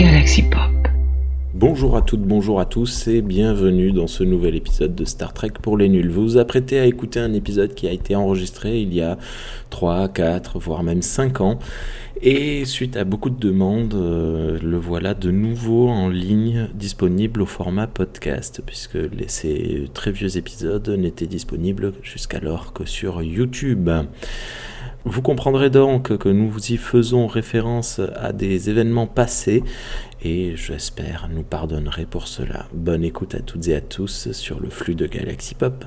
Galaxy Pop. Bonjour à toutes, bonjour à tous et bienvenue dans ce nouvel épisode de Star Trek pour les nuls. Vous vous apprêtez à écouter un épisode qui a été enregistré il y a 3, 4, voire même 5 ans. Et suite à beaucoup de demandes, euh, le voilà de nouveau en ligne, disponible au format podcast, puisque ces très vieux épisodes n'étaient disponibles jusqu'alors que sur YouTube. Vous comprendrez donc que nous y faisons référence à des événements passés et j'espère nous pardonnerez pour cela. Bonne écoute à toutes et à tous sur le flux de Galaxy Pop.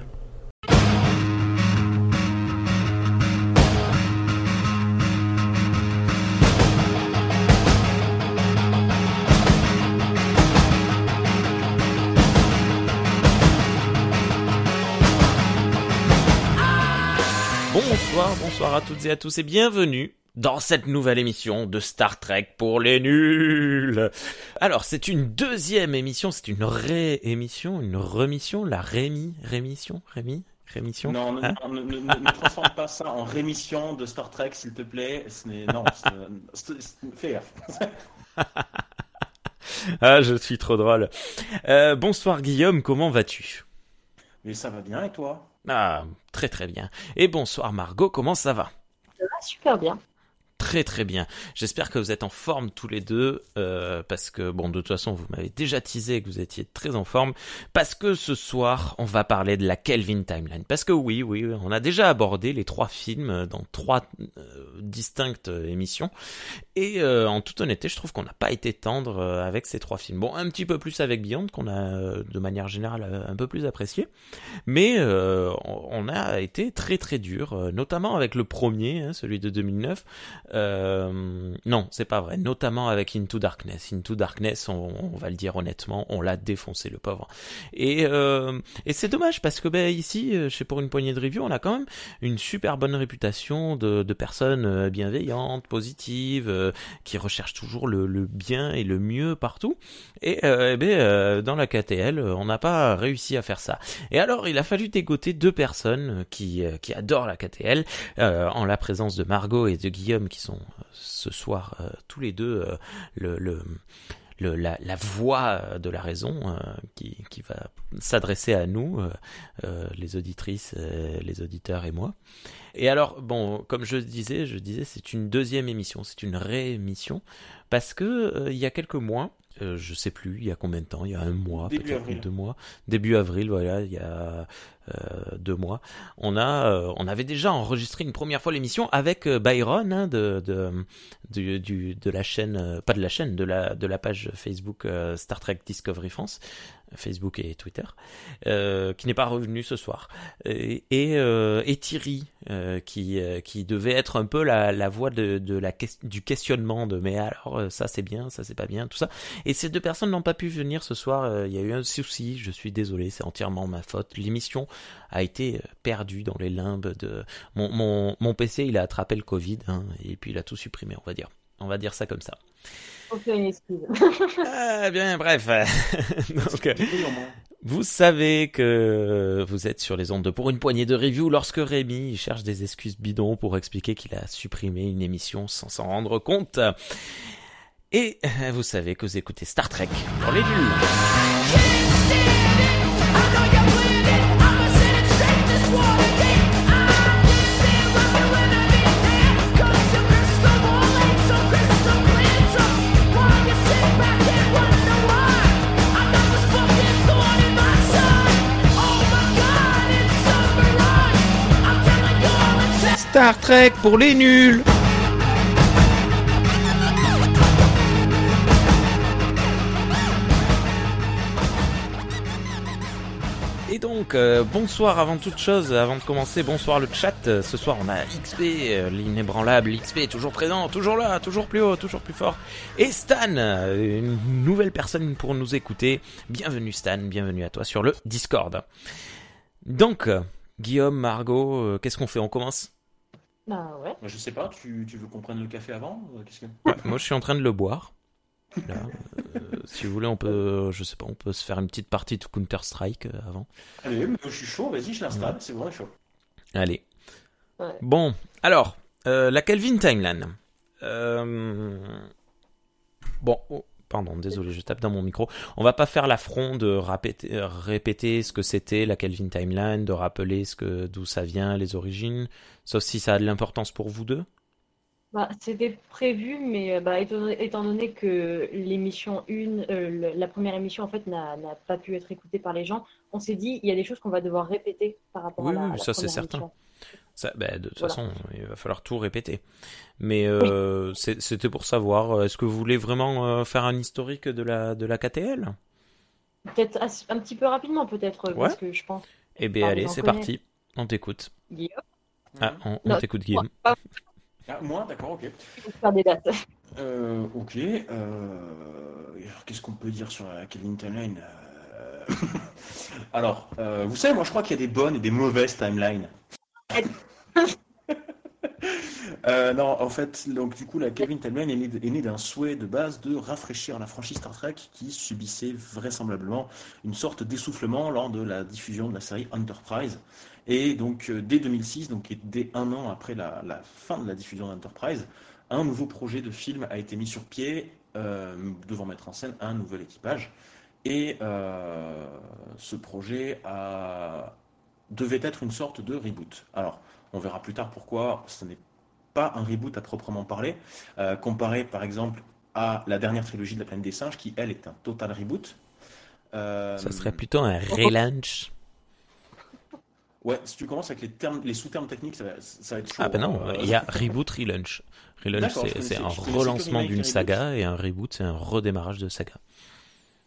Toutes et à tous et bienvenue dans cette nouvelle émission de Star Trek pour les nuls. Alors, c'est une deuxième émission, c'est une ré-émission, une remission, la rémi, rémission, rémi, rémission. Non, ne, Hein non, ne, transforme pas ça en rémission de Star Trek, s'il te plaît. Ce n'est- non, fais gaffe. Ah, je suis trop drôle. Euh, bonsoir Guillaume, comment vas-tu? Mais ça va bien et toi? Ah, très très bien. Et bonsoir Margot, comment ça va? Va super bien. Très très bien. J'espère que vous êtes en forme tous les deux, euh, parce que bon, de toute façon, vous m'avez déjà teasé que vous étiez très en forme, parce que ce soir, on va parler de la Kelvin Timeline. Parce que oui, oui, on a déjà abordé les trois films dans trois euh, distinctes euh, émissions, et euh, en toute honnêteté, je trouve qu'on n'a pas été tendre euh, avec ces trois films. Bon, un petit peu plus avec Beyond, qu'on a de manière générale un peu plus apprécié, mais on a été très très dur, notamment avec le premier, hein, celui de 2009. Euh, non, c'est pas vrai. Notamment avec Into Darkness. Into Darkness, on, va le dire honnêtement, on l'a défoncé le pauvre. Et, euh, et c'est dommage parce que ben ici, euh, chez pour une poignée de review, on a quand même une super bonne réputation de, personnes euh, bienveillantes, positives, euh, qui recherchent toujours le, bien et le mieux partout. Et euh, eh ben, euh, dans la KTL, euh, on n'a pas réussi à faire ça. Et alors, il a fallu dégoter deux personnes euh, qui, euh, qui adorent la KTL, euh, en la présence de Margot et de Guillaume, qui sont euh, ce soir euh, tous les deux euh, le, le, le- la, la voix de la raison euh, qui, qui va s'adresser à nous, euh, euh, les auditrices, les auditeurs et moi. Et alors, bon, comme je disais, je disais, c'est une deuxième émission, c'est une réémission, parce que il y a quelques mois, je sais plus, il y a combien de temps, il y a un mois, Début peut-être avril. deux mois, début avril, voilà, il y a deux mois, on a, euh, on avait déjà enregistré une première fois l'émission avec euh, Byron hein, de, de, du, de la chaîne, euh, pas de la chaîne, de la, de la page Facebook euh, Star Trek Discovery France, Facebook et Twitter, euh, qui n'est pas revenu ce soir. Et, et, euh, Thierry, euh, qui, euh, qui devait être un peu la, la voix de, de la, du questionnement de mais alors euh, ça c'est bien, ça c'est pas bien, tout ça. Et ces deux personnes n'ont pas pu venir ce soir. euh, Il y a eu un souci. Je suis désolé, c'est entièrement ma faute. L'émission a été euh, perdue dans les limbes de mon, mon, mon PC. Il a attrapé le Covid hein, et puis il a tout supprimé. On va dire. On va dire ça comme ça. Aucune excuse. Ah, bien, bref. Donc, vous savez que vous êtes sur les ondes de pour une poignée de review lorsque Rémi cherche des excuses bidons pour expliquer qu'il a supprimé une émission sans s'en rendre compte. Et vous savez que vous écoutez Star Trek pour les nuls. Star Trek pour les nuls. Et donc, euh, bonsoir avant toute chose, avant de commencer, bonsoir le chat. Euh, Ce soir, on a XP, euh, l'inébranlable XP, toujours présent, toujours là, toujours plus haut, toujours plus fort. Et Stan, une nouvelle personne pour nous écouter. Bienvenue Stan, bienvenue à toi sur le Discord. Donc, Guillaume, Margot, qu'est-ce qu'on fait? On commence? Bah ouais. Je sais pas, tu, tu veux qu'on prenne le café avant Euh, Qu'est-ce que... Ouais, Moi, je suis en train de le boire. Là, euh, si vous voulez, on peut, je sais pas, on peut se faire une petite partie de Counter Strike euh, avant. Allez, mais je suis chaud, vas-y, je l'installe, c'est vraiment chaud. Allez. Ouais. Bon, alors, euh, la Kelvin Timeline. Euh, Bon, oh, pardon, désolé, je tape dans mon micro. On va pas faire l'affront de répéter, répéter ce que c'était la Kelvin Timeline, de rappeler ce que d'où ça vient, les origines, sauf si ça a de l'importance pour vous deux? Bah, c'était prévu, mais euh, bah, étant, étant donné que l'émission 1, euh, la première émission en fait n'a pas pu être écoutée par les gens, on s'est dit il y a des choses qu'on va devoir répéter par rapport Oui, à la, oui, la ça, c'est certain. émission. Ça, bah, de toute Voilà. façon, il va falloir tout répéter. Mais euh, c'était pour savoir, euh, est-ce que vous voulez vraiment euh, faire un historique de la, de la KTL Peut-être un petit peu rapidement peut-être, parce que je pense Eh bien, allez, c'est parti. On t'écoute. Guillaume Ah, on, t'écoute, moi, Guillaume. pas Ah, moi, d'accord, ok. vous faire des dates. Euh, ok. euh, alors, Qu'est-ce qu'on peut dire sur la Kelvin Timeline Euh, Alors, euh, vous savez, moi je crois qu'il y a des bonnes et des mauvaises timelines. Euh, non, en fait, donc du coup, la Kelvin Timeline est née, d'un souhait de base de rafraîchir la franchise Star Trek qui subissait vraisemblablement une sorte d'essoufflement lors de la diffusion de la série Enterprise. Et donc, euh, dès 2006, donc dès un an après la, fin de la diffusion d'Enterprise, un nouveau projet de film a été mis sur pied, euh, devant mettre en scène un nouvel équipage. Et ce projet a- devait être une sorte de reboot. Alors, on verra plus tard pourquoi ce n'est pas un reboot à proprement parler, euh, comparé par exemple à la dernière trilogie de la planète des singes, qui elle est un total reboot. Euh, Ça serait plutôt un relaunch. Ouais, si tu commences avec les termes, les sous-termes techniques, ça va, ça va être chaud. Ah ben non, Euh, il y a reboot, relaunch. Relaunch, c'est un relancement d'une saga et un reboot, c'est un redémarrage de saga.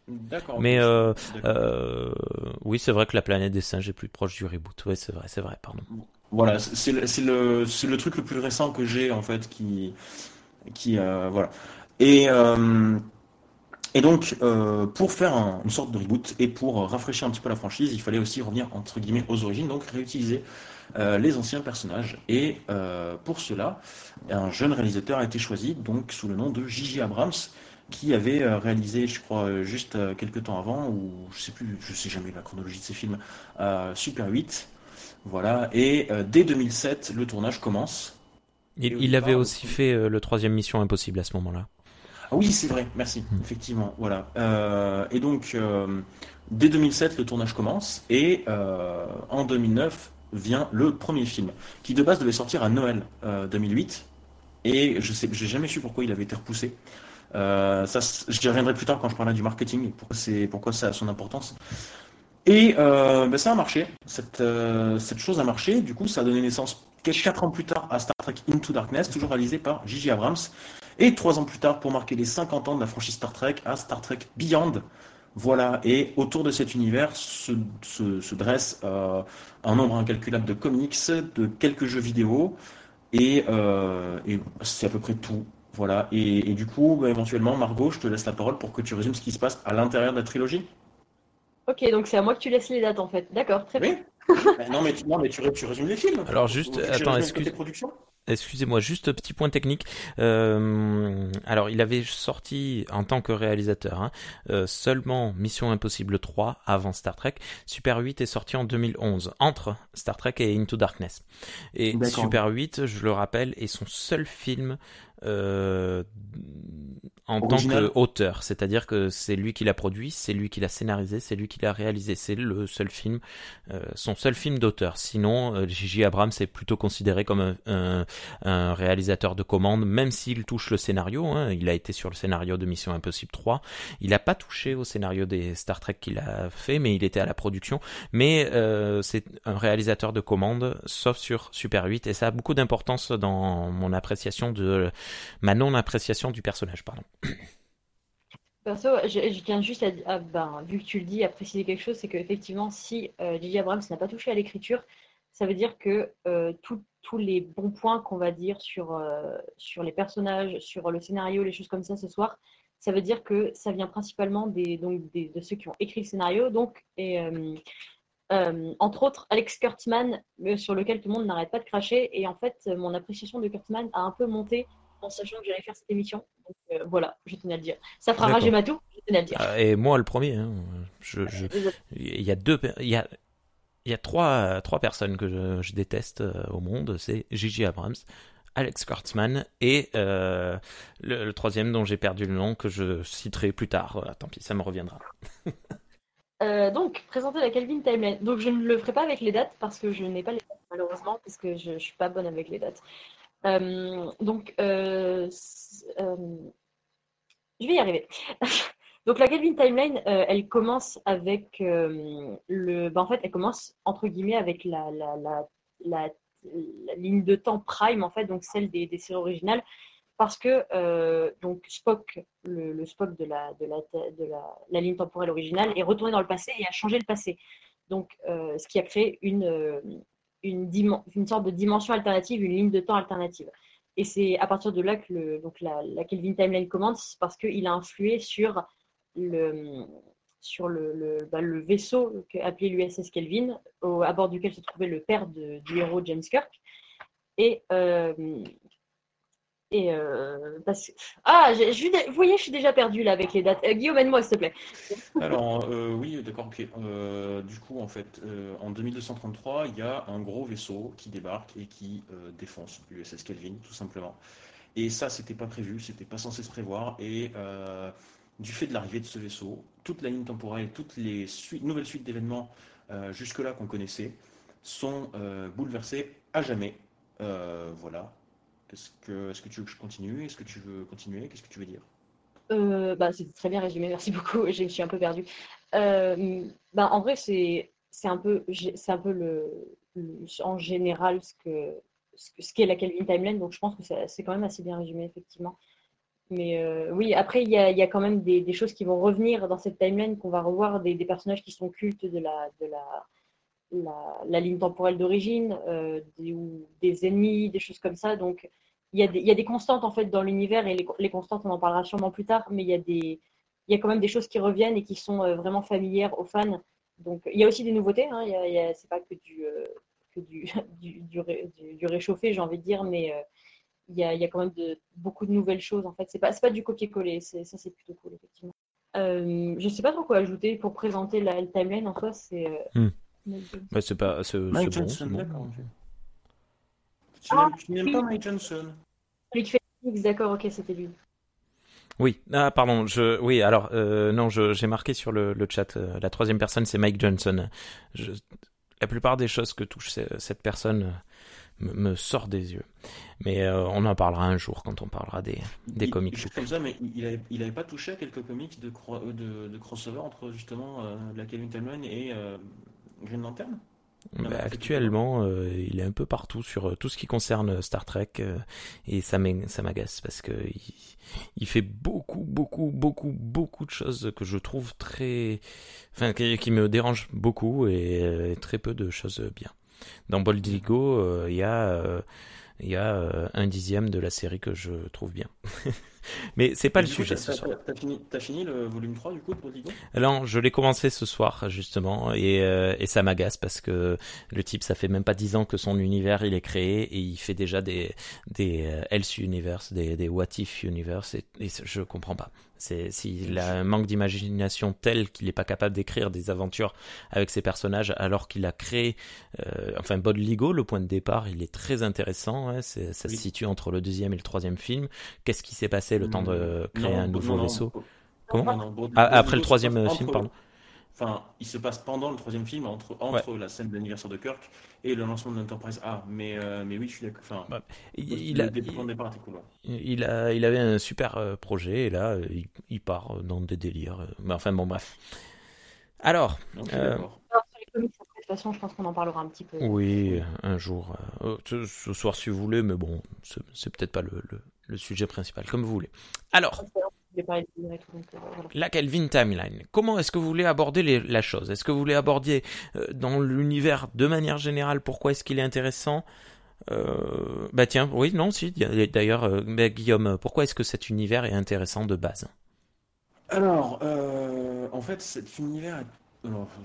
D'accord. Mais euh, euh, oui, c'est vrai que la planète des singes est plus proche du reboot. Ouais, c'est vrai, c'est vrai, pardon. Voilà, c'est le, truc le plus récent que j'ai en fait qui, qui euh, voilà. Et, et donc pour faire un- une sorte de reboot et pour rafraîchir un petit peu la franchise, il fallait aussi revenir entre guillemets aux origines, donc réutiliser euh, les anciens personnages. Et euh, pour cela, un jeune réalisateur a été choisi, donc sous le nom de J.J. Abrams, qui avait euh, réalisé, je crois, euh, juste euh, quelques temps avant, ou je sais plus, je sais jamais la chronologie de ces films, euh, Super 8. Voilà, et euh, dès 2007, le tournage commence. Il, Et au il départ, avait aussi fait euh, le troisième Mission Impossible à ce moment-là. Ah oui, c'est vrai, merci, Hmm. effectivement, voilà. Et donc, dès 2007, le tournage commence, et en 2009 vient le premier film, qui de base devait sortir à Noël euh, 2008, et je sais, j'ai jamais su pourquoi il avait été repoussé. Euh, ça, j'y reviendrai plus tard quand je parlerai du marketing et pourquoi, c'est, pourquoi ça a son importance. Et euh, ben, ça a marché, cette, euh, cette chose a marché, du coup ça a donné naissance 4 ans plus tard à Star Trek Into Darkness, toujours réalisé par J.J. Abrams, et 3 ans plus tard, pour marquer les 50 ans de la franchise Star Trek, à Star Trek Beyond. Voilà, et autour de cet univers se, se, se dresse un nombre incalculable de comics, de quelques jeux vidéo, et c'est à peu près tout. Voilà, et, et du coup, bah, éventuellement, Margot, je te laisse la parole pour que tu résumes ce qui se passe à l'intérieur de la trilogie. Ok, donc c'est à moi que tu laisses les dates en fait. D'accord, très bien. Oui Bah, Non, mais, tu, non, mais tu, ré- tu résumes les films. Alors, juste, attends, excuse- Excusez-moi, juste petit point technique. Euh, alors, il avait sorti en tant que réalisateur hein, euh, seulement Mission Impossible 3 avant Star Trek. Super 8 est sorti en 2011 entre Star Trek et Into Darkness. Et. Super 8, je le rappelle, est son seul film euh, en Original. tant qu'auteur. C'est-à-dire que c'est lui qui l'a produit, c'est lui qui l'a scénarisé, c'est lui qui l'a réalisé. C'est le seul film, euh, son seul film d'auteur. Sinon, J.J. Abrams est plutôt considéré comme un, un, un réalisateur de commande, même s'il touche le scénario. Hein, il a été sur le scénario de Mission Impossible 3. Il n'a pas touché au scénario des Star Trek qu'il a fait, mais il était à la production. Mais euh, c'est un réalisateur de commande, sauf sur Super 8, et ça a beaucoup d'importance dans mon appréciation de ma non-appréciation du personnage. Pardon. Perso, je, tiens juste à- ben, vu que tu le dis, à préciser quelque chose, c'est qu'effectivement, si euh, J.J. Abrams n'a pas touché à l'écriture, ça veut dire que euh, tout- tous les bons points qu'on va dire sur, euh, sur les personnages, sur le scénario, les choses comme ça ce soir, ça veut dire que ça vient principalement des, donc, des- de ceux qui ont écrit le scénario, donc, et, euh, entre autres Alex Kurtzman, sur lequel tout le monde n'arrête pas de cracher, et en fait, mon appréciation de Kurtzman a un peu monté en sachant que j'allais faire cette émission. Donc euh, voilà, je tenais à le dire. Ça fera rager Matou, je tenais à le dire. Euh, Et moi, le premier. hein, je, je- Désolé. il y a deux, il y a, il y a trois, trois personnes que je, déteste euh, au monde. C'est J.J. Abrams, Alex Kurtzman et le, le, troisième dont j'ai perdu le nom que je citerai plus tard. Voilà, tant pis, ça me reviendra. Euh, donc, présenter la Calvin Timeline. Donc, je ne le ferai pas avec les dates parce que je n'ai pas les dates, malheureusement, parce que je ne suis pas bonne avec les dates. Euh, donc, euh, je vais y arriver. donc, la Calvin Timeline, elle commence avec le. Ben, en fait, elle commence, entre guillemets, avec la, la, la, la, ligne de temps prime, en fait, donc celle des, des séries originales parce que euh, donc Spock, le, Spock de, la, de, la, de la, ligne temporelle originale, est retourné dans le passé et a changé le passé. Donc, euh, ce qui a créé une, euh, une, une, sorte de dimension alternative, une ligne de temps alternative. Et c'est à partir de là que le, donc la, la Kelvin Timeline commence, parce qu'il a influé sur sur le, bah, vaisseau appelé l'USS Kelvin, à bord duquel se trouvait le père du héros James Kirk. Et et euh, parce... Ah, vous voyez, je suis déjà perdu là avec les dates. Euh, Guillaume, aide-moi s'il te plaît. Alors, euh, oui, d'accord, ok. du coup, en fait, en 2233, il y a un gros vaisseau qui débarque et qui défonce l'USS Kelvin, tout simplement. Et ça, c'était pas prévu, c'était pas censé se prévoir. Et du fait de l'arrivée de ce vaisseau, toute la ligne temporelle, toutes les nouvelles suites d'événements jusque-là qu'on connaissait sont bouleversées à jamais. voilà, est-ce que, est que tu veux que je continue? Est-ce que tu veux continuer? Qu'est-ce que tu veux dire? Euh, bah, C'est très bien résumé, merci beaucoup. Je me suis un peu perdue. Euh, bah, en vrai, c'est un peu, un peu le, en général ce que ce qu'est la Kelvin Timeline, donc je pense que c'est quand même assez bien résumé, effectivement. Mais euh, oui, après, il y a, quand même des, choses qui vont revenir dans cette timeline, qu'on va revoir, des, personnages qui sont cultes de la, ligne temporelle d'origine, euh, des, ou des ennemis, des choses comme ça. Donc, il y, a des, constantes en fait dans l'univers et les, constantes, on en parlera sûrement plus tard, mais il y a quand même des choses qui reviennent et qui sont euh, vraiment familières aux fans. Donc, il y a aussi des nouveautés. Hein, y a, c'est pas que du, euh, du, réchauffé, j'ai envie de dire, mais il y, a, il y a quand même de, beaucoup de nouvelles choses. En fait, c'est pas, pas du copier-coller. ça, c'est plutôt cool, effectivement. Euh, je sais pas trop quoi ajouter pour présenter la, timeline en soi. C'est hmm. Bah, c'est pas. C'est, Mike bon, Johnson, bon. Tu ah, n'aimes pas Mike Johnson Lui qui fait d'accord, ok, c'était lui. Oui, ah pardon, je oui alors euh, non, j'ai marqué sur le, le chat euh, la troisième personne c'est Mike Johnson. Je, la plupart des choses que touche cette personne euh, me, me sort des yeux. Mais euh, on en parlera un jour quand on parlera des, des comics. comme ça, mais il avait, il avait pas touché à quelques comics de, de, de crossover entre justement la Kevin Timeline et Green Lantern? Bah, actuellement, euh, il est un peu partout sur euh, tout ce qui concerne euh, Star Trek et ça m'agace parce que il, fait beaucoup, beaucoup, beaucoup, beaucoup de choses que je trouve très, enfin, qui, me dérangent beaucoup et, très peu de choses bien. Dans Boldigo, il y a il y a un dixième de la série que je trouve bien. Mais c'est pas le sujet ce soir. T'as fini, le volume 3 du coup de Alors, je l'ai commencé ce soir justement et, euh, et ça m'agace parce que le type, ça fait même pas 10 ans que son univers il est créé et il fait déjà des des euh, Else Universe, des, des What If Universe et, et je comprends pas. C'est s'il a un manque d'imagination tel qu'il n'est pas capable d'écrire des aventures avec ses personnages alors qu'il a créé, euh, enfin Bod Ligo, le point de départ, il est très intéressant. Hein, ça se situe entre le deuxième et le troisième film. Qu'est-ce qui s'est passé le temps de créer un nouveau vaisseau Comment ah, Après le troisième film, pardon. Enfin, il se passe pendant le troisième film, entre, entre la scène d'anniversaire de Kirk et le lancement de l'Enterprise A. Mais, euh, mais oui, je suis d'accord. Enfin, bah, il, a, il, a, il avait un super euh, projet et là, il, part dans des délires. Mais enfin, bon, bref. Alors. euh, de toute façon, je pense qu'on en parlera un petit peu. Oui, un jour. Euh, ce soir, si vous voulez, mais bon, c'est peut-être pas le, le, le, sujet principal, comme vous voulez. Alors. Euh, la Kelvin Timeline. Comment est-ce que vous voulez aborder la chose? Est-ce que vous voulez aborder euh, dans l'univers de manière générale Pourquoi est-ce qu'il est intéressant? Euh, Bah tiens, oui, non, si. D'ailleurs, euh, Guillaume, pourquoi est-ce que cet univers est intéressant de base? Alors, en fait, cet univers est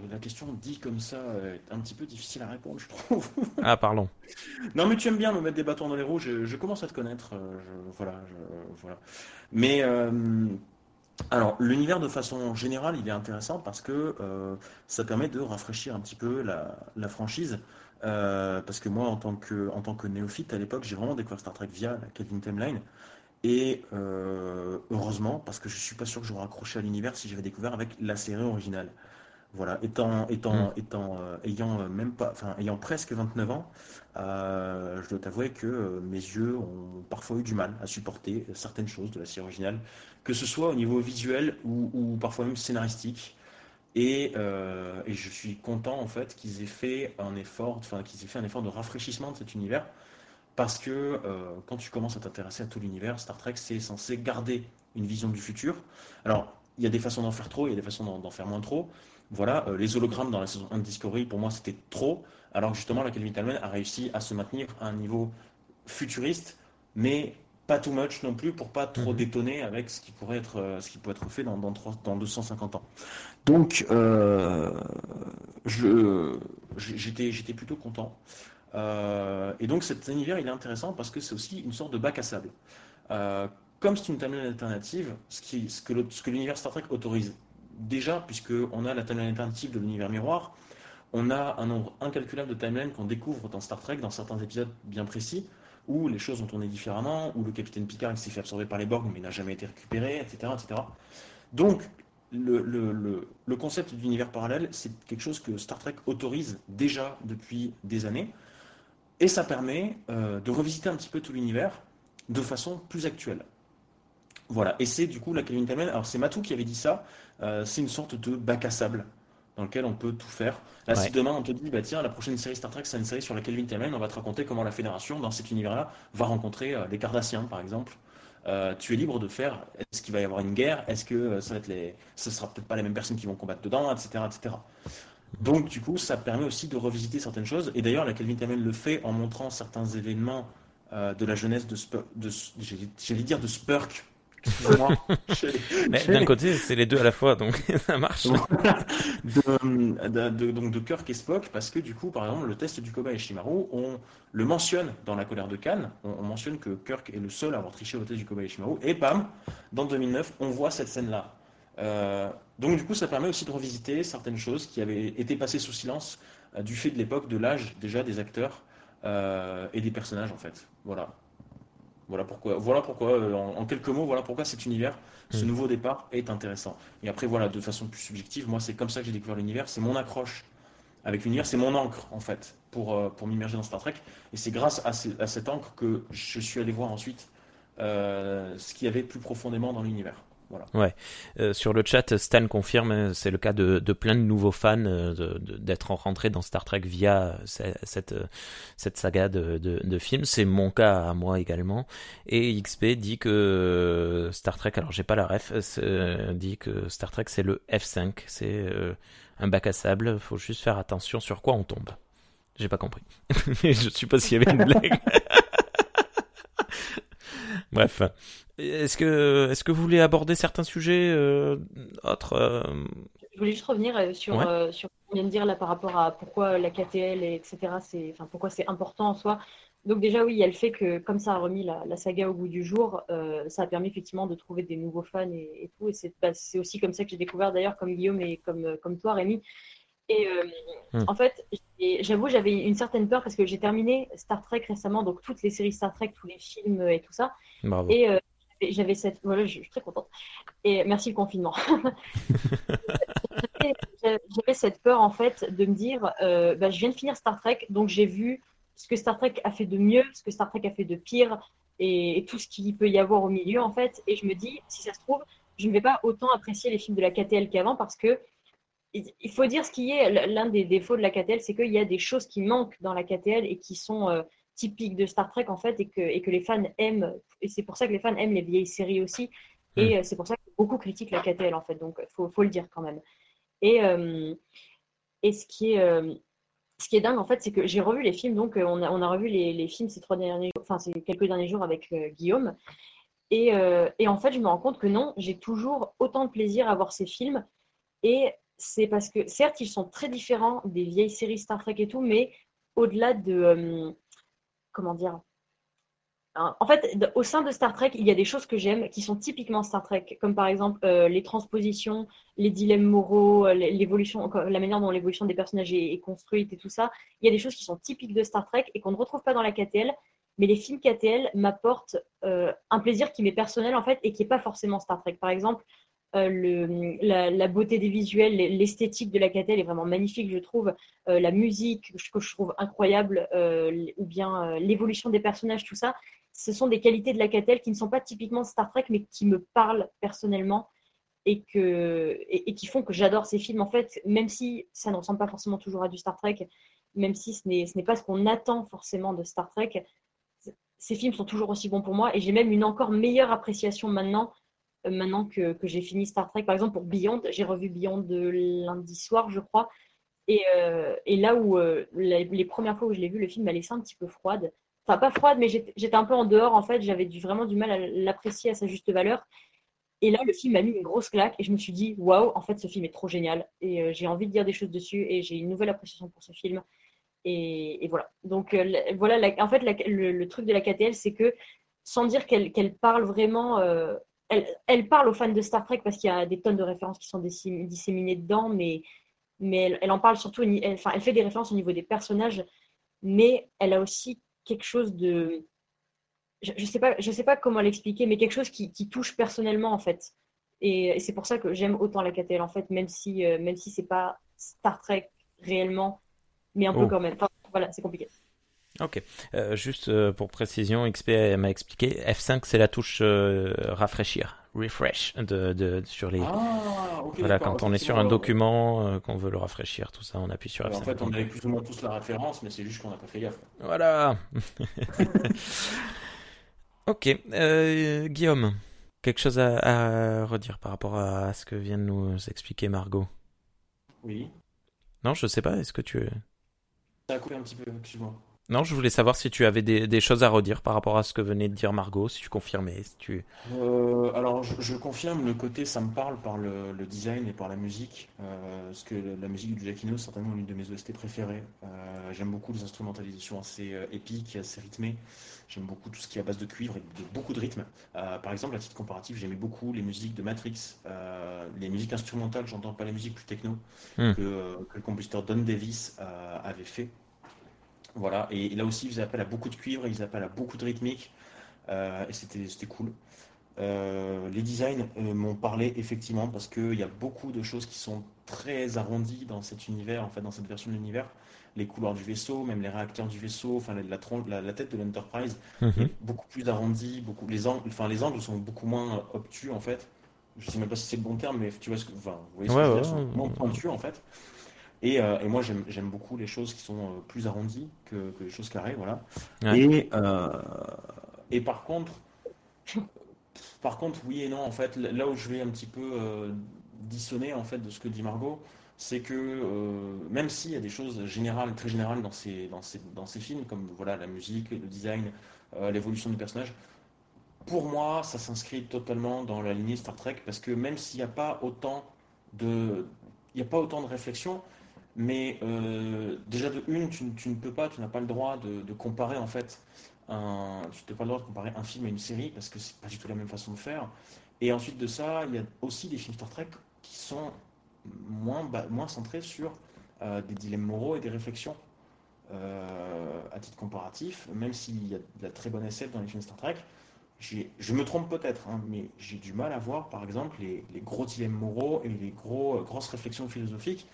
la question dit comme ça est un petit peu difficile à répondre, je trouve. Ah, pardon. non, mais tu aimes bien me mettre des bâtons dans les roues, je, commence à te connaître. Euh, voilà, voilà. Mais, euh, alors, l'univers de façon générale, il est intéressant parce que euh, ça permet de rafraîchir un petit peu la, franchise parce que moi, en tant que, en tant que néophyte à l'époque, j'ai vraiment découvert Star Trek via la Kelvin Timeline. Et heureusement, parce que je suis pas sûr que j'aurais accroché à l'univers si j'avais découvert avec la série originale. Voilà, étant, étant, mm. étant, euh, ayant euh, même pas, enfin, ayant presque 29 ans, euh, je dois t'avouer que mes yeux ont parfois eu du mal à supporter certaines choses de la série originale, que ce soit au niveau visuel ou, parfois même scénaristique. Et, et, je suis content en fait qu'ils aient fait un effort, enfin qu'ils aient fait un effort de rafraîchissement de cet univers, parce que quand tu commences à t'intéresser à tout l'univers, Star Trek c'est censé garder une vision du futur. Alors il y a des façons d'en faire trop, il y a des façons d'en faire moins trop voilà, euh, les hologrammes dans la saison 1 de Discovery, pour moi, c'était trop, alors que justement, la Kelvin Talman a réussi à se maintenir à un niveau futuriste, mais pas too much non plus pour pas trop mhm. détonner avec ce qui pourrait être, euh, ce qui peut être fait dans, dans, dans 250 ans. Donc, euh, j'étais, j'étais plutôt content. et donc, cet univers, il est intéressant parce que c'est aussi une sorte de bac à sable. comme c'est une timeline alternative, ce, qui, ce que l'univers Star Trek autorise déjà, puisqu'on a la timeline alternative de l'univers miroir, on a un nombre incalculable de timelines qu'on découvre dans Star Trek, dans certains épisodes bien précis, où les choses ont tourné différemment, où le capitaine Picard s'est fait absorber par les Borg mais n'a jamais été récupéré, etc. etc. Donc, le, concept d'univers parallèle, c'est quelque chose que Star Trek autorise déjà depuis des années, et ça permet euh, de revisiter un petit peu tout l'univers de façon plus actuelle. Voilà, et c'est du coup la Kelvin Timeline. Alors c'est Matou qui avait dit ça, euh, c'est une sorte de bac à sable dans lequel on peut tout faire. Là, si demain on te dit, bah tiens, la prochaine série Star Trek, c'est une série sur la Kelvin Timeline, on va te raconter comment la Fédération, dans cet univers-là, va rencontrer euh, les Cardassiens, par exemple. Euh, tu es libre de faire, est-ce qu'il va y avoir une guerre? Est-ce que ça va être les... ce sera peut-être pas les mêmes personnes qui vont combattre dedans, etc., etc. Donc, du coup, ça permet aussi de revisiter certaines choses. Et d'ailleurs, la Kelvin Timeline le fait en montrant certains événements de la jeunesse de, de j'allais dire de Spurk, d'un côté, c'est les deux à la fois, donc ça marche. de, donc de Kirk et Spock, parce que du coup, par exemple, le test du Koba Shimaru, on le mentionne dans La colère de Cannes, on, mentionne que Kirk est le seul à avoir triché au test du Koba Shimaru, et bam, dans 2009, on voit cette scène-là. Euh, donc du coup, ça permet aussi de revisiter certaines choses qui avaient été passées sous silence euh, du fait de l'époque, de l'âge déjà des acteurs euh, et des personnages en fait. Voilà. Voilà pourquoi, voilà pourquoi euh, en, quelques mots, voilà pourquoi cet univers, ce hmm. nouveau départ est intéressant. Et après, voilà, de façon plus subjective, moi, c'est comme ça que j'ai découvert l'univers. C'est mon accroche avec l'univers, c'est mon encre, en fait, pour, euh, pour m'immerger dans Star Trek. Et c'est grâce à, cette encre que je suis allé voir ensuite euh, ce qu'il y avait plus profondément dans l'univers. Ouais. Euh, sur le chat, Stan confirme, c'est le cas de, de, plein de nouveaux fans euh, d'être rentrés dans Star Trek via cette, cette saga de, de, films. C'est mon cas à moi également. Et XP dit que Star Trek, alors j'ai pas la ref, dit que Star Trek c'est le F5, c'est euh, un bac à sable. Faut juste faire attention sur quoi on tombe. J'ai pas compris. je suppose qu'il y avait une blague. Bref. Est-ce que, est-ce que vous voulez aborder certains sujets euh, autres euh Je voulais juste revenir euh, sur, sur ce qu'on vient de dire là par rapport à pourquoi la KTL, et etc., c'est, enfin, pourquoi c'est important en soi. Donc déjà, oui, il y a le fait que comme ça a remis la, saga au goût du jour, ça a permis effectivement de trouver des nouveaux fans et, tout. Et c'est, bah, aussi comme ça que j'ai découvert d'ailleurs, comme Guillaume et comme, comme toi, Rémi. Et hmm. en fait, j'avoue, j'avais une certaine peur parce que j'ai terminé Star Trek récemment, donc toutes les séries Star Trek, tous les films et tout ça. Bravo. Et j'avais cette. Voilà, je, suis très contente. Et merci le confinement. j'avais cette peur, en fait, de me dire euh, bah, je viens de finir Star Trek, donc j'ai vu ce que Star Trek a fait de mieux, ce que Star Trek a fait de pire, et, tout ce qu'il peut y avoir au milieu, en fait. Et je me dis, si ça se trouve, je ne vais pas autant apprécier les films de la KTL qu'avant parce que il faut dire ce qui est l'un des défauts de la KTL, c'est qu'il y a des choses qui manquent dans la KTL et qui sont. Euh, typique de Star Trek en fait et que, et que les fans aiment et c'est pour ça que les fans aiment les vieilles séries aussi et mm. euh, c'est pour ça que beaucoup critiquent la KTL en fait donc faut, faut le dire quand même et, euh, et ce qui est euh, ce qui est dingue en fait c'est que j'ai revu les films donc on a, on a revu les, les, films ces trois derniers jours enfin ces quelques derniers jours avec Guillaume et, et, en fait je me rends compte que non j'ai toujours autant de plaisir à voir ces films et c'est parce que certes ils sont très différents des vieilles séries Star Trek et tout mais au-delà de comment dire en fait, au sein de Star Trek, il y a des choses que j'aime qui sont typiquement Star Trek, comme par exemple euh, les transpositions, les dilemmes moraux, euh, l'évolution, la manière dont l'évolution des personnages est, construite et tout ça. Il y a des choses qui sont typiques de Star Trek et qu'on ne retrouve pas dans la KTL. Mais les films KTL m'apportent euh, un plaisir qui m'est personnel en fait et qui n'est pas forcément Star Trek. Par exemple, le, la, beauté des visuels, l'esthétique de la KTL est vraiment magnifique, je trouve. la musique que je trouve incroyable, ou bien l'évolution des personnages, tout ça ce sont des qualités de la Catel qui ne sont pas typiquement Star Trek, mais qui me parlent personnellement et, qui font que j'adore ces films. En fait, même si ça ne ressemble pas forcément toujours à du Star Trek, même si ce n'est pas ce qu'on attend forcément de Star Trek, ces films sont toujours aussi bons pour moi et j'ai même une encore meilleure appréciation maintenant, euh, maintenant que, que j'ai fini Star Trek. Par exemple, pour Beyond, j'ai revu Beyond lundi soir, je crois. Et, euh, et là où euh, les, premières fois où je l'ai vu, le film m'a laissé un petit peu froide enfin pas froide, mais j'étais un peu en dehors en fait. J'avais vraiment du mal à l'apprécier à sa juste valeur. Et là, le film m'a mis une grosse claque et je me suis dit, waouh, en fait, ce film est trop génial. Et euh, j'ai envie de dire des choses dessus et j'ai une nouvelle appréciation pour ce film. Et, voilà. Donc, voilà, en fait, le, truc de la KTL, c'est que sans dire qu'elle parle vraiment, elle, parle aux fans de Star Trek parce qu'il y a des tonnes de références qui sont disséminées dedans, mais, mais elle, en parle surtout, enfin, elle fait des références au niveau des personnages, mais elle a aussi quelque chose de. Je ne sais, pas, je sais pas comment l'expliquer, mais quelque chose qui, qui, touche personnellement, en fait. Et, c'est pour ça que j'aime autant la KTL, en fait, même si, euh, même si c'est pas Star Trek réellement, mais un peu oh. quand même. Enfin, voilà, c'est compliqué. Ok. Euh, juste euh, pour précision, XP m'a expliqué, F5 c'est la touche rafraîchir refresh de, de, sur les. Ah, voilà, quand on est sur un document, euh, qu'on veut le rafraîchir, tout ça, on appuie sur F5. En fait, on avait plus ou moins tous la référence, mais c'est juste qu'on n'a pas fait gaffe. Voilà. ok, euh, Guillaume, quelque chose à, à, redire par rapport à ce que vient de nous expliquer Margot? Oui. Non, je sais pas. Est-ce que tu. Ça a coupé un petit peu, excuse-moi. Non, je voulais savoir si tu avais des, choses à redire par rapport à ce que venait de dire Margot, si tu confirmais. Si tu... Euh, alors, je, confirme le côté, ça me parle par le, design et par la musique. Euh, parce que la musique du Giacchino, c'est certainement l'une de mes OST préférées. Euh, j'aime beaucoup les instrumentalisations assez épiques, assez rythmées. J'aime beaucoup tout ce qui est à base de cuivre et de beaucoup de rythme. par exemple, à titre comparatif, j'aimais beaucoup les musiques de Matrix, les musiques instrumentales, j'entends pas les musiques plus techno, hmm. que, que, le compositeur Don Davis avait fait. Voilà, et, là aussi, ils appellent à beaucoup de cuivre, ils appellent à beaucoup de rythmique, euh, et c'était cool. Euh, les designs euh, m'ont parlé effectivement parce qu'il y a beaucoup de choses qui sont très arrondies dans cet univers, en fait, dans cette version de l'univers. Les couleurs du vaisseau, même les réacteurs du vaisseau, enfin la, la, tête de l'Enterprise mhm. est beaucoup plus arrondie, beaucoup, les, angles, enfin, les angles sont beaucoup moins obtus en fait. Je sais même pas si c'est le bon terme, mais tu vois ce que, enfin, vous voyez ce que je veux dire, sont moins pointus en fait. Euh, et, moi, j'aime beaucoup les choses qui sont euh, plus arrondies que, les choses carrées, voilà. Et, euh, et par contre, par contre, oui et non, en fait, là où je vais un petit peu dissonner en fait de ce que dit Margot, c'est que même s'il y a des choses générales, très générales dans ces, dans ces, dans ces films, comme voilà la musique, le design, l'évolution du personnage, pour moi, ça s'inscrit totalement dans la lignée Star Trek parce que même s'il n'y a pas autant de, il n'y a pas autant de réflexion, mais euh, déjà de une, tu, ne peux pas, tu n'as pas le droit de, comparer en fait, un, tu n'as pas le droit de comparer un film à une série parce que c'est pas du tout la même façon de faire. Et ensuite de ça, il y a aussi des films Star Trek qui sont moins, centrés sur euh, des dilemmes moraux et des réflexions. Euh, à titre comparatif, même s'il y a de la très bonne SF dans les films Star Trek, je me trompe peut-être, hein, mais j'ai du mal à voir, par exemple, les, gros dilemmes moraux et les gros, grosses réflexions philosophiques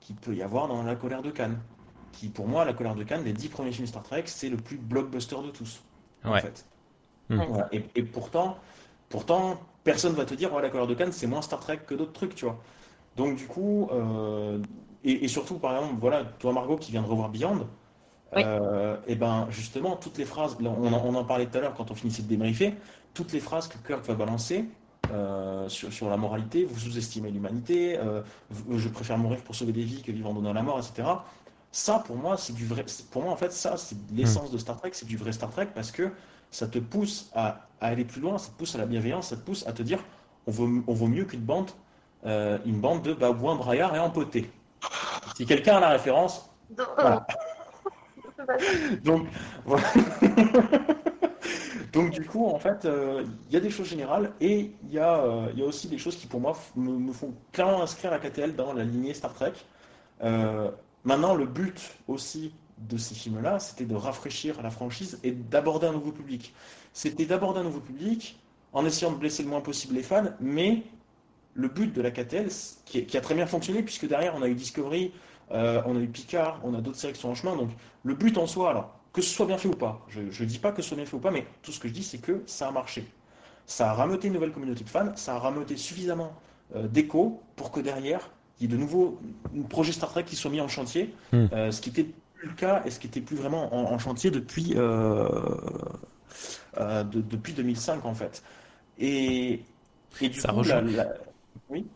qu'il peut y avoir dans La colère de Cannes. Qui, pour moi, La colère de Cannes, des dix premiers films Star Trek, c'est le plus blockbuster de tous. En fait. Hmm. Et, pourtant, pourtant, personne va te dire, oh, La colère de Cannes, c'est moins Star Trek que d'autres trucs, tu vois. Donc, du coup, euh, et, surtout, par exemple, voilà, toi, Margot, qui vient de revoir Beyond, euh, et ben justement, toutes les phrases, on en, on en parlait tout à l'heure quand on finissait de débriefer, toutes les phrases que Kirk va balancer, euh, sur, la moralité, vous sous-estimez l'humanité, euh, je préfère mourir pour sauver des vies que vivre en donnant la mort, etc. Ça, pour moi, c'est du vrai. Pour moi, en fait, ça, c'est l'essence hmm. de Star Trek, c'est du vrai Star Trek parce que ça te pousse à, aller plus loin, ça te pousse à la bienveillance, ça te pousse à te dire on vaut, on vaut mieux qu'une bande, euh, une bande de babouins braillards et empotés. Si quelqu'un a la référence, voilà. Donc, voilà. Donc du coup, en fait, euh, il y a des choses générales et il y, a, euh, aussi des choses qui, pour moi, me, font clairement inscrire la KTL dans la lignée Star Trek. Euh, maintenant, le but aussi de ces films-là, c'était de rafraîchir la franchise et d'aborder un nouveau public. C'était d'aborder un nouveau public en essayant de blesser le moins possible les fans, mais le but de la KTL, qui, qui a très bien fonctionné, puisque derrière, on a eu Discovery, on a eu Picard, on a d'autres séries qui sont en chemin, donc le but en soi, alors, que ce soit bien fait ou pas, je ne dis pas que ce soit bien fait ou pas, mais tout ce que je dis, c'est que ça a marché. Ça a rameuté une nouvelle communauté de fans, ça a rameuté suffisamment euh, d'écho pour que derrière, il y ait de nouveaux projets Star Trek qui soient mis en chantier, hmm. euh, ce qui n'était plus le cas et ce qui n'était plus vraiment en, chantier depuis, euh, depuis 2005 en fait. Et, et du ça coup, oui?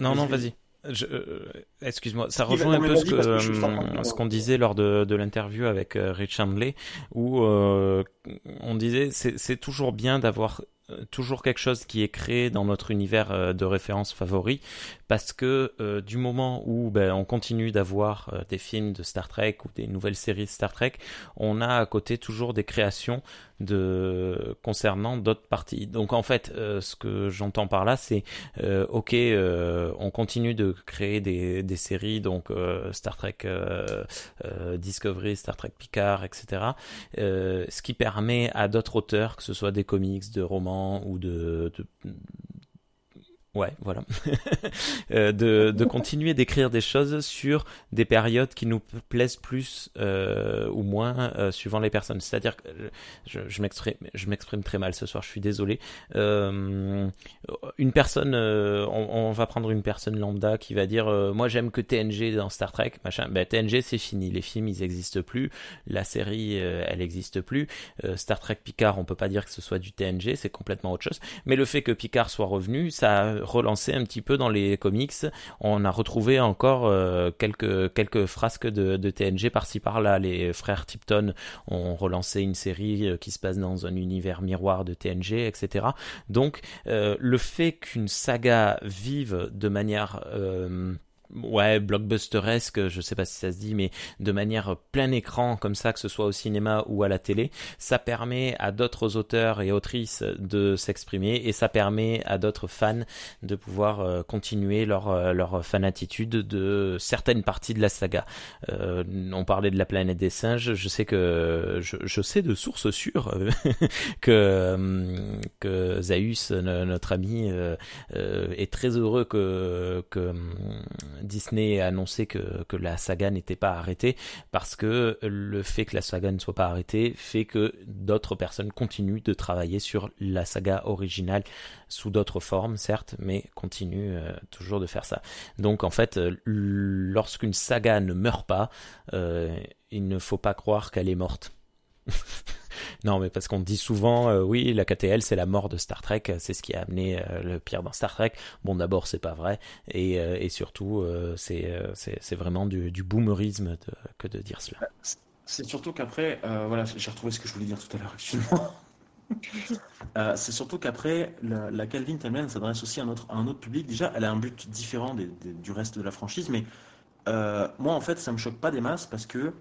Non, non, vas-y. Euh, excuse-moi, ça rejoint un peu ce euh, ce qu'on disait lors de, de l'interview avec euh, Rich Handley, où on disait c'est toujours bien d'avoir toujours quelque chose qui est créé dans notre univers de référence favori, parce que du moment où ben, on continue d'avoir des films de Star Trek ou des nouvelles séries de Star Trek, on a à côté toujours des créations de concernant d'autres parties. Donc en fait, euh, ce que j'entends par là, c'est euh, ok, euh, on continue de créer des, des séries, donc Star Trek Discovery, Star Trek Picard, etc. ce qui permet à d'autres auteurs, que ce soit des comics, de romans ou de, Ouais, voilà. euh, de, de, continuer d'écrire des choses sur des périodes qui nous plaisent plus euh, ou moins euh, suivant les personnes. C'est-à-dire que je, m'exprime très mal ce soir, je suis désolé. Une personne, on, on, va prendre une personne lambda qui va dire moi j'aime que TNG dans Star Trek, machin. Ben, TNG c'est fini, les films ils existent plus, la série elle n'existe plus. Star Trek Picard, on peut pas dire que ce soit du TNG, c'est complètement autre chose. Mais le fait que Picard soit revenu, ça relancé un petit peu dans les comics. On a retrouvé encore euh, quelques frasques de, de TNG par-ci par-là. Les frères Tipton ont relancé une série euh, qui se passe dans un univers miroir de TNG, etc. Donc euh, le fait qu'une saga vive de manière ouais, blockbusteresque, je sais pas si ça se dit, mais de manière plein écran comme ça, que ce soit au cinéma ou à la télé, ça permet à d'autres auteurs et autrices de s'exprimer et ça permet à d'autres fans de pouvoir euh, continuer leur, euh, leur fanatitude de certaines parties de la saga. Euh, on parlait de la planète des singes, je sais que je, sais de sources sûres que que Zaius, notre ami, est très heureux que que Disney a annoncé que, la saga n'était pas arrêtée parce que le fait que la saga ne soit pas arrêtée fait que d'autres personnes continuent de travailler sur la saga originale sous d'autres formes, certes, mais continuent euh, toujours de faire ça. Donc en fait, euh, lorsqu'une saga ne meurt pas, euh, il ne faut pas croire qu'elle est morte. non, mais parce qu'on dit souvent, euh, oui, la KTL, c'est la mort de Star Trek, c'est ce qui a amené euh, le pire dans Star Trek. Bon, d'abord, c'est pas vrai, et, euh, et surtout, c'est, c'est, vraiment du, du boomerisme que de dire cela. C'est surtout qu'après, voilà, j'ai retrouvé ce que je voulais dire tout à l'heure, c'est surtout qu'après, la, la, Calvin Timeline s'adresse aussi à, notre, à un autre public. Déjà, elle a un but différent du reste de la franchise, mais moi, en fait, ça me choque pas des masses parce que euh,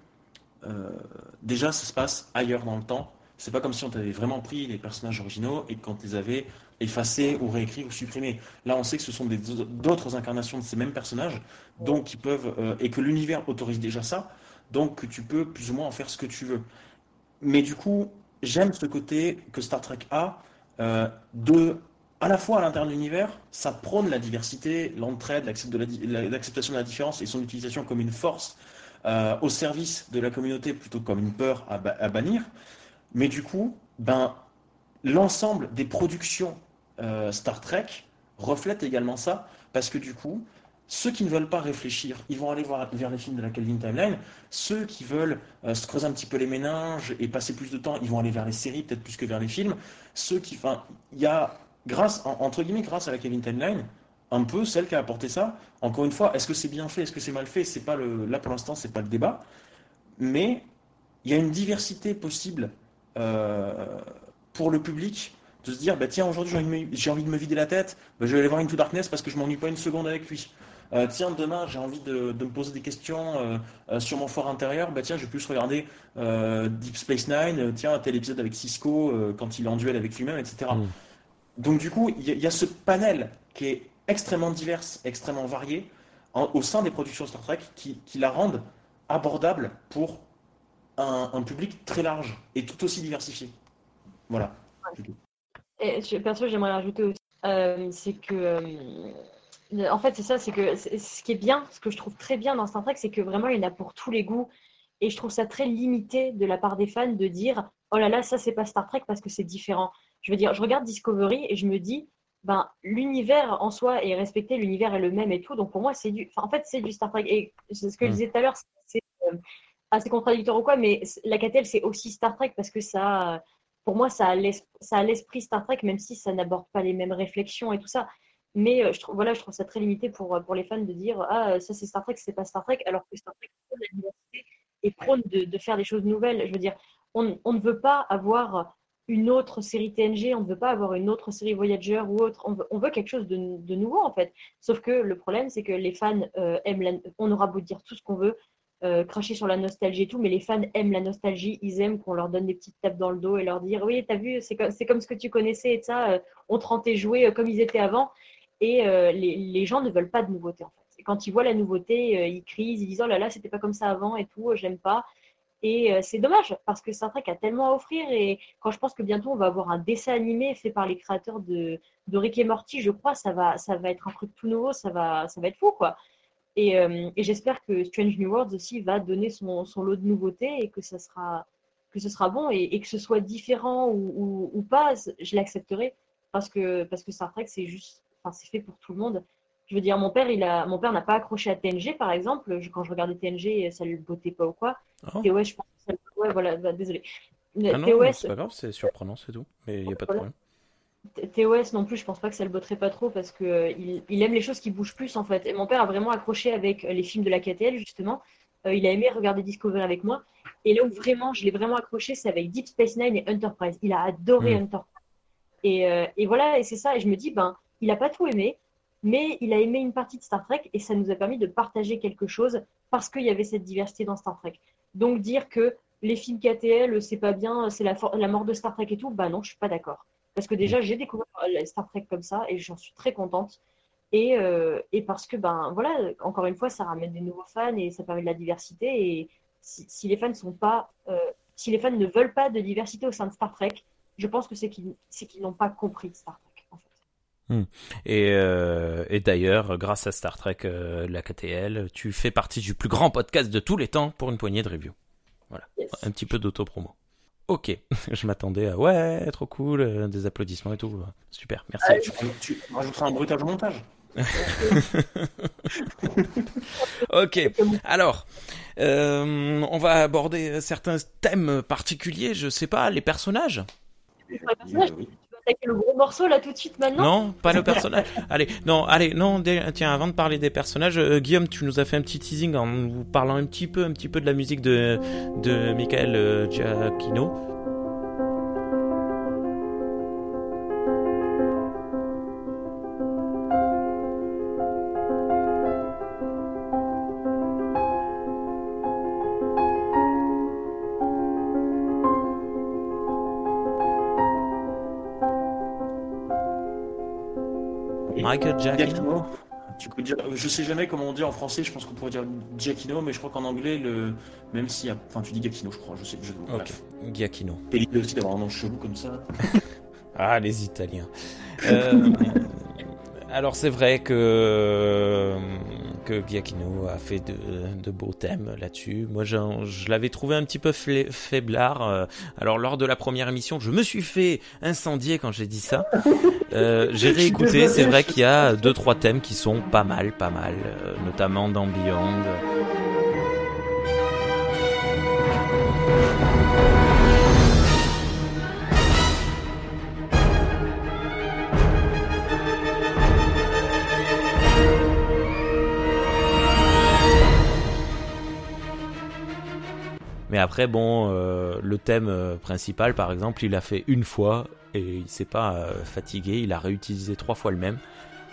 déjà, ça se passe ailleurs dans le temps. C'est pas comme si on avait vraiment pris les personnages originaux et qu'on les avait effacés ou réécrits ou supprimés. Là, on sait que ce sont d'autres incarnations de ces mêmes personnages, donc qui peuvent euh, et que l'univers autorise déjà ça, donc tu peux plus ou moins en faire ce que tu veux. Mais du coup, j'aime ce côté que Star Trek a euh, de à la fois à l'intérieur de l'univers, ça prône la diversité, l'entraide, l'acceptation de la différence et son utilisation comme une force euh, au service de la communauté plutôt comme une peur à, bannir. Mais du coup, ben, l'ensemble des productions euh, Star Trek reflète également ça, parce que du coup, ceux qui ne veulent pas réfléchir, ils vont aller voir, vers les films de la Kelvin Timeline. Ceux qui veulent euh, se creuser un petit peu les méninges et passer plus de temps, ils vont aller vers les séries, peut-être plus que vers les films. Ceux qui, enfin, il y a, grâce, entre guillemets, grâce à la Kelvin Timeline, un peu celle qui a apporté ça. Encore une fois, est-ce que c'est bien fait, est-ce que c'est mal fait C'est pas le, là pour l'instant, c'est pas le débat. Mais il y a une diversité possible euh, pour le public de se dire, bah tiens, aujourd'hui j'ai envie, de me vider la tête, bah, je vais aller voir Into Darkness parce que je m'ennuie pas une seconde avec lui. euh, tiens, demain j'ai envie de, me poser des questions sur mon fort intérieur, bah tiens, je vais plus regarder Deep Space Nine, tiens, tel épisode avec Cisco quand il est en duel avec lui-même, etc. Mm. Donc du coup, il y, a ce panel qui est extrêmement divers, extrêmement varié au sein des productions Star Trek qui, la rendent abordable pour un, public très large et tout aussi diversifié. Voilà. Et perso, j'aimerais rajouter aussi, euh, c'est que, euh, en fait, c'est ça, c'est que ce qui est bien, ce que je trouve très bien dans Star Trek, c'est que vraiment, il y en a pour tous les goûts. Et je trouve ça très limité de la part des fans de dire, oh là là, ça, c'est pas Star Trek parce que c'est différent. Je veux dire, je regarde Discovery et je me dis, ben, l'univers en soi est respecté, l'univers est le même et tout. Donc pour moi, c'est du, en fait, c'est du Star Trek. Et c'est ce que je mm. disais tout à l'heure, c'est euh, assez contradictoire ou quoi, mais la KTL, c'est aussi Star Trek parce que ça, pour moi, ça a l'esprit Star Trek, même si ça n'aborde pas les mêmes réflexions et tout ça. Mais euh, je trouve, voilà, je trouve ça très limité pour, pour les fans de dire ah ça c'est Star Trek, c'est pas Star Trek, alors que Star Trek prône la diversité et prône de, de, faire des choses nouvelles. Je veux dire, on, on, ne veut pas avoir une autre série TNG, on ne veut pas avoir une autre série Voyager ou autre, on veut, quelque chose de, nouveau en fait. Sauf que le problème, c'est que les fans euh, aiment, la, on aura beau dire tout ce qu'on veut, euh, cracher sur la nostalgie et tout, mais les fans aiment la nostalgie, ils aiment qu'on leur donne des petites tapes dans le dos et leur dire oui, t'as vu, c'est comme, comme ce que tu connaissais et ça, euh, on te rend tes jouets comme ils étaient avant. Et les, les, gens ne veulent pas de nouveauté en fait. Et quand ils voient la nouveauté, ils crient, ils disent oh là là, c'était pas comme ça avant et tout, j'aime pas. Et euh, c'est dommage parce que Star Trek a tellement à offrir. Et quand je pense que bientôt on va avoir un dessin animé fait par les créateurs de, Rick et Morty, je crois, ça va, ça va être un truc tout nouveau, ça va, ça va être fou quoi. Et, euh, j'espère que Strange New Worlds aussi va donner son, son, lot de nouveautés et que ça sera, que ce sera bon et, que ce soit différent ou, ou, pas, je l'accepterai parce que, parce que Star Trek c'est juste, enfin c'est fait pour tout le monde. Je veux dire, mon père, il a, mon père n'a pas accroché à TNG, par exemple. quand je regardais TNG, ça ne le bottait pas ou quoi. Oh. TOS, je pense que ça... Ouais, voilà, bah, désolé. Ah non, c'est pas grave, c'est surprenant, c'est tout. Mais il n'y a pas de problème. TOS non plus, je pense pas que ça le botterait pas trop parce qu'il euh, il aime les choses qui bougent plus en fait. Et mon père a vraiment accroché avec euh, les films de la KTL justement. Euh, il a aimé regarder Discovery avec moi. Et là où vraiment, je l'ai vraiment accroché, c'est avec Deep Space Nine et Enterprise. Il a adoré hmm. Enterprise. Et, et, voilà, et c'est ça. Et je me dis, ben, il a pas tout aimé, mais il a aimé une partie de Star Trek et ça nous a permis de partager quelque chose parce qu'il y avait cette diversité dans Star Trek. Donc dire que les films KTL, c'est pas bien, c'est la, mort de Star Trek et tout, bah non, je suis pas d'accord. Parce que déjà, j'ai découvert Star Trek comme ça et j'en suis très contente. Et, euh, et, parce que, ben voilà, encore une fois, ça ramène des nouveaux fans et ça permet de la diversité. Et si, les fans euh, si les fans ne veulent pas de diversité au sein de Star Trek, je pense que c'est qu'ils n'ont pas compris Star Trek. Hmm. Euh, et, d'ailleurs, grâce à Star Trek, euh, la KTL, tu fais partie du plus grand podcast de tous les temps pour une poignée de reviews. Voilà, un petit peu d'auto-promo. Ok, je m'attendais à ouais, trop cool, euh, des applaudissements et tout. Super, merci. Ah, tu, rajouteras un bruitage au montage. ok, alors, on va aborder certains thèmes particuliers, je sais pas, les personnages. Les personnages attaquer le gros morceau là tout de suite maintenant Non, pas le personnage. allez, non, allez, non. Tiens, avant de parler des personnages, euh, Guillaume, tu nous as fait un petit teasing en nous parlant un petit peu, un petit peu de la musique de de Michael euh, Giacchino. Michael Giacchino. Tu peux dire, je sais jamais comment on dit en français, je pense qu'on pourrait dire Giacchino, mais je crois qu'en anglais, le, même si, enfin, tu dis Giacchino, je crois, je sais. Je... Ok, Giacchino. Et aussi d'avoir un nom chelou comme ça. ah, les Italiens. Euh, alors c'est vrai que que Giacchino a fait de, beaux thèmes là-dessus. Moi, je, l'avais trouvé un petit peu faiblard. Euh, alors, lors de la première émission, je me suis fait incendier quand j'ai dit ça. Euh, j'ai réécouté. C'est vrai qu'il y a deux trois thèmes qui sont pas mal, pas mal, euh, notamment dans Beyond. Mais après, bon, euh, le thème euh, principal, par exemple, il l'a fait une fois et il s'est pas euh, fatigué. Il a réutilisé trois fois le même.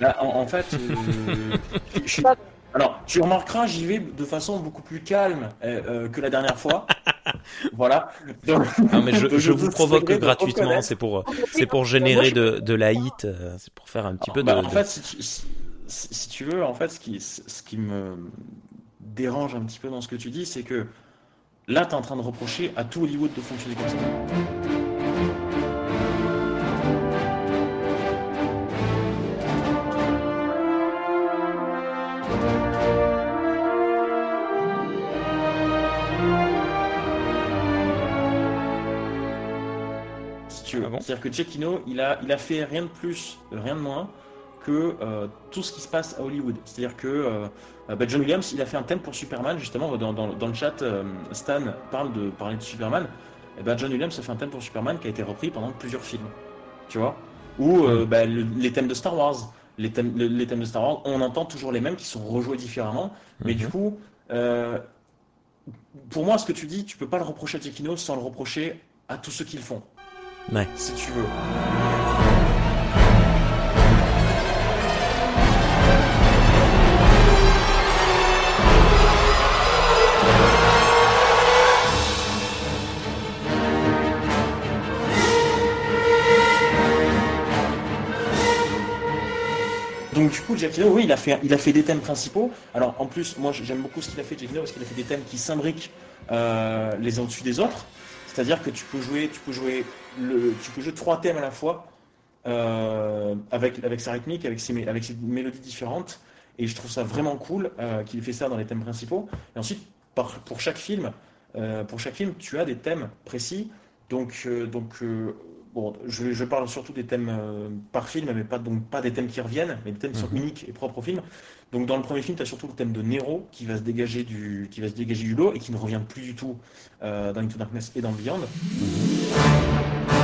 Là, en, en fait, euh, je suis- alors tu remarqueras, j'y vais de façon beaucoup plus calme que la dernière fois. voilà. Donc, Non, mais je, donc, je vous provoque gratuitement, c'est pour, c'est pour générer de, de la hit, c'est pour faire un petit peu de. Bah, en de- fait, si tu, si- si tu veux, en fait, ce qui, ce qui me dérange un petit peu dans ce que tu dis, c'est que là, tu es en train de reprocher à tout Hollywood de fonctionner comme ça. Si tu veux. Ah bon? C'est-à-dire que Giacchino, il a, il a fait rien de plus, rien de moins que euh, tout ce qui se passe à Hollywood. C'est-à-dire que euh, bah, John Williams, il a fait un thème pour Superman, justement, dans, dans- dans le chat, euh, Stan parle de parler de Superman. Et ben John Williams a fait un thème pour Superman qui a été repris pendant plusieurs films. Tu vois? Ou bah, le- les thèmes de Star Wars. Les thèmes, le- les thèmes de Star Wars, on entend toujours les mêmes qui sont rejoués différemment. Mais Mhm. du coup, euh, pour moi, ce que tu dis, tu peux pas le reprocher à Giacchino sans le reprocher à tous ceux qui le font. Ouais. Si tu veux. Donc du coup, Giacchino, oui, il a fait, il a fait des thèmes principaux. Alors en plus, moi j'aime beaucoup ce qu'il a fait Giacchino parce qu'il a fait des thèmes qui s'imbriquent euh, les uns au-dessus des autres. C'est-à-dire que tu peux jouer, tu peux jouer, tu peux jouer trois thèmes à la fois euh, avec avec sa rythmique, avec ses, avec ses mélodies différentes. Et je trouve ça vraiment cool euh, qu'il ait fait ça dans les thèmes principaux. Et ensuite, pour chaque film, pour chaque film, tu as des thèmes précis. Donc donc Bon, je, je parle surtout des thèmes euh, par film, mais pas, donc, pas des thèmes qui reviennent, mais des thèmes qui sont Mhm. uniques et propres au film. Donc dans le premier film, tu as surtout le thème de Nero qui va se dégager du, qui va se dégager du lot et qui ne revient plus du tout euh, dans Into Darkness et dans Beyond. Dans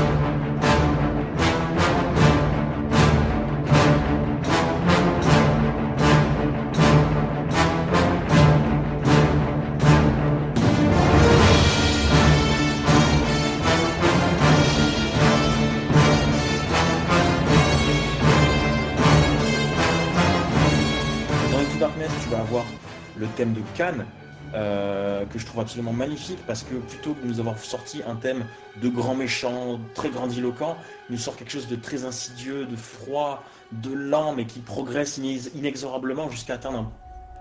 Cannes, euh, que je trouve absolument magnifique, parce que plutôt que de nous avoir sorti un thème de grand méchant, très grandiloquent, il nous sort quelque chose de très insidieux, de froid, de lent, mais qui progresse inex- inexorablement jusqu'à atteindre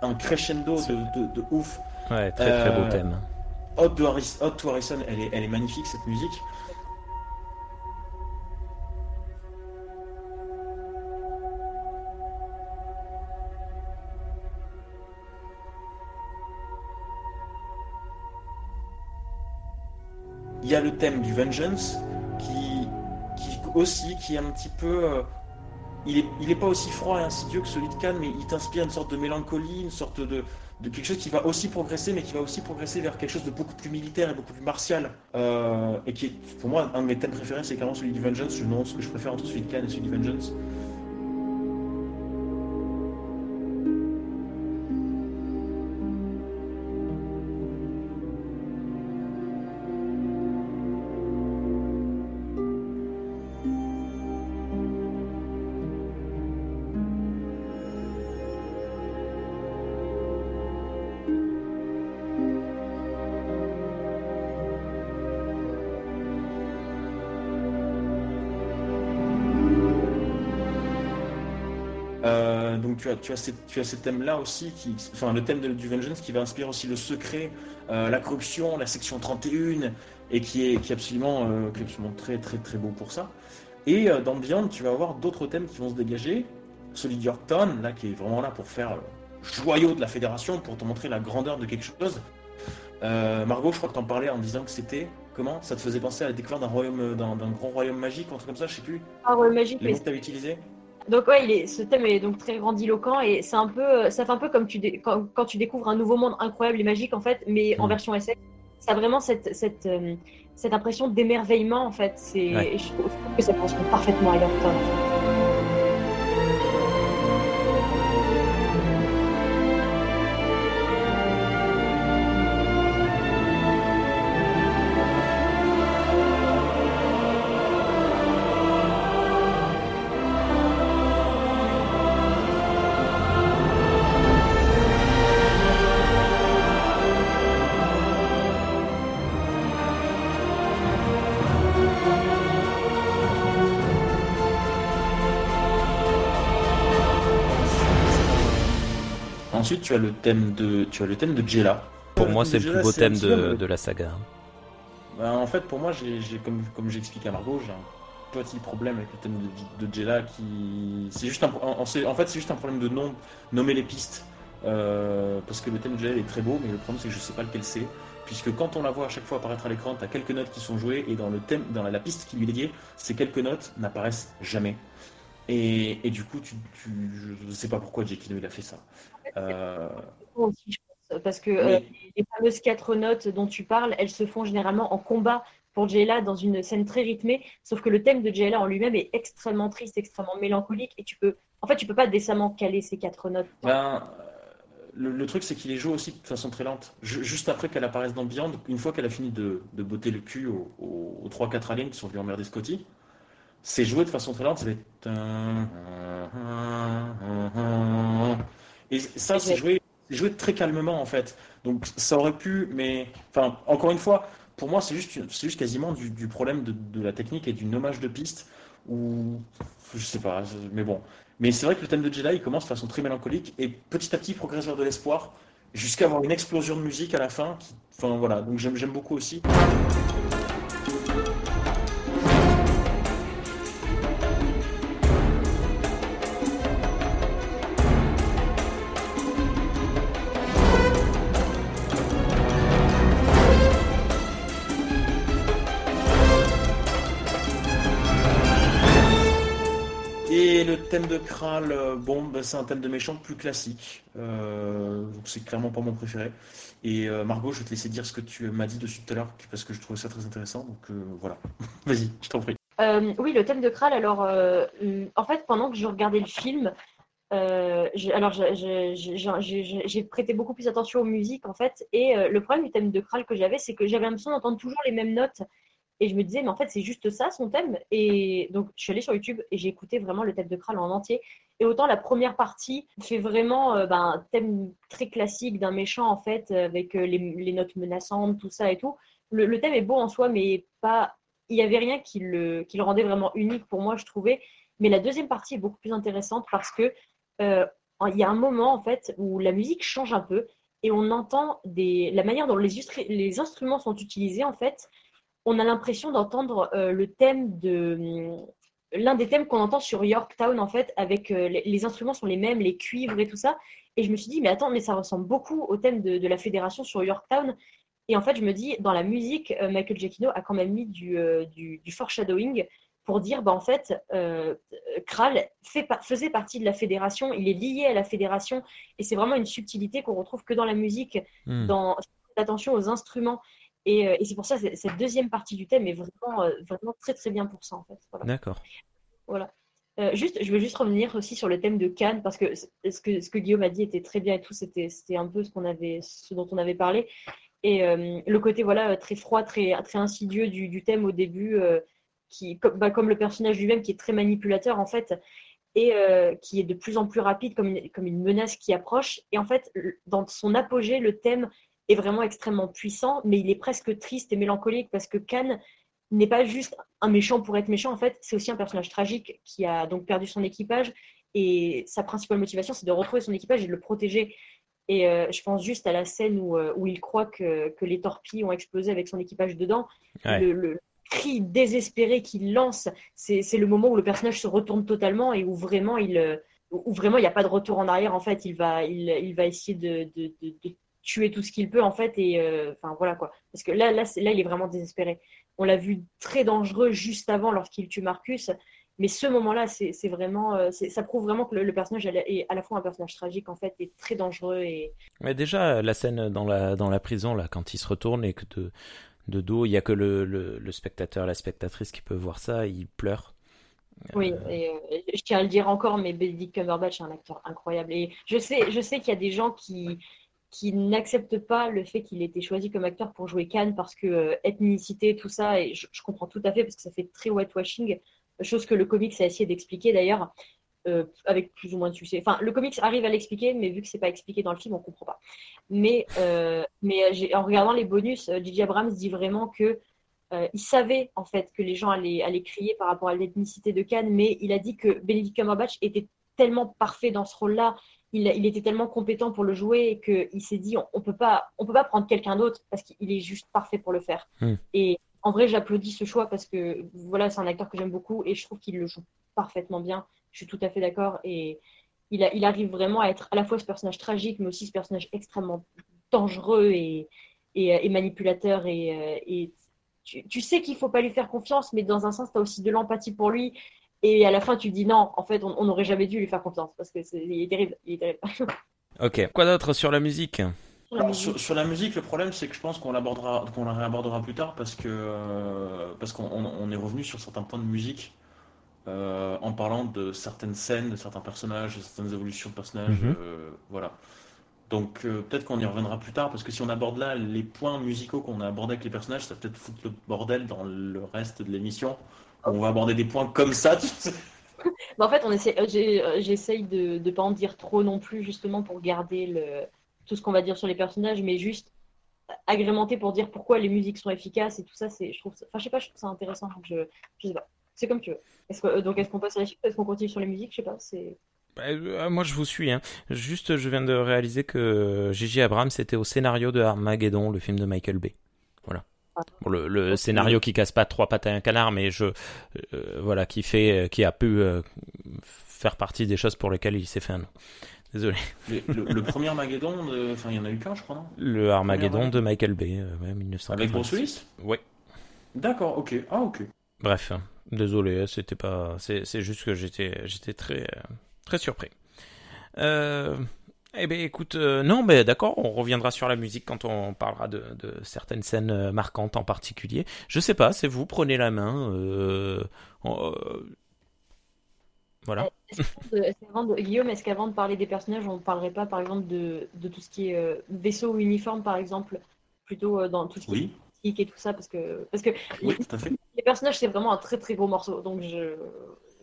un, un crescendo de, de- de ouf. Ouais, très très beau Euh, thème. Hot to, Harris- to Harrison, elle est, elle est magnifique cette musique. Y a le thème du Vengeance qui, qui aussi qui est un petit peu euh, il est, il est pas aussi froid et insidieux que celui de Cannes, mais il t'inspire une sorte de mélancolie, une sorte de, de quelque chose qui va aussi progresser, mais qui va aussi progresser vers quelque chose de beaucoup plus militaire et beaucoup plus martial. Euh, et qui est, pour moi, un de mes thèmes préférés, c'est clairement celui du Vengeance. Je ce que je préfère entre celui de Cannes et celui du Vengeance. Tu as, ces, tu as ces thèmes-là aussi, qui, enfin le thème de- du Vengeance qui va inspirer aussi le secret, euh, la corruption, la section 31, et qui est, qui est absolument, euh, qui est absolument très très très beau pour ça. Et euh, dans Beyond, tu vas avoir d'autres thèmes qui vont se dégager. Celui de Yorktown, là, qui est vraiment là pour faire joyau de la fédération, pour te montrer la grandeur de quelque chose. Margot, je crois que tu en parlais en disant que c'était comment? Ça te faisait penser à la découverte d'un royaume, grand royaume magique, ou un truc comme ça, je sais plus. Ah ouais, magique, Les mais mots que tu avais utilisés Donc ouais, il est, ce thème est donc très grandiloquent et c'est un peu, ça fait un peu comme tu dé- quand, quand tu découvres un nouveau monde incroyable et magique en fait, mais en Mm. version SF. Ça a vraiment cette, cette, euh, cette impression d'émerveillement en fait. C'est, Ouais. je trouve que ça correspond parfaitement à Yorktown. Ensuite, tu as le thème de, tu as le thème de Jella. Pour Euh, moi, le c'est le plus beau thème de, la saga. Bah, en fait, pour moi, j'ai, comme, comme j'ai expliqué à Margot, j'ai un petit problème avec le thème de, de Jella qui. C'est juste un, en, fait, c'est juste un problème de nom, nommer les pistes. Euh, parce que le thème de Jella est très beau, mais le problème, c'est que je sais pas lequel c'est. Puisque quand on la voit à chaque fois apparaître à l'écran, tu as quelques notes qui sont jouées, et dans, le thème, dans la, la piste qui lui est dédiée, ces quelques notes n'apparaissent jamais. Et, et du coup, tu, tu, je ne sais pas pourquoi Giacchino il a fait ça. Euh, aussi, je pense, parce que Oui. euh, les fameuses quatre notes dont tu parles, elles se font généralement en combat pour Jayla dans une scène très rythmée, sauf que le thème de Jayla en lui-même est extrêmement triste, extrêmement mélancolique, et tu peux, en fait, tu peux pas décemment caler ces quatre notes. Ben, euh, le, le truc, c'est qu'il les joue aussi de façon très lente. Ju- juste après qu'elle apparaisse dans Beyond, une fois qu'elle a fini de, de botter le cul aux, aux, aux 3-4 aliens qui sont venus emmerder Scotty, c'est joué de façon très lente. Ça va être... Et ça, c'est joué, c'est joué très calmement, en fait. Donc, ça aurait pu, mais... Enfin, encore une fois, pour moi, c'est juste, quasiment du, du problème de, de la technique et du nommage de piste, ou... Je sais pas, mais bon. Mais c'est vrai que le thème de Jedi, il commence de façon très mélancolique et petit à petit il progresse vers de l'espoir jusqu'à avoir une explosion de musique à la fin. qui- Enfin voilà, donc j'aime beaucoup aussi. Thème de Kral, euh, bon, bah, c'est un thème de méchant plus classique. Euh, donc c'est clairement pas mon préféré. Et euh, Margot, je vais te laisser dire ce que tu m'as dit dessus tout à l'heure parce que je trouvais ça très intéressant. Donc voilà, vas-y, je t'en prie. Oui, le thème de Kral, alors, euh, en fait, pendant que je regardais le film, alors j'ai- prêté beaucoup plus attention aux musiques, en fait, et le problème du thème de Kral que j'avais, c'est que j'avais l'impression d'entendre toujours les mêmes notes, et je me disais, mais en fait, c'est juste ça, son thème, et donc je suis allée sur YouTube et j'ai écouté vraiment le thème de Kral en entier, et autant la première partie fait vraiment euh, ben, thème très classique d'un méchant, en fait, avec euh, les, notes menaçantes, tout ça et tout, le, thème est beau en soi, mais pas il n'y avait rien qui le, qui le rendait vraiment unique pour moi, je trouvais. Mais la deuxième partie est beaucoup plus intéressante parce que euh, y a un moment en fait où la musique change un peu et on entend des, la manière dont les, les instruments sont utilisés en fait. On a l'impression d'entendre euh, le thème de l'un des thèmes qu'on entend sur Yorktown en fait, avec euh, les, les instruments sont les mêmes, les cuivres et tout ça. Et je me suis dit mais attends mais ça ressemble beaucoup au thème de, de la fédération sur Yorktown. Et en fait, je me dis, dans la musique, euh, Michael Giacchino a quand même mis du, euh, du, du foreshadowing pour dire, bah, en fait, euh, Kral fait faisait partie de la fédération, il est lié à la fédération, et c'est vraiment une subtilité qu'on retrouve que dans la musique, Hmm. dans l'attention aux instruments. Et, euh, et c'est pour ça que cette deuxième partie du thème est vraiment, euh, vraiment très très bien pour ça, en fait. Voilà. D'accord. Voilà. Euh, juste, je veux juste revenir aussi sur le thème de Cannes parce que ce que, ce que Guillaume a dit était très bien et tout, c'était, un peu ce qu'on avait, ce dont on avait parlé. Et euh, le côté voilà très froid, très, très insidieux du, du thème au début, euh, qui, comme, bah, comme le personnage lui-même qui est très manipulateur en fait, et qui est de plus en plus rapide comme une, comme une menace qui approche. Et en fait, dans son apogée, le thème est vraiment extrêmement puissant, mais il est presque triste et mélancolique parce que Khan n'est pas juste un méchant pour être méchant, en fait, c'est aussi un personnage tragique qui a donc perdu son équipage et sa principale motivation, c'est de retrouver son équipage et de le protéger. Et euh, je pense juste à la scène où, euh, où il croit que, que les torpilles ont explosé avec son équipage dedans. Ouais. Le, le cri désespéré qu'il lance, c'est le moment où le personnage se retourne totalement et où vraiment il, euh, où vraiment il n'y a pas de retour en arrière. En fait, il va, il, il va essayer de, de, de, de tuer tout ce qu'il peut en fait. Et euh, enfin voilà quoi. Parce que là, là, là, il est vraiment désespéré. On l'a vu très dangereux juste avant lorsqu'il tue Marcus. Mais ce moment-là, c'est c'est vraiment, euh, ça prouve vraiment que le, le personnage est à la fois un personnage tragique en fait et très dangereux et Mais déjà, la scène dans la, dans la prison, là, quand il se retourne et que de, de dos, il y a que le, le, le spectateur, la spectatrice qui peut voir ça, il pleure. Oui, et, euh, je tiens à le dire encore, mais Benedict Cumberbatch est un acteur incroyable. Et je sais, je sais qu'il y a des gens qui, qui n'acceptent pas le fait qu'il ait été choisi comme acteur pour jouer Cannes parce que euh, ethnicité, tout ça, et je, comprends tout à fait parce que ça fait très whitewashing, chose que le comics a essayé d'expliquer d'ailleurs, euh, avec plus ou moins de succès. Enfin, le comics arrive à l'expliquer, mais vu que c'est pas expliqué dans le film, on comprend pas. Mais, euh, mais en regardant les bonus, J.J. Abrams dit vraiment que il savait en fait que les gens allaient, allaient crier par rapport à l'ethnicité de Cannes, mais il a dit que Benedict Cumberbatch était tellement parfait dans ce rôle-là il, était tellement compétent pour le jouer qu'il s'est dit on, ne peut pas, on peut pas prendre quelqu'un d'autre parce qu'il est juste parfait pour le faire. Hmm. Et en vrai, j'applaudis ce choix parce que voilà, c'est un acteur que j'aime beaucoup et je trouve qu'il le joue parfaitement bien. Je suis tout à fait d'accord et il, il, arrive vraiment à être à la fois ce personnage tragique, mais aussi ce personnage extrêmement dangereux et, et, manipulateur et, et tu, sais qu'il faut pas lui faire confiance, mais dans un sens, tu as aussi de l'empathie pour lui et à la fin, tu dis non, en fait, on n'aurait jamais dû lui faire confiance parce que est, il est terrible. Il est terrible. ok. Quoi d'autre sur la musique sur la, musique. le problème c'est que je pense qu'on l'abordera, qu'on la réabordera plus tard parce que euh, parce qu'on est revenu sur certains points de musique euh, en parlant de certaines scènes, de certains personnages, de certaines évolutions de personnages, mhm. euh, voilà. Donc peut-être qu'on y reviendra plus tard parce que si on aborde là les points musicaux qu'on a abordés avec les personnages, ça va peut-être foutre le bordel dans le reste de l'émission on va aborder des points comme ça. en fait, on essaie, euh, euh, j'essaye de ne pas en dire trop non plus, justement pour garder le, tout ce qu'on va dire sur les personnages, mais juste agrémenter pour dire pourquoi les musiques sont efficaces et tout ça. C'est, je trouve, enfin, je sais pas, je trouve ça intéressant. Donc je, je sais pas. C'est comme tu veux. Est-ce que, donc, est-ce qu'on passe à la suite Est-ce qu'on continue sur les musiques Je sais pas. C'est. Bah, moi, je vous suis. Hein. Juste, je viens de réaliser que Gigi Abrams était au scénario de Armageddon, le film de Michael Bay. Voilà le, scénario qui casse pas trois pattes à un canard, mais je euh, voilà qui fait, qui a pu euh, faire partie des choses pour lesquelles il s'est fait un nom. Désolé. Le, premier Armageddon, enfin il y en a eu qu'un, je crois, non? Le Armageddon de Michael Bay, euh, ouais, Avec Bruce Willis? Ouais. D'accord, ok. Ah ok. Bref, désolé, c'était pas, c'est juste que j'étais, j'étais très, très surpris. Euh, eh bien, écoute, euh, non, mais d'accord, on reviendra sur la musique quand on parlera de, certaines scènes euh, marquantes en particulier. Je sais pas, c'est vous, prenez la main. Euh, voilà. Guillaume, est-ce qu'avant de parler des personnages, on ne parlerait pas, par exemple, de, tout ce qui est vaisseau ou uniforme, par exemple, plutôt dans tout ce qui est et tout ça, parce que, parce que les, personnages, c'est vraiment un très très gros morceau. Donc, je.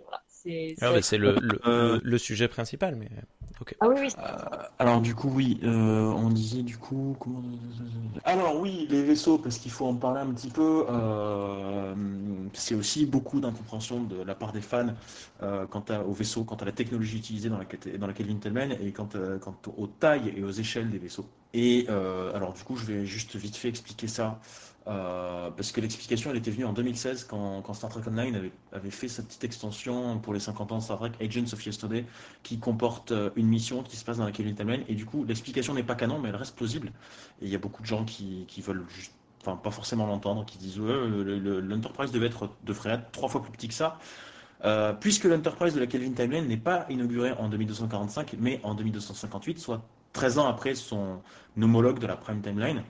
Voilà, c'est ah le, le, sujet principal, mais. Ah oui, oui. Euh, alors du coup, oui, euh, on disait du coup... Comment... Alors oui, les vaisseaux, parce qu'il faut en parler un petit peu, euh, c'est aussi beaucoup d'incompréhension de la part des fans quant à, au vaisseau, quant à la technologie utilisée dans la, dans la Kelvin Tellman et quant, quant aux tailles et aux échelles des vaisseaux. Et alors du coup, je vais juste vite fait expliquer ça. Euh, parce que l'explication, elle était venue en 2016 quand, Star Trek Online avait, fait sa petite extension pour les 50 ans de Star Trek Agents of Yesterday, qui comporte euh, une mission qui se passe dans la Kelvin Timeline. Et du coup, l'explication n'est pas canon, mais elle reste plausible. Et il y a beaucoup de gens qui, veulent juste, enfin, pas forcément l'entendre, qui disent ouais, l'Enterprise devait être, devrait être trois fois plus petit que ça. Euh, puisque l'Enterprise de la Kelvin Timeline n'est pas inaugurée en 2245, mais en 2258, soit 13 ans après son homologue de la Prime Timeline.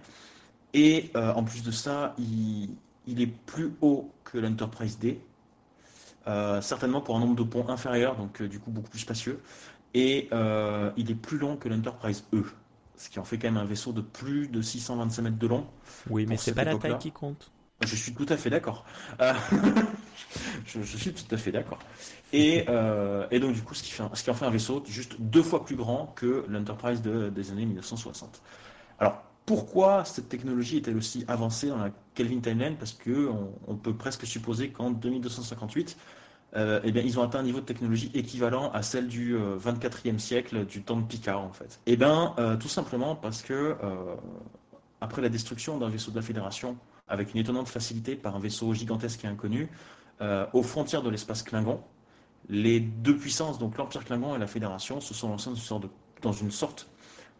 Et euh, en plus de ça, il, est plus haut que l'Enterprise D, euh, certainement pour un nombre de ponts inférieur, donc euh, du coup beaucoup plus spacieux. Et il est plus long que l'Enterprise E, ce qui en fait quand même un vaisseau de plus de 625 mètres de long. Oui, mais c'est pas la taille qui compte. Je suis tout à fait d'accord. je, suis tout à fait d'accord. Et, donc du coup, ce qui, fait, ce qui en fait un vaisseau juste deux fois plus grand que l'Enterprise de, des années 1960. Alors, pourquoi cette technologie est-elle aussi avancée dans la Kelvin Timeline Parce qu'on on peut presque supposer qu'en 2258, euh, eh ils ont atteint un niveau de technologie équivalent à celle du 24e euh, siècle, du temps de Picard, en fait. Eh bien, euh, tout simplement parce que, après la destruction d'un vaisseau de la Fédération, avec une étonnante facilité par un vaisseau gigantesque et inconnu, aux frontières de l'espace Klingon, les deux puissances, donc l'Empire Klingon et la Fédération, se sont lancées dans une sorte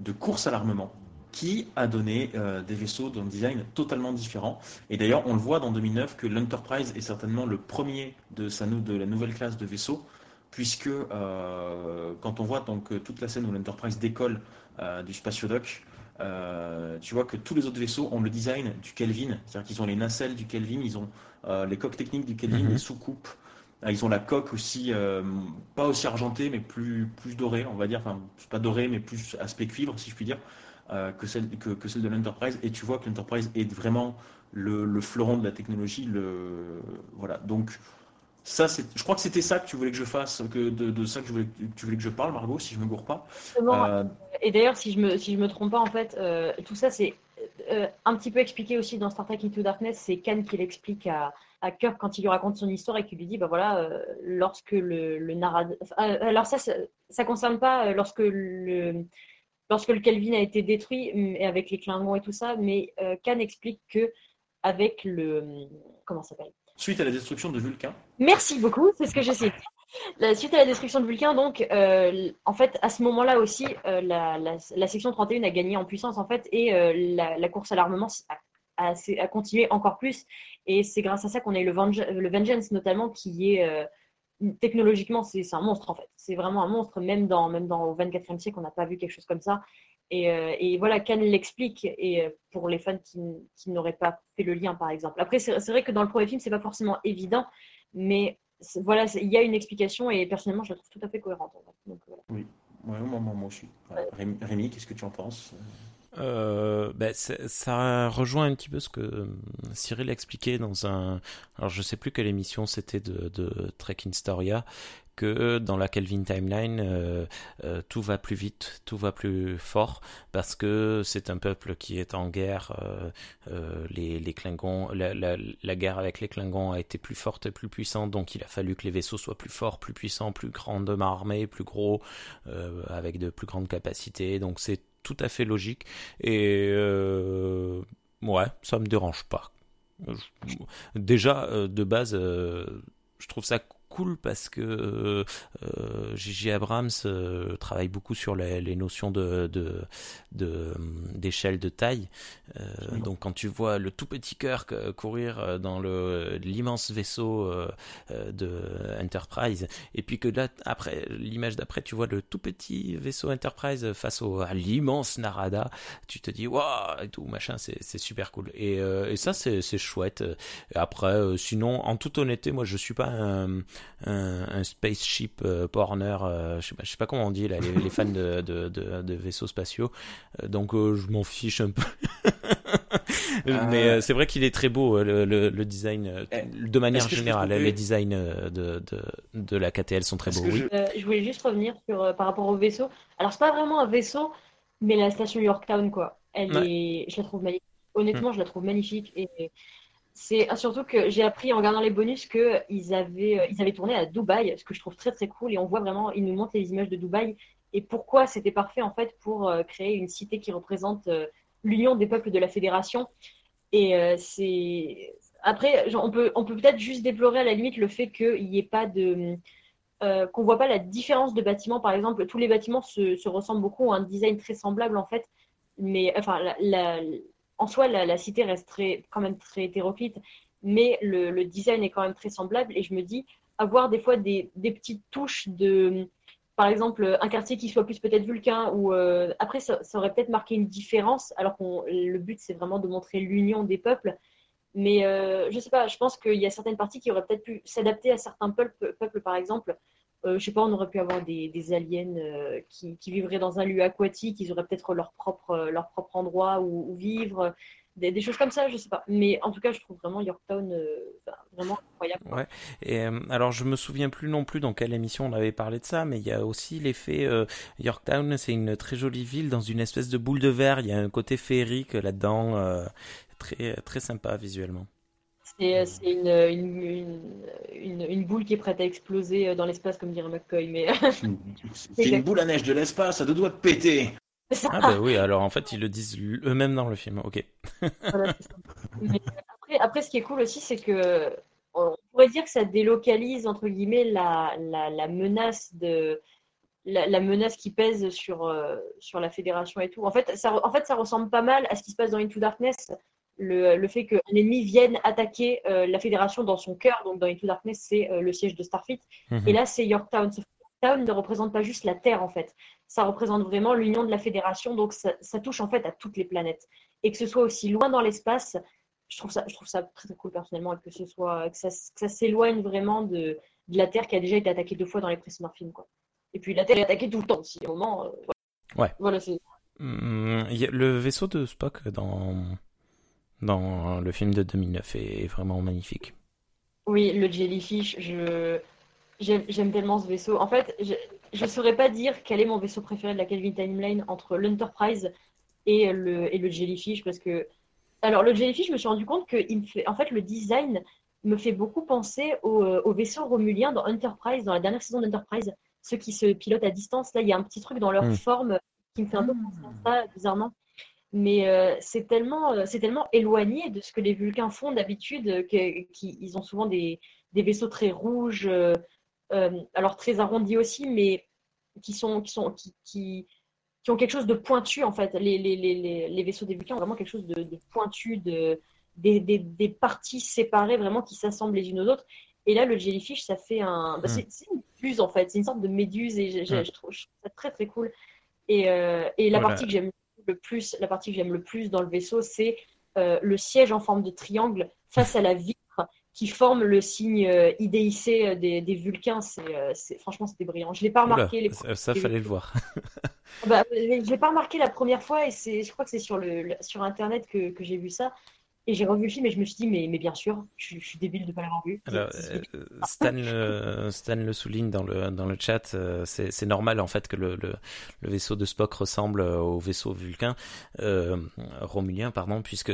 de course à l'armement qui a donné euh, des vaisseaux d'un design totalement différent. Et d'ailleurs, on le voit dans 2009 que l'Enterprise est certainement le premier de, sa, de la nouvelle classe de vaisseaux, puisque euh, quand on voit donc toute la scène où l'Enterprise décolle euh, du spatiodoc, tu vois que tous les autres vaisseaux ont le design du Kelvin, c'est-à-dire qu'ils ont les nacelles du Kelvin, ils ont les coques techniques du Kelvin, mhm. les sous-coupes, ils ont la coque aussi, pas aussi argentée, mais plus, plus dorée, on va dire, enfin, pas dorée, mais plus aspect cuivre, si je puis dire. Euh, que, celle, que, celle de l'Enterprise. Et tu vois que l'Enterprise est vraiment le, fleuron de la technologie. Le, voilà. Donc, ça, c'est, je crois que c'était ça que tu voulais que je fasse, que de, ça que, je voulais, tu voulais que je parle, Margot, si je me gourre pas. Euh, et d'ailleurs, si je me, si je me trompe pas, en fait, euh, tout ça, c'est un petit peu expliqué aussi dans Star Trek Into Darkness. C'est Khan qui l'explique à, à Kirk quand il lui raconte son histoire et qu'il lui dit bah voilà lorsque le, le narrateur alors ça, ça ça concerne pas lorsque le lorsque le Kelvin a été détruit et avec les Klingons et tout ça mais Khan explique que avec le comment s'appelle? Suite à la destruction de Vulcain. Merci beaucoup c'est ce que j'essaie la, suite à la destruction de Vulcain, donc, euh, en fait, à ce moment-là aussi, euh, la, section 31 a gagné en puissance, en fait, et euh, la, course à l'armement a, a, continué encore plus. Et c'est grâce à ça qu'on a eu le, Vengeance, notamment, qui est technologiquement, c'est un monstre, en fait. C'est vraiment un monstre, même dans, même dans au 24e siècle, on n'a pas vu quelque chose comme ça. Et, voilà, Khan l'explique, et pour les fans qui, qui n'auraient pas fait le lien, par exemple. Après, c'est vrai que dans le premier film, c'est pas forcément évident, mais voilà, il y a une explication et personnellement, je la trouve tout à fait cohérente. Oui, moi, moi, aussi. Rémi, qu'est-ce que tu en penses? Euh, ben, ça rejoint un petit peu ce que euh, Cyril expliquait dans un. Alors, je sais plus quelle émission c'était de, de Trek Storia, que dans la Kelvin Timeline, euh, euh, tout va plus vite, tout va plus fort, parce que c'est un peuple qui est en guerre. Euh, les, les Klingons, la, la, la, guerre avec les Klingons a été plus forte et plus puissante, donc il a fallu que les vaisseaux soient plus forts, plus puissants, plus grandes armée, plus gros, avec de plus grandes capacités. Donc c'est tout à fait logique. Et ouais, ça me dérange pas. Déjà, de base, je trouve ça cool parce que euh, euh Gigi Abrams euh, travaille beaucoup sur les, les notions de, de, de d'échelle de taille. Euh, donc quand tu vois le tout petit cœur courir dans le l'immense vaisseau de Enterprise et puis que là après l'image d'après tu vois le tout petit vaisseau Enterprise face au à l'immense Narada, tu te dis waouh et tout machin c'est c'est super cool et, et ça c'est c'est chouette. Et après sinon en toute honnêteté moi je suis pas un un, spaceship euh, porner, euh, je, sais pas, sais pas comment on dit là, les, fans de, de, de, vaisseaux spatiaux. Euh, donc je m'en fiche un peu. Mais c'est vrai qu'il est très beau le, le, design eh, de manière générale. Les designs de, de, de, la KTL sont très beaux. Oui. Je... voulais juste revenir sur par rapport au vaisseau. Alors c'est pas vraiment un vaisseau, mais la station Yorktown quoi. Elle est, je la trouve magnifique. Honnêtement, mm. je la trouve magnifique et c'est surtout que j'ai appris en regardant les bonus qu'ils avaient, euh, ils avaient tourné à Dubaï, ce que je trouve très très cool. Et on voit vraiment, ils nous montrent les images de Dubaï et pourquoi c'était parfait en fait pour euh, créer une cité qui représente euh, l'union des peuples de la fédération. Et c'est après, on peut on peut peut-être juste déplorer à la limite le fait qu'il n'y ait pas de qu'on voit pas la différence de bâtiments. Par exemple, tous les bâtiments se, se ressemblent beaucoup, ont un design très semblable en fait. Mais enfin, la en soi, la, cité reste quand même très hétéroclite, mais le, design est quand même très semblable. Et je me dis, avoir des fois des, petites touches de, par exemple, un quartier qui soit plus peut-être vulcain, ou euh, après, ça, aurait peut-être marqué une différence, alors que le but, c'est vraiment de montrer l'union des peuples. Mais euh, je sais pas, je pense qu'il y a certaines parties qui auraient peut-être pu s'adapter à certains peuples, peuples par exemple, je sais pas, on aurait pu avoir des, aliens euh, qui, vivraient dans un lieu aquatique, ils auraient peut-être leur propre, euh, leur propre endroit où, vivre, des, choses comme ça, je sais pas. Mais en tout cas, je trouve vraiment Yorktown vraiment incroyable. Ouais. Et alors, je me souviens plus non plus dans quelle émission on avait parlé de ça, mais il y a aussi l'effet Yorktown, c'est une très jolie ville dans une espèce de boule de verre. Il y a un côté féerique là-dedans, très très sympa visuellement. C'est une, une, une, boule qui est prête à exploser euh, dans l'espace, comme dirait McCoy. Mais... c'est une boule à neige de l'espace, à deux doigts de péter. Ah bah oui, alors en fait ils le disent eux-mêmes dans le film, ok. après, après, ce qui est cool aussi, c'est que on pourrait dire que ça délocalise entre guillemets la, la, la menace de la, la, menace qui pèse sur, euh, sur la fédération et tout. En fait, ça, en fait, ça ressemble pas mal à ce qui se passe dans Into Darkness, le, fait qu'un ennemi vienne attaquer euh, la fédération dans son cœur, donc dans Into Darkness, c'est euh, le siège de Starfleet. Mhm. Et là, c'est Yorktown. Yorktown ne représente pas juste la Terre, en fait. Ça représente vraiment l'union de la fédération, donc ça, touche en fait à toutes les planètes. Et que ce soit aussi loin dans l'espace, je trouve ça, je trouve ça très, très cool personnellement, et que ce soit que ça, ça s'éloigne vraiment de, de, la Terre qui a déjà été attaquée deux fois dans les précédents films, quoi. Et puis la Terre est attaquée tout le temps aussi, au moment. Euh, ouais. Voilà, c'est. Hum, le vaisseau de Spock dans dans le film de 2009 est, vraiment magnifique. Oui, le Jellyfish, je j'aime tellement ce vaisseau. En fait, je ne saurais pas dire quel est mon vaisseau préféré de la Kelvin Timeline entre l'Enterprise et le, et le Jellyfish parce que alors le Jellyfish, je me suis rendu compte que il fait, en fait le design me fait beaucoup penser au, au vaisseau romulien dans Enterprise, dans la dernière saison d'Enterprise, ceux qui se pilotent à distance. Là, il y a un petit truc dans leur Mm. forme qui me fait un peu penser à ça, bizarrement. Mais euh, c'est tellement, euh, tellement éloigné de ce que les Vulcains font d'habitude euh, qu'ils ont souvent des, des vaisseaux très rouges, euh, alors très arrondis aussi, mais qui sont, qui sont, qui, qui, qui ont quelque chose de pointu en fait. Les, les, les, les, vaisseaux des Vulcains ont vraiment quelque chose de, de pointu, de, des, des, des parties séparées vraiment qui s'assemblent les unes aux autres. Et là, le jellyfish, ça fait un. bah, Mm. c'est une méduse en fait, c'est une sorte de méduse et je, je- je trouve, je trouve ça très très cool. Et, euh, et la Voilà. partie que j'aime le plus, la partie que j'aime le plus dans le vaisseau, c'est euh, le siège en forme de triangle face à la vitre qui forme le signe euh, IDIC des, des Vulcains. C'est, euh, c'est- franchement, c'était brillant. Je l'ai pas Oula, remarqué. les ça, ça, fallait le voir. bah, je l'ai pas remarqué la première fois et c'est, je crois que c'est sur, le, le- sur Internet que, que j'ai vu ça. Et j'ai revu le film et je me suis dit, mais, mais bien sûr, je, suis- je suis débile de ne pas l'avoir vu. Alors, c'est- euh, Stan, le, Stan le souligne dans le, dans le chat, euh, c'est normal en fait que le, le, le vaisseau de Spock ressemble euh, au vaisseau vulcain, euh, romulien, pardon, puisque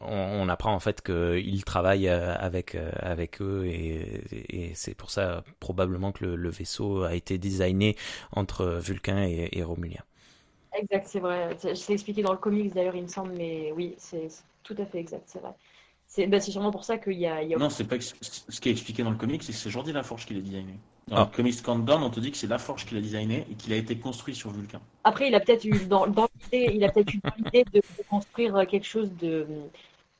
on, apprend en fait qu'il travaille euh, avec, euh, avec eux et, et c'est pour ça probablement que le, le vaisseau a été designé entre vulcain et, et romulien. Exact, c'est vrai. C'est c'est expliqué dans le comics d'ailleurs, il me semble, mais oui, c'est tout à fait exact, c'est vrai. C'est bah, sûrement pour ça qu'il y a, il y a- Non, c'est pas ce qui est expliqué dans le comics, c'est que c'est Jordi Laforge qui l'a designé. Dans Ah. le comics Countdown, on te dit que c'est Laforge qui l'a designé et qu'il a été construit sur Vulcain. Après, il a peut-être eu dans, dans l'idée, il a peut-être eu dans l'idée de, de construire quelque chose de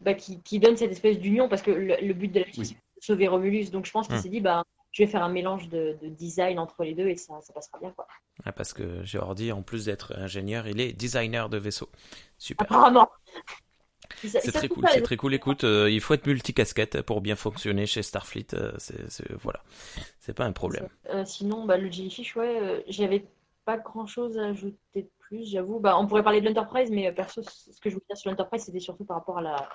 bah, qui, qui donne cette espèce d'union, parce que le, le but de la Oui. c'est de sauver Romulus. Donc, je pense qu'il Hmm. s'est dit, bah, je vais faire un mélange de, de design entre les deux et ça, ça passera bien, quoi. Ah, Parce que Geordi, en plus d'être ingénieur, il est designer de vaisseau. Super. Apparemment. C'est très cool, c'est très cool. Écoute, euh, il faut être multicasquette pour bien fonctionner chez Starfleet. euh, c'est, voilà, c'est pas un problème. Euh, sinon, bah, le Jellyfish, ouais, j'avais pas grand chose à ajouter de plus, j'avoue. Bah, on pourrait parler de l'Enterprise, mais perso, ce que je voulais dire sur l'Enterprise, c'était surtout par rapport à la...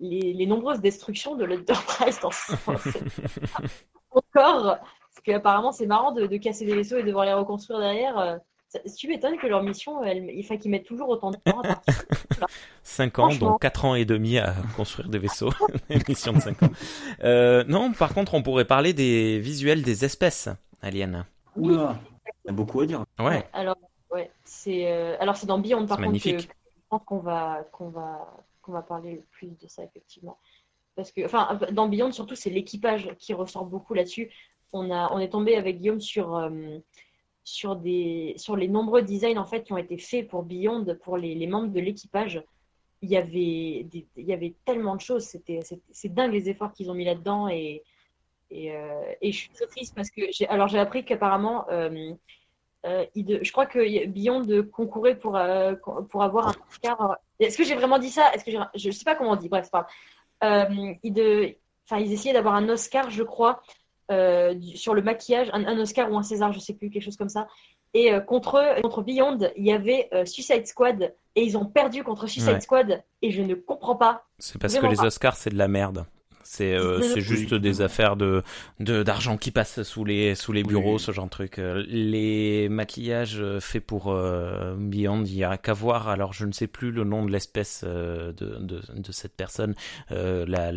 les, les nombreuses destructions de l'Enterprise dans ce encore. Parce qu'apparemment, c'est marrant de, de casser des vaisseaux et de devoir les reconstruire derrière. Ça- Tu m'étonnes que leur mission, elle, il faut qu'ils mettent toujours autant de temps. à partir. 5 ans, donc 4 ans et demi à construire des vaisseaux. Une mission de 5 ans. Euh, non, par contre, on pourrait parler des visuels des espèces aliens. Oula Il y a beaucoup à dire. Ouais, Alors, ouais, c'est euh, alors c'est dans Beyond par contre que, magnifique. que je pense qu'on va qu'on va qu'on va parler le plus de ça effectivement. Parce que enfin dans Beyond surtout c'est l'équipage qui ressort beaucoup là-dessus. On a on est tombé avec Guillaume sur euh, sur des sur les nombreux designs en fait qui ont été faits pour Beyond pour les, les membres de l'équipage. Il y avait il y avait tellement de choses, c'est dingue les efforts qu'ils ont mis là-dedans et et, euh, et je suis très triste parce que j'ai appris qu'apparemment euh, euh, je crois que Beyond concourait pour, pour avoir un Oscar. Est-ce que j'ai vraiment dit ça? Est-ce que je sais pas comment on dit. Bref, pas grave. Euh, il de... ils essayaient d'avoir un Oscar, je crois, euh, du- sur le maquillage, un, un Oscar ou un César, je sais plus, quelque chose comme ça. Et euh, contre contre Beyond, il y avait euh, Suicide Squad et ils ont perdu contre Suicide Ouais. Squad et je ne comprends pas. c'est parce que les pas. Oscars, c'est de la merde. C'est euh, c'est juste des affaires de de- d'argent qui passe sous les sous les bureaux, Oui. ce genre de truc. Euh, Les maquillages euh, faits pour euh, Beyond, il y a qu'à voir. Alors je ne sais plus le nom de l'espèce de, de de cette personne, euh, la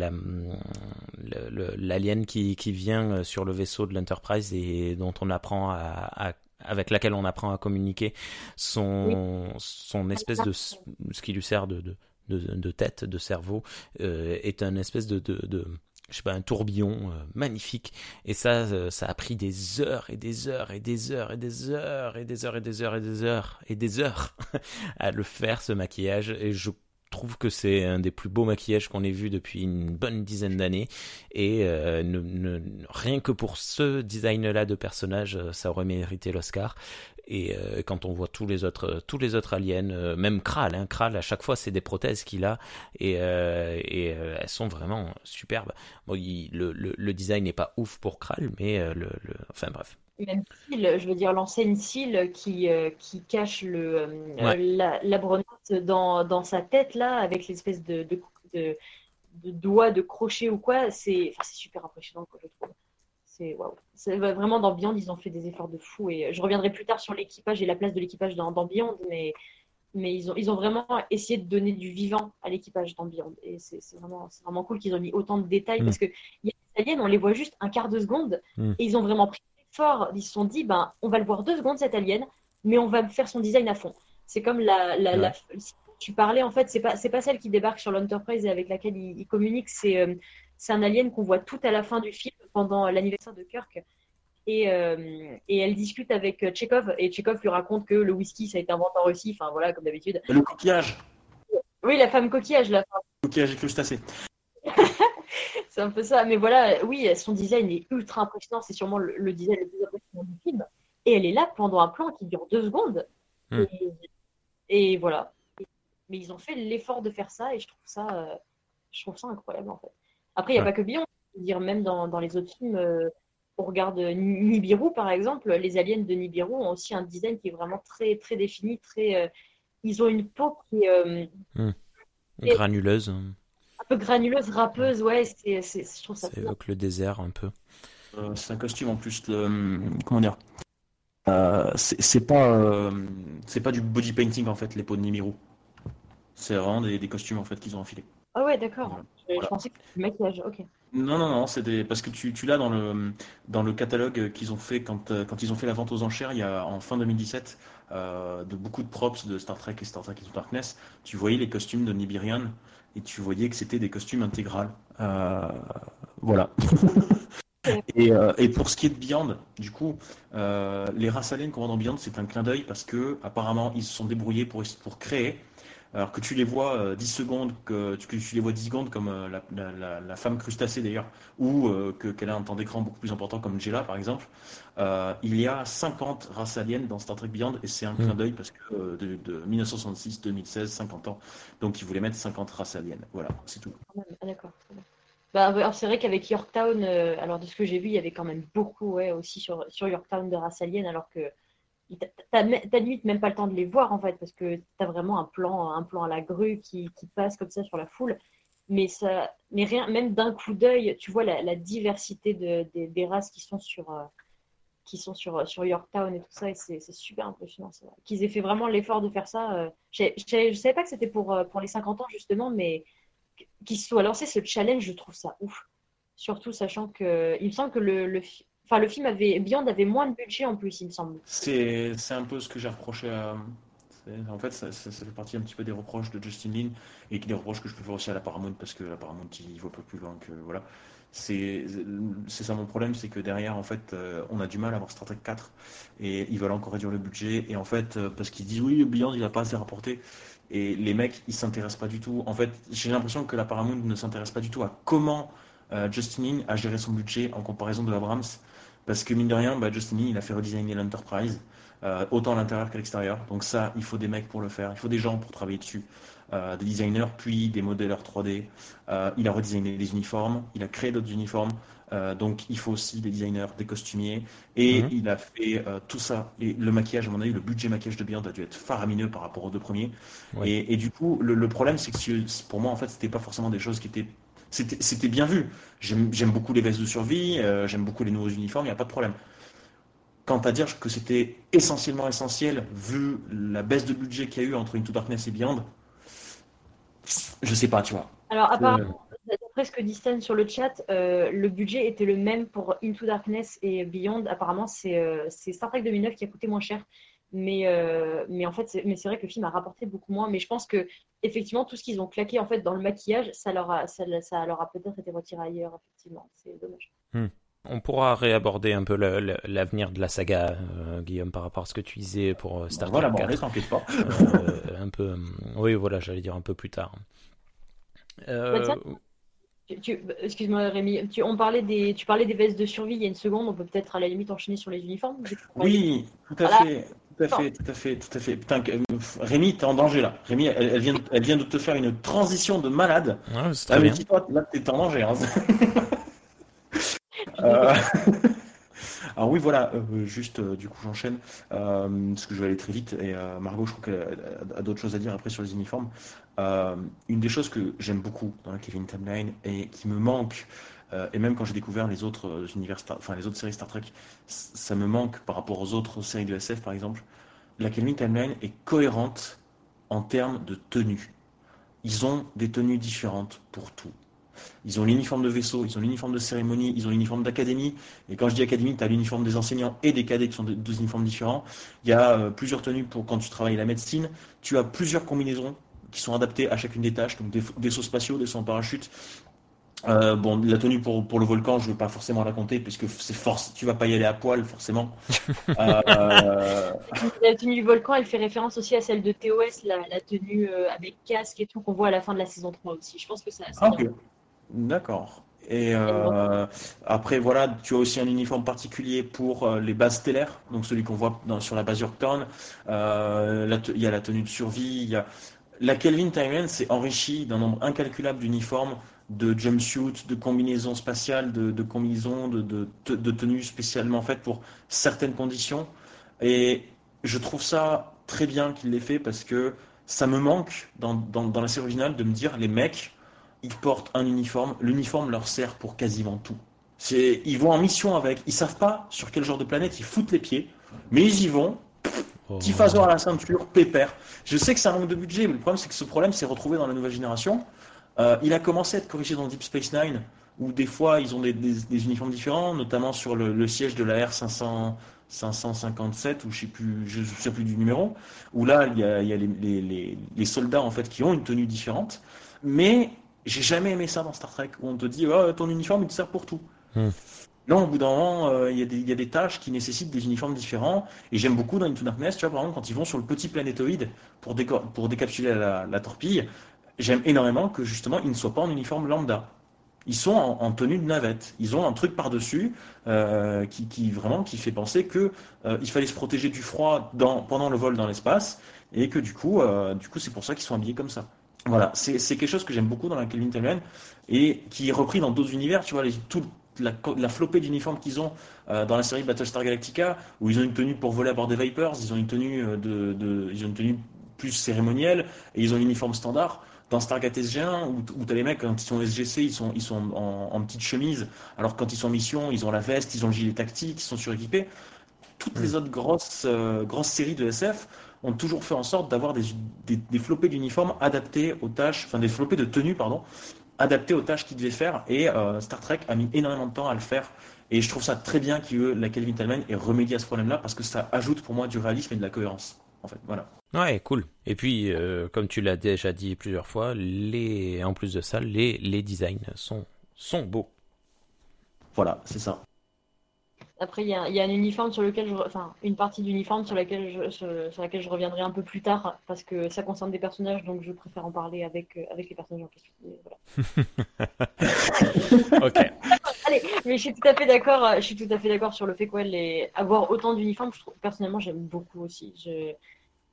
l'alien qui qui vient sur le vaisseau de l'Enterprise et dont on apprend à, à avec laquelle on apprend à communiquer son son espèce de ce qui lui sert de de, de, tête, de cerveau, euh, est un espèce de, de, je sais pas, un tourbillon euh, magnifique. Et ça, euh, ça a pris des heures et des heures et des heures et des heures et des heures et des heures et des heures et des heures à le faire, ce maquillage. Et je trouve que c'est un des plus beaux maquillages qu'on ait vu depuis une bonne dizaine d'années. Et rien que pour ce design-là de personnage, ça aurait mérité l'Oscar. Et euh, quand on voit tous les autres, tous les autres aliens, euh, même Kral, hein, Kral à chaque fois c'est des prothèses qu'il a et, euh, et euh, elles sont vraiment superbes. Bon, il- le, le, le design n'est pas ouf pour Kral, mais euh, le, le, enfin bref. Même Seal, je veux dire l'enseigne Seal qui, euh, qui cache le, euh, Ouais. la, la dans, dans sa tête là, avec l'espèce de, de, de, de doigt de crochet ou quoi, c'est enfin, c'est super impressionnant quoi, je trouve. C'est waouh. C'est vraiment dans Beyond, ils ont fait des efforts de fou et je reviendrai plus tard sur l'équipage et la place de l'équipage dans, dans Beyond, mais mais ils ont, ils ont vraiment essayé de donner du vivant à l'équipage dans Et c'est vraiment, vraiment cool qu'ils ont mis autant de détails mm. parce que y a des aliens, on les voit juste un quart de seconde mm. et ils ont vraiment pris fort. Ils se sont dit, ben, on va le voir deux secondes cet alien, mais on va faire son design à fond. C'est comme la, la, tu parlais, en fait, c'est pas, pas celle qui débarque sur l'Enterprise et avec laquelle il, communique, c'est euh, c'est un alien qu'on voit tout à la fin du film pendant l'anniversaire de Kirk. Et, euh, et, elle discute avec Chekhov et Chekhov lui raconte que le whisky ça a été inventé en Russie, enfin voilà comme d'habitude. Le coquillage. Oui, la femme coquillage, la femme. Coquillage et crustacé. c'est un peu ça, mais voilà, oui, son design est ultra impressionnant, c'est sûrement le, design le plus impressionnant du film. Et elle est là pendant un plan qui dure deux secondes. Hmm. Et, voilà. Mais ils ont fait l'effort de faire ça et je trouve ça, euh, je trouve ça incroyable en fait. Après, il n'y a pas que Beyond. dire même dans, dans les autres films, euh, on regarde Nibiru par exemple, les aliens de Nibiru ont aussi un design qui est vraiment très très défini, très. Euh, ils ont une peau qui est hmm. granuleuse. Un peu granuleuse, râpeuse, ouais. C'est, je trouve ça. Ça évoque le désert un peu. c'est un costume en plus comment dire euh, c'est pas euh, c'est pas du body painting en fait les peaux de Nimiru. C'est vraiment des, costumes en fait qu'ils ont enfilés. Ah ouais d'accord. Je, pensais que c'était du maquillage. Ok. Non non non c'est des... parce que tu, tu l'as dans le dans le catalogue qu'ils ont fait quand euh, quand ils ont fait la vente aux enchères il y a en fin 2017 de beaucoup de props de Star Trek et Star Trek Into Darkness. Tu voyais les costumes de Nibirian et tu voyais que c'était des costumes intégrales. voilà. Euh, et, pour ce qui est de Beyond, du coup, euh, les races aliens qu'on voit dans Beyond, c'est un clin d'œil parce que apparemment ils se sont débrouillés pour, pour créer. Alors que tu les vois 10 euh, secondes, que tu, les vois 10 secondes comme la, femme crustacée d'ailleurs, ou qu'elle a un temps d'écran beaucoup plus important comme Jella par exemple, il y a 50 races aliens dans Star Trek Beyond et c'est un clin mm. d'œil parce que de, de 1966, 2016, 50 ans. Donc ils voulaient mettre 50 races aliens. Voilà, c'est tout. Ah, d'accord. Bah, c'est vrai qu'avec Yorktown, euh, alors de ce que j'ai vu, il y avait quand même beaucoup ouais, aussi sur, sur Yorktown de race alien, alors que t'as limite même pas le temps de les voir en fait, parce que t'as vraiment un plan, un plan à la grue qui, qui, passe comme ça sur la foule. Mais, ça, mais rien, même d'un coup d'œil, tu vois la, diversité de, des races qui sont sur, euh, qui sont sur, sur Yorktown et tout ça, et c'est super impressionnant. Qu'ils aient fait vraiment l'effort de faire ça. Euh, je ne savais pas que c'était pour, pour les 50 ans justement, mais qu'il soit lancé ce challenge, je trouve ça ouf. Surtout sachant que il me semble que le, enfin, le film avait Beyond avait moins de budget en plus, il me semble. C'est un peu ce que j'ai reproché à. En fait, ça, fait partie un petit peu des reproches de Justin Lin et des reproches que je peux faire aussi à la Paramount parce que la Paramount il voit pas plus loin que voilà. C'est ça mon problème, c'est que derrière en fait euh, on a du mal à avoir Star Trek 4 et ils veulent encore réduire le budget et en fait euh, parce qu'ils disent oui Beyond il a pas assez rapporté et les mecs, ils s'intéressent pas du tout. En fait, j'ai l'impression que la Paramount ne s'intéresse pas du tout à comment euh, Justin Lin a géré son budget en comparaison de Abrams. Parce que mine de rien, bah, Justin Lin, il a fait redesigner l'Enterprise, euh, autant à l'intérieur qu'à l'extérieur. Donc ça, il faut des mecs pour le faire. Il faut des gens pour travailler dessus. Euh, des designers, puis des modéleurs 3D. il a redesigné des uniformes, il a créé d'autres uniformes. Euh, donc il faut aussi des designers, des costumiers. Et mhm. il a fait euh, tout ça. Et le maquillage, à mon avis, le budget maquillage de Beyond a dû être faramineux par rapport aux deux premiers. Et, du coup, le, problème, c'est que pour moi, en fait, c'était pas forcément des choses qui étaient. C'était bien vu. J'aime beaucoup les vestes de survie, euh, j'aime beaucoup les nouveaux uniformes, il n'y a pas de problème. Quant à dire que c'était essentiellement essentiel, vu la baisse de budget qu'il y a eu entre Into Darkness et Beyond, je sais pas, tu vois. Alors, apparemment, D'après ce que dit sur le chat, euh, le budget était le même pour Into Darkness et Beyond. Apparemment, c'est euh, Star Trek 2009 qui a coûté moins cher. Mais, euh, mais en fait, c'est vrai que le film a rapporté beaucoup moins. Mais je pense que effectivement, tout ce qu'ils ont claqué en fait dans le maquillage, ça leur a, ça, leur a peut-être été retiré ailleurs. Effectivement, c'est dommage. Hmm. On pourra réaborder un peu l'avenir de la saga, Guillaume, par rapport à ce que tu disais pour Star Trek. Voilà, bon, t'inquiète pas. un peu, oui, voilà, j'allais dire un peu plus tard. Excuse-moi Rémi, tu, on parlait des, tu parlais des vestes de survie il y a une seconde, on peut peut-être à la limite enchaîner sur les uniformes Oui, tout à fait, tout à fait, tout à fait, tout à fait. Putain, euh, Rémi, t'es en danger là. Rémi, elle, vient, elle vient de te faire une transition de malade. Ouais, c'est très ah, bien. toi, là, t'es en danger. Hein. euh... Alors oui, voilà, euh, juste euh, du coup j'enchaîne, euh, parce que je vais aller très vite, et Margot, je crois qu'elle a, d'autres choses à dire après sur les uniformes. une des choses que j'aime beaucoup dans la Kevin Timeline et qui me manque, et même quand j'ai découvert les autres autres séries Star Trek, ça me manque par rapport aux autres séries de SF par exemple. La Kevin Timeline est cohérente en termes de tenue. Ils ont des tenues différentes pour tout. Ils ont l'uniforme de vaisseau, ils ont l'uniforme de cérémonie, ils ont l'uniforme d'académie. Et quand je dis académie, tu as l'uniforme des enseignants et des cadets qui sont deux uniformes différents. Il y a euh, plusieurs tenues pour quand tu travailles la médecine. Tu as plusieurs combinaisons qui sont adaptées à chacune des tâches, donc des, sauts spatiaux, des sauts en parachute. Euh, bon, la tenue pour, pour le volcan, je ne vais pas forcément la compter puisque c'est force, tu vas pas y aller à poil forcément. Euh, la tenue du volcan, elle fait référence aussi à celle de TOS, la, tenue avec casque et tout qu'on voit à la fin de la saison 3 aussi. Je pense que ça. Ah, D'accord. Et euh, après, voilà, tu as aussi un uniforme particulier pour euh, les bases stellaires, donc celui qu'on voit sur la base Yorktown. Euh, il y a la tenue de survie. Il y a... La Kelvin Timeline s'est enrichie d'un nombre incalculable d'uniformes, de jumpsuits, de combinaisons spatiales, de, combinaisons, de, de, tenues spécialement faites pour certaines conditions. Et je trouve ça très bien qu'il l'ait fait parce que ça me manque dans, dans, dans la série originale de me dire les mecs ils portent un uniforme, l'uniforme leur sert pour quasiment tout. Ils vont en mission avec, ils savent pas sur quel genre de planète ils foutent les pieds, mais ils y vont, oh. petit phasor à la ceinture, pépère. Je sais que c'est un manque de budget, mais le problème c'est que ce problème s'est retrouvé dans la nouvelle génération. Euh, il a commencé à être corrigé dans Deep Space Nine, où des fois ils ont des, uniformes différents, notamment sur le, siège de la R500. 557 ou je sais plus, je sais plus du numéro, où là il y a, les, les, soldats en fait qui ont une tenue différente, mais j'ai jamais aimé ça dans Star Trek, où on te dit oh, ton uniforme il te sert pour tout. Là, au bout d'un moment, euh, il y, a des tâches qui nécessitent des uniformes différents. Et j'aime beaucoup dans Into Darkness, tu vois, par exemple, quand ils vont sur le petit planétoïde pour, pour décapsuler la, torpille, j'aime énormément que justement, ils ne soient pas en uniforme lambda. Ils sont en, tenue de navette. Ils ont un truc par-dessus euh, qui, vraiment qui fait penser que euh, il fallait se protéger du froid pendant le vol dans l'espace et que du coup, du coup, c'est pour ça qu'ils sont habillés comme ça. Voilà, c'est quelque chose que j'aime beaucoup dans la Kelvin Timeline et qui est repris dans d'autres univers. Tu vois, toute la, flopée d'uniformes qu'ils ont euh, dans la série Battlestar Galactica, où ils ont une tenue pour voler à bord des Vipers, ils ont une tenue euh, de, ils ont une tenue plus cérémonielle et ils ont un uniforme standard. Dans Stargate SG1, où, où tu as les mecs, quand ils sont SGC, ils sont, ils sont en, petite chemise, alors quand ils sont en mission, ils ont la veste, ils ont le gilet tactique, ils sont suréquipés. Toutes les hmm. autres grosses, euh, grosses séries de SF, ont toujours fait en sorte d'avoir des, des, flopées d'uniformes adaptés aux tâches, enfin des flopées de tenues, pardon, adaptés aux tâches qu'ils devaient faire. Et euh, Star Trek a mis énormément de temps à le faire. Et je trouve ça très bien que la Kelvin Timeline ait remédié à ce problème-là parce que ça ajoute pour moi du réalisme et de la cohérence. En fait, voilà. Ouais, cool. Et puis, euh, comme tu l'as déjà dit plusieurs fois, les, en plus de ça, les, les designs sont, sont beaux. Voilà, c'est ça. Après, il y, a, un uniforme sur lequel je, enfin, une partie d'uniforme sur laquelle je, sur, laquelle je reviendrai un peu plus tard parce que ça concerne des personnages, donc je préfère en parler avec, euh, avec les personnages en question. ok. Allez, mais je suis tout à fait d'accord. Euh, je suis tout à fait d'accord sur le fait quoi, les... avoir autant d'uniformes. Personnellement, j'aime beaucoup aussi. Je,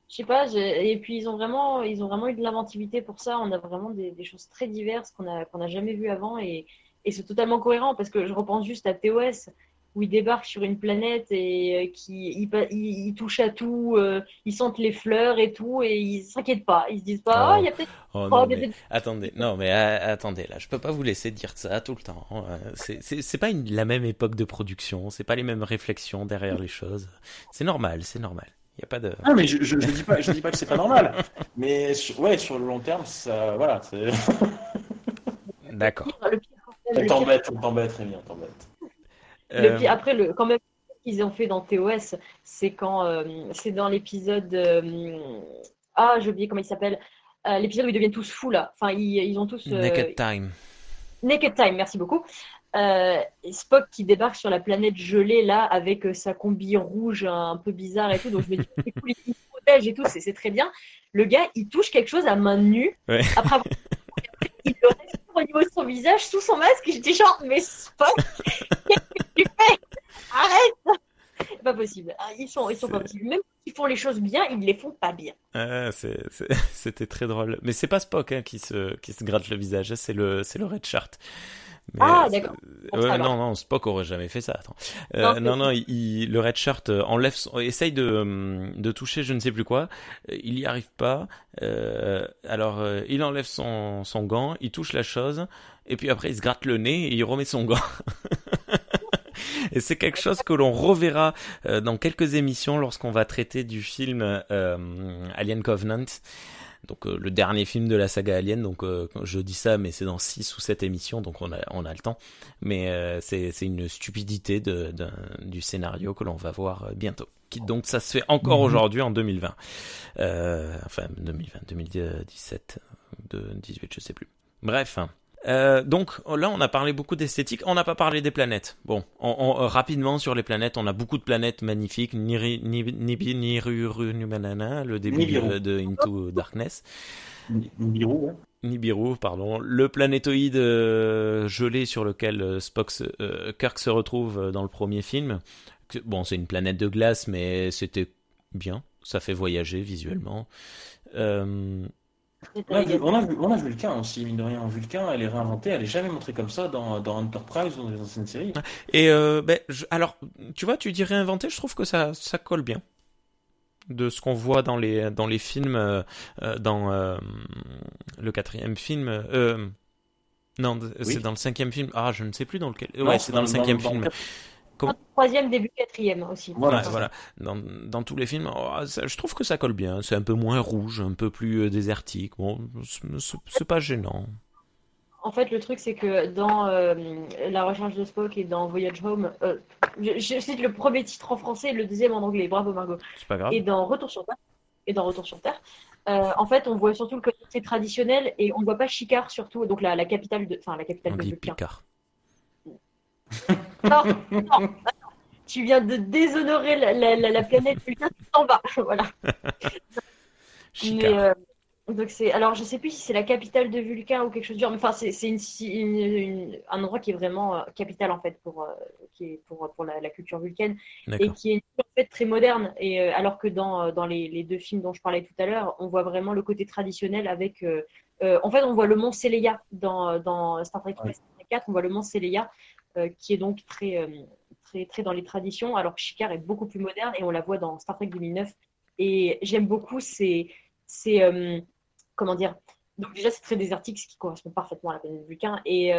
je sais pas. Et puis ils ont vraiment, ils ont vraiment eu de l'inventivité pour ça. On a vraiment des, des choses très diverses qu'on a qu'on n'a jamais vues avant et, et c'est totalement cohérent parce que je repense juste à TOS où ils débarquent sur une planète et euh, qui ils, touchent à tout, euh, ils sentent les fleurs et tout et ils s'inquiètent pas, ils se disent pas oh, il y a peut-être oh, non, attendez, non mais euh, attendez là, je peux pas vous laisser dire ça tout le temps. C'est pas la même époque de production, c'est pas les mêmes réflexions derrière les choses. C'est normal, c'est normal. Il y a pas de Ah mais je, je, dis pas je dis pas que c'est pas normal, mais sur, ouais, sur le long terme ça voilà, D'accord. T'embête, t'embête, très bien, t'embête. Euh, après, le, quand même, ce qu'ils ont fait dans TOS, c'est quand euh, c'est dans l'épisode. Euh, ah, j'ai oublié comment il s'appelle. l'épisode où ils deviennent tous fous là. Enfin, ils, ils ont tous. Naked Time. Naked Time, merci beaucoup. Spock qui débarque sur la planète gelée là avec sa combi rouge un peu bizarre et tout. Donc je me dis, c'est cool, il protège et tout, c'est très bien. Le gars, il touche quelque chose à main nue. Après avoir... il le reste au niveau de son visage, sous son masque. J'étais genre, mais Spock, Arrête Pas possible. Ah, ils sont, ils sont pas possibles. Même s'ils font les choses bien, ils les font pas bien. Ah, c'était très drôle. Mais c'est pas Spock hein, qui, se, qui se gratte le visage, c'est le, le Red Ah, d'accord. non, non, Spock aurait jamais fait ça. Attends. Euh, non, non, il, le Red Shirt euh, enlève, essaye de, euh, de toucher je ne sais plus quoi. Il y arrive pas. alors, il enlève son, son gant, il touche la chose, et puis après, il se gratte le nez et il remet son gant. Et c'est quelque chose que l'on reverra euh, dans quelques émissions lorsqu'on va traiter du film euh, Alien Covenant. Donc euh, le dernier film de la saga Alien, donc je dis ça, mais c'est dans 6 ou 7 émissions, donc on a, on a le temps. Mais c'est une stupidité de, du scénario que l'on va voir bientôt. donc ça se fait encore mhm. aujourd'hui en 2020. enfin 2020, 2017, 2018, je sais plus. Bref. Euh, donc là, on a parlé beaucoup d'esthétique. On n'a pas parlé des planètes. Bon, on, euh, rapidement sur les planètes, on a beaucoup de planètes magnifiques. Nibiru, Numanana, le début de, Into Darkness. Nibiru, Nibiru, pardon. Le planétoïde euh, gelé sur lequel Spock, Kirk se retrouve dans le premier film. Bon, c'est une planète de glace, mais c'était bien. Ça fait voyager visuellement. Euh, on, a, on, a, Vulcain aussi, mine de rien. Vulcain, elle est réinventée, elle est jamais montrée comme ça dans, dans Enterprise ou dans les anciennes séries. Et euh, ben, alors, tu vois, tu dis réinventer, je trouve que ça, ça colle bien. De ce qu'on voit dans les, dans les films, euh, euh, dans le quatrième film. non, c'est dans le cinquième film. Ah, je ne sais plus dans lequel. ouais, c'est dans, le cinquième film. Troisième, début quatrième aussi. Voilà, voilà. Dans, dans, tous les films, oh, je trouve que ça colle bien. C'est un peu moins rouge, un peu plus euh, désertique. Bon, c'est pas gênant. En fait, le truc, c'est que dans euh, La recherche de Spock et dans Voyage Home, euh, je, cite le premier titre en français et le deuxième en anglais. Bravo, Margot. C'est pas grave. Et dans Retour sur Terre, et dans Retour sur Terre, en fait, on voit surtout le côté traditionnel et on voit pas Chicard surtout, donc la, capitale de, enfin la capitale de Picard. Non, non, tu viens de déshonorer la, planète Vulcain en bas. Voilà. Mais, euh, donc c'est, alors je sais plus si c'est la capitale de Vulcain ou quelque chose du genre, mais enfin c'est, un endroit qui est vraiment euh, capital en fait pour, euh, qui est pour, pour la, culture vulcaine et qui est en fait très moderne. Et alors que dans, dans les, deux films dont je parlais tout à l'heure, on voit vraiment le côté traditionnel avec, en fait on voit le mont Seleia dans, dans Star Trek 4, on voit le mont Seleia euh, qui est donc très, euh, très, très dans les traditions, alors que Chicard est beaucoup plus moderne et on la voit dans Star Trek 2009. Et j'aime beaucoup ces, euh, comment dire, donc déjà c'est très désertique, ce qui correspond parfaitement à la planète Vulcain. Et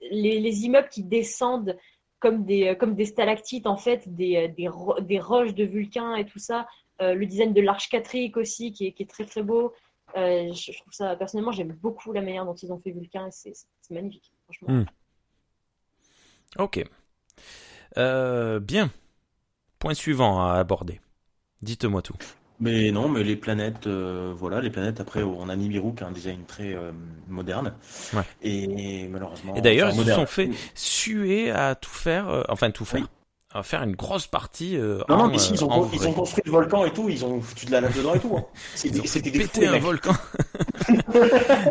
les, les, immeubles qui descendent comme des, stalactites, en fait, des, roches de Vulcain et tout ça. le design de l'arche catrique aussi, qui est, qui est, très très beau. je, trouve ça, personnellement, j'aime beaucoup la manière dont ils ont fait Vulcain, c'est magnifique, franchement. Hmm. Ok. Euh, bien. Point suivant à aborder. Dites-moi tout. Mais non, mais les planètes, euh, voilà, les planètes, après, on a Nibiru qui a un design très euh, moderne. Ouais. Et malheureusement. Et d'ailleurs, ils se sont fait suer à tout faire, enfin tout faire à faire une grosse partie. Euh, non, non, mais si, ils ont, ils ont, construit le volcan et tout, ils ont foutu de la lave dedans et tout. Hein. C'était pété un volcan.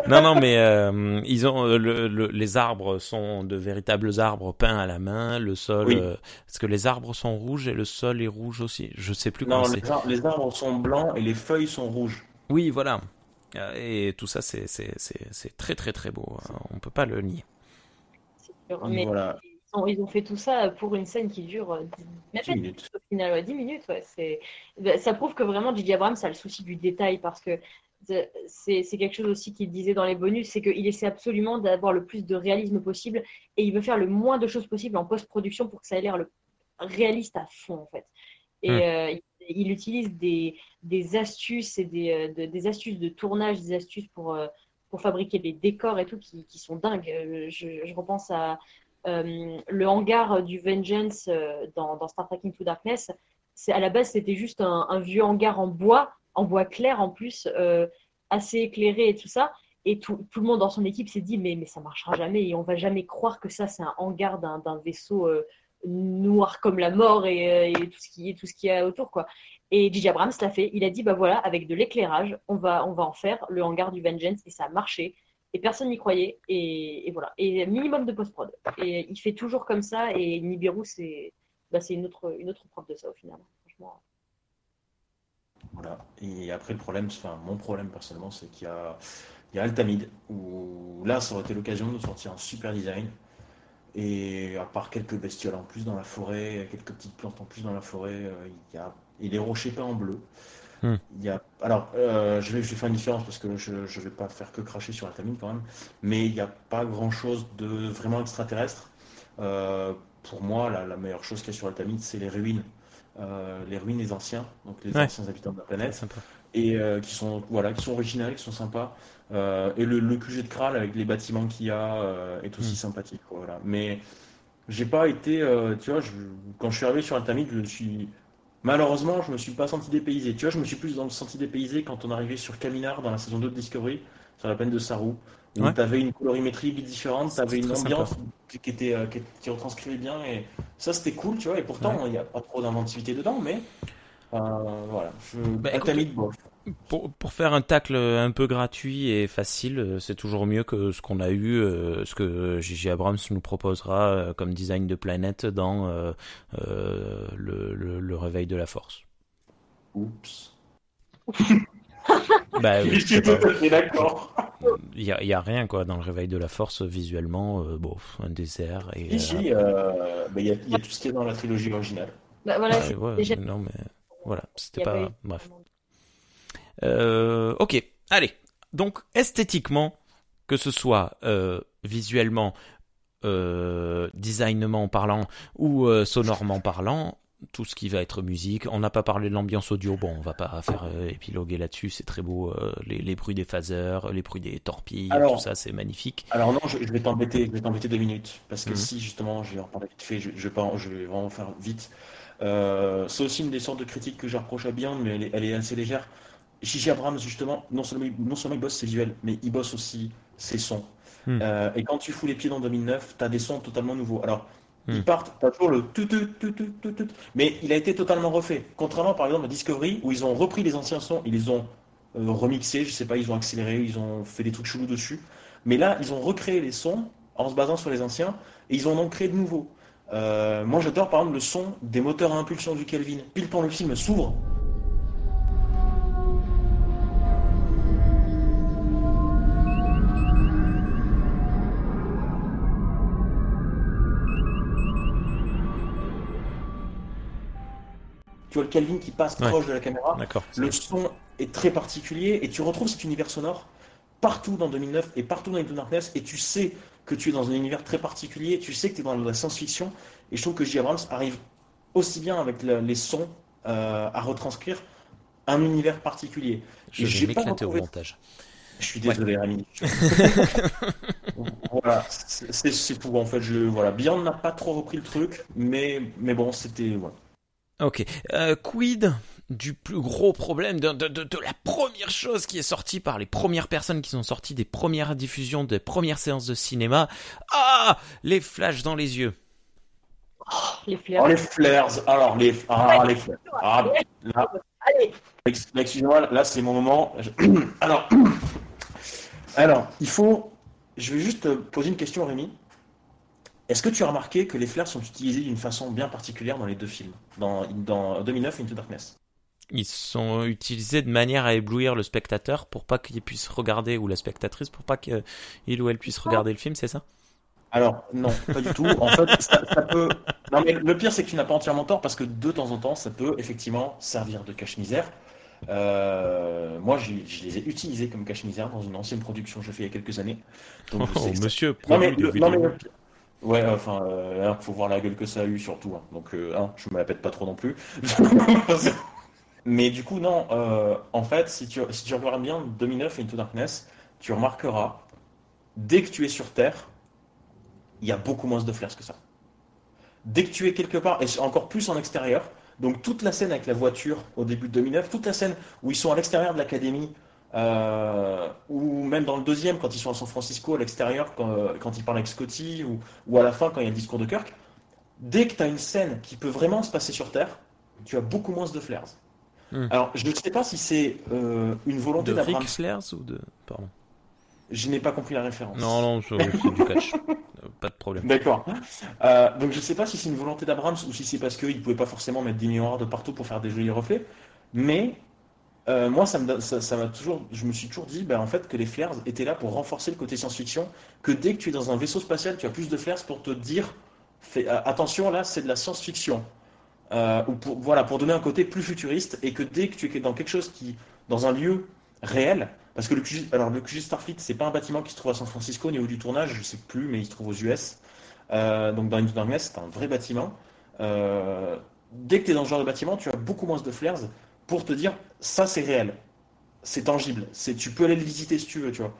non, non, mais euh, ils ont euh, le, les arbres sont de véritables arbres peints à la main. Le sol, oui. euh, est-ce que les arbres sont rouges et le sol est rouge aussi Je sais plus non, comment c'est. Non, les arbres sont blancs et les feuilles sont rouges. Oui, voilà. Et tout ça, c'est très très très beau. On peut pas le nier. Mais... Voilà ils ont fait tout ça pour une scène qui dure 10 euh, minutes. Au final, 10 minutes, ouais, bah, ça prouve que vraiment J.J. Abrams a le souci du détail parce que c'est quelque chose aussi qu'il disait dans les bonus, c'est qu'il essaie absolument d'avoir le plus de réalisme possible et il veut faire le moins de choses possible en post-production pour que ça ait l'air le réaliste à fond en fait. Et hmm. euh, il, utilise des, des, astuces et des, euh, des, astuces de tournage, des astuces pour, pour fabriquer des décors et tout qui, qui sont dingues. Je, je repense à euh, le hangar du Vengeance euh, dans, Star Trek Into Darkness, c'est à la base c'était juste un, vieux hangar en bois, en bois clair en plus, euh, assez éclairé et tout ça. Et tout, le monde dans son équipe s'est dit mais, mais ça marchera jamais et on va jamais croire que ça c'est un hangar d'un vaisseau noir comme la mort et, tout ce qui est tout ce qu'il y a autour quoi. Et J.J. Abrams l'a fait. Il a dit bah voilà avec de l'éclairage on va on va en faire le hangar du Vengeance et ça a marché et personne n'y croyait. Et, voilà. Et minimum de post-prod. Et il fait toujours comme ça. Et Nibiru, c'est bah, une, autre, une autre preuve de ça au final. Franchement. Voilà. Et après, le problème, enfin, mon problème personnellement, c'est qu'il y a, il y a Altamid, où là, ça aurait été l'occasion de sortir un super design. Et à part quelques bestioles en plus dans la forêt, quelques petites plantes en plus dans la forêt, euh, il y a et les rochers peints en bleu. Hmm. Il y a, alors, euh, je, vais, je, vais, faire une différence parce que je ne vais pas faire que cracher sur la tamine quand même, mais il n'y a pas grand chose de vraiment extraterrestre. Euh, pour moi, la, meilleure chose qu'il y a sur Altamide, c'est les ruines. Les ruines des anciens, donc les anciens habitants de la planète, et qui sont voilà, qui sont originales, qui sont sympas. et le, le, QG de Kral avec les bâtiments qu'il y a est aussi hmm. sympathique. Voilà. Mais j'ai pas été, tu vois, quand je suis arrivé sur Altamide, je suis Malheureusement, je me suis pas senti dépaysé. Tu vois, je me suis plus senti dépaysé quand on arrivait sur Caminar dans la saison 2 de Discovery, sur la peine de Sarou, tu avais une colorimétrie différente, tu avais une ambiance qui, était, euh, qui, retranscrivait bien, et ça c'était cool, tu vois, et pourtant il n'y a pas trop d'inventivité dedans, mais euh, voilà. Je... Bah, pour, pour, faire un tacle un peu gratuit et facile, euh, c'est toujours mieux que ce qu'on a eu, euh, ce que J.J. Abrams nous proposera euh, comme design de planète dans le, le, réveil de la force. Oups. bah, Je suis tout à fait d'accord. Il n'y a, y a, rien quoi dans le réveil de la force visuellement, bon, un désert. Et, bah, il y, a, y, a tout ce qui est dans la trilogie originale. Bah, voilà, déjà... Non mais voilà, c'était pas. Bref. Euh, ok, allez. Donc esthétiquement, que ce soit euh, visuellement, euh, designement parlant ou euh, sonorement parlant, tout ce qui va être musique. On n'a pas parlé de l'ambiance audio, bon, on va pas faire euh, épiloguer là-dessus, c'est très beau. Euh, les, les, bruits des phasers, les bruits des torpilles, tout ça, c'est magnifique. Alors non, je, vais t'embêter, je vais t'embêter deux minutes, parce que mhm. si justement, je vais en parler vite fait, je, je, vais, je vais vraiment faire vite. Euh, c'est aussi une des sortes de critiques que je reproche à bien, mais elle est, assez légère. Gigi Abrams, justement, non seulement, non seulement il bosse ses visuels, mais il bosse aussi ses sons. Hmm. Et quand tu fous les pieds dans 2009, tu as des sons totalement nouveaux. Alors, ils hmm. partent, tu as toujours le tout, tout, tout, tout, tout, tout, mais il a été totalement refait. Contrairement, par exemple, à Discovery, où ils ont repris les anciens sons, ils les ont euh, remixés, je sais pas, ils ont accéléré, ils ont fait des trucs chelous dessus. Mais là, ils ont recréé les sons en se basant sur les anciens, et ils en ont créé de nouveaux. Euh, moi, j'adore par exemple le son des moteurs à impulsion du Kelvin. Pile quand le film s'ouvre. Tu vois le Kelvin qui passe proche de la caméra. Le son est très particulier et tu retrouves cet univers sonore partout dans 2009 et partout dans Into Darkness et tu sais que tu es dans un univers très particulier, tu sais que tu es dans la science-fiction, et je trouve que J. Abrams arrive aussi bien avec les sons euh, à retranscrire un univers particulier. Je vais m'éclater au montage. Je suis désolé, Rémi. voilà, c'est tout. En fait, je, voilà. Beyond n'a pas trop repris le truc, mais, mais bon, c'était. Voilà. Ok. Euh, quid du plus gros problème, de, la première chose qui est sortie par les premières personnes qui sont sorties des premières diffusions, des premières séances de cinéma? Ah Les flashs dans les yeux. Oh, les flares. Oh, les flares. Alors, les, ah, les flares. Ah, là, excusez-moi, là, c'est mon moment. Alors, alors, il faut. Je vais juste poser une question, Rémi. Est-ce que tu as remarqué que les flares sont utilisés d'une façon bien particulière dans les deux films, dans, dans 2009 et Into Darkness ils sont utilisés de manière à éblouir le spectateur pour pas qu'il puisse regarder, ou la spectatrice, pour pas qu'il ou elle puisse regarder le film, c'est ça? Alors non, pas du tout. En fait, ça, peut. Non mais le pire c'est que tu n'as pas entièrement tort parce que de temps en temps, ça peut effectivement servir de cache-misère. Euh, moi, je, les ai utilisés comme cache-misère dans une ancienne production que j'ai fait il y a quelques années. Donc, oh, monsieur, non mais, non mais, Ouais, enfin, euh, faut voir la gueule que ça a eu surtout. Hein. Donc, euh, hein, je me la pète pas trop non plus. Mais du coup, non, euh, en fait, si tu, si tu regardes bien 2009 et Into Darkness, tu remarqueras, dès que tu es sur Terre, il y a beaucoup moins de flares que ça. Dès que tu es quelque part, et encore plus en extérieur, donc toute la scène avec la voiture au début de 2009, toute la scène où ils sont à l'extérieur de l'académie, euh, ou même dans le deuxième, quand ils sont à San Francisco, à l'extérieur, quand, quand, ils parlent avec Scotty, ou, ou à la fin, quand il y a le discours de Kirk, dès que tu as une scène qui peut vraiment se passer sur Terre, tu as beaucoup moins de flares. Hmm. Alors, je ne sais pas si c'est euh, une volonté d'Abrams. De ou de. Pardon. Je n'ai pas compris la référence. Non, non, c'est du. Euh, pas de problème. D'accord. Euh, donc, je ne sais pas si c'est une volonté d'Abrams ou si c'est parce qu'il ne pouvait pas forcément mettre des miroirs de partout pour faire des jolis reflets. Mais moi, ça me, ça, m'a toujours, je me suis toujours dit, ben, en fait, que les flares étaient là pour renforcer le côté science-fiction. Que dès que tu es dans un vaisseau spatial, tu as plus de flares pour te dire, fais, attention, là, c'est de la science-fiction. Euh, ou pour, voilà, pour donner un côté plus futuriste, et que dès que tu es dans quelque chose qui, dans un lieu réel, parce que le QG, alors le QG Starfleet, c'est pas un bâtiment qui se trouve à San Francisco, au niveau du tournage, je sais plus, mais il se trouve aux US. Euh, donc dans Into Darkness, c'est un vrai bâtiment. Euh, dès que tu es dans ce genre de bâtiment, tu as beaucoup moins de flares pour te dire ça c'est réel, c'est tangible, c'est tu peux aller le visiter si tu veux, tu vois.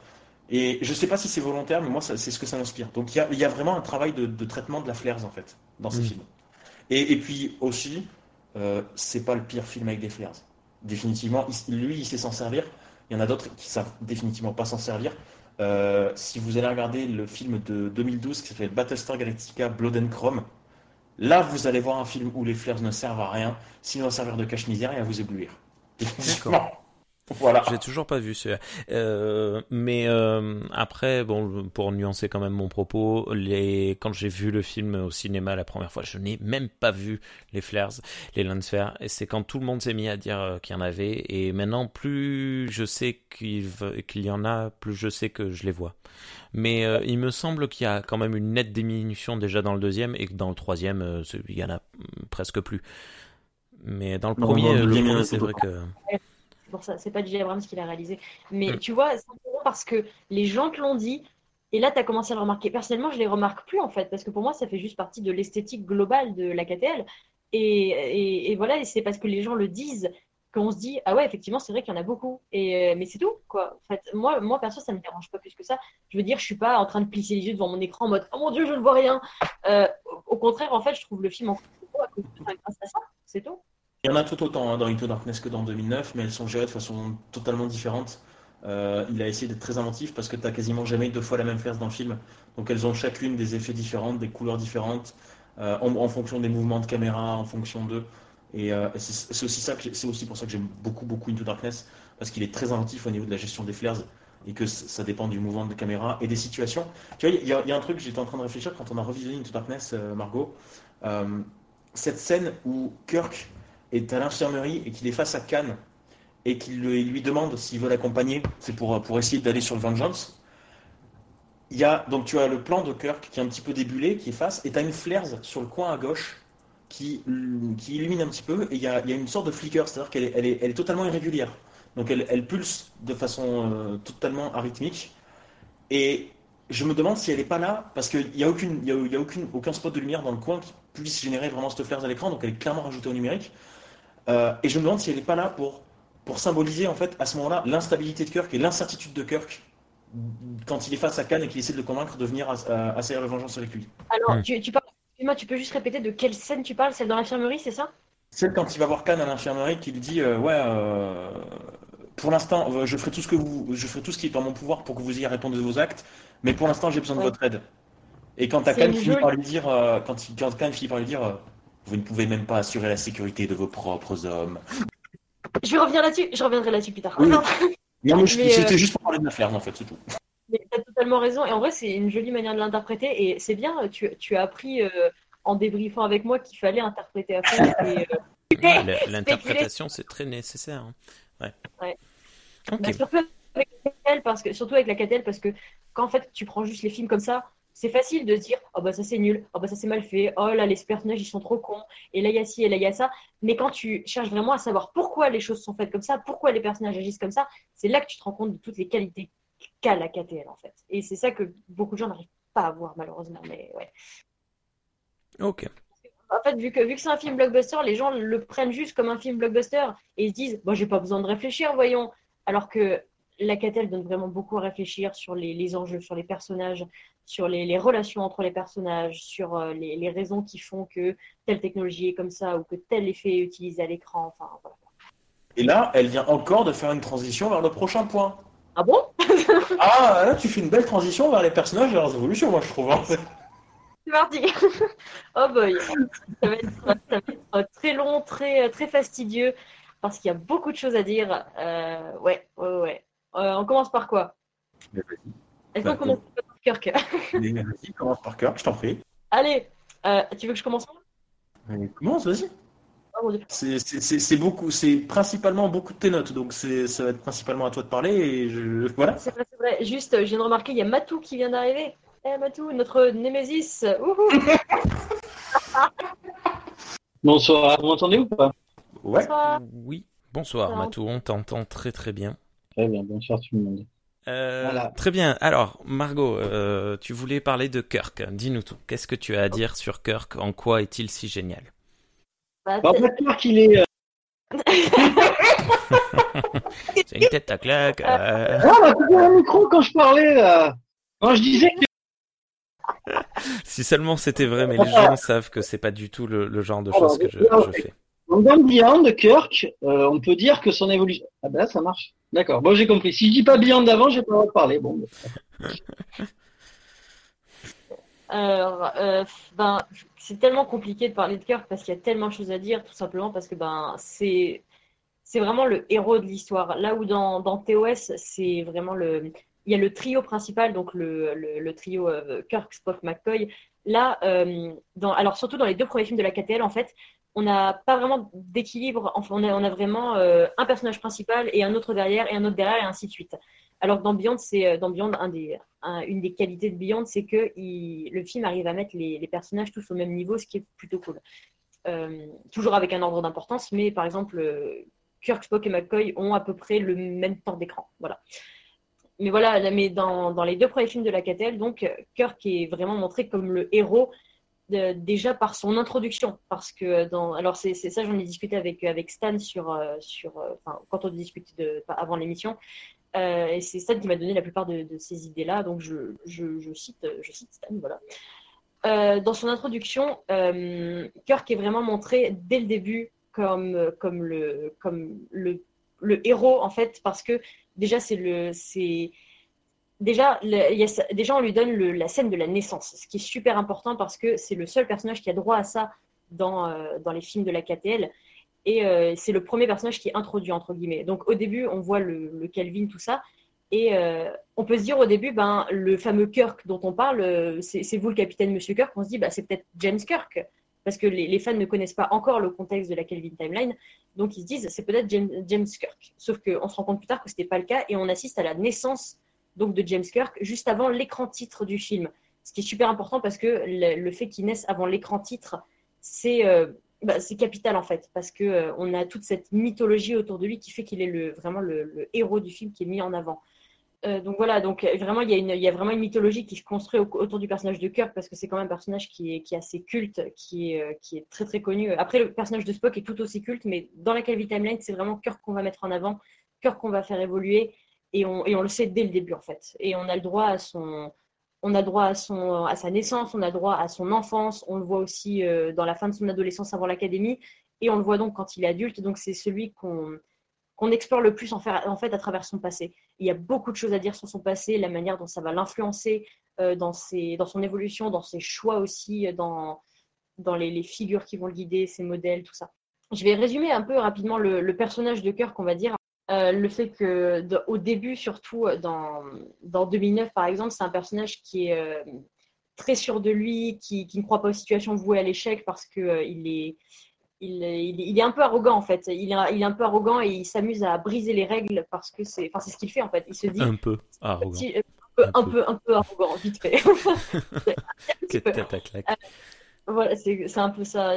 Et je sais pas si c'est volontaire, mais moi c'est ce que ça m'inspire. Donc il y a, vraiment un travail de, traitement de la flares en fait dans ces mm. films. Et, puis aussi, euh, c'est pas le pire film avec des flares. Définitivement, lui il sait s'en servir. Il y en a d'autres qui savent définitivement pas s'en servir. Euh, si vous allez regarder le film de 2012 qui s'appelle Battlestar Galactica Blood and Chrome, là vous allez voir un film où les flares ne servent à rien, sinon à servir de cache-misère et à vous éblouir. D'accord. Voilà. J'ai toujours pas vu celui euh, mais euh, après, bon, pour nuancer quand même mon propos, les quand j'ai vu le film au cinéma la première fois, je n'ai même pas vu les flares, les landsphères. Et c'est quand tout le monde s'est mis à dire euh, qu'il y en avait. Et maintenant, plus je sais qu'il y en a, plus je sais que je les vois. Mais euh, il me semble qu'il y a quand même une nette diminution déjà dans le deuxième et que dans le troisième, euh, il y en a presque plus. Mais dans le premier, c'est vrai que pour ça. C'est pas J. Abrams qui l'a réalisé. Mais mm. tu vois, simplement parce que les gens te l'ont dit, et là, tu as commencé à le remarquer. Personnellement, je les remarque plus, en fait, parce que pour moi, ça fait juste partie de l'esthétique globale de la KTL. Et, et, voilà, et c'est parce que les gens le disent qu'on se dit, ah ouais, effectivement, c'est vrai qu'il y en a beaucoup. Et, mais c'est tout, quoi. En fait, moi, moi, perso, ça me dérange pas plus que ça. Je veux dire, je suis pas en train de plisser les yeux devant mon écran en mode, oh mon dieu, je ne vois rien. Euh, au contraire, en fait, je trouve le film en à cause de ça. C'est tout. Il y en a tout autant hein, dans Into Darkness que dans 2009, mais elles sont gérées de façon totalement différente. Euh, il a essayé d'être très inventif parce que tu n'as quasiment jamais deux fois la même face dans le film. Donc elles ont chacune des effets différents, des couleurs différentes, euh, en, fonction des mouvements de caméra, en fonction d'eux. Et euh, c'est aussi, que aussi pour ça que j'aime beaucoup, beaucoup Into Darkness, parce qu'il est très inventif au niveau de la gestion des flares et que ça dépend du mouvement de caméra et des situations. Tu vois, il y, a un truc, j'étais en train de réfléchir quand on a revisionné Into Darkness, Margot. cette scène où Kirk est à l'infirmerie et qu'il est face à Khan et qu'il lui demande s'il veut l'accompagner, c'est pour, pour essayer d'aller sur le Vengeance. Il y a, donc tu as le plan de Kirk qui est un petit peu débulé, qui est face, et tu as une flares sur le coin à gauche qui, qui illumine un petit peu, et il y a, il y a une sorte de flicker, c'est-à-dire qu'elle est, elle est, elle est, totalement irrégulière. Donc elle, elle pulse de façon euh, totalement arythmique. Et je me demande si elle n'est pas là, parce qu'il n'y a, aucune, il y a, aucune, aucun spot de lumière dans le coin qui puisse générer vraiment cette flares à l'écran, donc elle est clairement rajoutée au numérique. Euh, et je me demande si elle n'est pas là pour, pour symboliser en fait à ce moment-là l'instabilité de Kirk et l'incertitude de Kirk quand il est face à Khan et qu'il essaie de le convaincre de venir assaillir la vengeance avec lui. Alors, hmm. tu, tu, parles, tu peux juste répéter de quelle scène tu parles Celle dans l'infirmerie, c'est ça? Celle quand il va voir Khan à l'infirmerie, qu'il dit euh, Ouais, euh, pour l'instant, je ferai tout ce que vous, je ferai tout ce qui est en mon pouvoir pour que vous ayez répondu de vos actes, mais pour l'instant, j'ai besoin de votre aide. Et quand Khan finit par lui dire, quand, quand Khan finit par lui dire vous ne pouvez même pas assurer la sécurité de vos propres hommes. Je vais revenir là-dessus, je reviendrai là-dessus plus tard. Non, c'était euh, juste pour parler de l'affaire, en fait, c'est tout. tu as totalement raison. Et en vrai, c'est une jolie manière de l'interpréter. Et c'est bien, tu, tu, as appris euh, en débriefant avec moi qu'il fallait interpréter à fond. Euh, l'interprétation, c'est très nécessaire. Hein. Ouais. Bah, surtout, avec la parce que, surtout avec la KTL, parce que quand en fait tu prends juste les films comme ça, c'est facile de se dire oh bah ça c'est nul, oh bah ça c'est mal fait, oh là les personnages ils sont trop cons, et là il y a ci et là il y a ça. Mais quand tu cherches vraiment à savoir pourquoi les choses sont faites comme ça, pourquoi les personnages agissent comme ça, c'est là que tu te rends compte de toutes les qualités qu'a la KTL en fait. Et c'est ça que beaucoup de gens n'arrivent pas à voir malheureusement. Mais ouais. Ok. En fait, vu que, vu que c'est un film blockbuster, les gens le prennent juste comme un film blockbuster et ils se disent bon, j'ai pas besoin de réfléchir, voyons. Alors que la donne vraiment beaucoup à réfléchir sur les, les enjeux, sur les personnages, sur les, relations entre les personnages, sur euh, les, raisons qui font que telle technologie est comme ça ou que tel effet est utilisé à l'écran. Enfin, voilà. Et là, elle vient encore de faire une transition vers le prochain point. Ah bon? Ah, là, tu fais une belle transition vers les personnages et leurs évolutions, moi, je trouve. Hein. C'est parti Oh boy ça va, être, très long, très, très fastidieux, parce qu'il y a beaucoup de choses à dire. Euh, ouais, ouais, ouais. Euh, on commence par quoi? Est-ce qu'on bah, commence Kirk. vas-y, commence par Kirk, je t'en prie. Allez, euh, tu veux que je commence? Commence, vas-y. Oh, c'est beaucoup, c'est principalement beaucoup de tes notes, donc ça va être principalement à toi de parler et je voilà. C'est vrai, c'est vrai. Juste, je viens de remarquer, il y a Matou qui vient d'arriver. Eh Matou, notre Némésis. Bonsoir, vous m'entendez ou pas? Ouais. Oui. Bonsoir Matou, on t'entend très très bien. Très bien, bonsoir tout le monde. Euh, très bien. Alors, Margot, euh, tu voulais parler de Kirk. Dis-nous tout. Qu'est-ce que tu as à dire sur Kirk? En quoi est-il si génial? Bah, bah Kirk, il est. C'est une tête à claque. Euh... Ah, bah, un micro quand je parlais. Quand je disais que si seulement c'était vrai, mais les gens savent que c'est pas du tout le, genre de choses que je, fais. Dans Beyond, Kirk, euh, on peut dire que son évolution. Ah ben là, ça marche. D'accord. Bon, j'ai compris. Si je dis pas Beyond d'avant, j'ai pas le droit de parler. Bon. Alors, euh, ben, c'est tellement compliqué de parler de Kirk parce qu'il y a tellement de choses à dire, tout simplement parce que ben c'est vraiment le héros de l'histoire. Là où dans, dans TOS, c'est vraiment le il y a le trio principal, donc le, trio euh, Kirk, Spock, McCoy. Là, euh, alors surtout dans les deux premiers films de la KTL, en fait, on n'a pas vraiment d'équilibre. On a, on a vraiment euh, un personnage principal et un autre derrière et un autre derrière et ainsi de suite. Alors dans Beyond, c'est dans Beyond une des qualités de Beyond, c'est que le film arrive à mettre les, personnages tous au même niveau, ce qui est plutôt cool. toujours avec un ordre d'importance, mais par exemple, Kirk, Spock et McCoy ont à peu près le même temps d'écran. Voilà mais voilà, mais dans, les deux premiers films de la KTL, donc Kirk est vraiment montré comme le héros déjà par son introduction, parce que alors c'est ça, j'en ai discuté avec avec Stan sur euh, sur, euh, quand on discutait avant l'émission, euh, et c'est Stan qui m'a donné la plupart de, ces idées-là, donc je, je, cite je cite Stan, voilà. dans son introduction, Kirk est vraiment montré dès le début comme comme le comme le le héros en fait parce que déjà, c'est le, c'est déjà, déjà on lui donne la scène de la naissance, ce qui est super important parce que c'est le seul personnage qui a droit à ça dans, euh, dans les films de la KTL. Et euh, c'est le premier personnage qui est introduit, entre guillemets. Donc au début, on voit le, Calvin, tout ça. Et euh, on peut se dire au début, ben, le fameux Kirk dont on parle, c'est vous le capitaine Monsieur Kirk. On se dit, bah, c'est peut-être James Kirk parce que les, fans ne connaissent pas encore le contexte de la Kelvin Timeline, donc ils se disent c'est peut-être James, Kirk. Sauf qu'on se rend compte plus tard que ce n'était pas le cas et on assiste à la naissance donc de James Kirk juste avant l'écran titre du film. Ce qui est super important parce que le, fait qu'il naisse avant l'écran titre, c'est euh, bah, capital en fait, parce qu'on euh, a toute cette mythologie autour de lui qui fait qu'il est le, vraiment le, héros du film qui est mis en avant. Euh, donc voilà, donc vraiment il y, a y, a vraiment une mythologie qui se construit autour du personnage de Kirk parce que c'est quand même un personnage qui est, assez culte, qui est, qui est très très connu. Après le personnage de Spock est tout aussi culte, mais dans la Calvi Timeline c'est vraiment Kirk qu'on va mettre en avant, Kirk qu'on va faire évoluer et on, le sait dès le début en fait. Et on a le droit à son, on a droit à, son, à sa naissance, on a droit à son enfance, on le voit aussi dans la fin de son adolescence avant l'académie, et on le voit donc quand il est adulte. Donc c'est celui qu'on qu'on explore le plus en, fait à travers son passé. Il y a beaucoup de choses à dire sur son passé, la manière dont ça va l'influencer euh, dans, dans son évolution, dans ses choix aussi, euh, dans, dans les, figures qui vont le guider, ses modèles, tout ça. Je vais résumer un peu rapidement le, personnage de cœur qu'on va dire. Euh, le fait que au début, surtout dans, dans 2009 par exemple, c'est un personnage qui est très sûr de lui, qui, qui, ne croit pas aux situations vouées à l'échec parce qu'il est il, est un peu arrogant en fait. Il est, il est un peu arrogant et il s'amuse à briser les règles parce que c'est, enfin, c'est ce qu'il fait en fait. Il se dit un peu arrogant. un, peu, un, peu, arrogant, vite fait. Euh, voilà, c'est, un peu ça.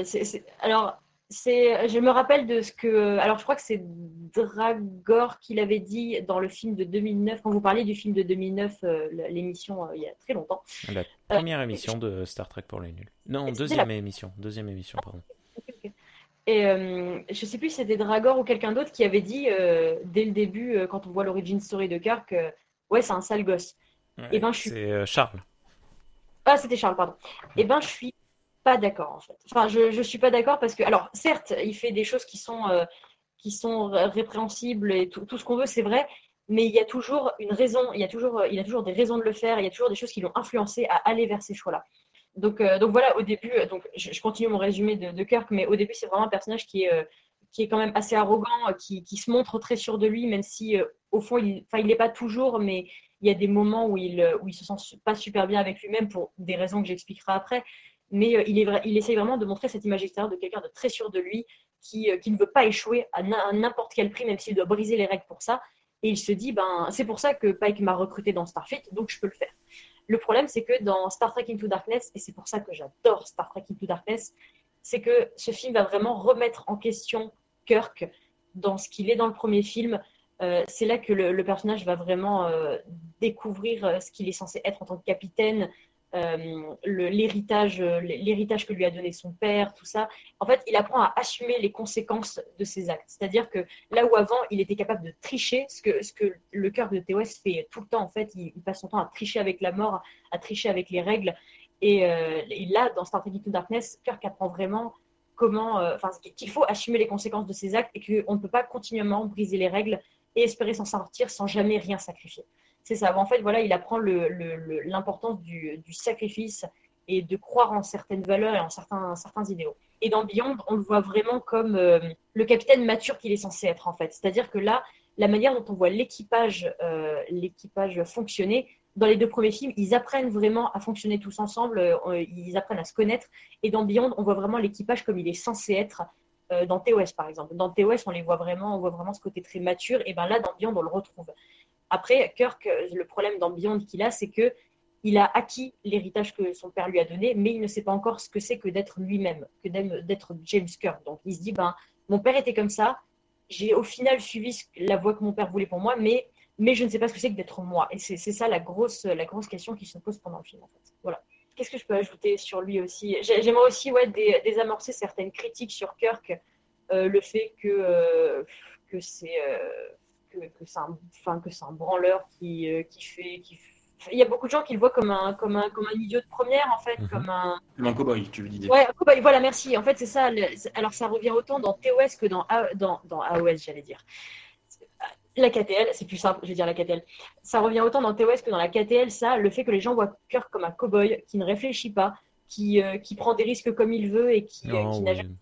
alors, c'est, je me rappelle de ce que, alors je crois que c'est Dragor qui l'avait dit dans le film de 2009 quand vous parliez du film de 2009, euh, l'émission euh, il y a très longtemps. La première émission de Star Trek pour les nuls. Non, deuxième émission, deuxième émission, pardon. Et euh, je sais plus si c'était Dragor ou quelqu'un d'autre qui avait dit euh, dès le début, euh, quand on voit l'origine story de Kirk, ouais, c'est un sale gosse. et ben, je suis... C'est Charles. Ah, c'était Charles, pardon. Et ben, je suis pas d'accord en fait. Enfin, je, je suis pas d'accord parce que, alors, certes, il fait des choses qui sont, qui sont répréhensibles et tout, tout ce qu'on veut, c'est vrai, mais il y a toujours une raison, il y a toujours, il a toujours des raisons de le faire, il y a toujours des choses qui l'ont influencé à aller vers ces choix-là. Donc, euh, donc voilà, au début, euh, donc je, continue mon résumé de, Kirk, mais au début, c'est vraiment un personnage qui est, euh, qui est quand même assez arrogant, qui, qui, se montre très sûr de lui, même si au fond, il n'est pas toujours, mais il y a des moments où il où il se sent pas super bien avec lui-même pour des raisons que j'expliquerai après. Mais il, est, il essaye vraiment de montrer cette image extérieure de quelqu'un de très sûr de lui, qui, qui ne veut pas échouer à n'importe quel prix, même s'il doit briser les règles pour ça. Et il se dit, ben, c'est pour ça que Pike m'a recruté dans Starfleet, donc je peux le faire. Le problème, c'est que dans Star Trek Into Darkness, et c'est pour ça que j'adore Star Trek Into Darkness, c'est que ce film va vraiment remettre en question Kirk dans ce qu'il est dans le premier film. c'est là que le, personnage va vraiment découvrir ce qu'il est censé être en tant que capitaine, euh, l'héritage, euh, l'héritage que lui a donné son père, tout ça. En fait, il apprend à assumer les conséquences de ses actes. C'est-à-dire que là où avant, il était capable de tricher, ce que, ce que le cœur de TOS fait tout le temps, en fait, il, passe son temps à tricher avec la mort, à tricher avec les règles. Et, euh, là, dans Star Trek Into Darkness, Kirk apprend vraiment comment, enfin, qu'il faut assumer les conséquences de ses actes et qu'on ne peut pas continuellement briser les règles et espérer s'en sortir sans jamais rien sacrifier. C'est ça. En fait, voilà, il apprend l'importance du, sacrifice et de croire en certaines valeurs et en certains, idéaux. Et dans Beyond, on le voit vraiment comme euh, le capitaine mature qu'il est censé être, en fait. C'est-à-dire que là, la manière dont on voit l'équipage euh, fonctionner, dans les deux premiers films, ils apprennent vraiment à fonctionner tous ensemble, euh, ils apprennent à se connaître. Et dans Beyond, on voit vraiment l'équipage comme il est censé être. dans TOS, par exemple. Dans TOS, on les voit vraiment, on voit vraiment ce côté très mature. Et ben là, dans Beyond, on le retrouve. Après, Kirk, le problème dans qu'il a, c'est que il a acquis l'héritage que son père lui a donné, mais il ne sait pas encore ce que c'est que d'être lui-même, que d'être James Kirk. Donc il se dit, ben, mon père était comme ça, j'ai au final suivi la voie que mon père voulait pour moi, mais, mais je ne sais pas ce que c'est que d'être moi. Et c'est ça la grosse, la grosse question qui se pose pendant le film. Voilà. Qu'est-ce que je peux ajouter sur lui aussi? J'aimerais aussi ouais, désamorcer certaines critiques sur Kirk, euh, le fait que, euh, que c'est... Euh, que, c'est un, enfin, que c'est un branleur qui, euh, qui fait, qui il y a beaucoup de gens qui le voient comme un, comme un, comme un idiot de première, en fait, mhm. comme un... Comme un cow-boy, tu veux dire. Ouais, un cow-boy, voilà, merci. En fait, c'est ça. Alors, ça revient autant dans TOS que dans, dans, dans AOS, j'allais dire. La KTL, c'est plus simple, je vais dire la KTL. Ça revient autant dans TOS que dans la KTL, ça, le fait que les gens voient Kirk comme un cow-boy qui ne réfléchit pas, qui, euh, qui prend des risques comme il veut et qui, euh, oh, n'a jamais...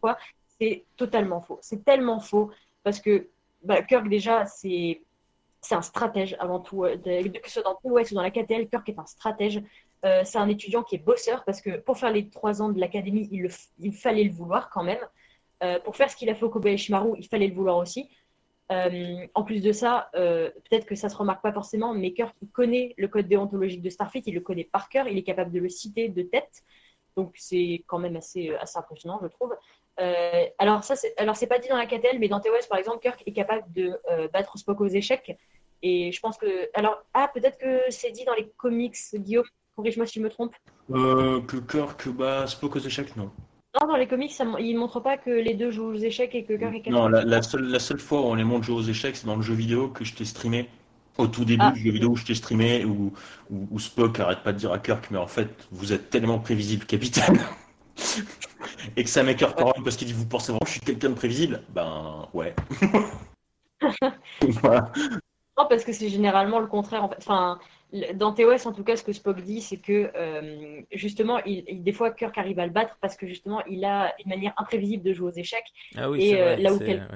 quoi, c'est totalement faux. C'est tellement faux parce que bah, Kirk, déjà, c'est un stratège avant tout. Euh, que ce soit dans POS ou dans la KTL, Kirk est un stratège. Euh, c'est un étudiant qui est bosseur parce que pour faire les trois ans de l'académie, il, il, fallait le vouloir quand même. Euh, pour faire ce qu'il a fait au Kobayashi Maru, il fallait le vouloir aussi. en plus de ça, peut-être que ça se remarque pas forcément, mais Kirk connaît le code déontologique de Starfleet, il le connaît par cœur, il est capable de le citer de tête. Donc c'est quand même assez, assez impressionnant, je trouve. Euh, alors, ça, c'est, alors c'est pas dit dans la KTL, mais dans TOS, par exemple, Kirk est capable de euh, battre Spock aux échecs. Et je pense que. Alors, ah, peut-être que c'est dit dans les comics, Guillaume, corrige-moi si je me trompe. Euh, que Kirk bat Spock aux échecs, non. Non, dans les comics, ça, ils ne montrent pas que les deux jouent aux échecs et que Kirk est capable. Non, la, seule, la seule fois où on les montre jouer aux échecs, c'est dans le jeu vidéo que je t'ai streamé. Au tout début ah. du jeu vidéo où je t'ai streamé, où, où Spock arrête pas de dire à Kirk, mais en fait, vous êtes tellement prévisible, capitaine. et que ça m'écœure quand même parce qu'il dit Vous pensez vraiment que je suis quelqu'un de prévisible? Ben ouais. Non, parce que c'est généralement le contraire. En fait. enfin, dans TOS, en tout cas, ce que Spock dit, c'est que euh, justement, il, des fois, Kirk arrive à le battre parce que justement, il a une manière imprévisible de jouer aux échecs. Ah oui, et euh, là où elle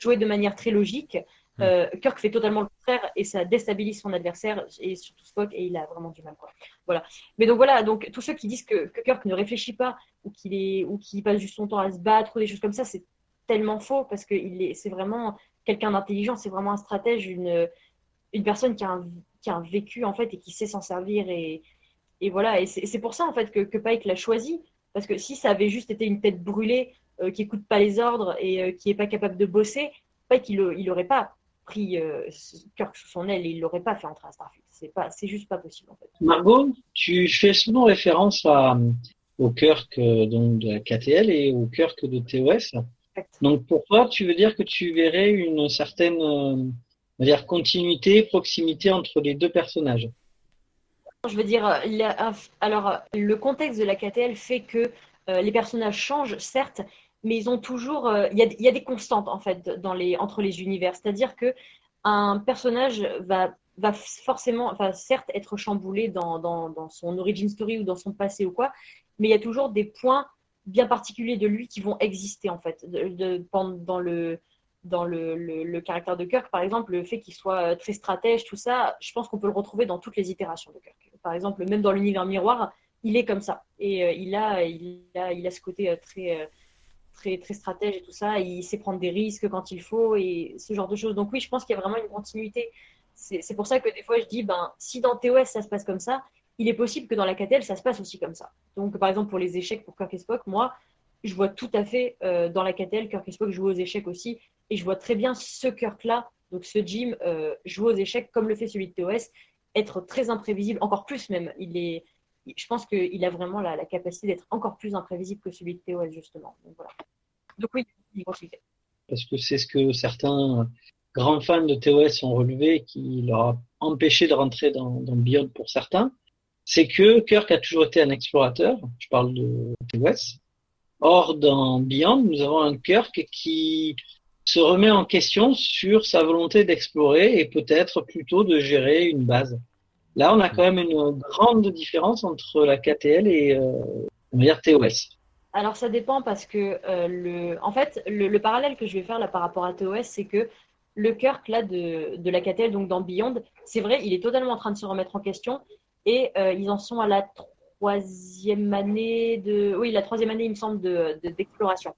jouer de manière très logique. Euh, Kirk fait totalement le contraire et ça déstabilise son adversaire et surtout Spock et il a vraiment du mal. Quoi. Voilà. Mais donc voilà, donc tous ceux qui disent que, Kirk ne réfléchit pas ou qu'il est ou passe juste son temps à se battre ou des choses comme ça, c'est tellement faux parce que il est, c'est vraiment quelqu'un d'intelligent, c'est vraiment un stratège, une, une personne qui a, un, qui a vécu en fait et qui sait s'en servir et, et voilà. Et c'est, pour ça en fait que, que Pike l'a choisi parce que si ça avait juste été une tête brûlée euh, qui écoute pas les ordres et euh, qui est pas capable de bosser, Pike il, il aurait pas pris euh, Kirk sous son aile et il l'aurait pas fait entrer à Starfleet. C'est pas, c'est juste pas possible en fait. Margot, tu fais souvent référence à, au Kirk euh, donc de la KTL et au Kirk de TOS. Donc pour toi, tu veux dire que tu verrais une certaine euh, dire continuité, proximité entre les deux personnages? Je veux dire, alors le contexte de la KTL fait que les personnages changent, certes, mais ils ont toujours. Euh, il y, a, des constantes, en fait, dans les, entre les univers. C'est-à-dire que un personnage va, va forcément, enfin, certes, être chamboulé dans, dans, son origin story ou dans son passé ou quoi, mais il y a toujours des points bien particuliers de lui qui vont exister, en fait, de, dans le dans le, le, caractère de Kirk, par exemple, le fait qu'il soit très stratège, tout ça, je pense qu'on peut le retrouver dans toutes les itérations de Kirk. Par exemple, même dans l'univers miroir, il est comme ça. Et euh, il, a, il, a, il a ce côté euh, très, très, très stratège et tout ça. il sait prendre des risques quand il faut et ce genre de choses. Donc oui, je pense qu'il y a vraiment une continuité. C'est pour ça que des fois, je dis, ben, si dans TOS, ça se passe comme ça, il est possible que dans la KTL, ça se passe aussi comme ça. Donc, par exemple, pour les échecs pour Kirk et Spock, moi, je vois tout à fait euh, dans la KTL Kirk et Spock jouer aux échecs aussi. Et je vois très bien ce Kirk-là, donc ce Jim, euh, jouer aux échecs comme le fait celui de TOS, être très imprévisible, encore plus même. Il est, je pense qu'il a vraiment la, capacité d'être encore plus imprévisible que celui de TOS, justement. Donc, voilà. Donc oui, Parce que c'est ce que certains grands fans de TOS ont relevé, qui leur a empêché de rentrer dans, dans pour certains, c'est que Kirk a toujours été un explorateur. Je parle de TOS. Or, dans Beyond, nous avons un Kirk qui se remet en question sur sa volonté d'explorer et peut-être plutôt de gérer une base. Là, on a quand même une grande différence entre la KTL et euh, on va dire TOS. Alors ça dépend parce que euh, le, en fait, le, parallèle que je vais faire là par rapport à TOS, c'est que le Kirk là de, de la KTL, donc dans Beyond, c'est vrai, il est totalement en train de se remettre en question et euh, ils en sont à la troisième année de, oui, la troisième année, il me semble, de d'exploration.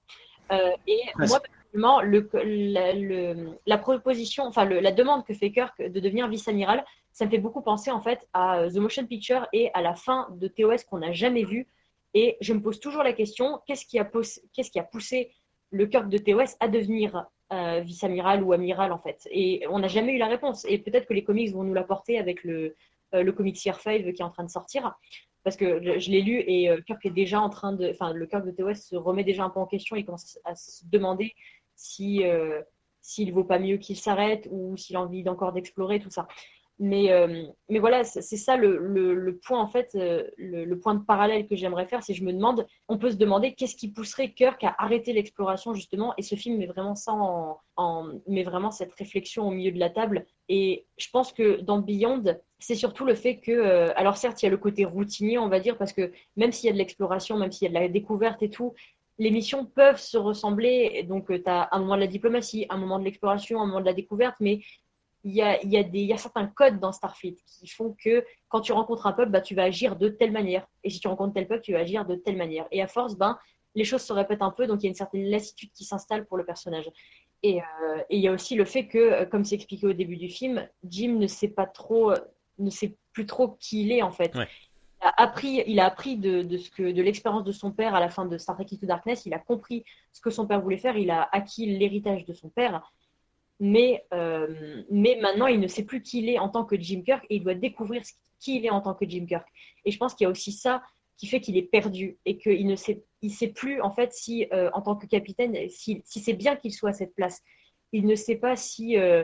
et moi, le, la, proposition, enfin la demande que fait Kirk de devenir vice-amiral, ça me fait beaucoup penser en fait à euh, The Motion Picture et à la fin de TOS qu'on n'a jamais vu. Et je me pose toujours la question qu'est-ce qui a, poussé le Kirk de TOS à devenir euh, vice-amiral ou amiral en fait? Et on n'a jamais eu la réponse. Et peut-être que les comics vont nous l'apporter avec le, euh, comic Year 5 qui est en train de sortir. Parce que je l'ai lu et Kirk est déjà en train de. Enfin, le Kirk de TOS se remet déjà un peu en question. Il commence à se demander si euh, s'il vaut pas mieux qu'il s'arrête ou s'il a envie d'encore d'explorer tout ça. Mais, euh, mais voilà, c'est ça le, le, point en fait, euh, le, point de parallèle que j'aimerais faire, c'est je me demande, on peut se demander qu'est-ce qui pousserait Kirk à arrêter l'exploration justement, et ce film met vraiment ça en, en, met vraiment cette réflexion au milieu de la table. Et je pense que dans Beyond, c'est surtout le fait que, alors certes, il y a le côté routinier, on va dire, parce que même s'il y a de l'exploration, même s'il y a de la découverte et tout, les missions peuvent se ressembler. Donc, tu as un moment de la diplomatie, un moment de l'exploration, un moment de la découverte, mais il y a, certains codes dans Starfleet qui font que quand tu rencontres un peuple, bah, tu vas agir de telle manière. Et si tu rencontres tel peuple, tu vas agir de telle manière. Et à force, ben, les choses se répètent un peu, donc il y a une certaine lassitude qui s'installe pour le personnage. Et euh, il y a aussi le fait que, euh, comme c'est expliqué au début du film, Jim ne sait pas trop, ne sait plus trop qui il est en fait il a appris de, l'expérience de son père à la fin de Star Trek Into Darkness. Il a compris ce que son père voulait faire. Il a acquis l'héritage de son père. Mais, euh, maintenant, il ne sait plus qui il est en tant que Jim Kirk et il doit découvrir qui il est en tant que Jim Kirk. Et je pense qu'il y a aussi ça qui fait qu'il est perdu et qu'il ne sait, plus en fait si, euh, en tant que capitaine, si, c'est bien qu'il soit à cette place. Il ne sait pas si, euh,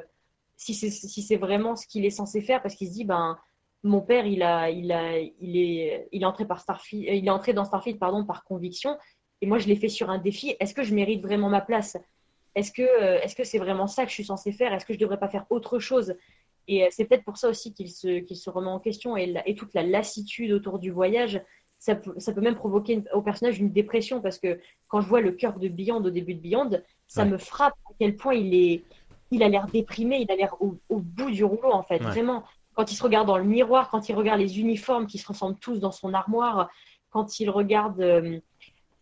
c'est vraiment ce qu'il est censé faire parce qu'il se dit, ben, mon père, il, a, il, a, il, est, il, est entré par Starfleet, il est entré dans Starfleet pardon, par conviction. Et moi, je l'ai fait sur un défi. Est-ce que je mérite vraiment ma place? Est-ce que euh, est-ce que c'est vraiment ça que je suis censé faire? Est-ce que je ne devrais pas faire autre chose? Et euh, c'est peut-être pour ça aussi qu'il se, se remet en question. Et, et, toute la lassitude autour du voyage, ça peut, ça peut même provoquer au personnage une dépression. Parce que quand je vois le cœur de Beyond au début de Beyond, ça me frappe à quel point il est. Il a l'air déprimé, il a l'air au, bout du rouleau, en fait. Vraiment quand il se regarde dans le miroir, quand il regarde les uniformes qui se ressemblent tous dans son armoire, quand il regarde, euh,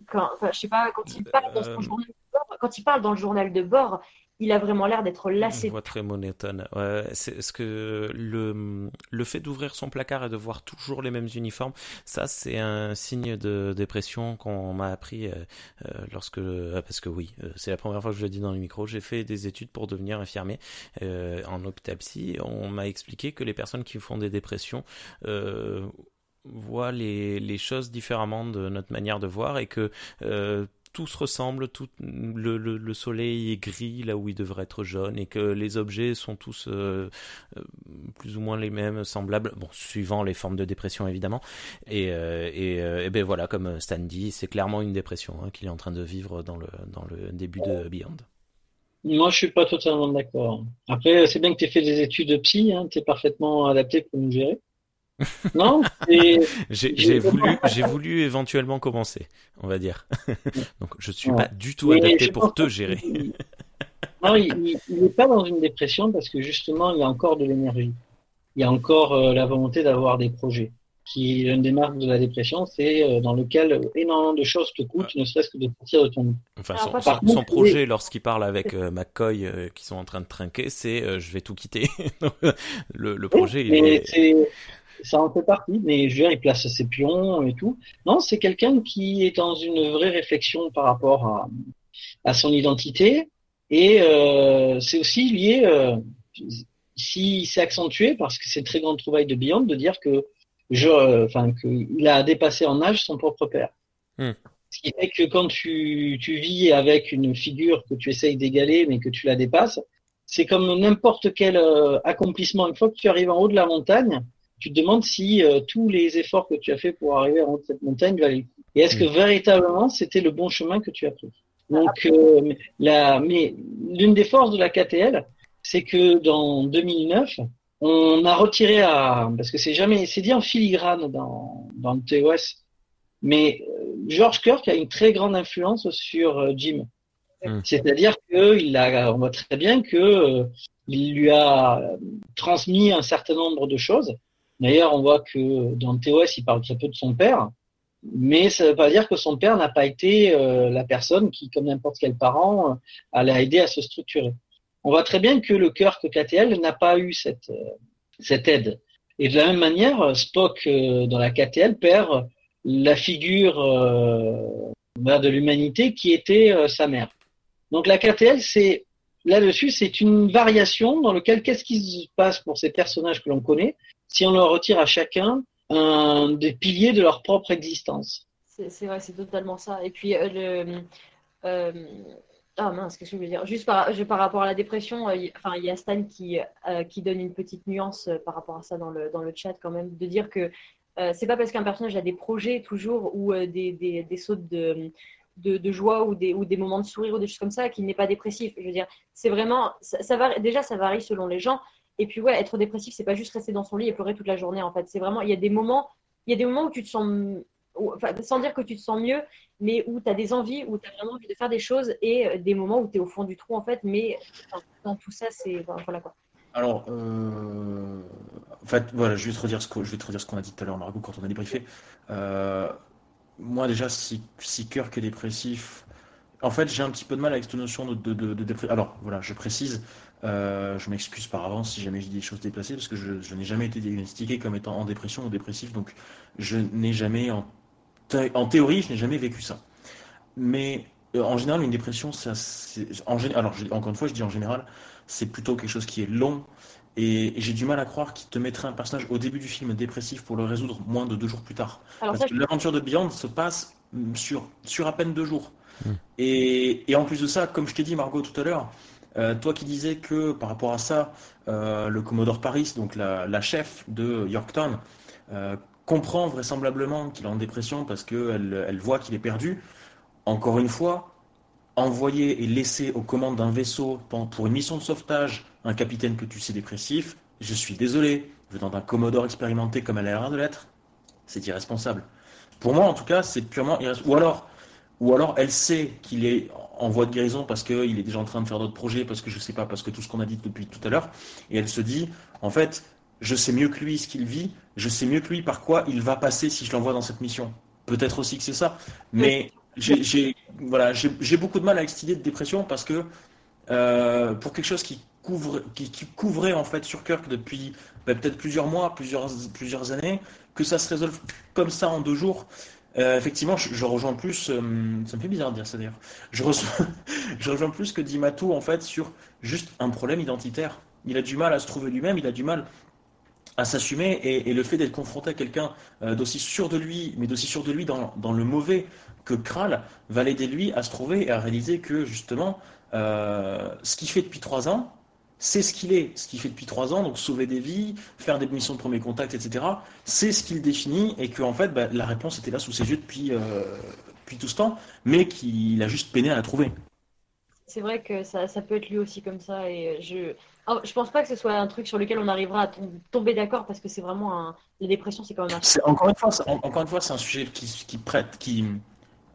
quand, je sais pas, quand il parle dans son euh, journal de bord, quand il parle dans le journal de bord, il a vraiment l'air d'être lassé. Une voix très monotone. Ouais, c'est ce que le, le fait d'ouvrir son placard et de voir toujours les mêmes uniformes, ça c'est un signe de dépression qu'on m'a appris euh, euh lorsque parce que oui, euh, c'est la première fois que je le dis dans le micro. J'ai fait des études pour devenir infirmier euh, en hôpital-psy. On m'a expliqué que les personnes qui font des dépressions voient les, les choses différemment de notre manière de voir et que euh, tout se ressemble, tout, le, le, soleil est gris là où il devrait être jaune et que les objets sont tous euh, euh, plus ou moins les mêmes, semblables, bon, suivant les formes de dépression évidemment. Et, euh, et, ben voilà, comme Stan dit, c'est clairement une dépression hein, qu'il est en train de vivre dans le, dans le début de Beyond. Moi, je suis pas totalement d'accord. Après, c'est bien que tu aies fait des études de psy, hein, tu es parfaitement adapté pour nous gérer. Non J'ai voulu, voulu éventuellement commencer, on va dire. Donc je suis pas du tout adapté pour te gérer. non, il n'est pas dans une dépression parce que justement, il y a encore de l'énergie. Il y a encore euh, la volonté d'avoir des projets. Qui une des marques de la dépression, c'est euh, dans lequel énormément de choses te coûtent, ne serait-ce que de sortir de ton. Enfin, son, projet, lorsqu'il parle avec euh, McCoy, qui sont en train de trinquer, c'est je vais tout quitter. le, le, projet, il est ça en fait partie, mais je veux dire, il place ses pions et tout. Non, c'est quelqu'un qui est dans une vraie réflexion par rapport à, à son identité, Et euh, c'est aussi lié, euh, si c'est accentué, parce que c'est une très grande trouvaille de Beyond, de dire que je, enfin, qu'il a dépassé en âge son propre père. Hmm. Ce qui fait que quand tu, tu vis avec une figure que tu essayes d'égaler, mais que tu la dépasses, c'est comme n'importe quel euh, accomplissement. Une fois que tu arrives en haut de la montagne, tu te demandes si euh, tous les efforts que tu as fait pour arriver de cette montagne valaient le coup. Et est-ce que hmm. véritablement c'était le bon chemin que tu as pris? Donc, euh, la, mais l'une des forces de la KTL, c'est que dans 2009, on a retiré à parce que c'est jamais c'est dit en filigrane dans dans le TOS, mais George Kirk a une très grande influence sur Jim. Hmm. C'est-à-dire qu'il a, on voit très bien que euh, il lui a transmis un certain nombre de choses. D'ailleurs, on voit que dans le TOS, il parle très peu de son père, mais ça ne veut pas dire que son père n'a pas été euh, la personne qui, comme n'importe quel parent, euh, allait aider à se structurer. On voit très bien que le cœur que KTL n'a pas eu cette, cette aide. Et de la même manière, Spock dans la KTL perd la figure de l'humanité qui était sa mère. Donc la KTL, c'est là-dessus, c'est une variation dans lequel qu'est-ce qui se passe pour ces personnages que l'on connaît si on leur retire à chacun un des piliers de leur propre existence. C'est vrai, c'est totalement ça. Et puis euh, euh, ah mince, qu'est-ce que je veux dire? Juste par, par, rapport à la dépression, euh, il y a Stan qui, qui donne une petite nuance par rapport à ça dans le, dans le chat quand même, de dire que c'est pas parce qu'un personnage a des projets toujours ou des, des, des sautes de, de, joie ou des, ou des moments de sourire ou des choses comme ça, qui n'est pas dépressif. Je veux dire, c'est vraiment, ça, va, déjà, ça varie selon les gens. Et puis, ouais, être dépressif, c'est pas juste rester dans son lit et pleurer toute la journée, en fait. C'est vraiment, il y a des moments, il y a des moments où tu te sens, enfin, sans dire que tu te sens mieux, mais où tu as des envies, où tu as vraiment envie de faire des choses et euh, des moments où tu es au fond du trou, en fait. Mais dans tout ça, c'est, voilà quoi. Alors, euh, en fait, voilà, je vais te redire ce qu'on a dit tout à l'heure, Margot, quand on a débriefé. Euh, moi déjà, si, si cœur que dépressif, en fait, j'ai un petit peu de mal avec cette notion de, de, dépression. Alors, voilà, je précise, euh, je m'excuse par avance si jamais je dis des choses déplacées, parce que je, n'ai jamais été diagnostiqué comme étant en dépression ou dépressif, donc je n'ai jamais, en, en théorie, je n'ai jamais vécu ça. Mais euh, en général, une dépression, ça, en, alors encore une fois, je dis en général, c'est plutôt quelque chose qui est long, et, j'ai du mal à croire qu'il te mettrait un personnage au début du film dépressif pour le résoudre moins de deux jours plus tard. Parce que l'aventure de Beyond se passe sur, sur à peine deux jours. Et, et, en plus de ça, comme je t'ai dit, Margot, tout à l'heure, euh, toi qui disais que par rapport à ça, euh, le Commodore Paris, donc la, la chef de Yorktown, euh, comprend vraisemblablement qu'il est en dépression parce qu'elle elle voit qu'il est perdu. Encore une fois, envoyer et laisser aux commandes d'un vaisseau pour une mission de sauvetage un capitaine que tu sais dépressif, je suis désolé, venant d'un Commodore expérimenté comme elle a l'air de l'être, c'est irresponsable. Pour moi, en tout cas, c'est purement irresponsable. Ou alors, ou alors elle sait qu'il est en voie de guérison parce qu'il est déjà en train de faire d'autres projets, parce que je sais pas, parce que tout ce qu'on a dit depuis tout à l'heure, et elle se dit, en fait, je sais mieux que lui ce qu'il vit, je sais mieux que lui par quoi il va passer si je l'envoie dans cette mission. Peut-être aussi que c'est ça, mais j'ai voilà, beaucoup de mal avec cette idée de dépression parce que euh, pour quelque chose qui couvre, qui, couvrait en fait sur Kirk depuis bah, peut-être plusieurs mois, plusieurs, plusieurs années, que ça se résolve comme ça en deux jours. Euh, effectivement, je, rejoins plus, euh, ça me fait bizarre de dire ça d'ailleurs, je, je rejoins plus que Dimato en fait sur juste un problème identitaire. Il a du mal à se trouver lui-même, il a du mal à s'assumer et, le fait d'être confronté à quelqu'un d'aussi sûr de lui, mais d'aussi sûr de lui dans, dans le mauvais que Kral, va l'aider lui à se trouver et à réaliser que justement, euh, ce qu'il fait depuis trois ans, c'est ce qu'il est, ce qu'il fait depuis trois ans, donc sauver des vies, faire des missions de premier contact, etc. C'est ce qu'il définit et que en fait, bah, la réponse était là sous ses yeux depuis, euh, depuis tout ce temps, mais qu'il a juste peiné à la trouver. C'est vrai que ça, ça, peut être lui aussi comme ça et je oh, je pense pas que ce soit un truc sur lequel on arrivera à tomber d'accord parce que c'est vraiment un... la dépression c'est quand même un... encore une fois encore une fois c'est un sujet qui, qui prête qui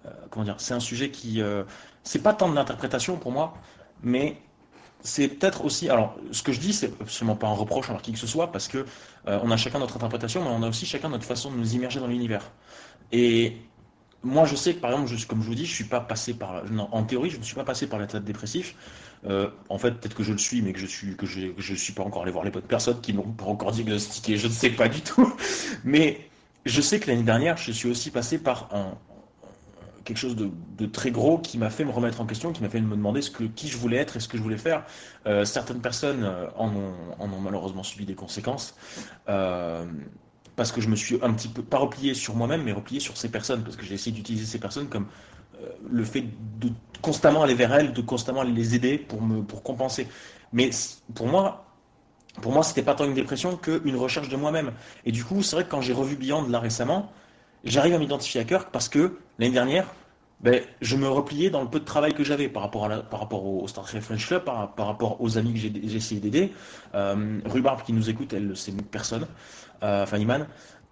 euh, comment dire c'est un sujet qui c'est pas tant de l'interprétation pour moi, mais c'est peut-être aussi. Alors, ce que je dis, c'est absolument pas un reproche envers qui que ce soit, parce que euh, on a chacun notre interprétation, mais on a aussi chacun notre façon de nous immerger dans l'univers. Et moi, je sais que, par exemple, comme je vous dis, je suis pas passé par. en théorie, je ne suis pas passé par l'état dépressif. Euh, en fait, peut-être que je le suis, mais que je suis que je, suis pas encore allé voir les bonnes personnes qui pas encore diagnostiqué. Je ne sais pas du tout. Mais je sais que l'année dernière, je suis aussi passé par un, quelque chose de, très gros qui m'a fait me remettre en question, qui m'a fait me demander ce que, qui je voulais être et ce que je voulais faire. Euh, certaines personnes en ont, en, ont, malheureusement subi des conséquences. parce que je me suis un petit peu, pas replié sur moi-même, mais replié sur ces personnes, parce que j'ai essayé d'utiliser ces personnes comme le fait de constamment aller vers elles, de constamment les aider pour, me, pour compenser. Mais pour moi, pour moi, c'était pas tant une dépression qu'une recherche de moi-même. Et du coup, c'est vrai que quand j'ai revu Beyond là récemment, j'arrive à m'identifier à Kirk parce que l'année dernière, ben, je me repliais dans le peu de travail que j'avais par rapport, par rapport au Star Trek French Club, par, rapport aux amis que j'ai essayé d'aider. Euh, Rubarb qui nous écoute, elle, c'est personne, euh, enfin Iman.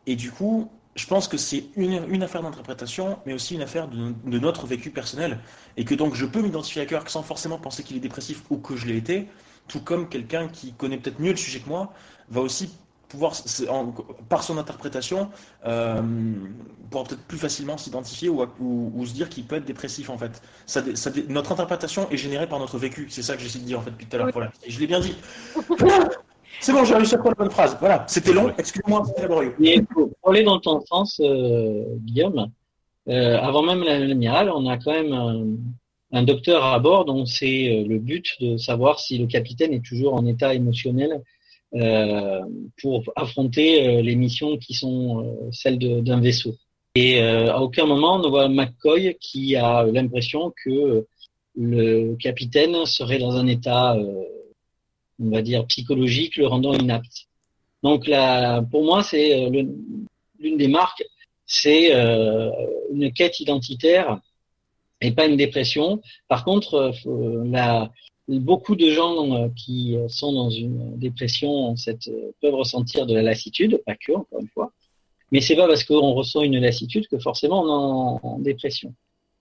Et du coup, je pense que c'est une, affaire d'interprétation, mais aussi une affaire de, de, notre vécu personnel. Et que donc je peux m'identifier à Kirk sans forcément penser qu'il est dépressif ou que je l'ai été tout comme quelqu'un qui connaît peut-être mieux le sujet que moi va aussi pouvoir, par son interprétation, euh, pouvoir peut-être plus facilement s'identifier ou, ou, se dire qu'il peut être dépressif en fait. Ça, notre interprétation est générée par notre vécu. C'est ça que j'essaie de dire en fait depuis tout à l'heure. Voilà. je l'ai bien dit. C'est bon, j'ai réussi à prendre la bonne phrase. Voilà, c'était long. Excuse-moi, c'était laborieux. pour, aller dans ton sens, euh, Guillaume, euh, avant même l'amiral, on a quand même un docteur à bord dont c'est euh, le but de savoir si le capitaine est toujours en état émotionnel euh, pour affronter euh, les missions qui sont euh, celles d'un vaisseau. Et à aucun moment on voit McCoy qui a l'impression que le capitaine serait dans un état, on va dire, psychologique, le rendant inapte. Donc là, pour moi, c'est l'une des marques, c'est une quête identitaire et pas une dépression. Par contre, euh, la, beaucoup de gens euh, qui sont dans une dépression euh, peuvent ressentir de la lassitude, pas que, encore une fois. Mais c'est pas parce qu'on ressent une lassitude que forcément on est en, dépression.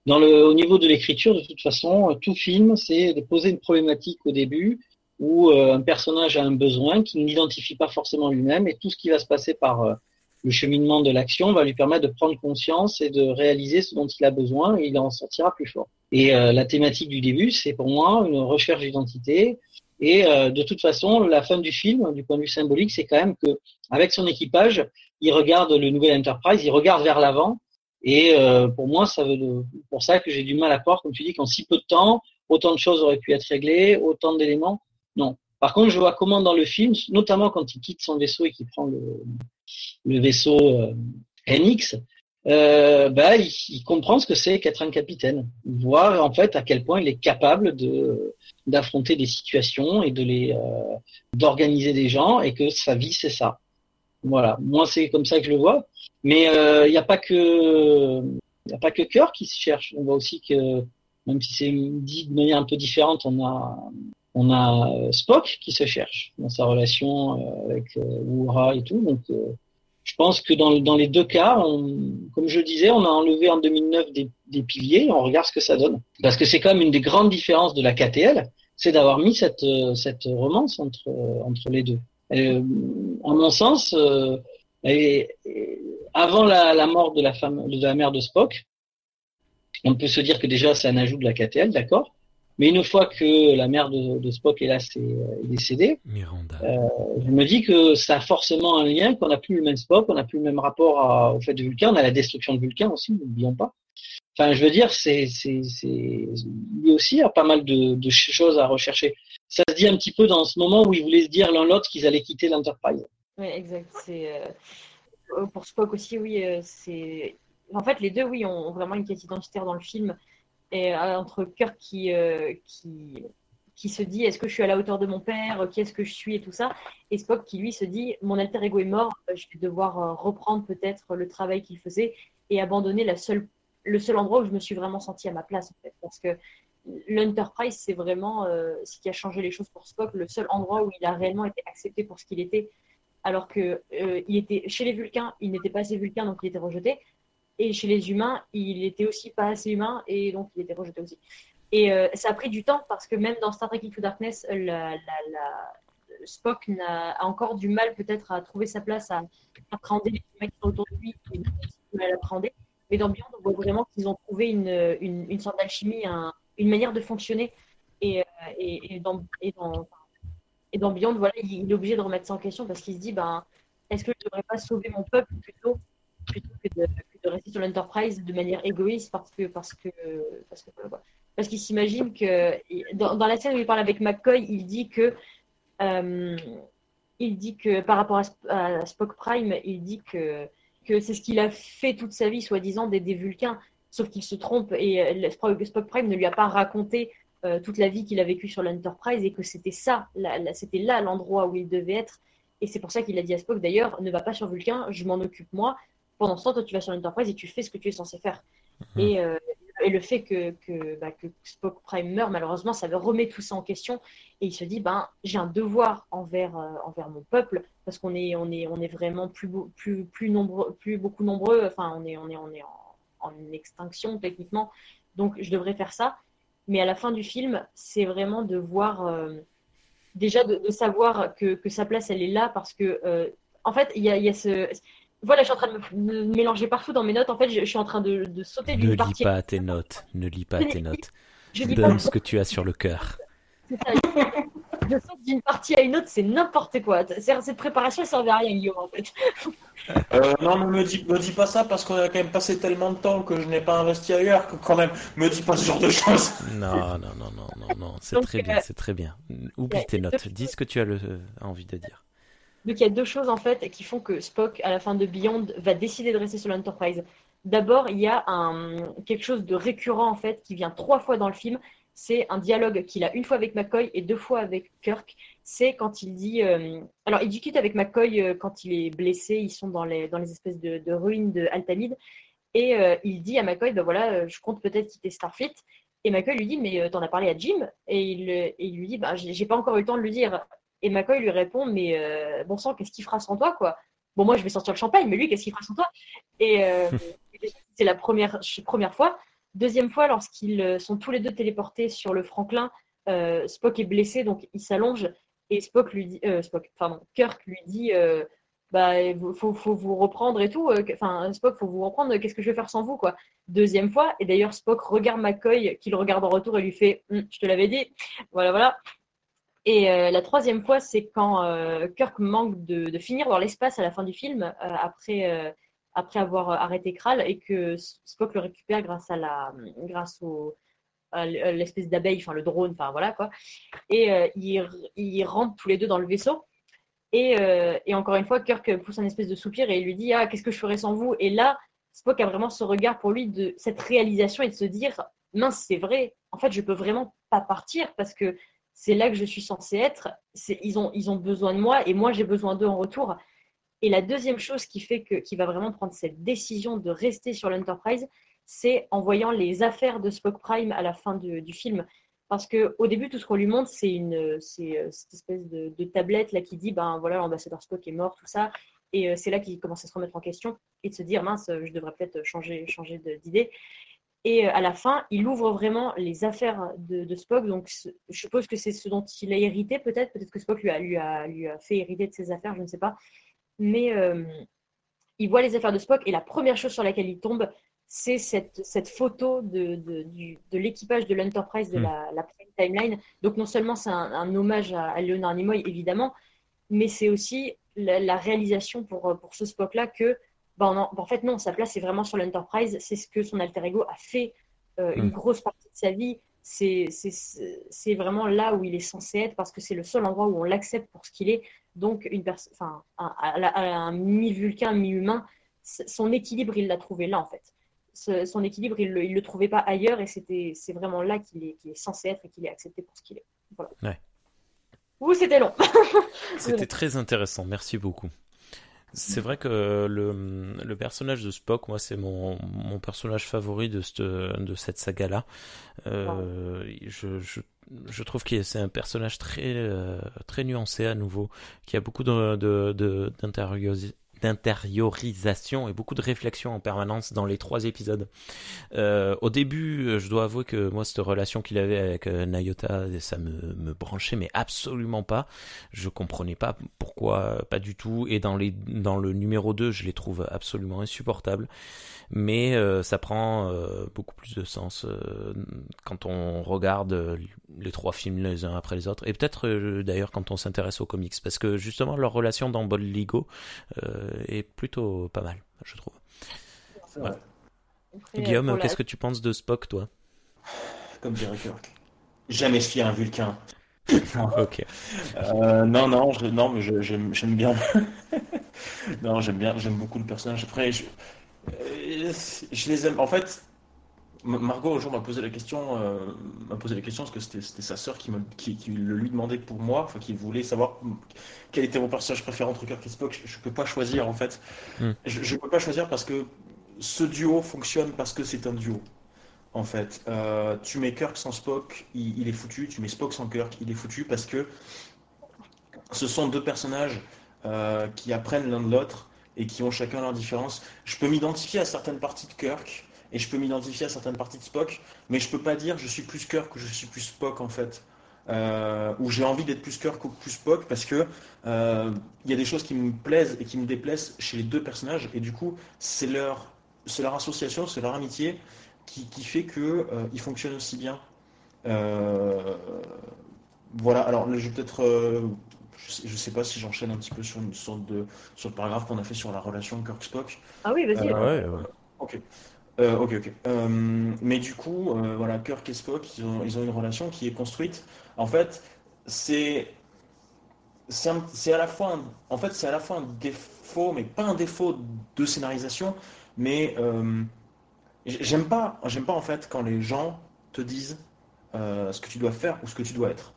Au niveau de l'écriture, de toute façon, tout film, c'est de poser une problématique au début où un personnage a un besoin qu'il n'identifie pas forcément lui-même et tout ce qui va se passer par le cheminement de l'action va lui permettre de prendre conscience et de réaliser ce dont il a besoin et il en sortira plus fort. Et euh, la thématique du début, c'est pour moi une recherche d'identité. Et euh, de toute façon, la fin du film, du point de vue symbolique, c'est quand même que avec son équipage, il regarde le nouvel Enterprise, il regarde vers l'avant. Et euh, pour moi, ça veut pour ça que j'ai du mal à croire, comme tu dis, qu'en si peu de temps, autant de choses auraient pu être réglées, autant d'éléments. Non. Par contre, je vois comment dans le film, notamment quand il quitte son vaisseau et qu'il prend le, le vaisseau euh, NX, euh, bah, il, comprend ce que c'est qu'être un capitaine, voir en fait à quel point il est capable de d'affronter des situations et de les euh, d'organiser des gens et que sa vie c'est ça. Voilà, moi c'est comme ça que je le vois. Mais il n'y a pas que il a pas que cœur qui se cherche. On voit aussi que même si c'est dit de manière un peu différente, on a on a euh, Spock qui se cherche dans sa relation euh, avec euh, Uhura et tout. Donc, je pense que dans, dans les deux cas, comme je disais, on a enlevé en 2009 des, des piliers. On regarde ce que ça donne. Parce que c'est quand même une des grandes différences de la KTL, c'est d'avoir mis cette, cette romance entre, entre les deux. en mon sens, avant la, la, mort de la femme, de la mère de Spock, on peut se dire que déjà c'est un ajout de la KTL, d'accord? Mais une fois que la mère de, de Spock est là, c'est euh, est décédée, euh, je me dis que ça a forcément un lien, qu'on n'a plus le même Spock, on n'a plus le même rapport au fait de Vulcain, on a la destruction de Vulcain aussi, n'oublions pas. Enfin, je veux dire, c'est c'est lui aussi a pas mal de, de, choses à rechercher. Ça se dit un petit peu dans ce moment où ils voulaient se dire l'un l'autre qu'ils allaient quitter l'Enterprise. Oui, exact. C'est euh, pour Spock aussi, oui. c'est en fait les deux, oui, ont vraiment une quête identitaire dans le film euh, entre Kirk qui, euh, qui, qui se dit est-ce que je suis à la hauteur de mon père, qui est-ce que je suis et tout ça, et Spock qui lui se dit mon alter ego est mort, euh, je vais devoir reprendre peut-être le travail qu'il faisait et abandonner la seule, le seul endroit où je me suis vraiment senti à ma place parce que l'Enterprise c'est vraiment ce qui a changé les choses pour Spock, le seul endroit où il a réellement été accepté pour ce qu'il était, alors que il était chez les Vulcains, il n'était pas assez Vulcain donc il était rejeté, et chez les humains, il était aussi pas assez humain et donc il était rejeté aussi. Et euh, ça a pris du temps parce que même dans Star Trek Into Darkness, Spock a, encore du mal peut-être à trouver sa place, à appréhender les humains qui sont autour de lui et à l'appréhender. Mais dans Beyond, on voit vraiment qu'ils ont trouvé une, sorte d'alchimie, une manière de fonctionner. Et, euh, dans, et, Beyond, voilà, il, est obligé de remettre ça en question parce qu'il se dit ben, est-ce que je ne devrais pas sauver mon peuple plutôt, plutôt que de, de rester sur l'Enterprise de manière égoïste parce que parce que parce que parce qu'il s'imagine que dans, dans, la scène où il parle avec McCoy, il dit que euh, il dit que par rapport à, Spock Prime, il dit que que c'est ce qu'il a fait toute sa vie, soi-disant, des Vulcains. Sauf qu'il se trompe et euh, Spock Prime ne lui a pas raconté euh, toute la vie qu'il a vécue sur l'Enterprise et que c'était ça, c'était là l'endroit où il devait être. Et c'est pour ça qu'il a dit à Spock d'ailleurs, ne va pas sur Vulcain, je m'en occupe moi. Pendant ce temps, toi, tu vas sur l'Enterprise et tu fais ce que tu es censé faire. Mhm. Et, euh, et, le fait que, que, bah, que, Spock Prime meurt, malheureusement, ça remet tout ça en question. Et il se dit, ben, j'ai un devoir envers, envers mon peuple parce qu'on est, on est, on est vraiment plus, plus, plus, nombreux, plus beaucoup nombreux. Enfin, on est, on est, on est en en extinction techniquement. Donc je devrais faire ça. Mais à la fin du film, c'est vraiment de voir, euh, déjà de, savoir que, que, sa place, elle est là parce que, euh, en fait, il y a, y a, ce. Voilà, je suis en train de me, mélanger partout dans mes notes. En fait, je, suis en train de, de sauter d'une partie. Ne lis pas tes notes. Ne lis pas tes notes. Je Donne ce que tu as sur le cœur. C'est ça. je saute d'une partie à une autre, c'est n'importe quoi. Cette préparation, ça servait à rien, Guillaume, en fait. Euh, non, mais me dis, me dis pas ça parce qu'on a quand même passé tellement de temps que je n'ai pas investi ailleurs que quand même, me dis pas ce genre de choses. Non, non, non, non, non, non. c'est très bien, euh, c'est très bien. Oublie tes notes, dis ce que tu as le, envie de dire. Donc il y a deux choses en fait qui font que Spock, à la fin de Beyond, va décider de rester sur l'Enterprise. D'abord, il y a quelque chose de récurrent en fait qui vient trois fois dans le film, c'est un dialogue qu'il a une fois avec McCoy et deux fois avec Kirk. C'est quand il dit. Euh, alors, il discute avec McCoy euh, quand il est blessé. Ils sont dans les, espèces de, ruines de Altamide. Et euh, il dit à McCoy ben voilà, je compte peut-être quitter Starfleet. Et McCoy lui dit mais t'en as parlé à Jim Et il, il lui dit ben, j'ai pas encore eu le temps de lui dire. Et McCoy lui répond mais bon sang, qu'est-ce qu'il fera sans toi quoi? Bon, moi je vais sortir le champagne, mais lui, qu'est-ce qu'il fera sans toi? Et c'est la première, première fois. Deuxième fois, lorsqu'ils euh, sont tous les deux téléportés sur le Franklin, euh, Spock est blessé, donc il s'allonge et Spock lui dit, euh, Spock, pardon, Kirk lui dit, bah, faut, faut, vous reprendre et tout. Enfin, Spock, faut vous reprendre. Qu'est-ce que je vais faire sans vous, quoi? Deuxième fois, et d'ailleurs Spock regarde McCoy, qui le regarde en retour et lui fait, hum, je te l'avais dit. Voilà, voilà. Et la troisième fois, c'est quand Kirk manque de, finir dans l'espace à la fin du film, après après avoir arrêté Kral et que Spock le récupère grâce à la grâce au l'espèce d'abeille, enfin le drone, enfin voilà quoi. Et euh, ils, rentrent tous les deux dans le vaisseau. Et, euh, et, encore une fois, Kirk pousse un espèce de soupir et il lui dit Ah, qu'est-ce que je ferais sans vous? Et là, Spock a vraiment ce regard pour lui de cette réalisation et de se dire Mince, c'est vrai, en fait, je peux vraiment pas partir parce que c'est là que je suis censé être. Ils ont, ils ont besoin de moi et moi, j'ai besoin d'eux en retour. Et la deuxième chose qui fait que, qui va vraiment prendre cette décision de rester sur l'Enterprise, c'est en voyant les affaires de Spock Prime à la fin du film. Parce qu'au début, tout ce qu'on lui montre, c'est une, euh, cette espèce de, tablette là qui dit, ben voilà, l'ambassadeur Spock est mort, tout ça. Et euh, c'est là qu'il commence à se remettre en question et de se dire, mince, je devrais peut-être changer, changer d'idée. Et euh, à la fin, il ouvre vraiment les affaires de, Spock. Donc, je suppose que c'est ce dont il a hérité, peut-être. Peut-être que Spock lui a, lui, a, lui a fait hériter de ses affaires, je ne sais pas mais euh, il voit les affaires de Spock et la première chose sur laquelle il tombe, c'est cette, cette, photo de, l'équipage de l'Enterprise de hmm. la, la timeline. Donc non seulement c'est un, hommage à, Leonard Nimoy, évidemment, mais c'est aussi la, réalisation pour, pour ce Spock-là que, ben, en fait non, sa place est vraiment sur l'Enterprise, c'est ce que son alter ego a fait euh, une hmm. grosse partie de sa vie. C'est vraiment là où il est censé être parce que c'est le seul endroit où on l'accepte pour ce qu'il est. Donc, une enfin, un, un mi-vulcain, mi-humain, son équilibre, il l'a trouvé là, en fait. son équilibre, il ne le, trouvait pas ailleurs et c'est vraiment là qu'il est, est, censé être et qu'il est accepté pour ce qu'il est. Voilà. Ouais. Ouh, c'était long. c'était très intéressant, merci beaucoup. C'est vrai que le, personnage de Spock, moi, c'est mon, personnage favori de cette, de saga-là. Euh, je, trouve que c'est un personnage très euh, très nuancé à nouveau, qui a beaucoup de, de, d'intériorisation et beaucoup de réflexion en permanence dans les trois épisodes. Euh, au début, je dois avouer que moi, cette relation qu'il avait avec euh, Nayota, ça me, me branchait, mais absolument pas. Je comprenais pas pourquoi, pas du tout. Et dans, les, dans le numéro 2, je les trouve absolument insupportables mais euh, ça prend euh, beaucoup plus de sens euh, quand on regarde les trois films les uns après les autres, et peut-être d'ailleurs quand on s'intéresse aux comics, parce que justement leur relation dans Bol Ligo est plutôt pas mal, je trouve. Guillaume, qu'est-ce que tu penses de Spock, toi? Comme dirait Kirk. Jamais fier à un Vulcain. ok. Euh, non, non, non, mais j'aime bien. non, j'aime bien, j'aime beaucoup le personnage. Après, je, euh, je les aime. En fait, Margot un jour m'a posé la question, euh, m'a posé la question parce que c'était sa sœur qui, qui, le lui demandait pour moi, enfin qui voulait savoir quel était mon personnage préféré entre Kirk et Spock. Je, ne peux pas choisir en fait. Hmm. Je, ne peux pas choisir parce que ce duo fonctionne parce que c'est un duo. En fait, euh, tu mets Kirk sans Spock, il, est foutu. Tu mets Spock sans Kirk, il est foutu parce que ce sont deux personnages euh, qui apprennent l'un de l'autre et qui ont chacun leur différence. Je peux m'identifier à certaines parties de Kirk et je peux m'identifier à certaines parties de Spock, mais je peux pas dire je suis plus Kirk que je suis plus Spock en fait. Euh, ou j'ai envie d'être plus Kirk ou plus Spock parce que euh, il y a des choses qui me plaisent et qui me déplaisent chez les deux personnages et du coup c'est leur c'est leur association, c'est leur amitié qui, qui fait que euh, ils fonctionnent aussi bien. voilà. Alors je vais peut-être je sais, sais pas si j'enchaîne un petit peu sur une sorte de sur le paragraphe qu'on a fait sur la relation Kirk Spock. Ah oui, vas-y. ouais, Ok. Euh, ok, ok. Euh, mais du coup, euh, voilà, Kirk et Spock, ils ont, ils ont, une relation qui est construite. En fait, c'est à la fois un, en fait c'est à la fois un défaut, mais pas un défaut de scénarisation, mais j'aime pas j'aime pas en fait quand les gens te disent ce que tu dois faire ou ce que tu dois être.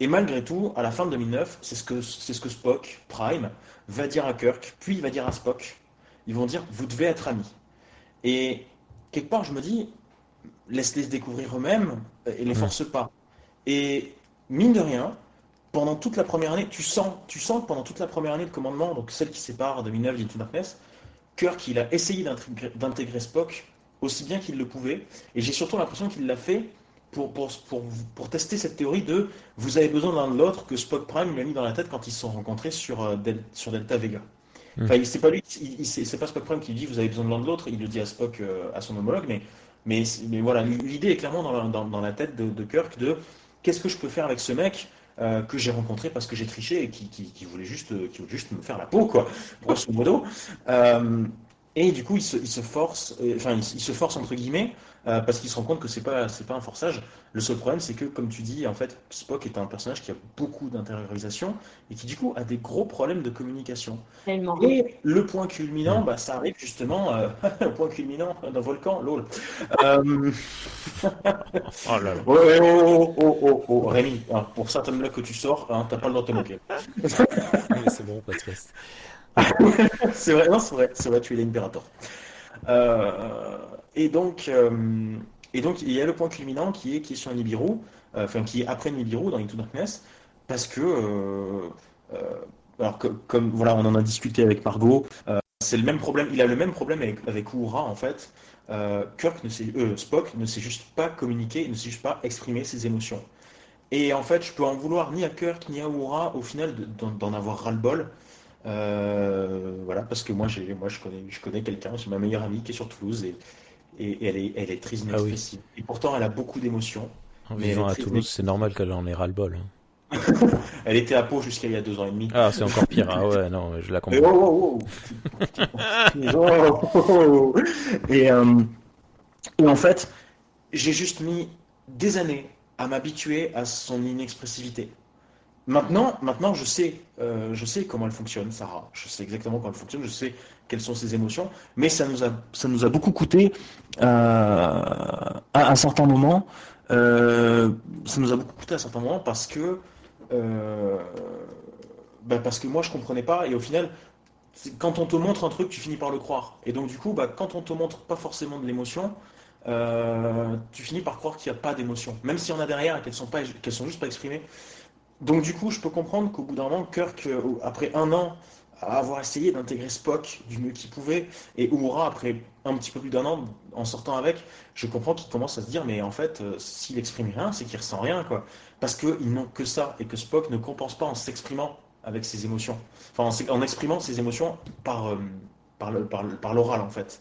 Et malgré tout, à la fin de 2009, c'est ce que c'est ce que Spock Prime va dire à Kirk, puis il va dire à Spock. Ils vont dire vous devez être amis. Et quelque part, je me dis, laisse-les se découvrir eux-mêmes et les force pas. Et mine de rien, pendant toute la première année, tu sens, tu sens que pendant toute la première année de commandement, donc celle qui sépare 2009 d'Into Darkness, Kirk, il a essayé d'intégrer Spock aussi bien qu'il le pouvait. Et j'ai surtout l'impression qu'il l'a fait pour, pour, pour, pour, tester cette théorie de vous avez besoin l'un de l'autre que Spock Prime lui a mis dans la tête quand ils se sont rencontrés sur, euh, sur Delta Vega. Mm. Enfin, c'est pas lui, c'est pas Spock Prime qui dit vous avez besoin de l'un de l'autre, il le dit à Spock, euh, à son homologue, mais, mais, mais voilà, l'idée est clairement dans la, dans, la tête de, Kirk de qu'est-ce que je peux faire avec ce mec euh, que j'ai rencontré parce que j'ai triché et qui, qui, voulait juste, qui voulait juste me faire la peau, quoi, grosso modo. Euh, et du coup, il se, il se force, euh, enfin, il, se force entre guillemets, euh, parce qu'il se rend compte que c'est pas, c'est pas un forçage. Le seul problème, c'est que, comme tu dis, en fait, Spock est un personnage qui a beaucoup d'intériorisation et qui, du coup, a des gros problèmes de communication. Et le point culminant, bah, ça arrive justement, euh, le point culminant d'un volcan, lol. Euh... oh là là. Oh, oh, oh, oh, oh, Rémi, hein, pour certaines blagues que tu sors, hein, t'as pas le droit de te moquer. c'est bon, pas de stress. c'est vrai, non, c'est vrai, c'est vrai, tu es l'impérator. Euh, et donc, euh, et donc, il y a le point culminant qui est, qui est sur Nibiru, euh, enfin, qui est après Nibiru dans Into Darkness, parce que, alors que, comme voilà, on en a discuté avec Margot, c'est le même problème, il a le même problème avec, avec Uhura, en fait. Kirk ne sait, Spock ne sait juste pas communiquer, ne sait juste pas exprimer ses émotions. Et en fait, je peux en vouloir ni à Kirk ni à Uhura, au final, d'en avoir ras-le-bol. Euh, voilà, parce que moi, moi je connais, je connais quelqu'un, c'est ma meilleure amie qui est sur Toulouse et, et, elle, est, elle est triste ah Et pourtant, elle a beaucoup d'émotions. En vivant à Toulouse, c'est normal qu'elle en ait ras-le-bol. Hein. elle était à Pau jusqu'à il y a deux ans et demi. Ah, c'est encore pire. Ah ouais, non, je la comprends. Oh, oh, oh, et, euh, et en fait, j'ai juste mis des années à m'habituer à son inexpressivité. Maintenant, maintenant je, sais, euh, je sais comment elle fonctionne, Sarah. Je sais exactement comment elle fonctionne, je sais quelles sont ses émotions, mais ça nous a, ça nous a beaucoup coûté euh, à un certain moment. Euh, ça nous a beaucoup coûté à un certain moment parce que, bah, parce que moi je comprenais pas et au final, quand on te montre un truc, tu finis par le croire. Et donc du coup, bah, quand on te montre pas forcément de l'émotion, tu finis par croire qu'il n'y a pas d'émotion, même s'il y en a derrière et qu'elles sont pas, sont juste pas exprimées. Donc du coup, je peux comprendre qu'au bout d'un moment, Kirk, euh, après un an à avoir essayé d'intégrer Spock du mieux qu'il pouvait, et Uhura, après un petit peu plus d'un an en sortant avec, je comprends qu'il commence à se dire, mais en fait, euh, s'il exprime rien, c'est qu'il ressent rien, quoi. Parce qu'ils n'ont que ça, et que Spock ne compense pas en s'exprimant avec ses émotions. Enfin, en, exprimant ses émotions par, euh, par l'oral, en fait.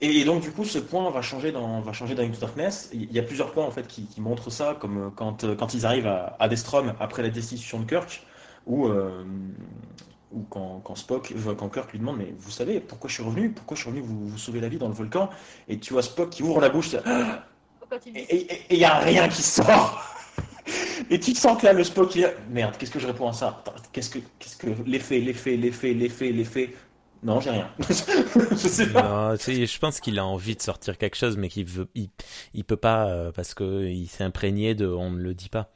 Et, donc du coup, ce point va changer dans va changer dans Into Darkness. Il y a plusieurs points en fait qui, montrent ça, comme euh, quand, euh, quand ils arrivent à, à Destrom après la destitution de Kirk, où euh, ou quand, quand Spock, quand Kirk lui demande, mais vous savez pourquoi je suis revenu? Pourquoi je suis revenu vous, vous sauver la vie dans le volcan? Et tu vois Spock qui ouvre la bouche, et il n'y a rien qui sort. et tu te sens que là, le Spock, il merde, qu'est-ce que je réponds à ça? Qu'est-ce que, qu'est-ce que l'effet, l'effet, l'effet, l'effet, l'effet? Non, j'ai rien. je sais pas. je pense qu'il a envie de sortir quelque chose, mais qu'il veut, il, il peut pas euh, parce que il s'est imprégné de, on ne le dit pas.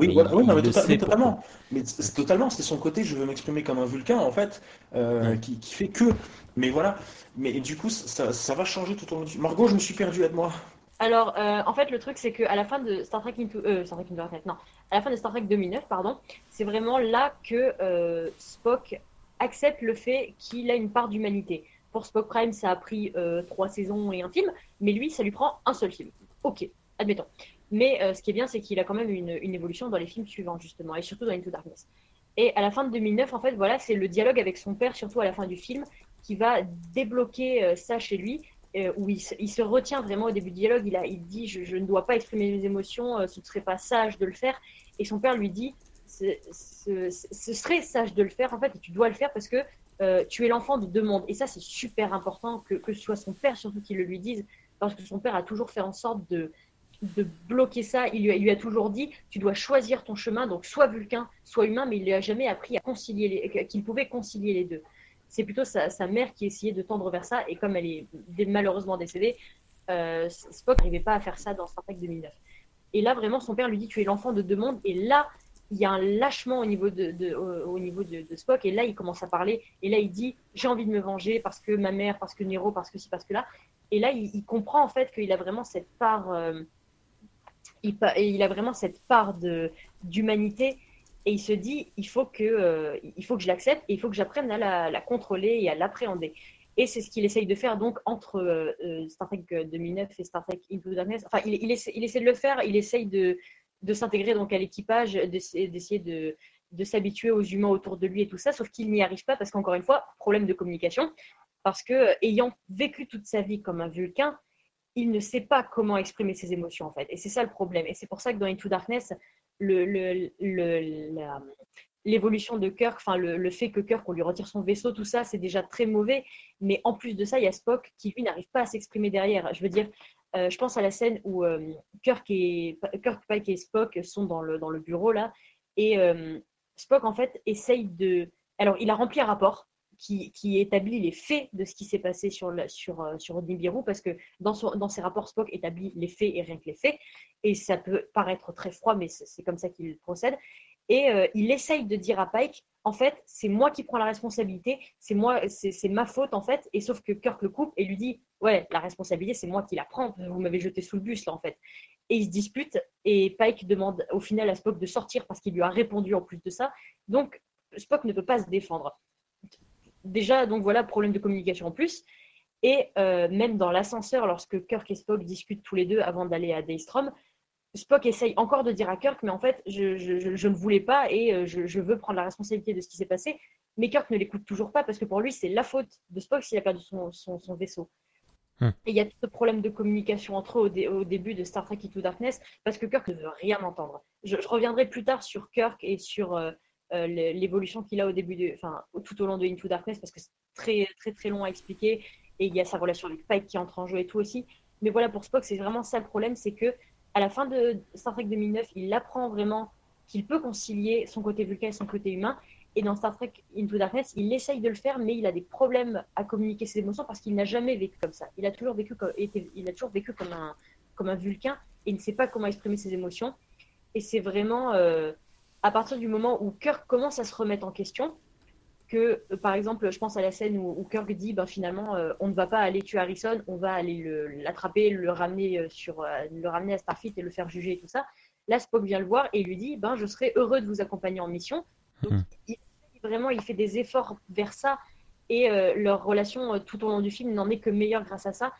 Oui, voilà, oui, mais, tota-, totalement. Mais c'est totalement, c'est son côté, je veux m'exprimer comme un vulcain, en fait, euh, qui, qui, fait que. Mais voilà. Mais du coup, ça, ça va changer tout au long du. Margot, je me suis perdu, aide-moi. Alors, euh, en fait, le truc, c'est qu'à la fin de Star Trek Into, euh, Star Trek Into Darkness, non, à la fin de Star Trek 2009, pardon, c'est vraiment là que euh, Spock accepte le fait qu'il a une part d'humanité. Pour Spock Prime, ça a pris euh, trois saisons et un film, mais lui, ça lui prend un seul film. Ok, admettons. Mais euh, ce qui est bien, c'est qu'il a quand même une, évolution dans les films suivants, justement, et surtout dans Into Darkness. Et à la fin de 2009, en fait, voilà, c'est le dialogue avec son père, surtout à la fin du film, qui va débloquer euh, ça chez lui, où il se, retient vraiment au début du dialogue. Il, dit je, ne dois pas exprimer mes émotions, ce ne serait pas sage de le faire. Et son père lui dit ce, serait sage de le faire, en fait, et tu dois le faire parce que euh, tu es l'enfant de deux mondes. Et ça, c'est super important que, que, ce soit son père, surtout, qui le lui dise, parce que son père a toujours fait en sorte de, de bloquer ça. Il lui, a, toujours dit, tu dois choisir ton chemin, donc soit vulcain, soit humain, mais il lui a jamais appris à concilier qu'il pouvait concilier les deux. C'est plutôt sa, sa, mère qui essayait de tendre vers ça, et comme elle est malheureusement décédée, euh, Spock n'arrivait pas à faire ça dans Star Trek 2009. Et là, vraiment, son père lui dit, tu es l'enfant de deux mondes, et là, il y a un lâchement au niveau de, au, niveau de, Spock et là il commence à parler et là il dit j'ai envie de me venger parce que ma mère parce que Nero parce que ci parce que là et là il, comprend en fait qu'il a vraiment cette part euh, il, a vraiment cette part d'humanité et il se dit il faut que euh, il faut que je l'accepte et il faut que j'apprenne à la, contrôler et à l'appréhender et c'est ce qu'il essaye de faire donc entre euh, Star Trek 2009 et Star Trek Into Darkness. Enfin, il, il, essaie, il essaie de le faire, il essaye de, s'intégrer donc à l'équipage, d'essayer de, de s'habituer aux humains autour de lui et tout ça, sauf qu'il n'y arrive pas parce qu'encore une fois, problème de communication, parce que euh, ayant vécu toute sa vie comme un vulcain, il ne sait pas comment exprimer ses émotions en fait, et c'est ça le problème. Et c'est pour ça que dans Into Darkness, l'évolution de Kirk, enfin le, fait que Kirk on lui retire son vaisseau, tout ça, c'est déjà très mauvais. Mais en plus de ça, il y a Spock qui lui n'arrive pas à s'exprimer derrière. Je veux dire, euh, je pense à la scène où euh, Kirk, et, Kirk, Pike et Spock sont dans le, dans le bureau là, et euh, Spock en fait essaye de. Alors, il a rempli un rapport qui, établit les faits de ce qui s'est passé sur, sur, Nibiru, parce que dans, son, dans ses rapports, Spock établit les faits et rien que les faits, et ça peut paraître très froid, mais c'est comme ça qu'il procède. Et il essaye de dire à Pike en fait, c'est moi qui prends la responsabilité, c'est moi, c'est ma faute en fait. Et sauf que Kirk le coupe et lui dit, ouais, la responsabilité, c'est moi qui la prends. Vous m'avez jeté sous le bus là en fait. Et ils se disputent et Pike demande au final à Spock de sortir parce qu'il lui a répondu en plus de ça. Donc Spock ne peut pas se défendre. Déjà, donc voilà, problème de communication en plus. Et euh, même dans l'ascenseur, lorsque Kirk et Spock discutent tous les deux avant d'aller à Daystrom, Spock essaye encore de dire à Kirk, mais en fait, je, je, ne voulais pas et euh, je, veux prendre la responsabilité de ce qui s'est passé. Mais Kirk ne l'écoute toujours pas parce que pour lui, c'est la faute de Spock s'il a perdu son, son, vaisseau. Hmm. Et il y a tout ce problème de communication entre eux au, début de Star Trek Into Darkness parce que Kirk ne veut rien entendre. Je, reviendrai plus tard sur Kirk et sur euh, euh, l'évolution qu'il a au début, de, enfin, tout au long de Into Darkness parce que c'est très, très, très long à expliquer et il y a sa relation avec Pike qui entre en jeu et tout aussi. Mais voilà, pour Spock, c'est vraiment ça le problème, c'est que à la fin de Star Trek 2009, il apprend vraiment qu'il peut concilier son côté vulcain et son côté humain. Et dans Star Trek Into Darkness, il essaye de le faire, mais il a des problèmes à communiquer ses émotions parce qu'il n'a jamais vécu comme ça. Il a toujours vécu comme, il a toujours vécu comme un, comme un vulcain et il ne sait pas comment exprimer ses émotions. Et c'est vraiment euh, à partir du moment où Kirk commence à se remettre en question, que, euh, par exemple, je pense à la scène où, Kirk dit, ben, finalement, euh, on ne va pas aller tuer Harrison, on va aller l'attraper, le, ramener euh, le ramener à Starfleet et le faire juger et tout ça. Là, Spock vient le voir et lui dit, ben, je serais heureux de vous accompagner en mission. Donc, hmm. il, vraiment, il fait des efforts vers ça et leur relation tout au long du film n'en est que meilleure grâce à ça.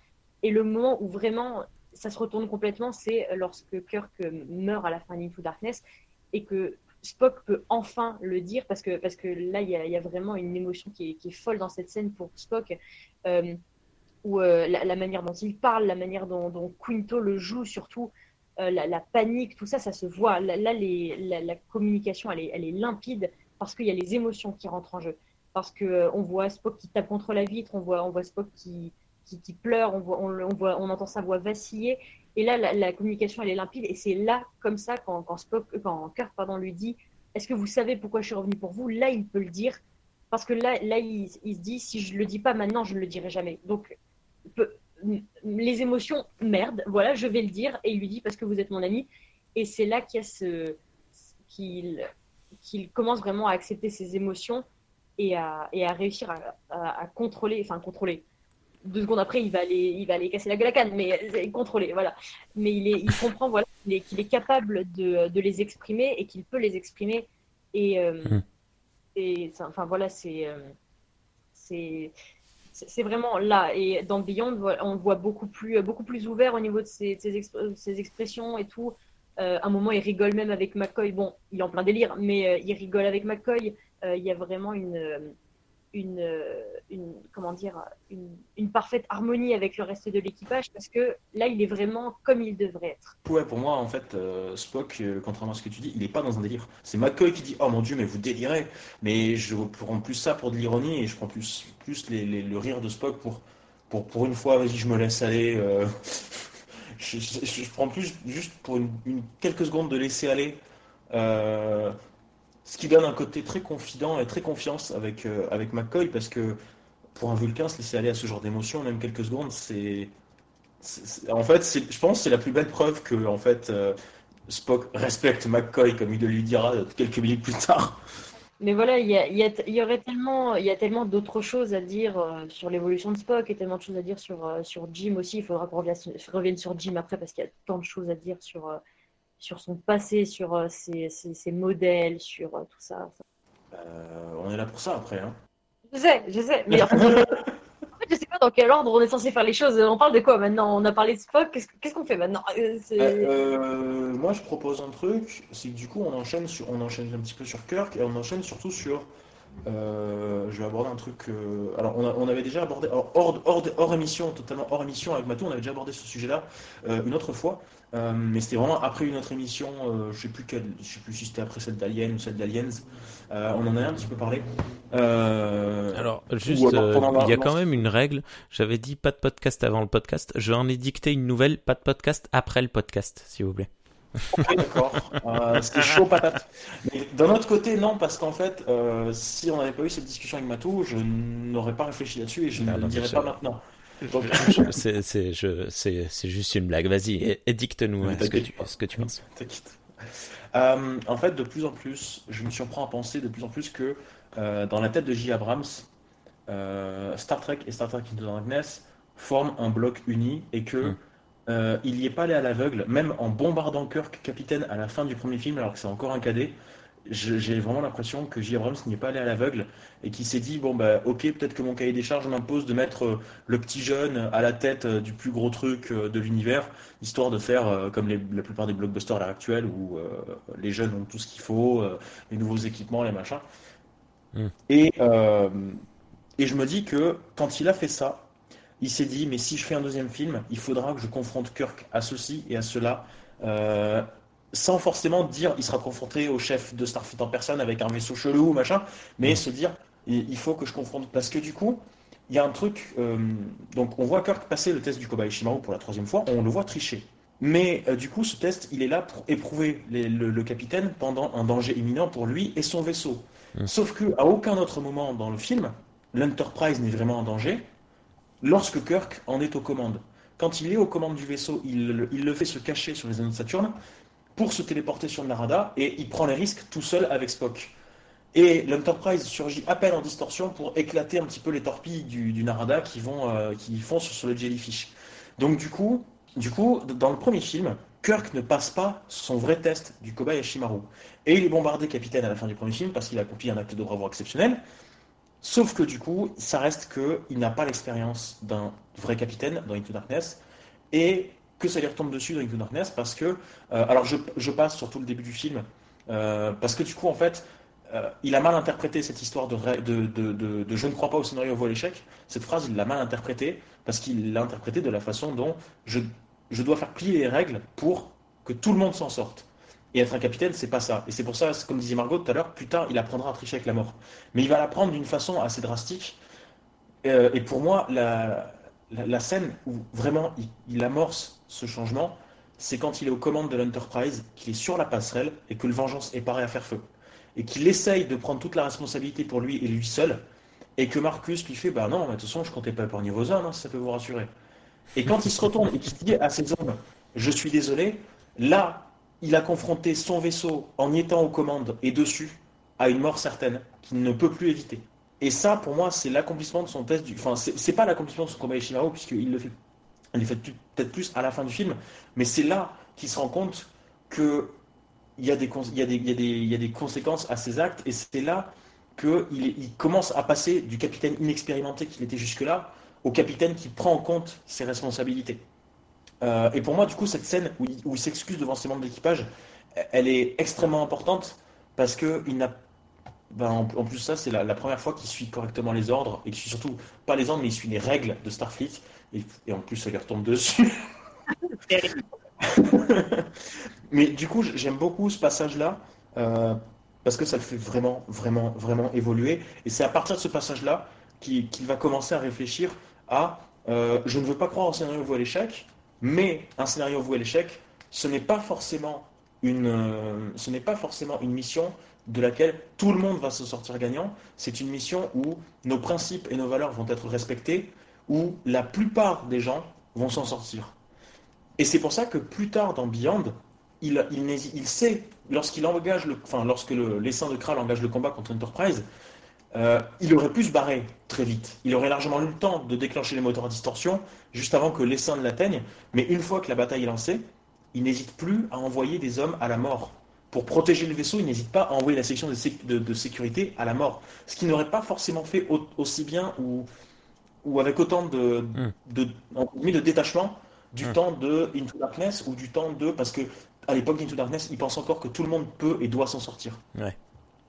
Et le moment où vraiment ça se retourne complètement, c'est lorsque Kirk meurt à la fin d'Into Darkness et que Spock peut enfin le dire parce que, parce que là, il y, a, vraiment une émotion qui est, folle dans cette scène pour Spock, euh, où euh, la, manière dont il parle, la manière dont, Quinto le joue, surtout euh, la, panique, tout ça, ça se voit. Là, la, communication, elle est, limpide parce qu'il y a les émotions qui rentrent en jeu. Parce qu'on on voit Spock qui tape contre la vitre, on voit, on voit Spock qui, qui, pleure, on, voit, on, voit, on entend sa voix vaciller. Et là, la, communication, elle est limpide. Et c'est là, comme ça, quand, quand, Spock, Kirk pardon, lui dit Est-ce que vous savez pourquoi je suis revenu pour vous? Là, il peut le dire. Parce que là, là il, se dit Si je ne le dis pas maintenant, je ne le dirai jamais. Donc, les émotions, merde, voilà, je vais le dire. Et il lui dit Parce que vous êtes mon ami. Et c'est là qu'il ce. qu'il qu'il commence vraiment à accepter ses émotions et à, et à réussir à, à, contrôler, enfin contrôler. Deux secondes après, il va aller, il va aller casser la gueule à canne, mais euh, contrôler, voilà. Mais il, est, il comprend voilà, qu'il est, est, capable de, de, les exprimer et qu'il peut les exprimer. Et, euh, mmh. et enfin voilà, c'est euh, c'est vraiment là. Et dans Beyond, on le voit beaucoup plus, beaucoup plus ouvert au niveau de ses, ses expressions et tout. Euh, à un moment, il rigole même avec McCoy. Bon, il est en plein délire, mais euh, il rigole avec McCoy. Il y a vraiment une, une, une comment dire, une, parfaite harmonie avec le reste de l'équipage parce que là, il est vraiment comme il devrait être. Ouais, pour moi, en fait, Spock, contrairement à ce que tu dis, il n'est pas dans un délire. C'est McCoy qui dit Oh mon dieu, mais vous délirez. Mais je prends plus ça pour de l'ironie et je prends plus, plus le rire de Spock pour, pour, pour une fois, vas-y, je me laisse aller je, prends plus juste pour une, quelques secondes de laisser aller. Euh, ce qui donne un côté très confident et très confiance avec, euh, avec McCoy, parce que pour un Vulcain, se laisser aller à ce genre d'émotion, même quelques secondes, c'est. En fait, je pense c'est la plus belle preuve que en fait, euh, Spock respecte McCoy, comme il le lui dira quelques minutes plus tard. Mais voilà, il y, y, aurait tellement, y a tellement d'autres choses à dire euh, sur l'évolution de Spock et tellement de choses à dire sur, sur Jim aussi. Il faudra qu'on revienne, sur Jim après parce qu'il y a tant de choses à dire sur, sur son passé, sur ses, ses, modèles, sur tout ça. on est là pour ça après. Hein. Je sais, je sais. Mais je sais pas dans quel ordre on est censé faire les choses. On parle de quoi maintenant? On a parlé de Spock. Qu'est-ce qu'on fait maintenant? Euh, bah, euh, Moi, je propose un truc. C'est que du coup, on enchaîne, sur, on enchaîne un petit peu sur Kirk et on enchaîne surtout sur. Euh, je vais aborder un truc. alors, on, avait déjà abordé hors, hors, émission, totalement hors émission avec Matou, on avait déjà abordé ce sujet-là une autre fois. Mais c'était vraiment après une autre émission. je sais plus quelle, je sais plus si c'était après celle d'Alien ou celle d'Aliens. Euh, on en a un petit peu parlé. Euh, Alors, juste, euh, il y a quand même une règle. J'avais dit pas de podcast avant le podcast. Je en ai dicté une nouvelle, pas de podcast après le podcast, s'il vous plaît. Ok, d'accord. C'était chaud patate. Mais d'un autre côté, non, parce qu'en fait, si on n'avait pas eu cette discussion avec Matou, je n'aurais pas réfléchi là-dessus et je ne le dirais pas maintenant. C'est juste une blague. Vas-y, édicte-nous hein, ce, que tu, ce que tu penses. Euh, en fait, de plus en plus, je me surprends à penser de plus en plus que euh, dans la tête de J. Abrams, euh, Star Trek et Star Trek Into Darkness forment un bloc uni et que hmm. il n'y est pas allé à l'aveugle, même en bombardant Kirk capitaine à la fin du premier film, alors que c'est encore un cadet j'ai vraiment l'impression que J. Abrams n'y est pas allé à l'aveugle et qui s'est dit bon bah ok peut-être que mon cahier des charges m'impose de mettre euh, le petit jeune à la tête euh, du plus gros truc euh, de l'univers histoire de faire comme la plupart des blockbusters à l'heure actuelle où les jeunes ont tout ce qu'il faut les nouveaux équipements les machins hmm. et et je me dis que quand il a fait ça il s'est dit mais si je fais un deuxième film il faudra que je confronte Kirk à ceci et à cela sans forcément dire il sera confronté au chef de Starfleet en personne avec un vaisseau chelou machin, mais mm. se dire il faut que je confronte parce que du coup il y a un truc euh, donc on voit Kirk passer le test du Kobayashi pour la troisième fois, on le voit tricher. Mais euh, du coup ce test il est là pour éprouver le, capitaine pendant un danger imminent pour lui et son vaisseau. Mm. Sauf que à aucun autre moment dans le film l'Enterprise n'est vraiment en danger lorsque Kirk en est aux commandes. Quand il est aux commandes du vaisseau, il, il le fait se cacher sur les anneaux de Saturne pour se téléporter sur le Narada et il prend les risques tout seul avec Spock. Et l'Enterprise surgit à peine en distorsion pour éclater un petit peu les torpilles du, Narada qui, vont, euh, qui foncent sur le Jellyfish. Donc du coup, du coup, dans le premier film, Kirk ne passe pas son vrai test du Kobayashi Maru. Et il est bombardé capitaine à la fin du premier film parce qu'il a accompli un acte de bravoure exceptionnel. Sauf que du coup, ça reste qu'il n'a pas l'expérience d'un vrai capitaine dans Into Darkness. Et que ça lui retombe dessus dans Darkness parce que, euh, alors je, passe sur tout le début du film, euh, parce que du coup en fait, euh, il a mal interprété cette histoire de, de, de, je ne crois pas au scénario voit l'échec. Cette phrase, il l'a mal interprétée parce qu'il l'a interprétée de la façon dont je, je dois faire plier les règles pour que tout le monde s'en sorte. Et être un capitaine, c'est pas ça. Et c'est pour ça, comme disait Margot tout à l'heure, plus tard, il apprendra à tricher avec la mort. Mais il va l'apprendre d'une façon assez drastique. Et pour moi, la, la, scène où vraiment il, amorce ce changement, c'est quand il est aux commandes de l'Enterprise, qu'il est sur la passerelle et que le Vengeance est paré à faire feu. Et qu'il essaye de prendre toute la responsabilité pour lui et lui seul. Et que Marcus lui fait Bah non, de toute façon, je comptais pas épargner vos hommes, hein, ça peut vous rassurer. Et quand il se retourne et qu'il dit à ses hommes Je suis désolé, là, il a confronté son vaisseau en y étant aux commandes et dessus à une mort certaine qu'il ne peut plus éviter. Et ça, pour moi, c'est l'accomplissement de son test du. Enfin, c'est pas l'accomplissement de son combat Ishimaru, puisqu'il le fait, il le fait peut-être plus à la fin du film, mais c'est là qu'il se rend compte que il y, a des, y conséquences à ses actes, et c'est là qu'il il commence à passer du capitaine inexpérimenté qu'il était jusque-là au capitaine qui prend en compte ses responsabilités. Euh, et pour moi, du coup, cette scène où il, s'excuse devant ses membres d'équipage, elle est extrêmement importante parce que il n'a ben, en, plus, ça, c'est la, première fois qu'il suit correctement les ordres, et qu'il suit surtout pas les ordres, mais il suit les règles de Starfleet, et, en plus, ça lui retombe dessus. mais du coup, j'aime beaucoup ce passage-là, euh, parce que ça le fait vraiment, vraiment, vraiment évoluer, et c'est à partir de ce passage-là qu'il va commencer à réfléchir à euh, je ne veux pas croire au scénario voué à l'échec, mais un scénario voué à l'échec, ce n'est pas forcément une, euh, ce n'est pas forcément une mission de laquelle tout le monde va se sortir gagnant. C'est une mission où nos principes et nos valeurs vont être respectés, où la plupart des gens vont s'en sortir. Et c'est pour ça que plus tard dans Beyond, il, il, sait, lorsqu'il engage le, enfin, lorsque le, l'essaim de Kral engage le combat contre Enterprise, euh, il aurait pu se barrer très vite. Il aurait largement eu le temps de déclencher les moteurs à distorsion juste avant que l'essaim ne l'atteigne. Mais une fois que la bataille est lancée, il n'hésite plus à envoyer des hommes à la mort pour protéger le vaisseau, il n'hésite pas à envoyer la section de, sécurité à la mort. Ce qu'il n'aurait pas forcément fait aussi bien ou, ou avec autant de, hmm. de, de détachement du hmm. temps de Into Darkness ou du temps de. Parce que à l'époque d'Into Darkness, il pense encore que tout le monde peut et doit s'en sortir. Ouais.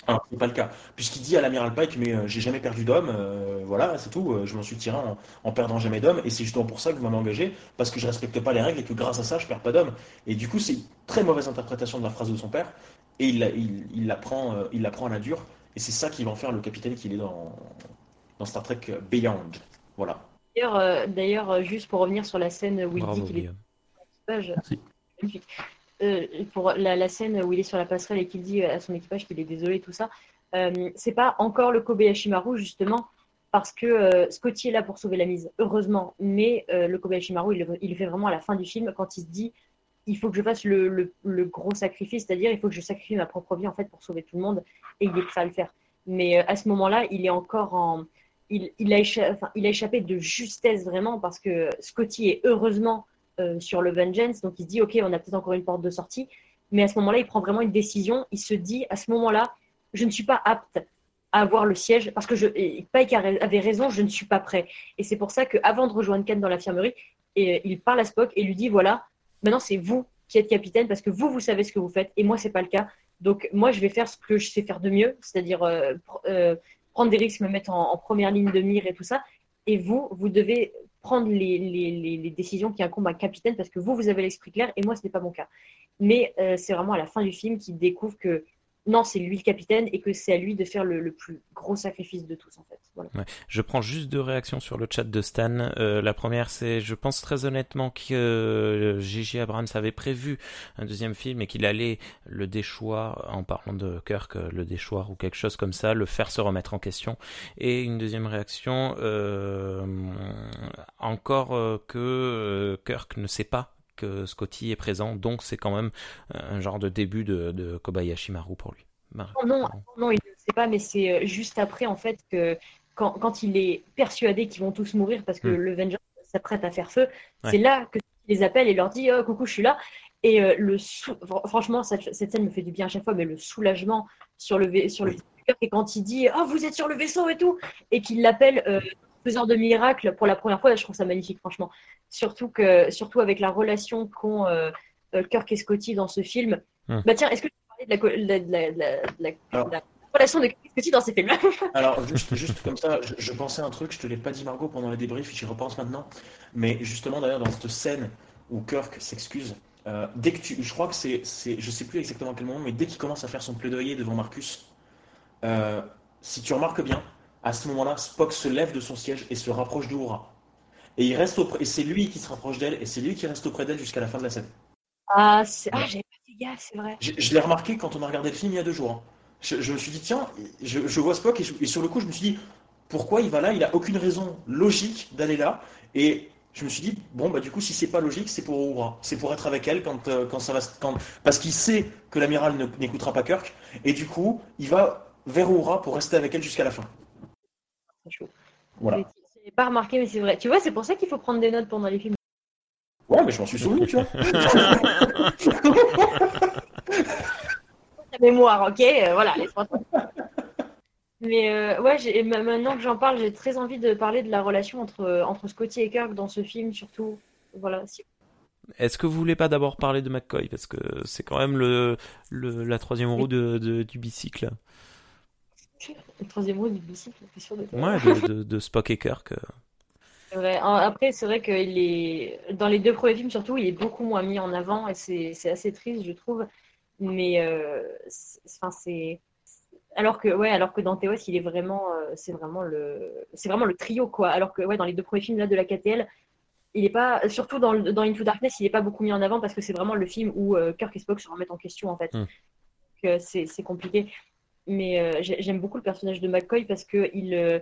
Alors, c'est pas le cas. Puisqu'il dit à l'amiral Pike, mais euh, j'ai jamais perdu d'homme, euh, voilà, c'est tout, euh, je m'en suis tiré en, perdant jamais d'homme, et c'est justement pour ça que vous m'avez engagé, parce que je respecte pas les règles et que grâce à ça, je perds pas d'homme. Et du coup, c'est une très mauvaise interprétation de la phrase de son père, et il, il, il la, prend, il la prend à la dure, et c'est ça qui va en faire le capitaine qu'il est dans, dans Star Trek Beyond. Voilà. D'ailleurs, juste pour revenir sur la scène où il dit qu'il est. Merci. Euh, pour la, scène où il est sur la passerelle et qu'il dit à son équipage qu'il est désolé, tout ça, euh, c'est pas encore le Kobayashimaru, justement, parce que euh, Scotty est là pour sauver la mise, heureusement. Mais le Kobayashimaru, il, il le fait vraiment à la fin du film, quand il se dit il faut que je fasse le, gros sacrifice, c'est-à-dire il faut que je sacrifie ma propre vie en fait pour sauver tout le monde, et il est prêt à le faire. Mais à ce moment-là, il est encore en. Il, a échappé, de justesse vraiment parce que Scotty est heureusement euh, sur le Vengeance. Donc il se dit, OK, on a peut-être encore une porte de sortie. Mais à ce moment-là, il prend vraiment une décision. Il se dit, à ce moment-là, je ne suis pas apte à avoir le siège parce que je, Pike avait raison, je ne suis pas prêt. Et c'est pour ça qu'avant de rejoindre Ken dans l'infirmerie, et, il parle à Spock et lui dit, voilà, maintenant c'est vous qui êtes capitaine parce que vous, vous savez ce que vous faites et moi, c'est pas le cas. Donc moi, je vais faire ce que je sais faire de mieux, c'est-à-dire euh, euh, prendre des risques, me mettre en, première ligne de mire et tout ça. Et vous, vous devez prendre les, décisions qui incombent à un capitaine parce que vous, vous avez l'esprit clair et moi, ce n'est pas mon cas. Mais euh, c'est vraiment à la fin du film qu'il découvre que non, c'est lui le capitaine et que c'est à lui de faire le, plus gros sacrifice de tous en fait. Je prends juste deux réactions sur le chat de Stan. Euh, la première, c'est je pense très honnêtement que euh, Gigi Abrams avait prévu un deuxième film et qu'il allait le déchoir, en parlant de Kirk, euh, le déchoir ou quelque chose comme ça, le faire se remettre en question. Et une deuxième réaction, encore que Kirk ne sait pas que Scotty est présent, donc c'est quand même un genre de début de, Kobayashi Maru pour lui. non, non, il ne sait pas, mais c'est euh, juste après en fait que quand, quand il est persuadé qu'ils vont tous mourir parce que hmm. le Vengeance s'apprête à faire feu, c'est là que les appelle et leur dit oh, coucou, je suis là. Et euh, le franchement, cette, scène me fait du bien à chaque fois, mais le soulagement sur le, sur le et quand il dit oh vous êtes sur le vaisseau et tout, et qu'il l'appelle euh, faiseur de miracles pour la première fois, je trouve ça magnifique, franchement. Surtout, que, surtout avec la relation qu'ont euh, euh, Kirk et Scotty dans ce film. Hum. Bah tiens, est-ce que tu parlais de la, relation de Kirk et Scotty dans ces films Alors, juste, juste comme ça, je, pensais à un truc, je te l'ai pas dit Margot pendant les débriefs, j'y repense maintenant. Mais justement, d'ailleurs, dans cette scène où Kirk s'excuse, dès que tu, je crois que c'est, c'est, je sais plus exactement quel moment, mais dès qu'il commence à faire son plaidoyer devant Marcus, si tu remarques bien, à ce moment-là, Spock se lève de son siège et se rapproche d'Oura. Et il reste auprès, et c'est lui qui se rapproche d'elle, et c'est lui qui reste auprès d'elle jusqu'à la fin de la scène. Ah, ah j'avais pas fait gaffe, c'est vrai. Je, l'ai remarqué quand on a regardé le film il y a deux jours. Hein. Je, me suis dit, tiens, je, vois Spock, et, sur le coup, je me suis dit, pourquoi il va là? Il a aucune raison logique d'aller là. Et je me suis dit, bon, bah du coup, si c'est pas logique, c'est pour Oura. C'est pour être avec elle quand, euh, quand ça va. Quand... Parce qu'il sait que l'amiral n'écoutera pas Kirk, et du coup, il va vers Oura pour rester avec elle jusqu'à la fin. C'est chaud. Voilà. Je pas remarqué, mais c'est vrai. Tu vois, c'est pour ça qu'il faut prendre des notes pendant les films. Ouais, mais je m'en suis souvenu, tu vois. Ta mémoire, ok euh, Voilà, Mais euh, ouais, maintenant que j'en parle, j'ai très envie de parler de la relation entre, entre Scotty et Kirk dans ce film, surtout. Voilà. Est-ce que vous voulez pas d'abord parler de McCoy? Parce que c'est quand même le, le, la troisième roue de, du bicycle. Le troisième roue du bicycle, sûr de Ouais, de, de, Spock et Kirk. Après, c'est vrai que est... dans les deux premiers films, surtout, il est beaucoup moins mis en avant et c'est assez triste, je trouve. Mais euh, enfin, c'est. Alors que, ouais, alors que dans TOS, il est vraiment, euh, c'est vraiment le, c'est vraiment le trio, quoi. Alors que, ouais, dans les deux premiers films là de la KTL, il est pas, surtout dans, dans Into Darkness, il est pas beaucoup mis en avant parce que c'est vraiment le film où euh, Kirk et Spock se remettent en question, en fait. Hmm. C'est compliqué. Mais j'aime beaucoup le personnage de McCoy parce que il,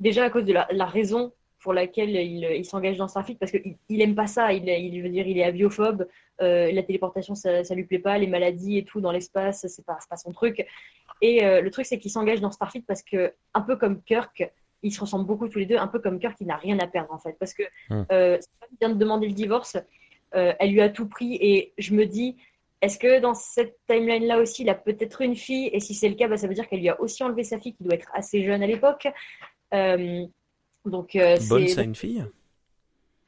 déjà à cause de la, la raison pour laquelle il, il s'engage dans Starfleet parce qu'il il aime pas ça. Il, il veut dire, il est aviophobe. Euh, la téléportation, ça, ça lui plaît pas. Les maladies et tout dans l'espace, c'est pas, pas son truc. Et euh, le truc, c'est qu'il s'engage dans Starfleet parce que, un peu comme Kirk, ils se ressemblent beaucoup tous les deux. Un peu comme Kirk, il n'a rien à perdre en fait, parce que hum. euh, vient de demander le divorce. Euh, elle lui a tout pris et je me dis. Est-ce que dans cette timeline-là aussi, il a peut-être une fille? Et si c'est le cas, bah, ça veut dire qu'elle lui a aussi enlevé sa fille, qui doit être assez jeune à l'époque. Euh, donc, euh, Bones a une fille?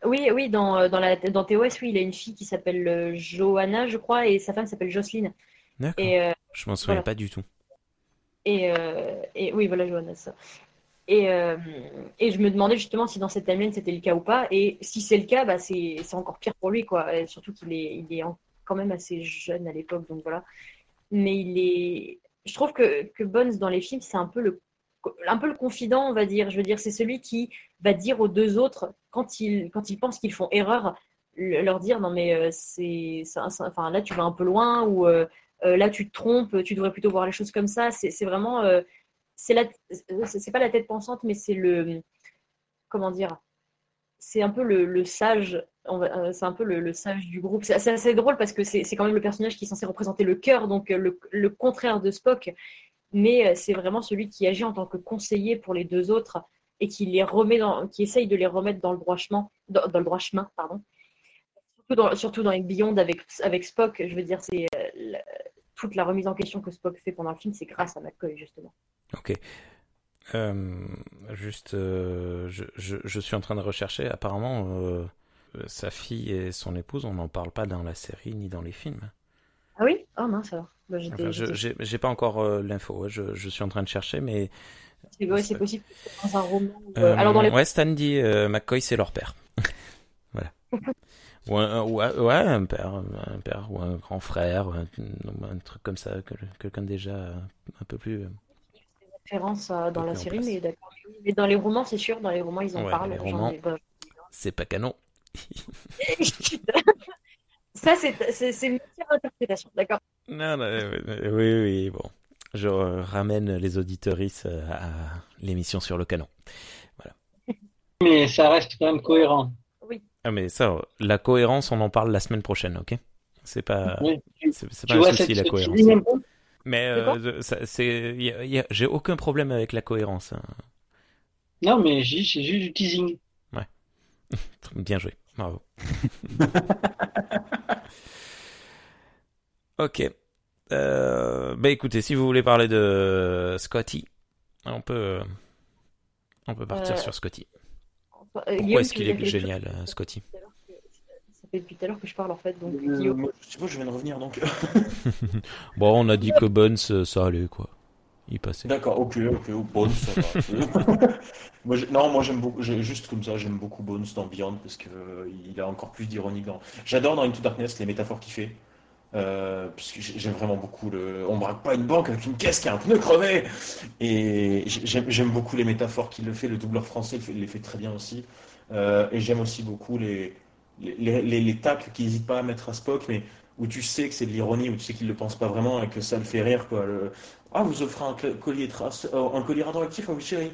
Oui, oui, dans, euh, dans, la, dans TOS, oui, il a une fille qui s'appelle euh, Johanna, je crois, et sa femme s'appelle Jocelyne. D'accord. Et, je m'en souviens pas du tout. Et, et oui, voilà, Johanna, ça. Et, et, je me demandais justement si dans cette timeline c'était le cas ou pas. Et si c'est le cas, bah, c'est encore pire pour lui, quoi. surtout qu'il est, il est quand même assez jeune à l'époque, donc voilà. Mais il est. Je trouve que, que Bones dans les films, c'est un peu le un peu le confident, on va dire. Je veux dire, c'est celui qui va dire aux deux autres, quand ils, quand ils pensent qu'ils font erreur, leur dire non mais euh, c'est, enfin là tu vas un peu loin ou euh, euh, là tu te trompes, tu devrais plutôt voir les choses comme ça. C'est, vraiment, c'est la, c'est pas la tête pensante, mais c'est le, comment dire, c'est un peu le, sage. C'est un peu le, sage du groupe. C'est assez drôle parce que c'est quand même le personnage qui est censé représenter le cœur, donc le, le contraire de Spock mais euh, c'est vraiment celui qui agit en tant que conseiller pour les deux autres et qui les remet qui essaye de les remettre dans le droit chemin, le. Surtout dans, surtout dans Beyond avec, Spock, je veux dire, c'est euh, toute la remise en question que Spock fait pendant le film, c'est grâce à McCoy justement. Ok. Euh, juste, je, suis en train de rechercher. Apparemment, sa fille et son épouse, on n'en parle pas dans la série ni dans les films. Ah oui? Oh mince alors. Bah, j'ai pas encore euh, l'info, je, je, suis en train de chercher, mais. C'est possible dans un roman. Euh, euh, alors dans les... Ouais, Stan dit McCoy, c'est leur père. voilà. ou un, ouais, un père, un père ou un grand frère, un, un truc comme ça, quelqu'un déjà un peu plus. référence dans la série, mais d'accord. Mais dans les romans, c'est sûr, dans les romans, ils en parlent. c'est pas canon. Ça, c'est une interprétation, d'accord? Non, non, oui, oui, bon. Je ramène les auditeuristes euh, à l'émission sur le canon. Voilà. Mais ça reste quand même cohérent. Oui. Ah, mais ça, la cohérence, on en parle la semaine prochaine, ok? C'est pas, c'est pas un souci, la cohérence. Mais euh, c'est, j'ai aucun problème avec la cohérence. Hein. Non, mais c'est juste du teasing. Bien joué. Bravo. ok. Euh, bah écoutez, si vous voulez parler de Scotty, on peut, on peut partir euh, sur Scotty. Pourquoi est-ce qu'il est génial, euh, Scotty Ça fait depuis tout à l'heure que je parle en fait, donc Je sais pas, je viens de revenir donc. bon, on a dit que Bones, ça allait quoi. Il passait. D'accord, ok, ok, Bones, ça va. moi, non, moi j'aime beaucoup, juste comme ça, j'aime beaucoup Bones dans Beyond parce que euh, il a encore plus d'ironie dans. J'adore dans Into Darkness les métaphores qu'il fait. Euh, parce que j'aime vraiment beaucoup le. On braque pas une banque avec une caisse qui a un pneu crevé. Et j'aime beaucoup les métaphores qu'il le fait. Le doubleur français il les fait très bien aussi. Euh, et j'aime aussi beaucoup les les, les, les tacles qu'il n'hésite pas à mettre à Spock, mais où tu sais que c'est de l'ironie, où tu sais qu'il ne le pense pas vraiment et que ça le fait rire. Quoi. Ah, vous offrez un collier, traceur, euh, un collier radioactif à votre chérie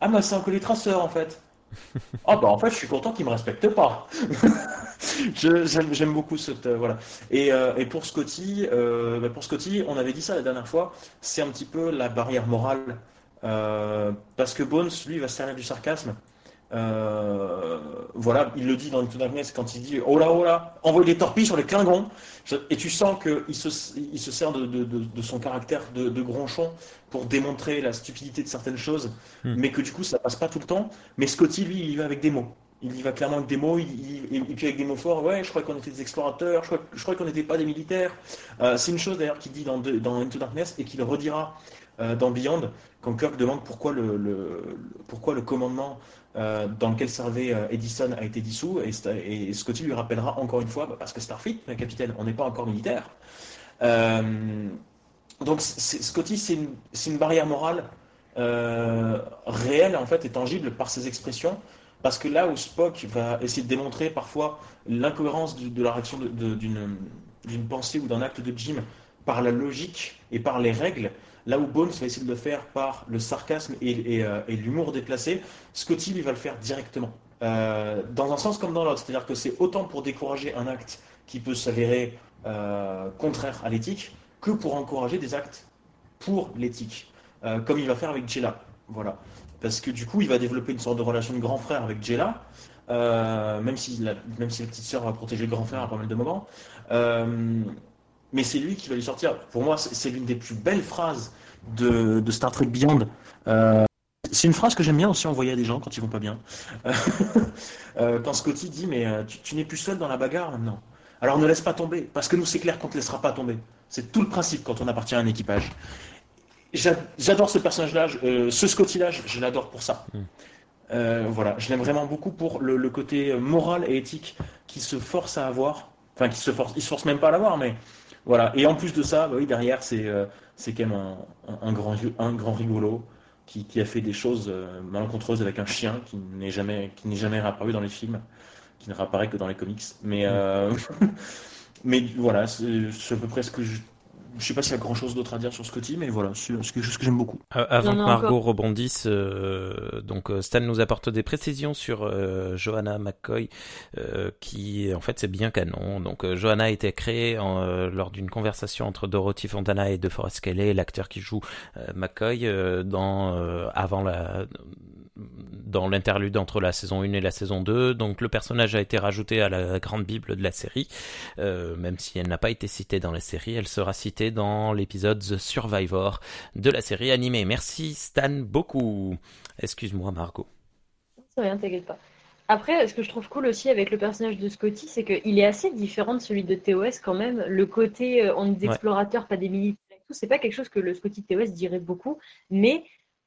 Ah, moi, c'est un collier traceur en fait. Ah, bah en fait, je suis content qu'il me respecte pas. J'aime beaucoup cette. Euh, voilà. Et, euh, et, pour Scotty, bah, pour Scotty, on avait dit ça la dernière fois, c'est un petit peu la barrière morale. parce que Bones, lui, va se servir du sarcasme. Euh, voilà, il le dit dans Into Darkness quand il dit Oh là, oh là, envoie des torpilles sur les Klingons. Et tu sens qu'il se, il se sert de, son caractère de, gronchon pour démontrer la stupidité de certaines choses, hmm. mais que du coup ça passe pas tout le temps. Mais Scotty, lui, il y va avec des mots. Il y va clairement avec des mots, il, et puis avec des mots forts. Ouais, je crois qu'on était des explorateurs, je crois, qu'on n'était pas des militaires. Euh, c'est une chose d'ailleurs qu'il dit dans, dans Into Darkness et qu'il redira euh, dans Beyond, quand Kirk demande pourquoi le, pourquoi le commandement euh, dans lequel servait euh, Edison a été dissous, et, Scotty lui rappellera encore une fois, parce que Starfleet, capitaine, on n'est pas encore militaire. donc Scotty, c'est une, barrière morale réelle en fait et tangible par ses expressions, parce que là où Spock va essayer de démontrer parfois l'incohérence de, la réaction d'une pensée ou d'un acte de Jim par la logique et par les règles, Là où Bones va essayer de le faire par le sarcasme et, euh, l'humour déplacé, Scotty lui va le faire directement. Euh, dans un sens comme dans l'autre. C'est-à-dire que c'est autant pour décourager un acte qui peut s'avérer euh, contraire à l'éthique que pour encourager des actes pour l'éthique. comme il va faire avec Jella. Voilà. Parce que du coup, il va développer une sorte de relation de grand frère avec Jella. même, si la, même si la petite sœur va protéger le grand frère à pas mal de moments mais c'est lui qui va lui sortir. Pour moi, c'est l'une des plus belles phrases de, Star Trek Beyond. Euh, c'est une phrase que j'aime bien aussi envoyer à des gens quand ils vont pas bien. Euh, quand Scotty dit Mais euh, tu, n'es plus seul dans la bagarre? Maintenant. Alors ne laisse pas tomber, parce que nous, c'est clair qu'on ne te laissera pas tomber. C'est tout le principe quand on appartient à un équipage. J'adore ce personnage-là, ce Scotty-là, je, l'adore pour ça. Mm. voilà, je l'aime vraiment beaucoup pour le, le, côté moral et éthique qu'il se force à avoir. Enfin, qu'il se force, il se force même pas à l'avoir, mais voilà. Et en plus de ça, bah oui, derrière, c'est euh, quand même un, grand, un grand rigolo qui, qui, a fait des choses euh, malencontreuses avec un chien qui n'est jamais, qui n'est jamais réapparu dans les films, qui ne réapparaît que dans les comics. Mais, euh, mais voilà, c'est à peu près ce que je, je sais pas s'il y a grand chose d'autre à dire sur Scotty, mais voilà, c'est quelque chose que j'aime beaucoup. Euh, avant que Margot rebondisse, euh, donc euh, Stan nous apporte des précisions sur Johanna McCoy, qui en fait c'est bien canon. Donc Johanna a été créée lors d'une conversation entre Dorothy Fontana et DeForest Kelly, l'acteur qui joue McCoy, dans avant la dans l'interlude entre la saison 1 et la saison 2. Donc le personnage a été rajouté à la grande bible de la série, euh, même si elle n'a pas été citée dans la série, elle sera citée dans l'épisode The Survivor de la série animée. Merci Stan beaucoup. Excuse-moi Margot. Ça rien, t'inquiète pas. Après, ce que je trouve cool aussi avec le personnage de Scotty, c'est qu'il est assez différent de celui de TOS quand même. Le côté euh, on est des explorateurs, pas des militaires, c'est pas quelque chose que le Scotty TOS dirait beaucoup, mais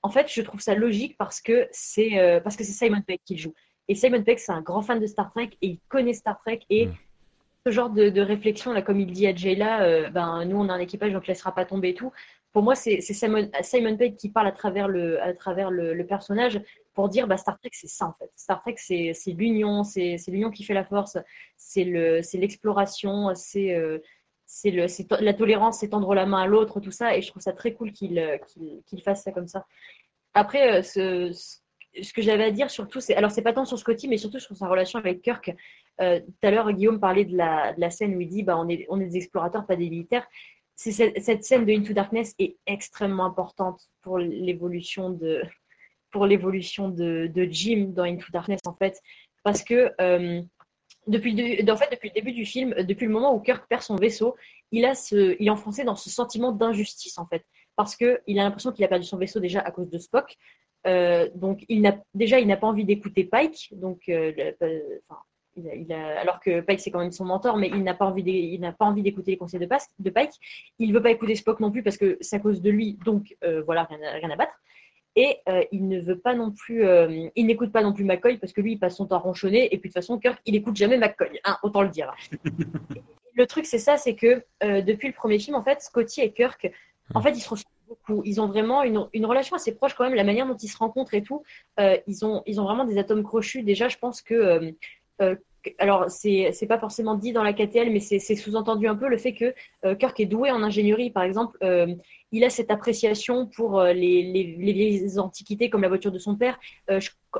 en fait, je trouve ça logique parce que c'est euh, parce que c'est Simon Peck qui joue. Et Simon Peck, c'est un grand fan de Star Trek et il connaît Star Trek et mm. ce genre de, réflexion là, comme il dit à Jayla, euh, ben nous on a un équipage donc ne laissera pas tomber et tout. Pour moi, c'est Simon, Simon Peck qui parle à travers le à travers le, personnage pour dire bah, Star Trek c'est ça en fait. Star Trek c'est l'union, c'est l'union qui fait la force, c'est le c'est l'exploration, c'est euh, c'est la tolérance, c'est tendre la main à l'autre, tout ça, et je trouve ça très cool qu'il euh, fasse ça comme ça. Après, euh, ce, que j'avais à dire surtout, c'est alors c'est pas tant sur Scotty, mais surtout sur sa relation avec Kirk. Euh, tout à l'heure, Guillaume parlait de la, scène où il dit bah, on, est, on est des explorateurs, pas des militaires. Cette, cette, scène de Into Darkness est extrêmement importante pour l'évolution de pour l'évolution de, Jim dans Into Darkness en fait, parce que depuis, en fait, depuis le début du film, depuis le moment où Kirk perd son vaisseau, il, a ce, il est enfoncé dans ce sentiment d'injustice, en fait. Parce qu'il a l'impression qu'il a perdu son vaisseau déjà à cause de Spock. Euh, donc, il n'a, déjà, il n'a pas envie d'écouter Pike. Donc, euh, Il a, alors que Pike c'est quand même son mentor, mais il n'a pas envie il n'a pas envie d'écouter les conseils de, Pike. Il veut pas écouter Spock non plus parce que c'est à cause de lui, donc euh, voilà rien, à battre. Et euh, il ne veut pas non plus, euh, il n'écoute pas non plus McCoy parce que lui il passe son temps à ronchonner et puis de toute façon Kirk il écoute jamais McCoy, hein, autant le dire. le truc c'est ça, c'est que depuis le premier film en fait Scotty et Kirk, en fait ils se ressemblent beaucoup. Ils ont vraiment une, une, relation assez proche quand même, la manière dont ils se rencontrent et tout. ils ont ils ont vraiment des atomes crochus. Déjà je pense que euh, alors c'est c'est pas forcément dit dans la KTL, mais c'est sous-entendu un peu le fait que euh, Kirk est doué en ingénierie, par exemple. Euh, il a cette appréciation pour les, les, antiquités comme la voiture de son père.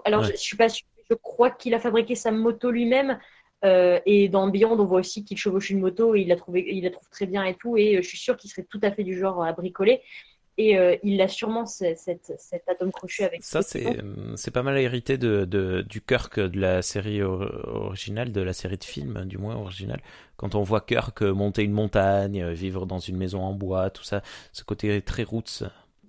alors je, suis pas je crois qu'il a fabriqué sa moto lui-même. et dans Beyond, on voit aussi qu'il chevauche une moto et il la, trouvé, il la trouve très bien et tout. Et je suis sûre qu'il serait tout à fait du genre à bricoler et euh, il a sûrement cet, cet, atome crochet avec ça c'est c'est pas mal hérité de, de, du Kirk de la série originale de la série de films du moins originale quand on voit Kirk monter une montagne vivre dans une maison en bois tout ça ce côté très roots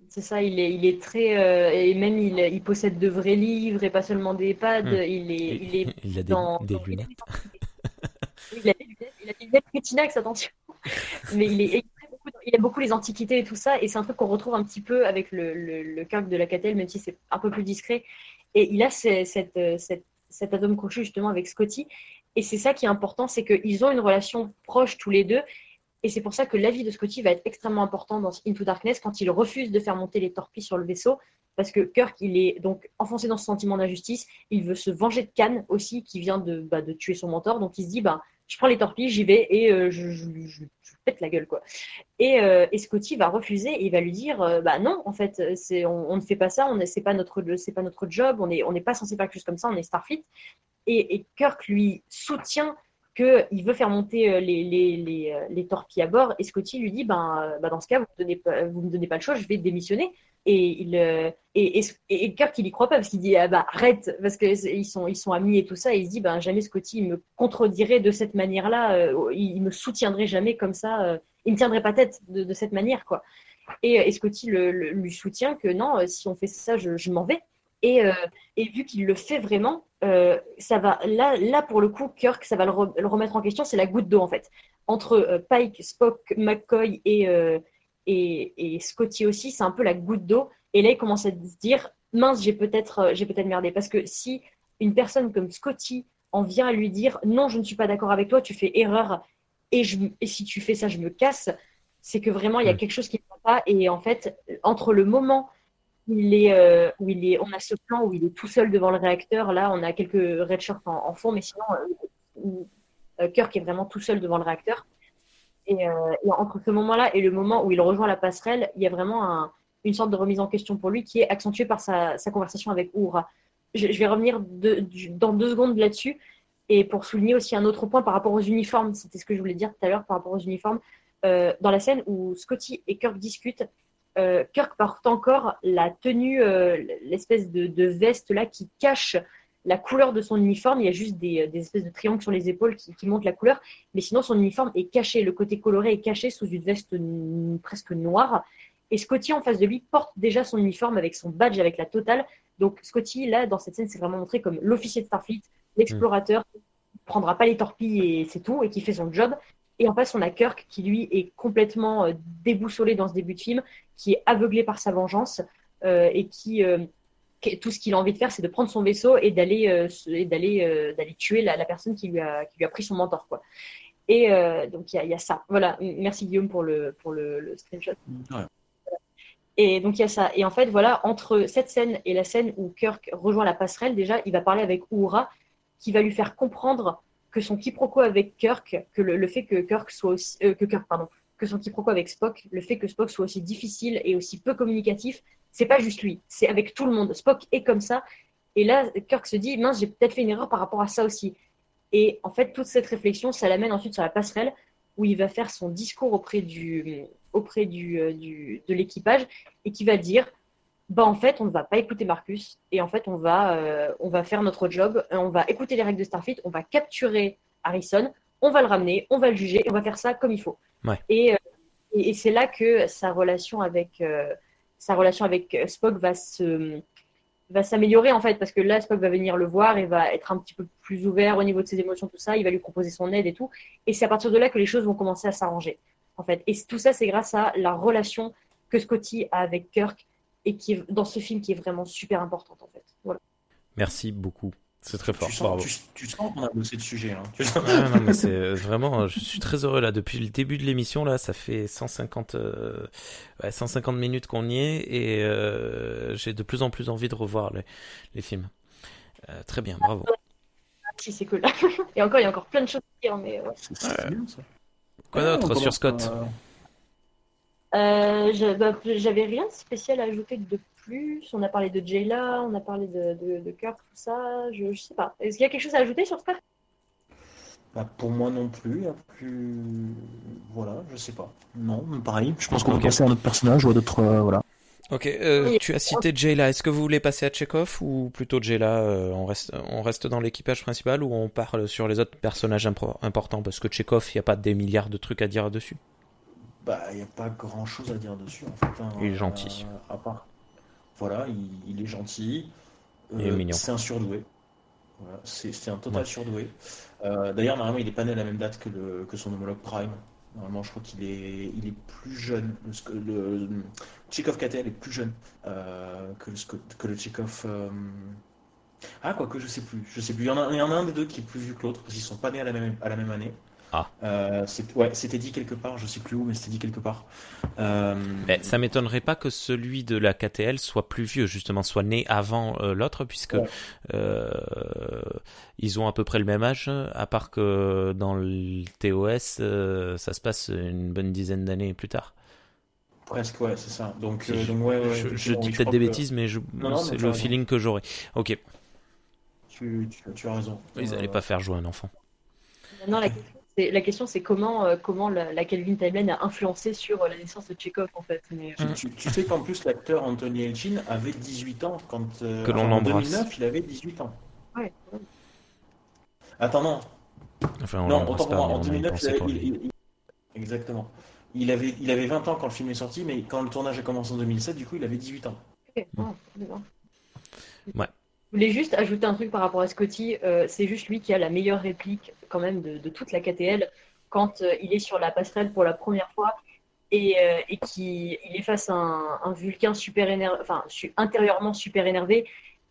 c'est ça, il est, il est très. Euh, et même, il, il, possède de vrais livres et pas seulement des pads. Hmm. Il, est, il, est il a des, dans, des lunettes. il a des lunettes. Il a des lunettes Retinax, attention. Mais il est il aime beaucoup les antiquités et tout ça, et c'est un truc qu'on retrouve un petit peu avec le, le, de la Catel, même si c'est un peu plus discret. Et il a cette, cet atome crochet justement avec Scotty, et c'est ça qui est important, c'est qu'ils ont une relation proche tous les deux, et c'est pour ça que l'avis de Scotty va être extrêmement important dans Into Darkness quand il refuse de faire monter les torpilles sur le vaisseau, parce que Kirk, il est donc enfoncé dans ce sentiment d'injustice, il veut se venger de Khan aussi, qui vient de, bah, de tuer son mentor, donc il se dit, bah, je prends les torpilles, j'y vais et euh, je, je, la gueule quoi. Et, euh, et, Scotty va refuser et il va lui dire euh, bah non en fait c'est on, ne fait pas ça, on c'est pas notre c'est pas notre job, on est on n'est pas censé faire quelque chose comme ça, on est Starfleet. Et, Kirk lui soutient qu'il veut faire monter les, les, les, les, torpilles à bord et Scotty lui dit ben bah dans ce cas vous me donnez vous me donnez pas le choix, je vais démissionner et il euh, et, et, Kirk il y croit pas parce qu'il dit ah bah arrête parce que ils sont ils sont amis et tout ça et il se dit ben jamais Scotty me contredirait de cette manière là euh, il, me soutiendrait jamais comme ça euh, il me tiendrait pas tête de, cette manière quoi. Et, et Scotty le, lui soutient que non si on fait ça je, je m'en vais. Et, et vu qu'il le fait vraiment ça va là là pour le coup Kirk ça va le remettre en question c'est la goutte d'eau en fait. Entre Pike Spock McCoy et et, Scotty aussi, c'est un peu la goutte d'eau. Et là, il commence à se dire, mince, j'ai peut-être euh, j'ai peut-être merdé. Parce que si une personne comme Scotty en vient à lui dire, non, je ne suis pas d'accord avec toi, tu fais erreur, et, je, et si tu fais ça, je me casse, c'est que vraiment, il y a quelque chose qui ne va pas. Et en fait, entre le moment où il est, euh, où il est, on a ce plan où il est tout seul devant le réacteur, là, on a quelques red shirts en, fond, mais sinon, euh, Kirk est vraiment tout seul devant le réacteur. Euh, et, entre ce moment-là et le moment où il rejoint la passerelle, il y a vraiment une sorte de remise en question pour lui qui est accentuée par sa, conversation avec Uhura. Je, vais revenir dans deux secondes là-dessus. Et pour souligner aussi un autre point par rapport aux uniformes, c'était ce que je voulais dire tout à l'heure par rapport aux uniformes. Euh, dans la scène où Scotty et Kirk discutent, euh, Kirk porte encore la tenue, l'espèce de, de, veste là qui cache la couleur de son uniforme, il y a juste des, espèces de triangles sur les épaules qui, montrent la couleur, mais sinon son uniforme est caché, le côté coloré est caché sous une veste presque noire. Et Scotty en face de lui porte déjà son uniforme avec son badge, avec la totale. Donc Scotty, là, dans cette scène, c'est vraiment montré comme l'officier de Starfleet, l'explorateur, qui ne prendra pas les torpilles et c'est tout, et qui fait son job. Et en face, on a Kirk qui, lui, est complètement euh, déboussolé dans ce début de film, qui est aveuglé par sa vengeance euh, et qui, euh, tout ce qu'il a envie de faire, c'est de prendre son vaisseau et d'aller euh, d'aller euh, d'aller tuer la, personne qui lui a qui lui a pris son mentor quoi. Et euh, donc il y, a, ça. Voilà. Merci Guillaume pour le pour le, screenshot. Et donc il y a ça. Et en fait voilà entre cette scène et la scène où Kirk rejoint la passerelle, déjà il va parler avec Uhura qui va lui faire comprendre que son quiproquo avec Kirk, que le, fait que Kirk soit aussi, que Kirk pardon, que son quiproquo avec Spock, le fait que Spock soit aussi difficile et aussi peu communicatif, c'est pas juste lui, c'est avec tout le monde. Spock est comme ça. Et là, Kirk se dit, mince, j'ai peut-être fait une erreur par rapport à ça aussi. Et en fait, toute cette réflexion, ça l'amène ensuite sur la passerelle où il va faire son discours auprès du, auprès du, euh, du de l'équipage et qui va dire, bah en fait, on ne va pas écouter Marcus et en fait, on va, euh, on va faire notre job, on va écouter les règles de Starfleet, on va capturer Harrison, on va le ramener, on va le juger, et on va faire ça comme il faut. Et, euh, et, c'est là que sa relation avec sa relation avec euh, Spock va se va s'améliorer en fait parce que là Spock va venir le voir et va être un petit peu plus ouvert au niveau de ses émotions tout ça. Il va lui proposer son aide et tout. Et c'est à partir de là que les choses vont commencer à s'arranger en fait. Et tout ça c'est grâce à la relation que Scotty a avec Kirk et qui est dans ce film qui est vraiment super importante en fait. Voilà. Merci beaucoup c'est très fort. Tu sens, tu, sens qu'on a bossé de sujet. Hein. Ah, non, mais c'est euh, vraiment, je suis très heureux là. Depuis le début de l'émission, là, ça fait 150, euh, ouais, 150 minutes qu'on y est et euh, j'ai de plus en plus envie de revoir les, les films. Euh, très bien, bravo. Si, c'est cool. et encore, il y a encore plein de choses à dire, mais ouais. C'est bien ça. Quoi d'autre sur Scott euh, bah, J'avais rien de spécial à ajouter de on a parlé de Jayla, on a parlé de, de, Kirk, tout ça. Je, je sais pas. Est-ce qu'il y a quelque chose à ajouter sur ce bah, Pour moi non plus. plus. Voilà, je sais pas. Non, pareil. Je pense qu'on va passer à un autre personnage ou à d'autres. Euh, voilà. Ok, euh, tu as cité Jayla. Est-ce que vous voulez passer à Chekhov ou plutôt Jayla euh, on, reste, on reste dans l'équipage principal ou on parle sur les autres personnages importants? Parce que Chekhov, il n'y a pas des milliards de trucs à dire dessus. Bah, il n'y a pas grand chose à dire dessus en fait. Hein. il est gentil. à part voilà, il, est gentil. Euh, c'est un surdoué. c'est un total surdoué. Euh, d'ailleurs, normalement, il est pas né à la même date que, le, que son homologue Prime. Normalement, je crois qu'il est, il est plus jeune. Le, le Chekhov KTL est plus jeune euh, que, le, que le Chekhov. Ah, quoi que je sais plus. Je sais plus. Il y, en a, il y en a un des deux qui est plus vieux que l'autre, parce qu'ils sont pas nés à la même, à la même année. Ah. Euh, ouais, c'était dit quelque part, je sais plus où, mais c'était dit quelque part. Euh... ça m'étonnerait pas que celui de la KTL soit plus vieux, justement, soit né avant euh, l'autre, puisque euh, ils ont à peu près le même âge, à part que dans le TOS, euh, ça se passe une bonne dizaine d'années plus tard. Presque, ouais, c'est ça. Donc, donc ouais, je, dis peut-être des bêtises, mais c'est le feeling que j'aurais. Ok. Tu, tu, as raison. Ils n'allaient pas faire jouer un enfant. Non, la question la question, c'est comment, euh, comment la, Kelvin Timeline a influencé sur euh, la naissance de Chekhov, en fait. Mais... Euh, tu, sais qu'en plus, l'acteur Anthony Elchin avait 18 ans quand. que l'on En 2009, il avait 18 ans. Ouais. Attends, non. Enfin, on non, en 2009, il avait, Exactement. Il avait, il avait 20 ans quand le film est sorti, mais quand le tournage a commencé en 2007, du coup, il avait 18 ans. Ok, Ouais. Je voulais juste ajouter un truc par rapport à Scotty. c'est juste lui qui a la meilleure réplique quand même de, toute la KTL quand euh, il est sur la passerelle pour la première fois et, euh, et qu'il est face à un, Vulcain super énervé, enfin intérieurement super énervé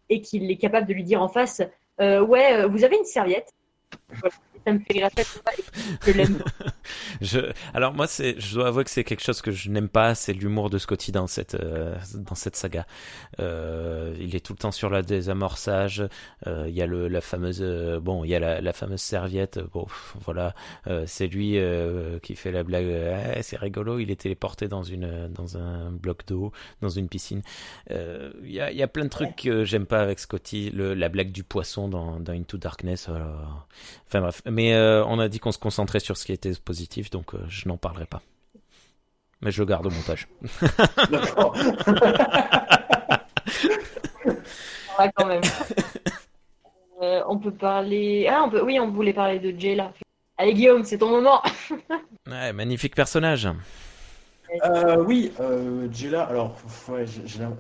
et qu'il est capable de lui dire en face euh, ouais vous avez une serviette ça me fait je l'aime. je, alors moi, c'est, je dois avouer que c'est quelque chose que je n'aime pas, c'est l'humour de Scotty dans cette euh, dans cette saga. Euh, il est tout le temps sur la désamorçage. Euh, il y a le la fameuse bon, il y a la, la fameuse serviette. Bon, voilà, c'est lui qui fait la blague. Eh, c'est rigolo, il est téléporté dans une dans un bloc d'eau, dans une piscine. Il y a il y a plein de trucs que j'aime pas avec Scotty. Le, la blague du poisson dans, dans Into Darkness. Enfin bref mais euh, on a dit qu'on se concentrait sur ce qui était positif, donc euh, je n'en parlerai pas. Mais je le garde au montage. D'accord. quand même. Euh, on peut parler. Ah, on peut... oui, on voulait parler de Jayla. Allez, Guillaume, c'est ton moment. ouais, magnifique personnage. Euh, oui, euh, Jella, alors, ouais,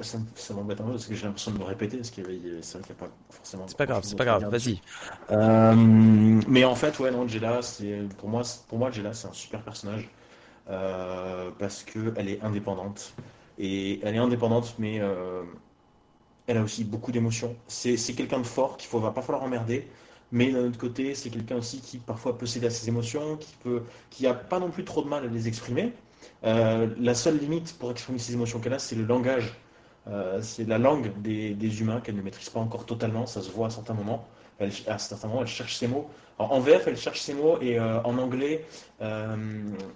ça, ça m'embête un peu parce que j'ai l'impression de me répéter parce qu'il y avait, c'est vrai qu'il n'y a pas forcément. C'est pas grave, c'est pas grave, vas-y. Euh, mais en fait, ouais, non, Jella, c'est, pour moi, pour moi, Jella, c'est un super personnage euh, parce qu'elle est indépendante. Et elle est indépendante, mais elle a aussi beaucoup d'émotions. C'est, c'est quelqu'un de fort qu'il ne va pas falloir emmerder. Mais d'un autre côté, c'est quelqu'un aussi qui parfois peut céder à ses émotions, qui peut, qui a pas non plus trop de mal à les exprimer, euh, la seule limite pour exprimer ces émotions qu'elle a, c'est le langage. Euh, c'est la langue des, humains qu'elle ne maîtrise pas encore totalement. Ça se voit à certains moments. Elle, à certains moments, elle cherche ses mots. en VF, elle cherche ses mots et euh, en anglais,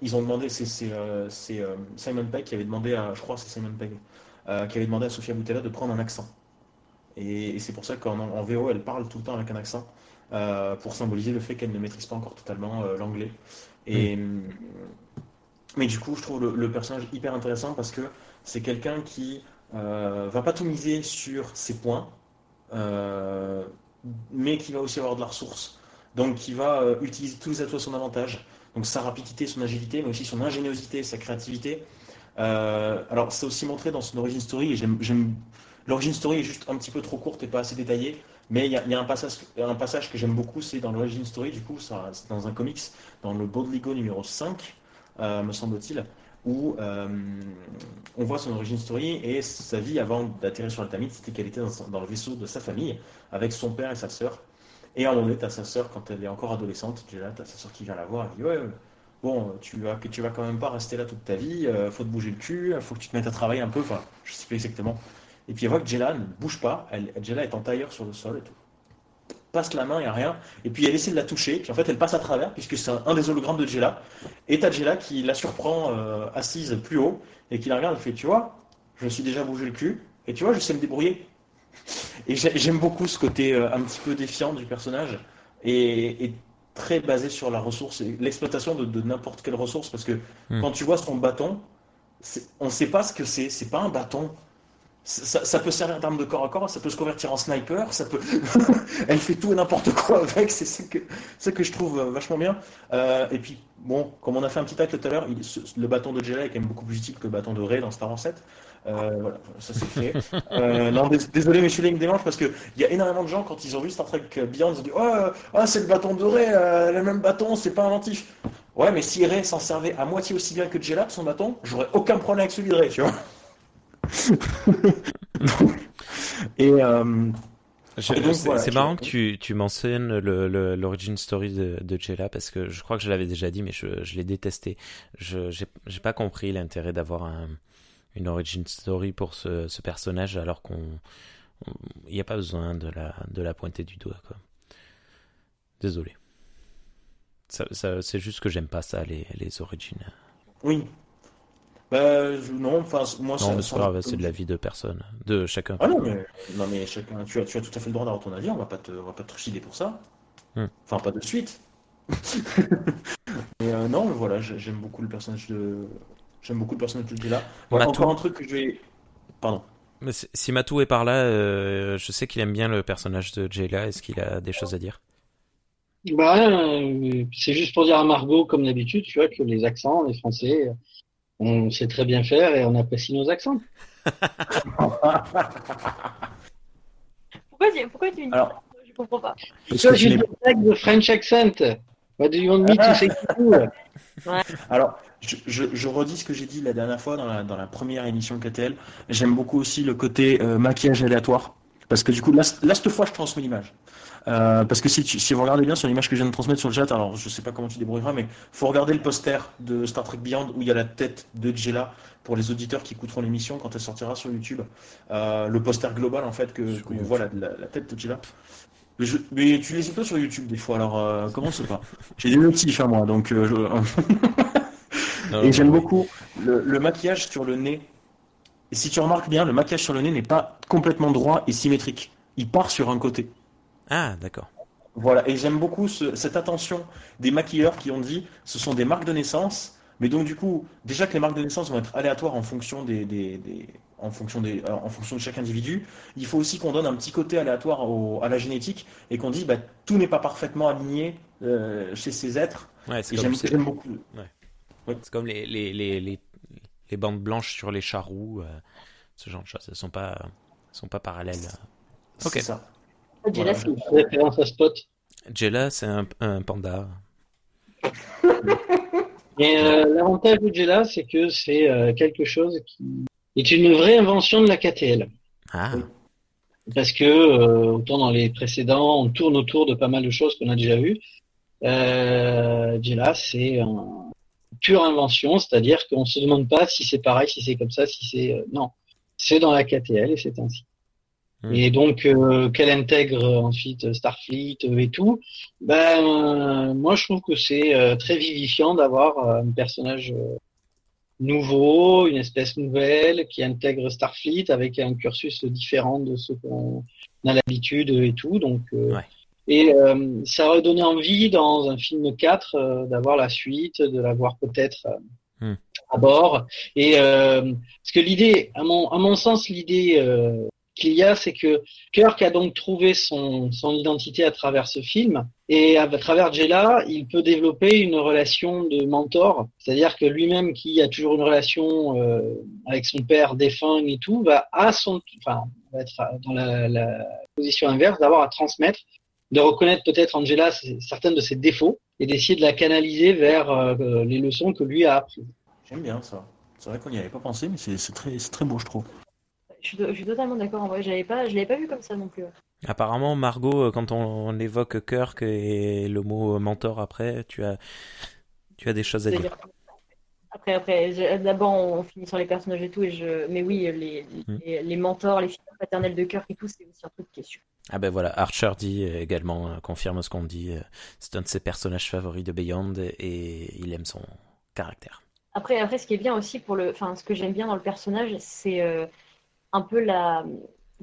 ils ont demandé, c'est Simon Pegg qui avait demandé à, je crois, c'est Simon qui avait demandé à Sofia Boutella de prendre un accent. Et, c'est pour ça qu'en en VO, elle parle tout le temps avec un accent pour symboliser le fait qu'elle ne maîtrise pas encore totalement l'anglais. Et, mm. Mais du coup, je trouve le, personnage hyper intéressant parce que c'est quelqu'un qui euh, va pas tout miser sur ses points, euh, mais qui va aussi avoir de la ressource. Donc, qui va euh, utiliser tous les atouts à son avantage. Donc, sa rapidité, son agilité, mais aussi son ingéniosité, sa créativité. alors, c'est aussi montré dans son origin story, l'origine story est juste un petit peu trop courte et pas assez détaillée. Mais il y, a, un, passage, un passage que j'aime beaucoup, c'est dans l'origine story, du coup, c'est dans un comics, dans le Bold Lego numéro 5, euh, me semble-t-il, où euh, on voit son origine story et sa vie avant d'atterrir sur la Tamide, c'était qu'elle était dans, le vaisseau de sa famille, avec son père et sa sœur. Et à un moment donné, t'as sa sœur, quand elle est encore adolescente, tu as sa sœur qui vient la voir, elle dit Ouais, bon, tu vas, tu vas quand même pas rester là toute ta vie, euh, faut te bouger le cul, faut que tu te mettes à travailler un peu, enfin, je sais plus exactement. Et puis elle voit que Jella ne bouge pas, elle, est en tailleur sur le sol et tout. Passe la main, il n'y a rien. Et puis elle essaie de la toucher, puis en fait elle passe à travers, puisque c'est un, des hologrammes de Jella. Et t'as Jella qui la surprend euh, assise plus haut, et qui la regarde, elle fait Tu vois, je me suis déjà bougé le cul, et tu vois, je sais me débrouiller. Et j'aime beaucoup ce côté euh, un petit peu défiant du personnage, et, très basé sur la ressource, l'exploitation de, n'importe quelle ressource, parce que hmm. quand tu vois son bâton, on ne sait pas ce que c'est, c'est pas un bâton ça, peut servir d'arme de corps à corps, ça peut se convertir en sniper, ça peut. Elle fait tout et n'importe quoi avec, c'est ce que, je trouve euh, vachement bien. Euh, et puis, bon, comme on a fait un petit tacle tout à l'heure, le bâton de Jedi est quand même beaucoup plus utile que le bâton de Rey dans Star Wars 7. Euh, voilà, ça c'est fait. non, désolé, mais je suis là, il parce qu'il y a énormément de gens, quand ils ont vu Star Trek Beyond, ils ont dit Oh, ah, c'est le bâton de Rey, le même bâton, c'est pas inventif. Ouais, mais si Rey s'en servait à moitié aussi bien que Jedi, son bâton, j'aurais aucun problème avec celui de Rey, tu vois. et, euh, c'est marrant que tu, tu mentionnes l'origin story de, de Jella parce que je crois que je l'avais déjà dit, mais je, je l'ai détesté. Je j'ai pas compris l'intérêt d'avoir un, une origin story pour ce, ce personnage alors qu'on il n'y a pas besoin de la, de la pointer du doigt. Quoi. Désolé. Ça, ça, c'est juste que j'aime pas ça, les, les origines. Oui, bah, non, enfin, moi, non, mais c'est grave, c'est de la vie de personne, de chacun. Ah non, mais, non, mais chacun, tu as, tu as tout à fait le droit d'avoir ton avis, on va pas te, on va pas te trucider pour ça. Hmm. Enfin, pas de suite. mais euh, non, mais voilà, j'aime beaucoup le personnage de, j'aime beaucoup le personnage de. Voilà, encore un truc que je vais, pardon. Mais si Matou est par là, euh, je sais qu'il aime bien le personnage de Jella. Est-ce qu'il a des choses à dire? Bah, euh, c'est juste pour dire à Margot, comme d'habitude, tu vois, que les accents, les Français, on sait très bien faire et on apprécie nos accents. pourquoi, pourquoi tu me dis ça? Je comprends pas. Parce que j'ai une de French accent. What do you want me to say Alors, je, je, redis ce que j'ai dit la dernière fois dans la, dans la première émission KTL. J'aime beaucoup aussi le côté euh, maquillage aléatoire. Parce que du coup, là, là cette fois, je transmets l'image. Euh, parce que si, si, vous regardez bien sur l'image que je viens de transmettre sur le chat, alors je sais pas comment tu débrouilleras, mais faut regarder le poster de Star Trek Beyond où il y a la tête de Jella pour les auditeurs qui écouteront l'émission quand elle sortira sur YouTube. Euh, le poster global en fait que, on voit la, tête de Jella. Mais, je, mais, tu les pas sur YouTube des fois, alors euh, comment c'est pas J'ai des notifs à moi, donc Et j'aime beaucoup le, le maquillage sur le nez. Et si tu remarques bien, le maquillage sur le nez n'est pas complètement droit et symétrique. Il part sur un côté. Ah, d'accord. Voilà, et j'aime beaucoup cette attention des maquilleurs qui ont dit ce sont des marques de naissance, mais donc du coup, déjà que les marques de naissance vont être aléatoires en fonction des, en fonction des, en fonction de chaque individu, il faut aussi qu'on donne un petit côté aléatoire à la génétique et qu'on dise bah, tout n'est pas parfaitement aligné euh, chez ces êtres. Ouais, c'est comme, beaucoup. C'est comme les, les, les, les, bandes blanches sur les charroux, euh, ce genre de choses. Elles sont pas, sont pas parallèles. C'est ça. Jella, c'est une référence à Spot. Jella, c'est un, un, panda. Et euh, l'avantage de Jella, c'est que c'est euh, quelque chose qui est une vraie invention de la KTL. Ah. Parce que, euh, autant dans les précédents, on tourne autour de pas mal de choses qu'on a déjà vues. Euh, Jella, c'est une pure invention, c'est-à-dire qu'on se demande pas si c'est pareil, si c'est comme ça, si c'est... Euh, non, c'est dans la KTL et c'est ainsi. Hmm. Et donc euh, qu'elle intègre ensuite Starfleet et tout, ben euh, moi je trouve que c'est euh, très vivifiant d'avoir un personnage nouveau, une espèce nouvelle qui intègre Starfleet avec un cursus différent de ce qu'on a l'habitude et tout. Donc et ça aurait donné envie dans un film 4 d'avoir la suite, de l'avoir peut-être hmm. à bord. Et parce que l'idée, à mon à mon sens, l'idée qu'il y a, c'est que Kirk a donc trouvé son, son identité à travers ce film. Et à travers Jella, il peut développer une relation de mentor, c'est-à-dire que lui-même, qui a toujours une relation euh, avec son père défunt et tout, va à son, enfin, être dans la, position inverse, d'avoir à transmettre, de reconnaître peut-être Angela certains de ses défauts et d'essayer de la canaliser vers euh, les leçons que lui a apprises. J'aime bien ça. C'est vrai qu'on n'y avait pas pensé, mais c'est très, très beau, je trouve. Je suis, totalement d'accord. En vrai, j'avais pas, je l'avais pas vu comme ça non plus. Apparemment, Margot, euh, quand on, évoque Kirk et le mot mentor après, tu as, tu as des choses à dire. Après, après, d'abord, on finit sur les personnages et tout, et je... mais oui, les, hmm. les, mentors, les figures paternelles de Kirk et tout, c'est aussi un truc qui est sûr. Ah ben voilà, Archer dit également, euh, confirme ce qu'on dit, euh, c'est un de ses personnages favoris de Beyond et il aime son caractère. Après, après, ce qui est bien aussi pour le, enfin, ce que j'aime bien dans le personnage, c'est un peu la,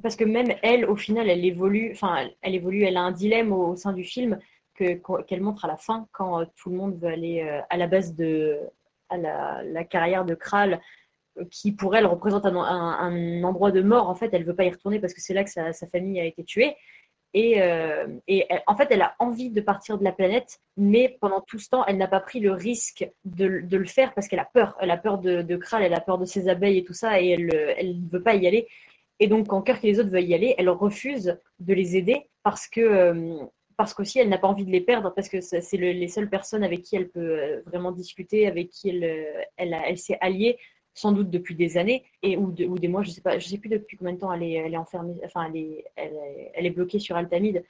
parce que même elle, au final, elle évolue, enfin, elle évolue, elle a un dilemme au, sein du film que, qu'elle montre à la fin quand euh, tout le monde veut aller euh, à la base de à la, carrière de Kral, euh, qui pour elle représente un, endroit de mort. En fait, elle veut pas y retourner parce que c'est là que sa, famille a été tuée. Et, et en fait, elle a envie de partir de la planète, mais pendant tout ce temps, elle n'a pas pris le risque de, le faire parce qu'elle a peur. Elle a peur de, de Kral, elle a peur de ses abeilles et tout ça, et elle ne veut pas y aller. Et donc, quand Kirk et les autres veulent y aller, elle refuse de les aider parce que euh, parce qu'aussi elle n'a pas envie de les perdre parce que c'est les seules personnes avec qui elle peut euh, vraiment discuter, avec qui euh, elle s'est alliée sans doute depuis des années et ou, des mois, je sais pas, je sais plus depuis combien de temps elle est, enfermée, enfin elle est, elle, est bloquée sur Altamide.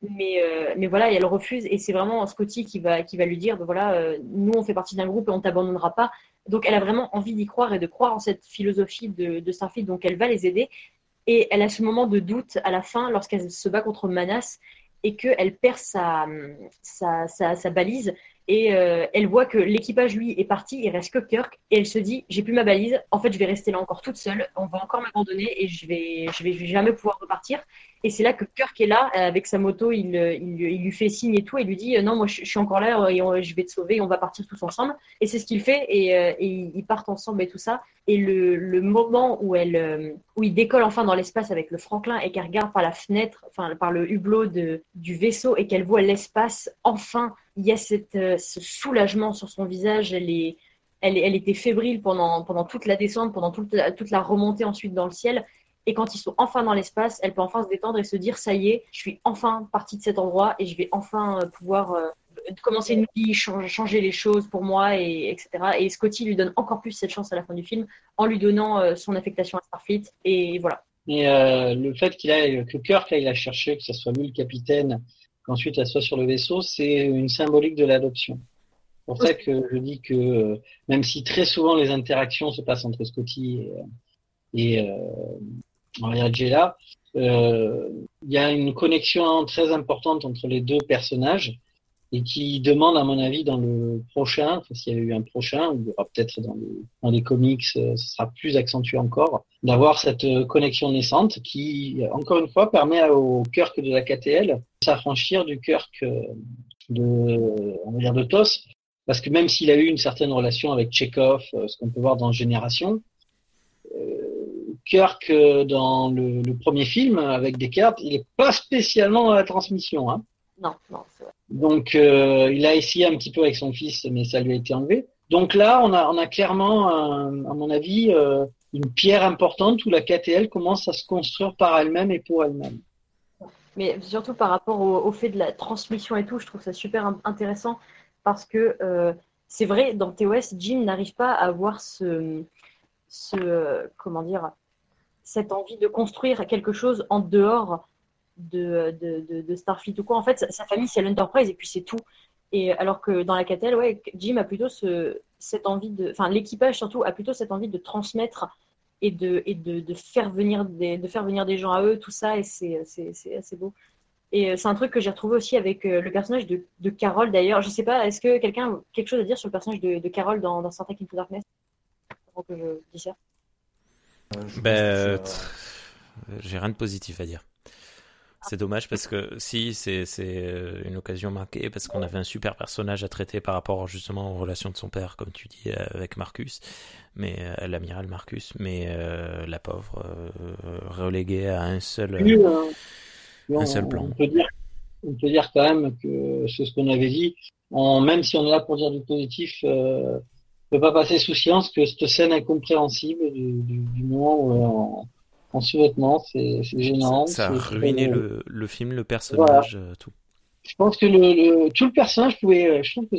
Mais, mais voilà, elle refuse, et c'est vraiment Scotty qui va, qui va lui dire, ben voilà, nous on fait partie d'un groupe et on t'abandonnera pas. Donc elle a vraiment envie d'y croire et de croire en cette philosophie de, de Starfleet, donc elle va les aider. Et elle a ce moment de doute à la fin lorsqu'elle se bat contre Manas et qu'elle perd sa, balise et euh, elle voit que l'équipage lui est parti, il reste que Kirk et elle se dit j'ai plus ma balise, en fait je vais rester là encore toute seule, on va encore m'abandonner et je vais je vais jamais pouvoir repartir. Et c'est là que Kirk est là, euh, avec sa moto, il, il, lui fait signe et tout, et lui dit Non, moi je, suis encore là, et je vais te sauver, on va partir tous ensemble. Et c'est ce qu'il fait, et, euh, et, ils partent ensemble et tout ça. Et le, moment où, elle, euh, où il décolle enfin dans l'espace avec le Franklin et qu'elle regarde par la fenêtre, enfin par le hublot de, du vaisseau, et qu'elle voit l'espace, enfin, il y a cette, ce soulagement sur son visage. Elle est. Elle, elle, était fébrile pendant, pendant toute la descente, pendant toute toute la remontée ensuite dans le ciel. Et quand ils sont enfin dans l'espace, elle peut enfin se détendre et se dire ça y est, je suis enfin partie de cet endroit et je vais enfin euh, pouvoir euh, commencer une vie, changer les choses pour moi, et, etc. Et Scotty lui donne encore plus cette chance à la fin du film en lui donnant euh, son affectation à Starfleet. Et voilà. Mais le fait qu'il a, que Kirk, là, il a cherché que ce soit lui le capitaine, qu'ensuite elle soit sur le vaisseau, c'est une symbolique de l'adoption. C'est pour ça que je dis que même si très souvent les interactions se passent entre Scotty et, et, Maria euh, il y a une connexion très importante entre les deux personnages et qui demande, à mon avis, dans le prochain, s'il y a eu un prochain, ou peut-être dans, les comics, euh, ce sera plus accentué encore, d'avoir cette euh, connexion naissante qui, encore une fois, permet au Kirk de la KTL de s'affranchir du Kirk de, on va dire, de TOS, parce que même s'il a eu une certaine relation avec Chekhov, ce qu'on peut voir dans Génération, Kirk dans le, premier film avec Descartes, il n'est pas spécialement dans la transmission. Hein. Non, non, c'est vrai. Donc euh, il a essayé un petit peu avec son fils, mais ça lui a été enlevé. Donc là, on a, clairement, à mon avis, euh, une pierre importante où la KTL commence à se construire par elle-même et pour elle-même. Mais surtout par rapport au, fait de la transmission et tout, je trouve ça super intéressant parce que euh, c'est vrai, dans TOS, Jim n'arrive pas à avoir ce comment dire, cette envie de construire quelque chose en dehors de, Starfleet ou quoi. En fait, sa, famille, c'est l'Enterprise et puis c'est tout. Et alors que dans la Catel, ouais, Jim a plutôt ce, cette envie de. Enfin, l'équipage surtout a plutôt cette envie de transmettre et de, et de, de, faire, venir des, de faire venir des gens à eux, tout ça, et c'est assez beau. Et euh, c'est un truc que j'ai retrouvé aussi avec euh, le personnage de, de Carol d'ailleurs. Je sais pas, est-ce que quelqu'un a quelque chose à dire sur le personnage de, de Carol dans, dans Star Trek Into Darkness? Avant que je dise ça. Euh, ben, j'ai rien de positif à dire. C'est dommage parce que si c'est euh, une occasion marquée parce qu'on avait un super personnage à traiter par rapport justement aux relations de son père comme tu dis avec Marcus, mais euh, l'amiral Marcus, mais la pauvre reléguée à un seul un seul plan. On peut, dire, on peut dire quand même que c'est ce qu'on avait dit. même si on est là pour dire du positif, ne peut pas passer sous silence que cette scène incompréhensible du, du, moment où en sous-vêtements, c'est gênant. Ça, a ruiné le, le, film, le personnage, tout. Je pense que le, tout le personnage pouvait. Je trouve que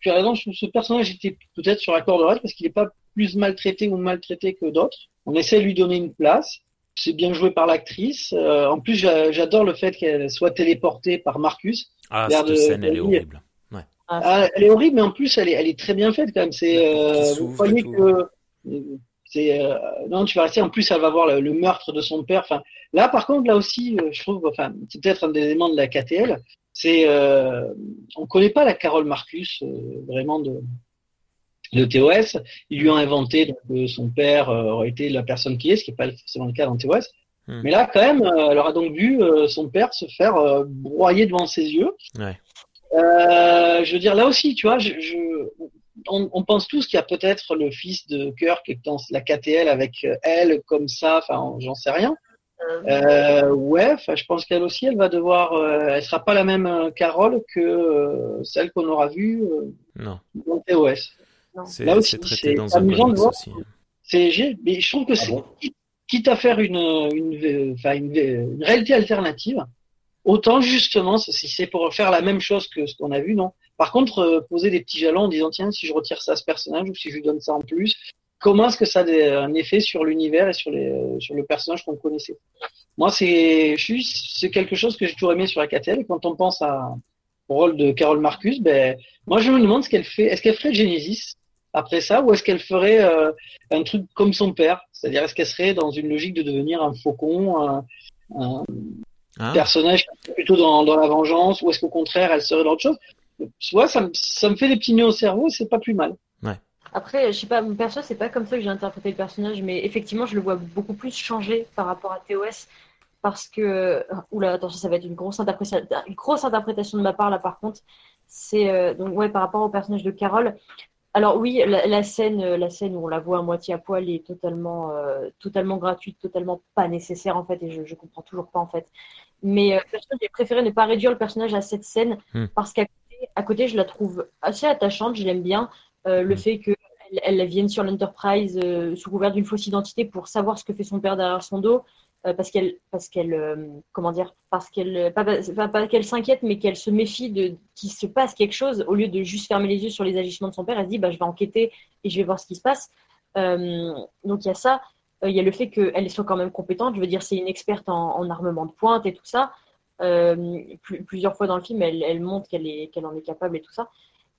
tu as raison. Je trouve que ce personnage était peut-être sur la corde raide parce qu'il n'est pas plus maltraité ou maltraité que d'autres. On essaie de lui donner une place. C'est bien joué par l'actrice. Euh, en plus, j'adore le fait qu'elle soit téléportée par Marcus. Ah, cette scène, elle est horrible. Ouais. Ah, ah, elle est horrible, mais en plus, elle est, elle est très bien faite quand même. C'est, euh, vous croyez que c'est euh, non, tu vas rester. En plus, elle va voir le, meurtre de son père. Enfin, là, par contre, là aussi, je trouve, enfin, c'est peut-être un des éléments de la KTL. C'est, on connaît pas la Carole Marcus vraiment de de TOS. Ils lui ont inventé donc, que son père euh, aurait été la personne qui est, ce qui n'est pas forcément le cas dans TOS. Hmm. Mais là, quand même, euh, elle aura donc vu euh, son père se faire broyer devant ses yeux. Ouais. je veux dire, là aussi, tu vois, je, on, pense tous qu'il y a peut-être le fils de Kirk qui est dans la KTL avec elle comme ça, enfin, j'en sais rien. Euh, ouais, je pense qu'elle aussi, elle va devoir, elle sera pas la même Carole que celle qu'on aura vue dans TOS. C'est traité dans un comics aussi. Hein. C'est mais je trouve que ah c'est quitte à faire une, une, enfin, une, réalité alternative, autant justement, si c'est pour faire la même chose que ce qu'on a vu, non. Par contre, euh, poser des petits jalons en disant tiens, si je retire ça à ce personnage ou si je lui donne ça en plus, comment est-ce que ça a un effet sur l'univers et sur, les, sur le personnage qu'on connaissait? Moi, c'est c'est quelque chose que j'ai toujours aimé sur la KTL. Quand on pense à, au rôle de Carole Marcus, ben, moi, je me demande ce qu'elle fait. Est-ce qu'elle ferait Genesis après ça, ou est-ce qu'elle ferait euh, un truc comme son père? C'est-à-dire, est-ce qu'elle serait dans une logique de devenir un faucon, un, ah. personnage plutôt dans, dans, la vengeance, ou est-ce qu'au contraire, elle serait dans autre chose? Tu vois, ça, me, ça me fait des petits nœuds au cerveau, c'est pas plus mal. Ouais. Après, je sais pas, perso, c'est pas comme ça que j'ai interprété le personnage, mais effectivement, je le vois beaucoup plus changer par rapport à TOS. Parce que, oula, attention, ça va être une grosse, interprétation, une grosse interprétation de ma part là, par contre. C'est euh, donc, ouais, par rapport au personnage de Carole, alors oui, la, scène, euh, la scène où on la voit à moitié à poil est totalement, euh, totalement gratuite, totalement pas nécessaire en fait, et je, je comprends toujours pas en fait. Mais euh, j'ai préféré ne pas réduire le personnage à cette scène hmm. parce qu'à à côté, je la trouve assez attachante, je l'aime bien. Euh, le hmm. fait qu'elle elle vienne sur l'Enterprise sous couvert d'une fausse identité pour savoir ce que fait son père derrière son dos, euh, parce qu'elle, parce qu'elle, euh, comment dire, parce qu'elle, pas, pas, qu'elle s'inquiète, mais qu'elle se méfie de qu'il se passe quelque chose au lieu de juste fermer les yeux sur les agissements de son père. Elle se dit, bah, je vais enquêter et je vais voir ce qui se passe. Euh, donc il y a ça. Il y a le fait qu'elle soit quand même compétente. Je veux dire, c'est une experte en, armement de pointe et tout ça. Plusieurs fois dans le film, elle, montre qu'elle en est capable et tout ça.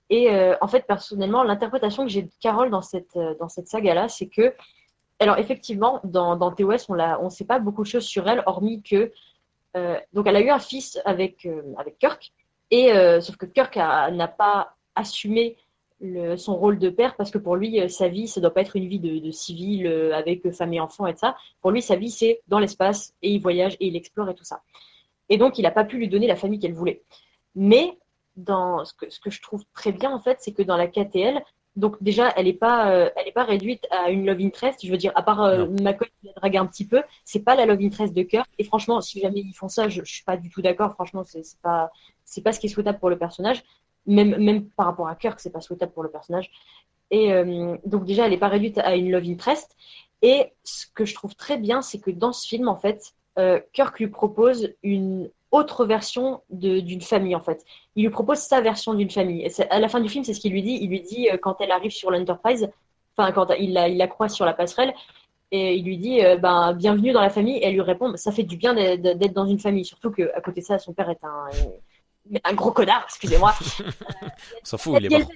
Et en fait, personnellement, l'interprétation que j'ai de Carole dans cette, cette saga-là, c'est que alors effectivement, dans, dans TOS, on ne sait pas beaucoup de choses sur elle, hormis que euh, donc elle a eu un fils avec, euh, Kirk, et euh, sauf que Kirk n'a pas assumé son rôle de père parce que pour lui, sa vie, ça doit pas être une vie de, de civil avec femme et enfant et ça. Pour lui, sa vie, c'est dans l'espace et il voyage et il explore et tout ça. Et donc, il n'a pas pu lui donner la famille qu'elle voulait. Mais dans ce que, ce que je trouve très bien en fait, c'est que dans la KTL, donc déjà, elle n'est pas, euh, elle est pas réduite à une love interest. Je veux dire, à part euh, McCoy qui la drague un petit peu, c'est pas la love interest de cœur. Et franchement, si jamais ils font ça, je, je suis pas du tout d'accord. Franchement, c'est pas, c'est pas ce qui est souhaitable pour le personnage. Même, même par rapport à Kirk, c'est pas souhaitable pour le personnage. Et euh, donc déjà, elle n'est pas réduite à une love interest. Et ce que je trouve très bien, c'est que dans ce film, en fait, euh, Kirk lui propose une autre version d'une famille en fait. Il lui propose sa version d'une famille. Et à la fin du film, c'est ce qu'il lui dit. Il lui dit euh, quand elle arrive sur l'Enterprise, enfin quand il la, il la croise sur la passerelle, et il lui dit euh, ben bienvenue dans la famille. Et elle lui répond ça fait du bien d'être dans une famille, surtout qu'à côté de ça, son père est un, un gros connard, excusez-moi. On s'en fout, il est mort.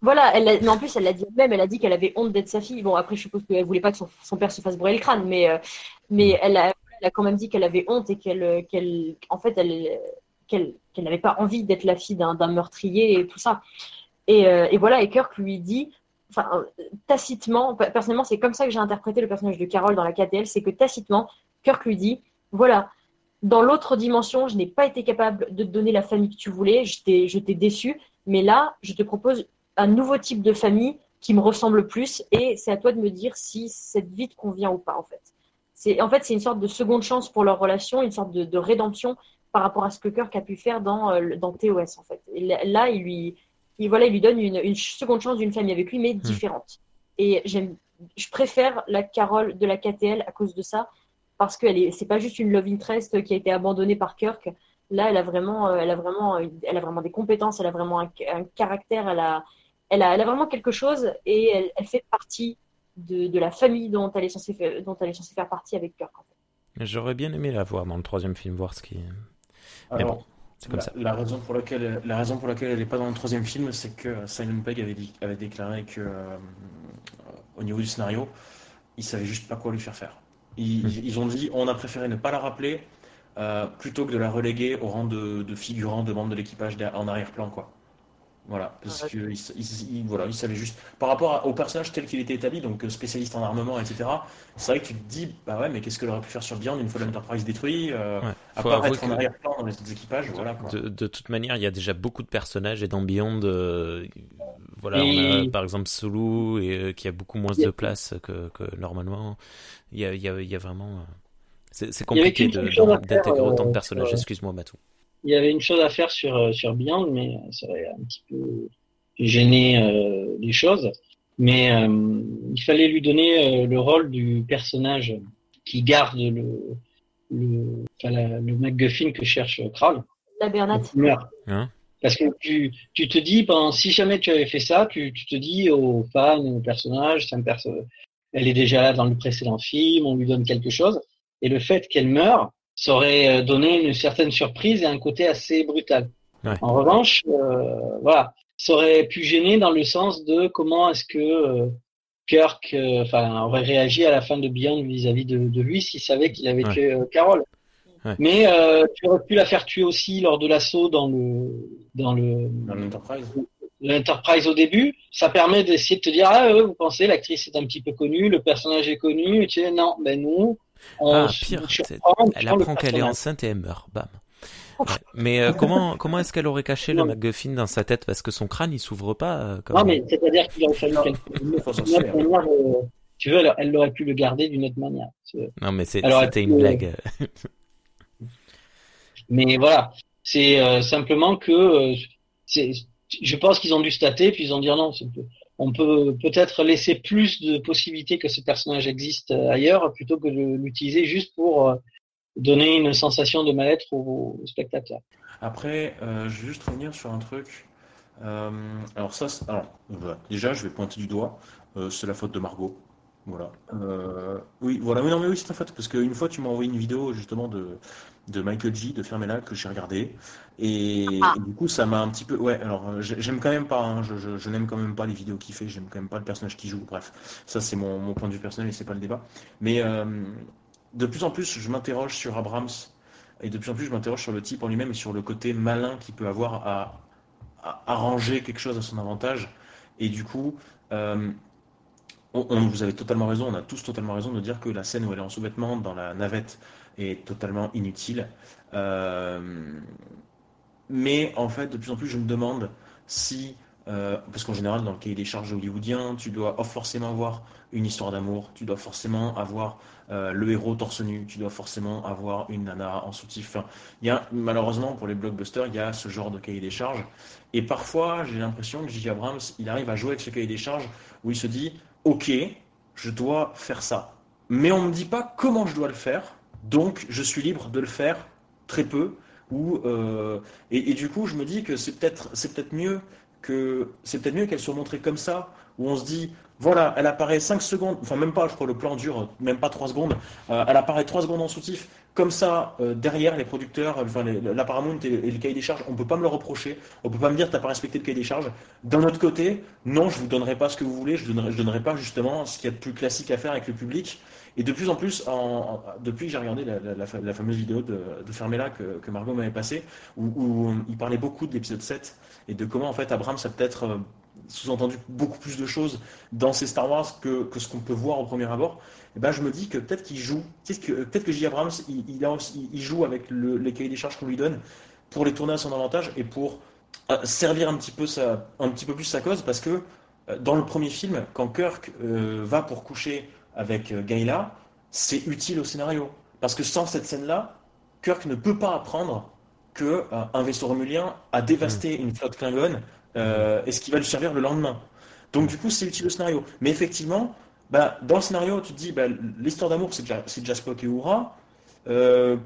Voilà, elle mais en plus, elle l'a dit elle-même, elle a dit qu'elle avait honte d'être sa fille. Bon, après, je suppose qu'elle voulait pas que son, père se fasse brûler le crâne, mais, euh, mais mm. elle, a, elle a quand même dit qu'elle avait honte et qu'elle, qu'elle, en fait, elle, qu'elle, qu'elle n'avait pas envie d'être la fille d'un, meurtrier et tout ça. Et, euh, et, voilà, et Kirk lui dit, enfin, tacitement, personnellement, c'est comme ça que j'ai interprété le personnage de Carole dans la KTL, c'est que tacitement, Kirk lui dit, voilà, dans l'autre dimension, je n'ai pas été capable de te donner la famille que tu voulais, je t'ai, je t'ai déçu, mais là, je te propose un nouveau type de famille qui me ressemble plus, et c'est à toi de me dire si cette vie te convient ou pas, en fait c'est en fait c'est une sorte de seconde chance pour leur relation, une sorte de, rédemption par rapport à ce que Kirk a pu faire dans, euh, dans TOS en fait. Et là, il lui, il, voilà, il lui donne une, seconde chance d'une famille avec lui, mais hmm. différente. Et j'aime, je préfère la Carole de la KTL à cause de ça, parce que ce c'est pas juste une love interest qui a été abandonnée par Kirk. Là, elle a vraiment, elle a vraiment, elle a vraiment des compétences, elle a vraiment un, caractère, elle a, elle a, elle a vraiment quelque chose et elle, elle fait partie de, de, la famille dont elle est censée faire, dont elle est censée faire partie avec Kirk. En fait. J'aurais bien aimé la voir dans le troisième film, voir ce qui. Mais bon. C'est comme la, ça. La raison, pour laquelle, la raison pour laquelle elle n'est pas dans le troisième film, c'est que Simon Pegg avait, dit, avait déclaré que euh, au niveau du scénario, ils savaient juste pas quoi lui faire faire. Ils, hmm. ils ont dit on a préféré ne pas la rappeler euh, plutôt que de la reléguer au rang de, de figurant de membre de l'équipage en arrière-plan quoi. Voilà, parce que il, voilà, il savait juste. Par rapport au personnage tel qu'il était établi, donc euh, spécialiste en armement, etc., c'est vrai que tu te dis, bah ouais, mais qu'est-ce qu'elle aurait pu faire sur Beyond une fois l'Enterprise détruit euh, À part être en arrière-plan dans les autres équipages, voilà. Quoi. De, toute manière, il y a déjà beaucoup de personnages et dans Beyond, euh, voilà, on a par exemple Sulu et, qui a beaucoup moins de place que, que normalement. Il y a, il y a, il y a vraiment. C'est compliqué d'intégrer autant de personnages. Excuse-moi, Matou il y avait une chose à faire sur, euh, sur Beyond, mais ça aurait un petit peu gêné euh, les choses. Mais euh, il fallait lui donner le rôle du personnage qui garde le, le, enfin, le MacGuffin que cherche Kral. La Bernat. Hein? Parce que tu, tu te dis, ben, si jamais tu avais fait ça, tu, tu te dis aux fans, aux personnages, un perso elle est déjà là dans le précédent film, on lui donne quelque chose. Et le fait qu'elle meure, ça aurait euh, donné une certaine surprise et un côté assez brutal. En revanche, euh, voilà, ça aurait pu gêner dans le sens de comment est-ce que euh, Kirk enfin, aurait réagi à la fin de Beyond vis-à-vis de, de, lui s'il savait qu'il avait tué Carol. Mais tu aurais pu la faire tuer aussi lors de l'assaut dans le dans le l'Enterprise. au début, ça permet d'essayer de te dire ah vous pensez l'actrice est un petit peu connue, le personnage est connu, et tu dis non ben non, ah, pire, elle apprend qu'elle est enceinte et elle meurt. Bam. Mais euh, comment comment est-ce qu'elle aurait caché le MacGuffin dans sa tête? Parce que son crâne il s'ouvre pas euh, Non mais c'est-à-dire qu'il aurait fallu euh, tu veux, elle, aurait pu le garder d'une autre manière. Non mais c'était une blague. mais voilà, c'est simplement que je pense qu'ils ont dû stater puis ils ont dit non, on peut peut-être laisser plus de possibilités que ce personnage existe euh, ailleurs plutôt que de l'utiliser juste pour euh, donner une sensation de mal-être aux, spectateurs. Après, euh, je vais juste revenir sur un truc. alors ça, alors, déjà, je vais pointer du doigt. c'est la faute de Margot. Voilà. oui, voilà. Mais non, mais oui, c'est la faute parce qu'une fois, tu m'as envoyé une vidéo justement de de Michael G de Fermela que j'ai regardé et, ah. du coup ça m'a un petit peu ouais alors euh, j'aime quand même pas hein, je, n'aime quand même pas les vidéos qu'il fait j'aime quand même pas le personnage qui joue bref ça c'est mon, point de vue personnel et c'est pas le débat mais euh, de plus en plus je m'interroge sur Abrams et de plus en plus je m'interroge sur le type en lui-même et sur le côté malin qu'il peut avoir à, arranger quelque chose à son avantage et du coup euh, on, vous avez totalement raison, on a tous totalement raison de dire que la scène où elle est en sous-vêtements dans la navette est totalement inutile. Euh, mais en fait, de plus en plus, je me demande si, euh, parce qu'en général, dans le cahier des charges hollywoodien, tu dois forcément avoir une histoire d'amour, tu dois forcément avoir euh, le héros torse nu, tu dois forcément avoir une nana en soutif. il y a, malheureusement, pour les blockbusters, il y a ce genre de cahier des charges. Et parfois, j'ai l'impression que J.J. Abrams, il arrive à jouer avec ce cahier des charges où il se dit, ok, je dois faire ça. Mais on ne me dit pas comment je dois le faire donc, je suis libre de le faire très peu. Ou, euh, et, du coup, je me dis que c'est peut-être mieux que c'est peut-être mieux qu'elle soit montrée comme ça, où on se dit voilà, elle apparaît 5 secondes, enfin même pas, je crois le plan dure même pas 3 secondes, euh, elle apparaît 3 secondes en soutif, comme ça, euh, derrière les producteurs, enfin la Paramount et, le cahier des charges, on peut pas me le reprocher, on peut pas me dire t'as pas respecté le cahier des charges. D'un autre côté, non, je vous donnerai pas ce que vous voulez, je je donnerai pas justement ce qu'il y a de plus classique à faire avec le public. Et de plus en plus, depuis que j'ai regardé la, fameuse vidéo de, de Fermella que, Margot m'avait passée, où, il parlait beaucoup de l'épisode 7 et de comment en fait Abrams a peut-être euh, sous-entendu beaucoup plus de choses dans ces Star Wars que, ce qu'on peut voir au premier abord, et eh ben je me dis que peut-être qu'il joue, peut-être que J. Abrams il, il, joue avec les cahiers des charges qu'on lui donne pour les tourner à son avantage et pour euh, servir un petit peu un petit peu plus sa cause parce que euh, dans le premier film, quand Kirk va pour coucher avec euh, Gaïla, c'est utile au scénario. Parce que sans cette scène-là, Kirk ne peut pas apprendre qu'un euh, un vaisseau romulien a dévasté mm. une flotte Klingon euh, et ce qui va lui servir le lendemain. Donc du coup, c'est utile au scénario. Mais effectivement, bah, dans le scénario, tu te dis, bah, l'histoire d'amour, c'est déjà, déjà Spock et Oura. Euh,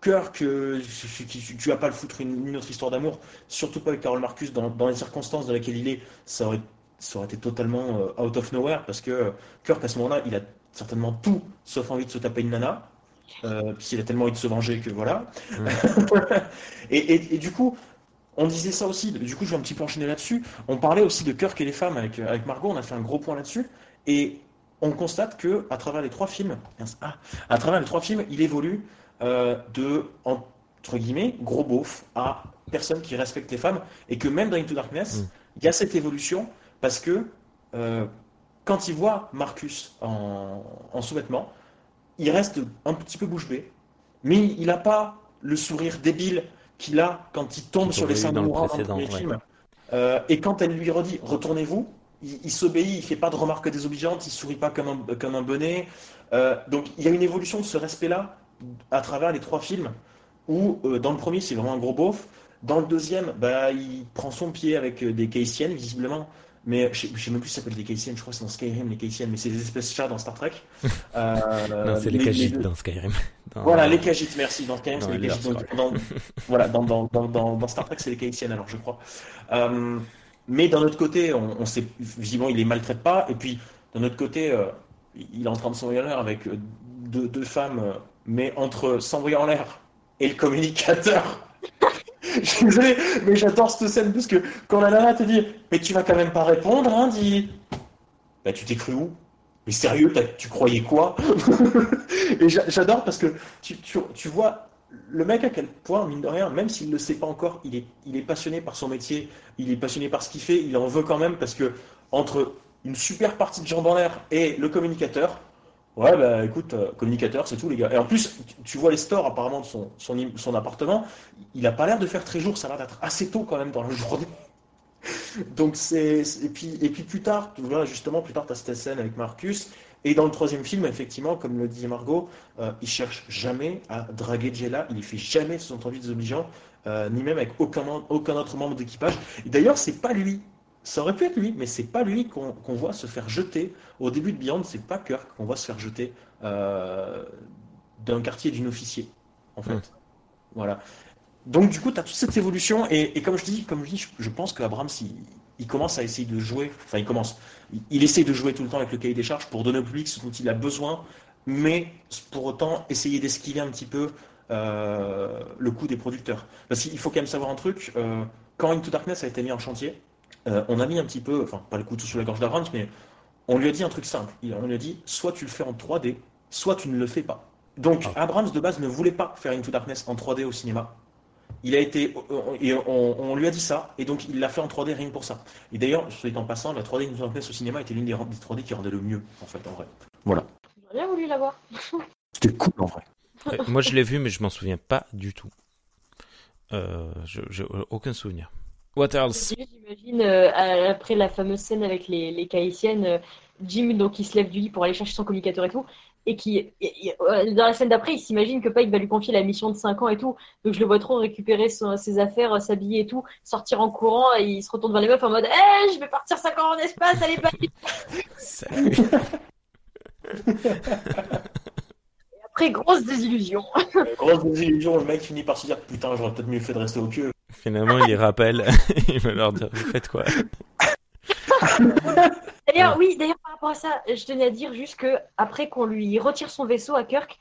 Kirk, tu, vas pas le foutre une, autre histoire d'amour, surtout pas avec Carol Marcus, dans, les circonstances dans lesquelles il est, ça aurait, ça aurait été totalement euh, out of nowhere, parce que Kirk, à ce moment-là, il a certainement tout, sauf envie de se taper une nana, euh, puisqu'il a tellement envie de se venger que voilà. et, du coup, on disait ça aussi, du coup je vais un petit peu enchaîner là-dessus, on parlait aussi de Kirk et les femmes avec, avec Margot, on a fait un gros point là-dessus, et on constate que à travers les trois films, ah, à travers les trois films, il évolue euh, de entre guillemets gros beauf à personne qui respecte les femmes, et que même dans Into Darkness, mm. il y a cette évolution parce que euh, quand il voit Marcus en, sous-vêtements, il reste un petit peu bouche bée, mais il n'a pas le sourire débile qu'il a quand il tombe sur les seins de dans le premier film. Euh, et quand elle lui redit retournez-vous, il, s'obéit, il fait pas de remarques désobligeantes, il sourit pas comme un, comme un bonnet. Euh, donc il y a une évolution de ce respect-là à travers les trois films, où euh, dans le premier c'est vraiment un gros beauf, dans le deuxième bah, il prend son pied avec des Kaysiennes visiblement, mais je ne sais même plus si ça s'appelle des Kaysiennes, je crois que c'est dans Skyrim les Kaysiennes, mais c'est des espèces chats dans Star Trek. non, c'est les, les dans Skyrim. Voilà, les Khajiits, merci, dans Skyrim c'est les voilà, dans, dans, dans, Star Trek c'est les Kaysiennes alors je crois. Mais d'un autre côté, on, sait, visiblement, il les maltraite pas. Et puis, d'un autre côté, euh, il est en train de s'envoyer en l'air avec euh, deux, femmes, euh, mais entre s'envoyer en l'air et le communicateur. Je suis désolé, mais j'adore cette scène parce que quand la nana te dit Mais tu vas quand même pas répondre, hein, dit Bah, tu t'es cru où? Mais sérieux, tu croyais quoi? Et j'adore parce que tu, vois le mec, à quel point, mine de rien, même s'il ne le sait pas encore, il est, il est passionné par son métier, il est passionné par ce qu'il fait, il en veut quand même parce que entre une super partie de jambes en l'air et le communicateur, ouais, bah écoute, euh, communicateur, c'est tout, les gars. Et en plus, tu, vois les stores apparemment de son, son, appartement, il n'a pas l'air de faire très jour, ça a l'air d'être assez tôt quand même dans la journée. Donc c'est. Et puis, et puis plus tard, tu vois, justement, plus tard, tu as cette scène avec Marcus. Et dans le troisième film, effectivement, comme le dit Margot, euh, il cherche jamais à draguer Jella, il ne fait jamais son envie désobligeant, euh, ni même avec aucun, aucun autre membre d'équipage. D'ailleurs, c'est pas lui. Ça aurait pu être lui, mais c'est pas lui qu'on voit se faire jeter. Au début de Beyond, c'est pas Kirk qu'on voit se faire jeter euh, d'un quartier d'une officier, en fait. Voilà. Donc du coup, tu as toute cette évolution, et, comme je dis, comme je dis, je, pense qu'Abraham, il, il commence à essayer de jouer, enfin il commence, il, essaie de jouer tout le temps avec le cahier des charges pour donner au public ce dont il a besoin, mais pour autant essayer d'esquiver un petit peu euh, le coût des producteurs. Parce qu'il faut quand même savoir un truc, euh, quand Into Darkness a été mis en chantier, euh, on a mis un petit peu, enfin pas le couteau sur la gorge d'Abrams, mais on lui a dit un truc simple. On lui a dit, soit tu le fais en 3D, soit tu ne le fais pas. Donc ah. Abrams de base ne voulait pas faire Into Darkness en 3D au cinéma. Il a été, et on, lui a dit ça, et donc il l'a fait en 3D rien que pour ça. Et d'ailleurs, soit en passant, la 3D nous au cinéma était l'une des, 3D qui rendait le mieux, en fait, en vrai. Voilà. J'aurais bien voulu la voir. C'était cool, en vrai. moi, je l'ai vu, mais je m'en souviens pas du tout. Euh, je, aucun souvenir. What else? J'imagine, euh, après la fameuse scène avec les, les euh, Jim, donc, il se lève du lit pour aller chercher son communicateur et tout et qui, euh, dans la scène d'après, il s'imagine que Pike va lui confier la mission de 5 ans et tout. Donc je le vois trop récupérer ses affaires, s'habiller et tout, sortir en courant et il se retourne vers les meufs en mode Hé, je vais partir 5 ans en espace, allez, pas Salut Et après, grosse désillusion. grosse désillusion, le mec finit par se dire Putain, j'aurais peut-être mieux fait de rester au pieu. Finalement, il les rappelle, il va leur dire Vous faites quoi? D'ailleurs, oui, d'ailleurs, par rapport à ça, je tenais à dire juste que après qu'on lui retire son vaisseau à Kirk,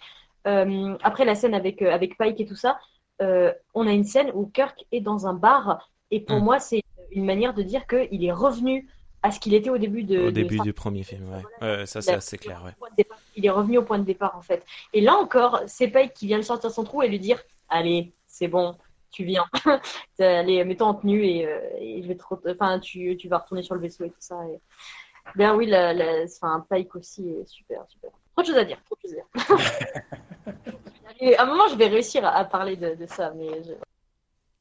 euh, après la scène avec, euh, avec Pike et tout ça, euh, on a une scène où Kirk est dans un bar. Et pour mm. moi, c'est une manière de dire qu'il est revenu à ce qu'il était au début de. Au début du premier film, ouais. ça, c'est assez clair, ouais. Il est revenu au point de départ, en fait. Et là encore, c'est Pike qui vient de sortir son trou et lui dire Allez, c'est bon, tu viens. Allez, mets-toi en tenue et, je vais te... enfin, tu, tu, vas retourner sur le vaisseau et tout ça. Et... Ben oui, la, la, enfin, Pike aussi est super, super. Trop de choses à dire, trop de choses à dire. à un moment, je vais réussir à, parler de, ça, mais.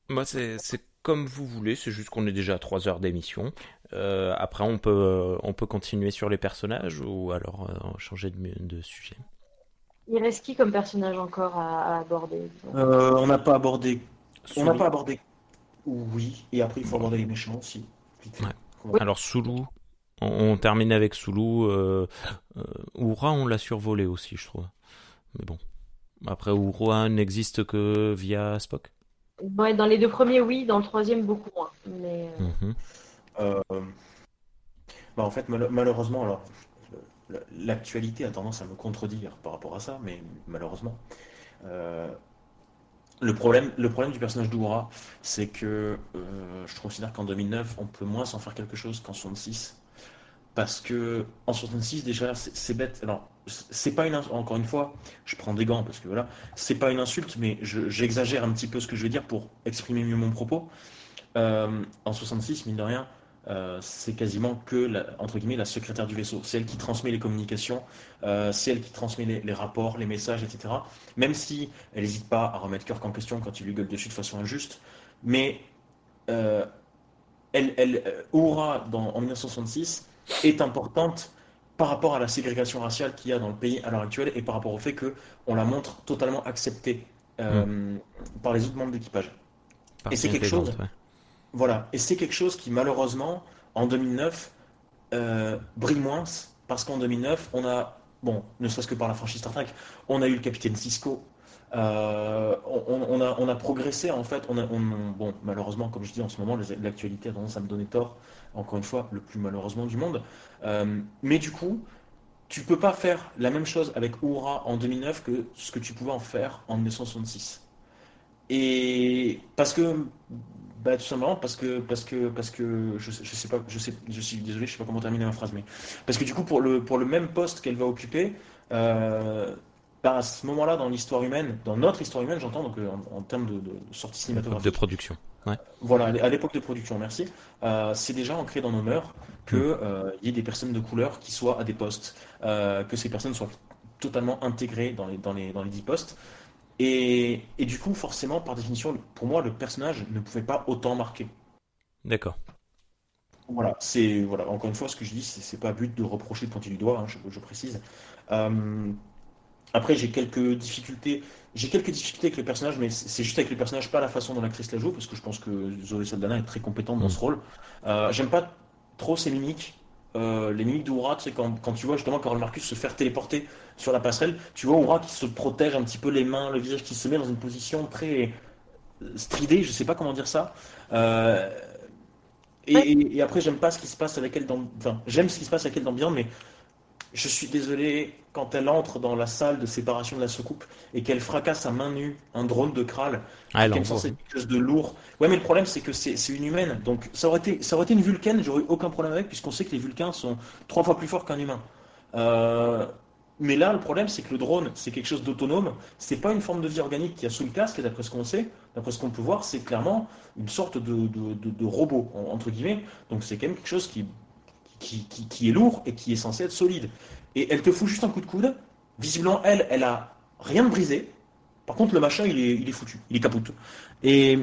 Moi, c'est comme vous voulez, c'est juste qu'on est déjà à 3 heures d'émission. Euh, après, on peut, on peut continuer sur les personnages ou alors euh, changer de, de, sujet. Il reste qui comme personnage encore à, aborder? Euh, On n'a pas abordé. On n'a pas abordé. Oui, et après, il faut aborder les méchants aussi. Ouais. Alors, Soulou, On, termine avec Sulu. Euh, Oura, on l'a survolé aussi, je trouve. Mais bon. Après, Oura n'existe que via Spock Dans les deux premiers, oui. Dans le troisième, beaucoup moins. Mais... Mhm. Bah, en fait, malheureusement, alors, l'actualité a tendance à me contredire par rapport à ça, mais malheureusement. Euh, le, problème, le problème du personnage d'Oura, c'est que euh, je considère qu'en 2009, on peut moins s'en faire quelque chose qu'en 66. Parce que en 66, déjà, c'est bête. Alors, c'est pas une encore une fois, je prends des gants parce que voilà, c'est pas une insulte, mais j'exagère un petit peu ce que je vais dire pour exprimer mieux mon propos. Euh, en 66, mine de rien, euh, c'est quasiment que, la, entre guillemets, la secrétaire du vaisseau. C'est elle qui transmet les communications, euh, c'est elle qui transmet les, rapports, les messages, etc. Même si elle n'hésite pas à remettre Kirk en question quand il lui gueule dessus de façon injuste. Mais euh, elle, elle aura, dans, en 1966, est importante par rapport à la ségrégation raciale qu'il y a dans le pays à l'heure actuelle et par rapport au fait qu'on la montre totalement acceptée mm. par les autres membres d'équipage. Et c'est quelque chose... Voilà, et c'est quelque chose qui malheureusement, en 2009, euh, brille moins, parce qu'en 2009, on a, bon, ne serait-ce que par la franchise Star Trek, on a eu le capitaine Cisco, euh, on, a, on a progressé en fait, on, bon, malheureusement, comme je dis en ce moment, l'actualité a tendance à me donner tort, encore une fois, le plus malheureusement du monde, euh, mais du coup, tu peux pas faire la même chose avec Oura en 2009 que ce que tu pouvais en faire en 1966. Et parce que bah, tout simplement parce que parce que parce que je, je sais pas je sais je suis désolé je sais pas comment terminer ma phrase mais parce que du coup pour le pour le même poste qu'elle va occuper euh, bah, à ce moment-là dans l'histoire humaine dans notre histoire humaine j'entends donc euh, en, termes de, sortie cinématographique de production ouais. voilà à l'époque de production merci. Euh, c'est déjà ancré dans nos mœurs que il y ait des personnes de couleur qui soient à des postes que ces personnes soient totalement intégrées dans les dans les dans les dix postes et, du coup, forcément, par définition, pour moi, le personnage ne pouvait pas autant marquer. D'accord. Voilà, c'est voilà. Encore une fois, ce que je dis, c'est pas but de reprocher de pointer du doigt, hein, je, précise. Euh, après, j'ai quelques difficultés. J'ai quelques difficultés avec le personnage, mais c'est juste avec le personnage, pas la façon dont l'actrice la joue, parce que je pense que Zoé Saldana est très compétente dans mm. ce rôle. Euh, j'aime pas trop ses mimiques. Euh, les mimiques d'Oura, c'est quand, quand, tu vois justement Carol Marcus se faire téléporter sur la passerelle, tu vois Oura qui se protège un petit peu les mains, le visage qui se met dans une position très stridée, je sais pas comment dire ça. Euh, et, après, j'aime pas ce qui se passe avec elle dans. Enfin, j'aime ce qui se passe avec elle dans Beyond, mais je suis désolé, quand elle entre dans la salle de séparation de la soucoupe et qu'elle fracasse à main nue un drone de Kral, ah, quelque chose de lourd. Ouais, mais le problème, c'est que c'est une humaine. Donc, ça aurait été, ça aurait été une vulcaine, j'aurais eu aucun problème avec, puisqu'on sait que les vulcains sont trois fois plus forts qu'un humain. Euh, mais là, le problème, c'est que le drone, c'est quelque chose d'autonome. C'est pas une forme de vie organique qui a sous le casque, d'après ce qu'on sait, d'après ce qu'on peut voir, c'est clairement une sorte de, de robot, entre guillemets. Donc, c'est quand même quelque chose qui qui, est lourd et qui est censé être solide. Et elle te fout juste un coup de coude. Visiblement, elle, elle a rien de brisé. Par contre, le machin, il est, il est foutu, il est capoute. Et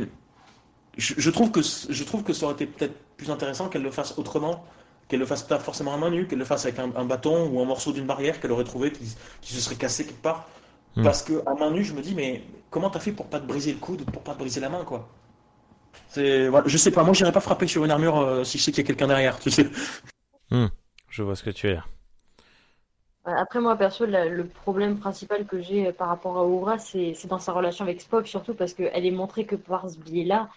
je, trouve que, je trouve que ça aurait été peut-être plus intéressant qu'elle le fasse autrement, qu'elle le fasse pas forcément à main nue, qu'elle le fasse avec un, bâton ou un morceau d'une barrière qu'elle aurait trouvé qui, se serait cassé quelque part. Hmm. Parce que à main nue, je me dis, mais comment t'as fait pour pas te briser le coude, pour pas te briser la main, quoi? Voilà, je sais pas, moi j'irais pas frapper sur une armure euh, si je sais qu'il y a quelqu'un derrière, tu sais. Hmm, je vois ce que tu es. Après, moi, perso, le problème principal que j'ai par rapport à Aura, c'est dans sa relation avec Spock, surtout parce qu'elle est montrée que par ce biais-là.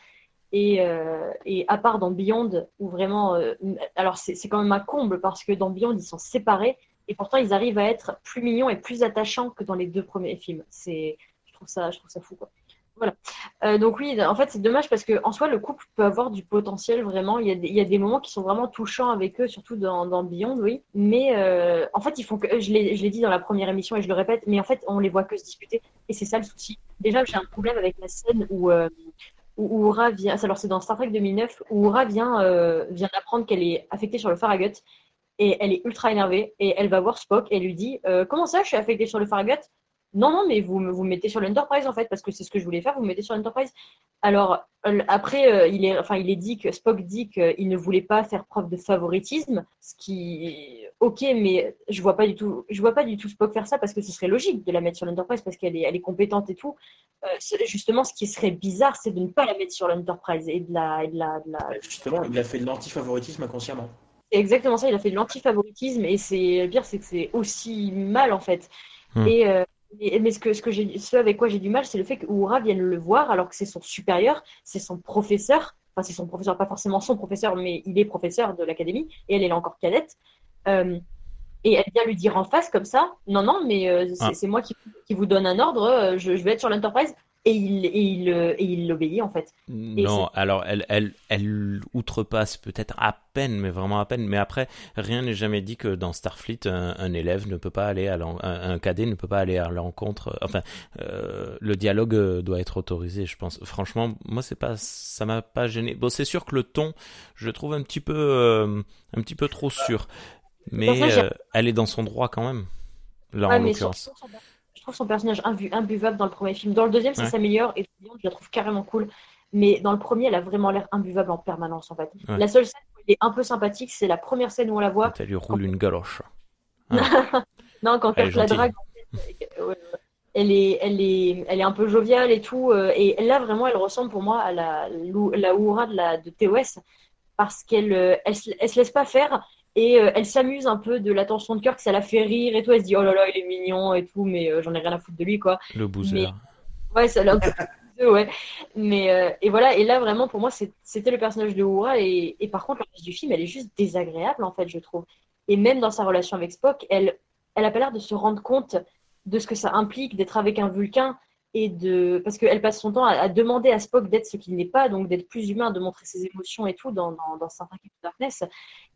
Et, euh, et, à part dans Beyond, où vraiment. Euh, alors, c'est quand même un comble, parce que dans Beyond, ils sont séparés, et pourtant, ils arrivent à être plus mignons et plus attachants que dans les deux premiers films. Je trouve ça, je trouve ça fou, quoi. Voilà. Euh, donc oui, en fait, c'est dommage parce que en soi, le couple peut avoir du potentiel vraiment. Il y, a des, moments qui sont vraiment touchants avec eux, surtout dans, Beyond, oui. Mais euh, en fait, ils font que, je l'ai dit dans la première émission et je le répète, mais en fait, on les voit que se disputer et c'est ça le souci. Déjà, j'ai un problème avec la scène où euh, où Ura vient, alors c'est dans Star Trek 2009, où Ura vient vient d'apprendre qu'elle est affectée sur le Farragut et elle est ultra énervée et elle va voir Spock et lui dit comment ça, je suis affectée sur le Farragut? Non, non, mais vous vous mettez sur l'Enterprise en fait, parce que c'est ce que je voulais faire, vous, mettez sur l'Enterprise. Alors, après, euh, il, est, enfin, il est dit que Spock dit qu'il ne voulait pas faire preuve de favoritisme, ce qui, ok, mais je vois pas du tout, je vois pas du tout Spock faire ça parce que ce serait logique de la mettre sur l'Enterprise parce qu'elle est, elle est compétente et tout. Euh, justement, ce qui serait bizarre, c'est de ne pas la mettre sur l'Enterprise et de la, Justement, il a fait de l'anti-favoritisme inconsciemment. c'est exactement ça. Il a fait de l'antifavoritisme et c'est le pire, c'est que c'est aussi mal en fait. Hmm. Et, mais ce que, ce que j'ai, ce avec quoi j'ai du mal, c'est le fait que Uhura vienne le voir alors que c'est son supérieur, c'est son professeur. Enfin, c'est son professeur, pas forcément son professeur, mais il est professeur de l'académie et elle, est encore cadette. Euh, et elle vient lui dire en face comme ça, non, non, mais euh, ah. c'est moi qui, qui, vous donne un ordre, euh, je, je vais être sur l'Enterprise et il et il euh, et il l'obéit en fait. non, alors elle elle elle outrepasse peut-être à peine, mais vraiment à peine. Mais après, rien n'est jamais dit que dans Starfleet, un, élève ne peut pas aller à un, cadet ne peut pas aller à l'encontre. Enfin, euh, le dialogue euh, doit être autorisé, je pense. Franchement, moi c'est pas ça m'a pas gêné. Bon, c'est sûr que le ton, je le trouve un petit peu un petit peu trop sûr, mais elle est dans son droit quand même. Là en l'occurrence trouve son personnage imbuvable dans le premier film. Dans le deuxième, ça s'améliore et je la trouve carrément cool. Mais dans le premier, elle a vraiment l'air imbuvable en permanence, en fait. La seule scène où elle est un peu sympathique, c'est la première scène où on la voit. Quand elle lui roule une galoche. non, quand elle, la drague, elle est, elle, est, elle est un peu joviale et tout. Euh, et là, vraiment, elle ressemble pour moi à la, la Oura de, la, de TOS parce qu'elle euh, elle, elle, se laisse pas faire et euh, elle s'amuse un peu de l'attention de cœur que ça la fait rire et tout. Elle se dit, oh là là, il est mignon et tout, mais euh, j'en ai rien à foutre de lui, quoi. Le boozer. Ouais, ça l'a ouais. Mais, euh, et voilà, et là, vraiment, pour moi, c'était le personnage de. Et, et par contre, le reste du film, elle est juste désagréable, en fait, je trouve. Et même dans sa relation avec Spock, elle, elle a pas l'air de se rendre compte de ce que ça implique d'être avec un Vulcain et de parce qu'elle passe son temps à, demander à Spock d'être ce qu'il n'est pas, donc d'être plus humain, de montrer ses émotions et tout dans, dans, dans Star Darkness.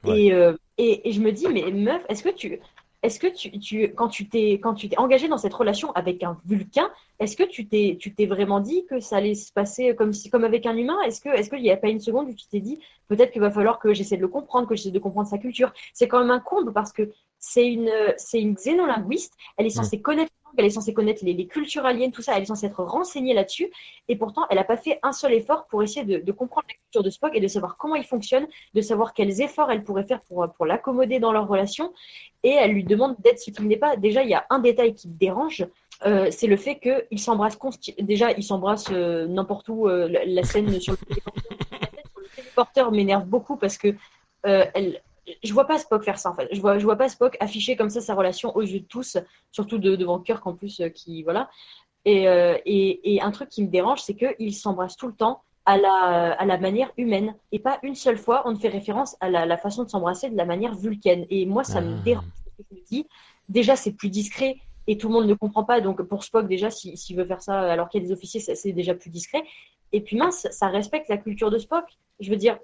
Euh, et, et, je me dis, mais meuf, est-ce que tu, est-ce que tu, tu, quand tu t'es quand tu t'es engagé dans cette relation avec un Vulcain, est-ce que tu t'es tu t'es vraiment dit que ça allait se passer comme si comme avec un humain? Est-ce que est-ce qu'il n'y a pas une seconde où tu t'es dit peut-être qu'il va falloir que j'essaie de le comprendre, que j'essaie de comprendre sa culture? C'est quand même un comble parce que c'est une c'est une xénolinguiste. Elle est censée connaître elle est censée connaître les, cultures aliens, tout ça, elle est censée être renseignée là-dessus, et pourtant elle n'a pas fait un seul effort pour essayer de, comprendre la culture de Spock et de savoir comment il fonctionne, de savoir quels efforts elle pourrait faire pour, l'accommoder dans leur relation, et elle lui demande d'être ce qu'il n'est pas. Déjà, il y a un détail qui me dérange, euh, c'est le fait qu'ils s'embrassent déjà ils s'embrassent euh, n'importe où euh, la, scène sur le téléporteur m'énerve beaucoup parce que elle, je vois pas Spock faire ça en fait. Je vois, je vois pas Spock afficher comme ça sa relation aux yeux de tous, surtout de, devant Kirk en plus, euh, qui voilà. Et, euh, et, et, un truc qui me dérange, c'est qu'ils s'embrassent tout le temps à la, à la manière humaine. Et pas une seule fois, on ne fait référence à la, la façon de s'embrasser de la manière vulcaine. Et moi, ça me ah. dérange. Je me dis, déjà, c'est plus discret et tout le monde ne comprend pas. Donc, pour Spock, déjà, s'il veut faire ça alors qu'il y a des officiers, c'est déjà plus discret. Et puis, mince, ça respecte la culture de Spock. Je veux dire,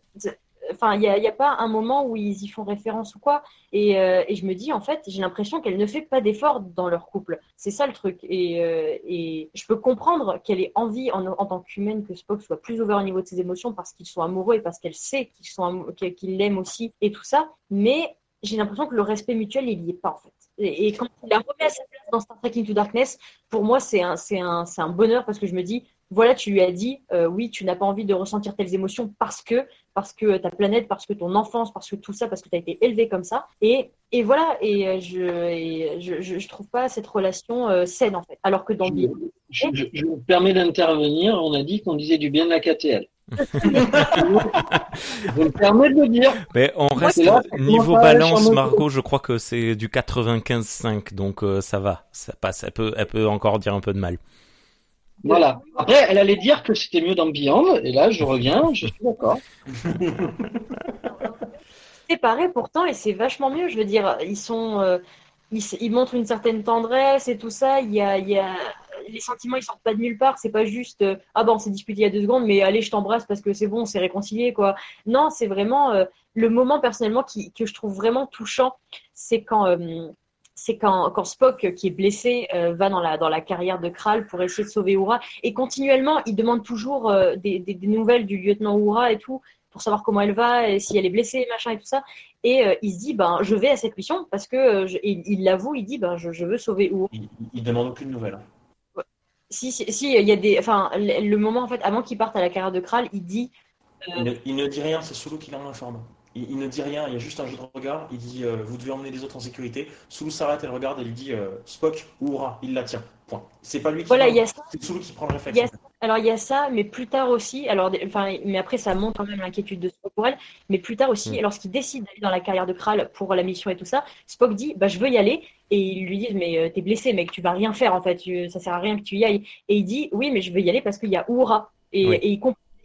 Enfin, il n'y a, pas un moment où ils y font référence ou quoi. Euh, et, je me dis, en fait, j'ai l'impression qu'elle ne fait pas d'efforts dans leur couple. C'est ça le truc. Et, euh, je peux comprendre qu'elle ait envie, en, tant qu'humaine, que Spock soit plus ouvert au niveau de ses émotions parce qu'ils sont amoureux et parce qu'elle sait qu'ils qu'ils l'aiment aussi et tout ça. Mais j'ai l'impression que le respect mutuel, il n'y est pas, en fait. Et, quand il la remet à sa place dans Star Trek Into Darkness, pour moi, c'est un, un, un bonheur parce que je me dis, voilà, tu lui as dit, euh, oui, tu n'as pas envie de ressentir telles émotions parce que, parce que ta planète, parce que ton enfance, parce que tout ça, parce que tu as été élevé comme ça. Et, et voilà, et euh, je, je, je, trouve pas cette relation euh, saine en fait. Alors que dans je, je, je me permets d'intervenir, on a dit qu'on disait du bien de la KTL. je me permets de le dire. Mais on reste niveau balance, Margot. Je crois que c'est du 95-5, donc ça va, ça passe. Elle peut, elle peut encore dire un peu de mal. Voilà. Après, elle allait dire que c'était mieux dans Beyond, et là, je reviens, je suis d'accord. c'est pareil pourtant, et c'est vachement mieux. Je veux dire, ils sont, euh, ils, montrent une certaine tendresse et tout ça. Il y a, il y a les sentiments, ils sortent pas de nulle part. C'est pas juste, euh, ah bon, on s'est disputé il y a deux secondes, mais allez, je t'embrasse parce que c'est bon, on s'est réconcilié, quoi. Non, c'est vraiment euh, le moment personnellement qui, que je trouve vraiment touchant, c'est quand c'est quand, quand, Spock, qui est blessé, euh, va dans la, dans la carrière de Kral pour essayer de sauver Uhura. Et continuellement, il demande toujours euh, des, des, nouvelles du lieutenant Uhura et tout, pour savoir comment elle va, et si elle est blessée, machin et tout ça. Et euh, il se dit, ben, je vais à cette mission parce que, il l'avoue, il dit, ben, je, je, veux sauver Uhura. Il, il demande aucune nouvelle. Si, si, si, il y a des. Enfin, le moment, en fait, avant qu'il parte à la carrière de Kral, il dit. Il ne, il, ne, dit rien, c'est Solo qui en il, ne dit rien, il y a juste un jeu de regard. Il dit euh, Vous devez emmener les autres en sécurité. Sulu s'arrête, elle regarde et lui dit euh, Spock ou Ura, il la tient. Point. C'est pas lui qui voilà, prend, c'est Sulu qui prend le réflexe. Alors il y a ça, mais plus tard aussi. Alors, enfin, mais après ça montre quand même l'inquiétude de Spock pour elle. Mais plus tard aussi, mm. lorsqu'il décide d'aller dans la carrière de Kral pour la mission et tout ça, Spock dit, bah je veux y aller. Et ils lui disent, mais euh, t'es blessé, mec, tu vas rien faire en fait. ça sert à rien que tu y ailles. Et il dit, oui, mais je veux y aller parce qu'il y a Uhura. Et,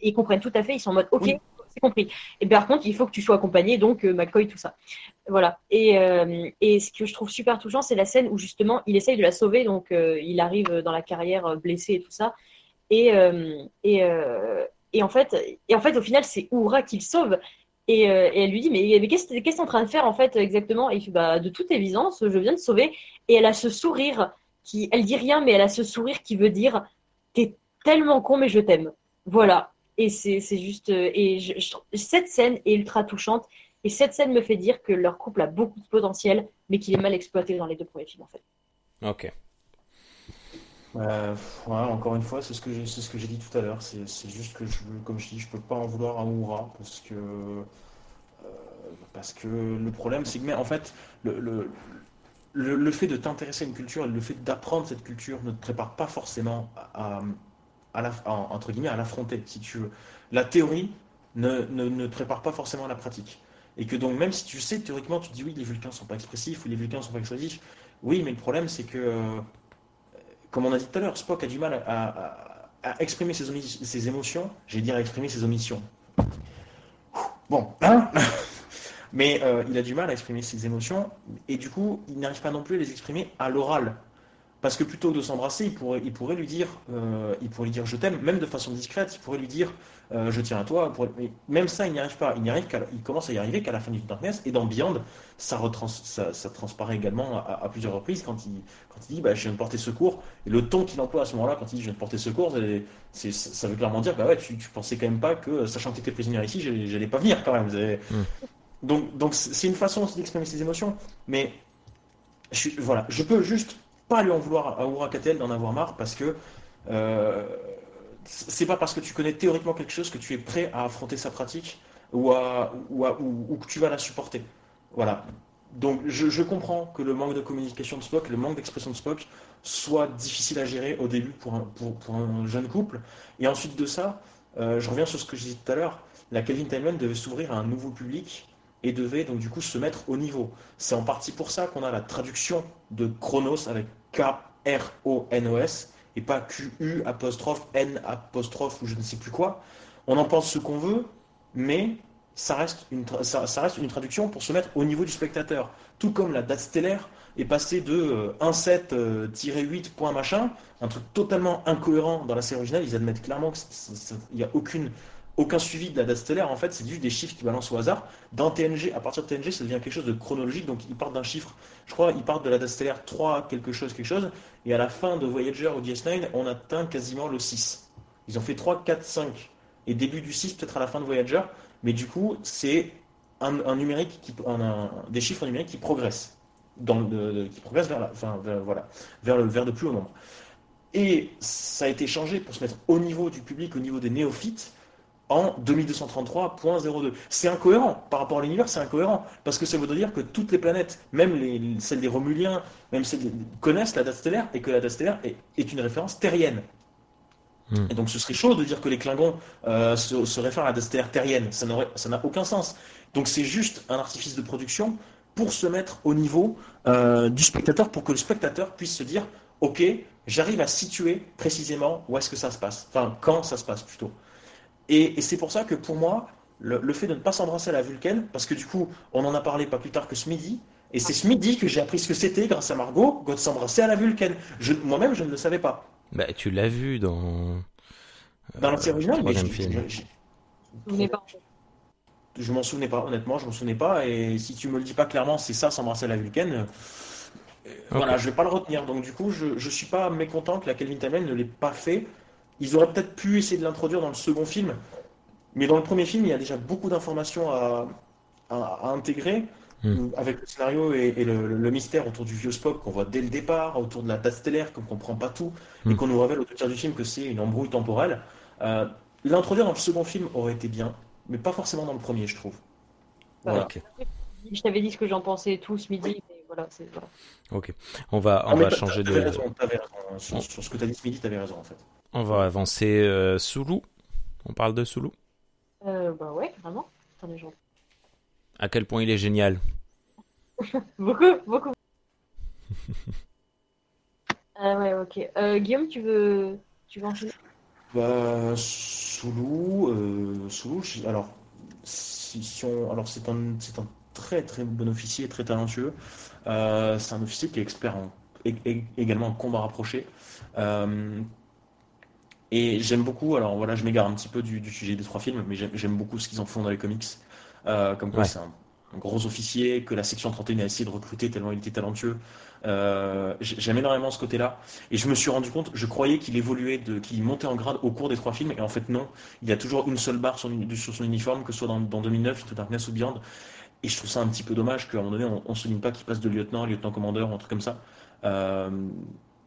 ils, comprennent tout à fait. Ils sont en mode, ok, c'est compris. Et par contre, il faut que tu sois accompagné, donc euh, McCoy, tout ça. Voilà. Et, euh, et, ce que je trouve super touchant, c'est la scène où justement il essaye de la sauver, donc euh, il arrive dans la carrière blessé et tout ça. Et, et, en, fait, au final, c'est Oura qui le sauve. Et, elle lui dit Mais, mais qu'est-ce que tu es en train de faire en fait exactement? Et il fait bah, De toute évidence, je viens de sauver. Et elle a ce sourire qui. Elle dit rien, mais elle a ce sourire qui veut dire T'es tellement con, mais je t'aime. Voilà. Et c'est juste. Euh, et cette scène est ultra touchante. Et cette scène me fait dire que leur couple a beaucoup de potentiel, mais qu'il est mal exploité dans les deux premiers films, en fait. Ok. Euh, encore une fois, c'est ce que j'ai, ce que j'ai dit tout à l'heure. C'est, juste que je, comme je dis, je peux pas en vouloir à Oura parce que euh, parce que le problème, c'est que mais en fait, le, le, le, fait de t'intéresser à une culture, le fait d'apprendre cette culture ne te prépare pas forcément à, à la, entre guillemets, à l'affronter, si tu veux. La théorie ne, ne, prépare pas forcément à la pratique. Et que donc, même si tu sais, théoriquement, tu te dis oui, les Vulcains sont pas expressifs ou les Vulcains sont pas expressifs, oui, mais le problème, c'est que, comme on a dit tout à l'heure, Spock a du mal à, exprimer ses, ses émotions, j'ai dire à exprimer ses omissions. Bon, hein? Mais euh, il a du mal à exprimer ses émotions, et du coup, il n'arrive pas non plus à les exprimer à l'oral. Parce que plutôt que de s'embrasser, il pourrait, il pourrait lui dire, euh, il pourrait lui dire je t'aime, même de façon discrète, il pourrait lui dire euh, je tiens à toi. Mais même ça, il n'y arrive pas. Il n'y arrive il commence à y arriver qu'à la fin du Darkness. Et dans Beyond, ça, ça, transparaît également à, plusieurs reprises quand il, quand il dit bah, je viens de porter secours. Et le ton qu'il emploie à ce moment-là, quand il dit je viens de porter secours, c'est, ça veut clairement dire bah ouais, tu, tu pensais quand même pas que, sachant que tu étais prisonnière ici, j'allais pas venir quand même. Hmm. Donc, donc c'est une façon aussi d'exprimer ses émotions. Mais je, voilà, je peux juste pas lui en vouloir à Urakatel d'en avoir marre parce que euh, c'est pas parce que tu connais théoriquement quelque chose que tu es prêt à affronter sa pratique ou, à, ou, ou, que tu vas la supporter. Voilà. Donc je, comprends que le manque de communication de Spock, le manque d'expression de Spock soit difficile à gérer au début pour un, pour, un jeune couple. Et ensuite de ça, euh, je reviens sur ce que je disais tout à l'heure, la Kelvin Timeline devait s'ouvrir à un nouveau public et devait donc du coup se mettre au niveau. C'est en partie pour ça qu'on a la traduction de Chronos avec K-R-O-N-O-S et pas Q-U apostrophe N apostrophe ou je ne sais plus quoi. On en pense ce qu'on veut, mais ça reste, une ça, reste une traduction pour se mettre au niveau du spectateur. Tout comme la date stellaire est passée de 17-8 euh, point machin, un truc totalement incohérent dans la série originale. Ils admettent clairement qu'il n'y a aucune aucun suivi de la date stellaire, en fait, c'est juste des chiffres qui balancent au hasard. Dans TNG, à partir de TNG, ça devient quelque chose de chronologique, donc ils partent d'un chiffre, je crois, ils partent de la date stellaire 3, quelque chose, quelque chose, et à la fin de Voyager ou DS9, on atteint quasiment le 6. Ils ont fait 3, 4, 5, et début du 6, peut-être à la fin de Voyager, mais du coup, c'est un, numérique, qui, des chiffres numériques qui progressent, qui progressent vers, enfin, voilà, vers, le, vers de plus haut nombre. Et ça a été changé pour se mettre au niveau du public, au niveau des néophytes, en 2233.02. C'est incohérent. Par rapport à l'univers, c'est incohérent. Parce que ça voudrait dire que toutes les planètes, même les, celles des Romuliens, même celles connaissent la date stellaire et que la date stellaire est, une référence terrienne. Hmm. Et donc ce serait chaud de dire que les Klingons euh, se, réfèrent à la date stellaire terrienne. Ça n'a aucun sens. Donc c'est juste un artifice de production pour se mettre au niveau euh, du spectateur, pour que le spectateur puisse se dire, ok, j'arrive à situer précisément où est-ce que ça se passe. Enfin, quand ça se passe plutôt. Et, c'est pour ça que pour moi, le, fait de ne pas s'embrasser à la Vulcaine, parce que du coup, on en a parlé pas plus tard que ce midi, et c'est ce midi que j'ai appris ce que c'était grâce à Margot, de s'embrasser à la Vulcaine. Moi-même, je ne le savais pas. Bah, tu l'as vu dans. Dans la série originale, mais je, je m'en souvenais pas, honnêtement, je m'en souvenais pas. Et si tu me le dis pas clairement, c'est ça, s'embrasser à la Vulcaine. Euh, voilà, je vais pas le retenir. Donc du coup, je, je suis pas mécontent que la Kelvin Timeline ne l'ait pas fait ils auraient peut-être pu essayer de l'introduire dans le second film, mais dans le premier film, il y a déjà beaucoup d'informations à, intégrer. Hmm. Avec le scénario et, le, mystère autour du vieux Spock qu'on voit dès le départ, autour de la date stellaire, qu'on comprend pas tout, et hmm. qu'on nous révèle au tiers du film que c'est une embrouille temporelle. Euh, l'introduire dans le second film aurait été bien, mais pas forcément dans le premier, je trouve. Voilà. Je t'avais dit ce que j'en pensais tout ce midi, mais voilà, c'est Ok, on va, on va changer de. Raison. Sur, sur, ce que tu as dit ce midi, tu avais raison en fait. On va avancer euh, Sulu. On parle de Sulu euh, Bah ouais, vraiment. Attendez, je... À quel point il est génial Beaucoup, beaucoup. ah ouais, ok. Euh, Guillaume, tu veux, tu veux enchaîner bah, Soulou, euh, Soulou, alors, si, on, alors c'est un, c'est un très très bon officier, très talentueux. Euh, c'est un officier qui est expert en, également en combat rapproché. Euh, et j'aime beaucoup, alors voilà, je m'égare un petit peu du, sujet des trois films, mais j'aime beaucoup ce qu'ils en font dans les comics. Euh, comme quoi c'est un, gros officier que la section 31 a essayé de recruter tellement il était talentueux. Euh, j'aime énormément ce côté-là. Et je me suis rendu compte, je croyais qu'il évoluait, qu'il montait en grade au cours des trois films, et en fait non. Il y a toujours une seule barre sur, son uniforme, que ce soit dans, dans 2009, Into Darkness ou Beyond. Et je trouve ça un petit peu dommage qu'à un moment donné, on ne souligne pas qu'il passe de lieutenant à lieutenant-commandeur ou un truc comme ça. Euh,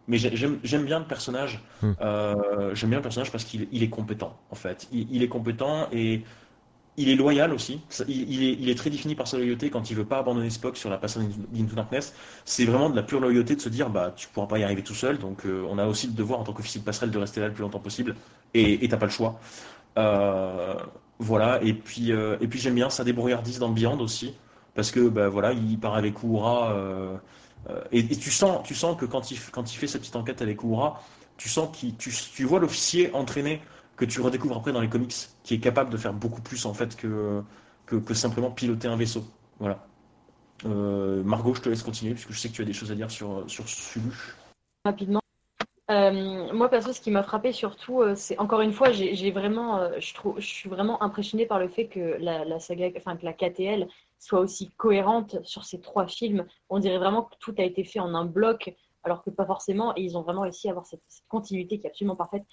mais j'aime bien le personnage. Hmm. Euh, j'aime bien le personnage parce qu'il est compétent, en fait. Il, est compétent et il est loyal aussi. Il, est, très défini par sa loyauté quand il veut pas abandonner Spock sur la passage d'Into Darkness. C'est vraiment de la pure loyauté de se dire bah tu pourras pas y arriver tout seul, donc euh, on a aussi le devoir en tant qu'officier de passerelle de rester là le plus longtemps possible. Et t'as pas le choix. Voilà, et puis, euh, et puis j'aime bien sa débrouillardise dans Beyond aussi, parce que bah, voilà, il part avec Uhura, euh, euh, et, tu, sens, tu sens que quand il, quand il fait sa petite enquête avec Uhura, tu sens qu'il, tu, tu vois l'officier entraîné que tu redécouvres après dans les comics, qui est capable de faire beaucoup plus en fait que, que, simplement piloter un vaisseau. Voilà. Margot, je te laisse continuer, puisque je sais que tu as des choses à dire sur, sur. Rapidement. Euh, moi, perso, ce qui m'a frappé surtout, euh, c'est encore une fois, j'ai vraiment, euh, je trouve, je suis vraiment impressionnée par le fait que la, saga, enfin que la KTL soit aussi cohérente sur ces trois films. On dirait vraiment que tout a été fait en un bloc, alors que pas forcément. Et ils ont vraiment réussi à avoir cette, continuité qui est absolument parfaite.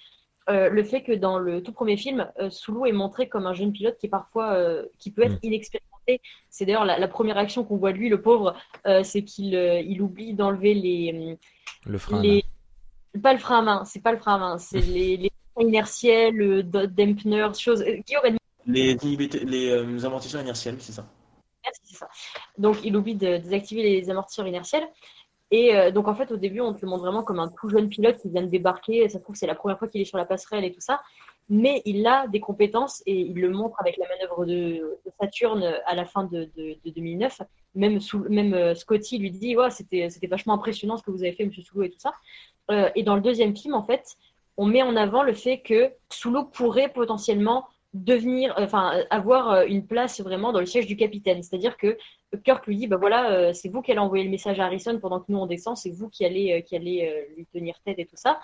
le fait que dans le tout premier film, Sulu est montré comme un jeune pilote qui est parfois, qui peut être mm. inexpérimenté. C'est d'ailleurs la, première action qu'on voit de lui, le pauvre, c'est qu'il il oublie d'enlever les, le frein, pas le frein à main, c'est pas le frein à main, c'est les, les inertiels, le dampener, choses. Euh, les, les euh, amortisseurs inertiels, c'est ça. Donc, il oublie de désactiver les amortisseurs inertiels. Et euh, donc, en fait, au début, on te le montre vraiment comme un tout jeune pilote qui vient de débarquer. Ça se trouve, c'est la première fois qu'il est sur la passerelle et tout ça. Mais il a des compétences et il le montre avec la manœuvre de, Saturne à la fin de, de, de 2009 même, même euh, Scotty lui dit ouais, c'était, c'était vachement impressionnant ce que vous avez fait, Monsieur Soulou et tout ça. Euh, et dans le deuxième film, en fait, on met en avant le fait que Soulou pourrait potentiellement devenir, euh, enfin, avoir une place vraiment dans le siège du capitaine. C'est-à-dire que Kirk lui dit, bah voilà, c'est vous qui allez envoyer le message à Harrison pendant que nous on descend, c'est vous qui allez, qui allez lui tenir tête et tout ça.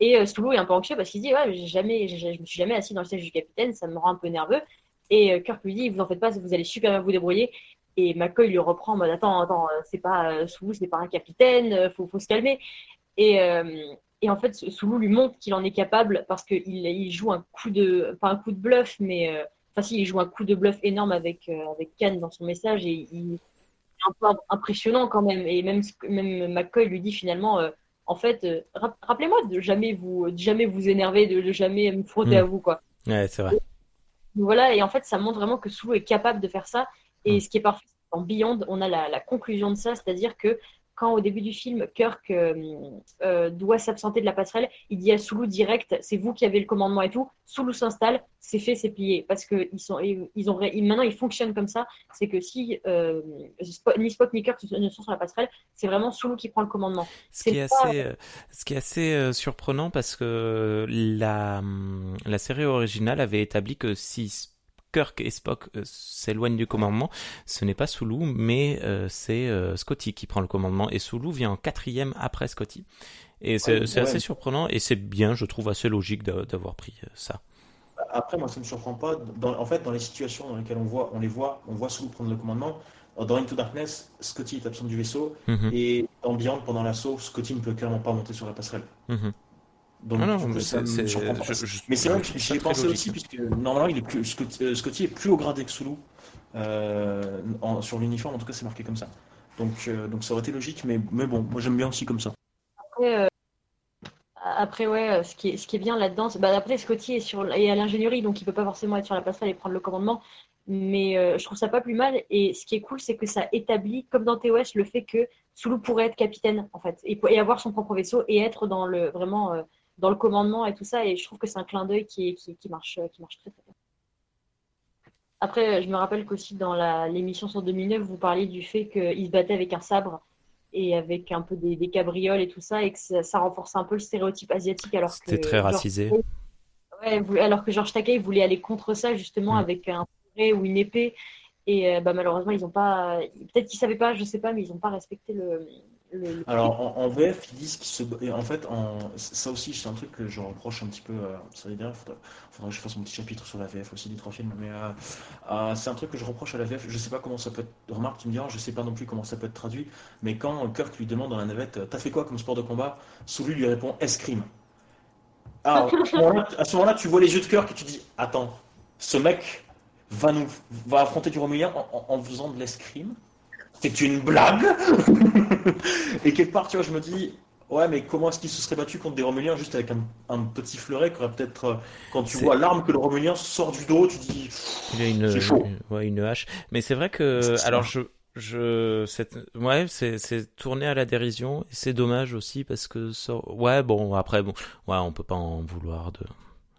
Et Soulou est un peu anxieux parce qu'il dit, ouais, j'ai jamais, je me suis jamais assis dans le siège du capitaine, ça me rend un peu nerveux. Et Kirk lui dit, vous en faites pas, vous allez super bien vous débrouiller. Et McCoy lui reprend attends, attends, euh, c'est pas euh, Soulou, c'est pas un capitaine, euh, faut, faut se calmer. Et, et en fait, Soulou lui montre qu'il en est capable parce qu'il il joue un coup de, pas un coup de bluff, mais enfin si, il joue un coup de bluff énorme avec avec Khan dans son message et il est un peu impressionnant quand même. Et même même McCoy lui dit finalement. en fait, rappelez-moi de jamais vous, de jamais vous énerver, de, jamais me frotter à hmm. vous, quoi. Ouais, c'est vrai. voilà, et en fait, ça montre vraiment que Soulou est capable de faire ça et mm. ce qui est parfait, dans Beyond, on a la, conclusion de ça, c'est-à-dire que quand au début du film, Kirk euh, euh, doit s'absenter de la passerelle, il dit à Sulu direct, c'est vous qui avez le commandement et tout. Sulu s'installe, c'est fait, c'est plié, parce que ils sont, ils ont, maintenant ils fonctionnent comme ça. C'est que si euh, ni Spock ni Kirk ne sont sur la passerelle, c'est vraiment Sulu qui prend le commandement. Ce qui est, assez, ce qui est assez surprenant parce que la la série originale avait établi que si Kirk et Spock euh, s'éloignent du commandement, ce n'est pas Sulu, mais euh, c'est euh, Scotty qui prend le commandement. Et Sulu vient en quatrième après Scotty. Et c'est assez surprenant et c'est bien, je trouve, assez logique d'avoir pris ça. Après, moi, ça ne me surprend pas. en fait, dans les situations dans lesquelles on, voit, on les voit, on voit Sulu prendre le commandement. Dans Into Darkness, Scotty est absent du vaisseau. Mhm. Et en Beyond, pendant l'assaut, Scotty ne peut clairement pas monter sur la passerelle. Mhm. Donc, ah non, mais c'est Mais c'est vrai que j'y ai pensé aussi, puisque normalement, il est plus, Scotty, est plus haut gradé que Sulu. Euh, sur l'uniforme, en tout cas, c'est marqué comme ça. Donc, euh, donc ça aurait été logique, mais, mais bon, moi j'aime bien aussi comme ça. Après, euh, après ouais, ce qui est, ce qui est bien là-dedans, bah, après Scotty est, sur, est à l'ingénierie, donc il peut pas forcément être sur la passerelle et prendre le commandement. Mais je trouve ça pas plus mal. Et ce qui est cool, c'est que ça établit, comme dans TOS, le fait que Sulu pourrait être capitaine, en fait, et, et avoir son propre vaisseau et être dans le vraiment dans le commandement et tout ça. Et je trouve que c'est un clin d'œil qui, qui, marche, qui marche très très bien. Après, je me rappelle qu'aussi dans l'émission sur 2009, vous parliez du fait qu'il se battait avec un sabre et avec un peu des, cabrioles et tout ça, et que ça, renforce un peu le stéréotype asiatique. alors C'était très racisé. Ouais, alors que Georges Takei voulait aller contre ça justement mm. avec un ou une épée. Et euh, bah, malheureusement, ils n'ont pas. Peut-être qu'ils savaient pas, je sais pas, mais ils n'ont pas respecté le, alors en, VF, ils disent qu'ils se. En fait, en... ça aussi, c'est un truc que je reproche un petit peu. Euh, ça faudrait... faudrait, que je fasse un petit chapitre sur la VF aussi des trois films. Mais euh, euh, c'est un truc que je reproche à la VF. Je sais pas comment ça peut être. Remarque, tu me diras, je sais pas non plus comment ça peut être traduit. Mais quand Kirk lui demande dans la navette T'as fait quoi comme sport de combat? Soulu lui répond Escrime. Ah, à ce moment-là, tu vois les yeux de Kirk et tu dis Attends, ce mec va, nous... va affronter du Romulien en, en faisant de l'escrime? C'est une blague Et quelque part, tu vois, je me dis, ouais, mais comment est-ce qu'il se serait battu contre des Romuliens juste avec un, petit fleuret qui peut-être, euh, quand tu vois l'arme que le Romulien sort du dos, tu dis, il a une, chaud. ouais, une hache. Mais c'est vrai que, alors je, je, ouais, c'est, c'est tourné à la dérision et c'est dommage aussi parce que, ouais, bon, après, bon, ouais, on peut pas en vouloir de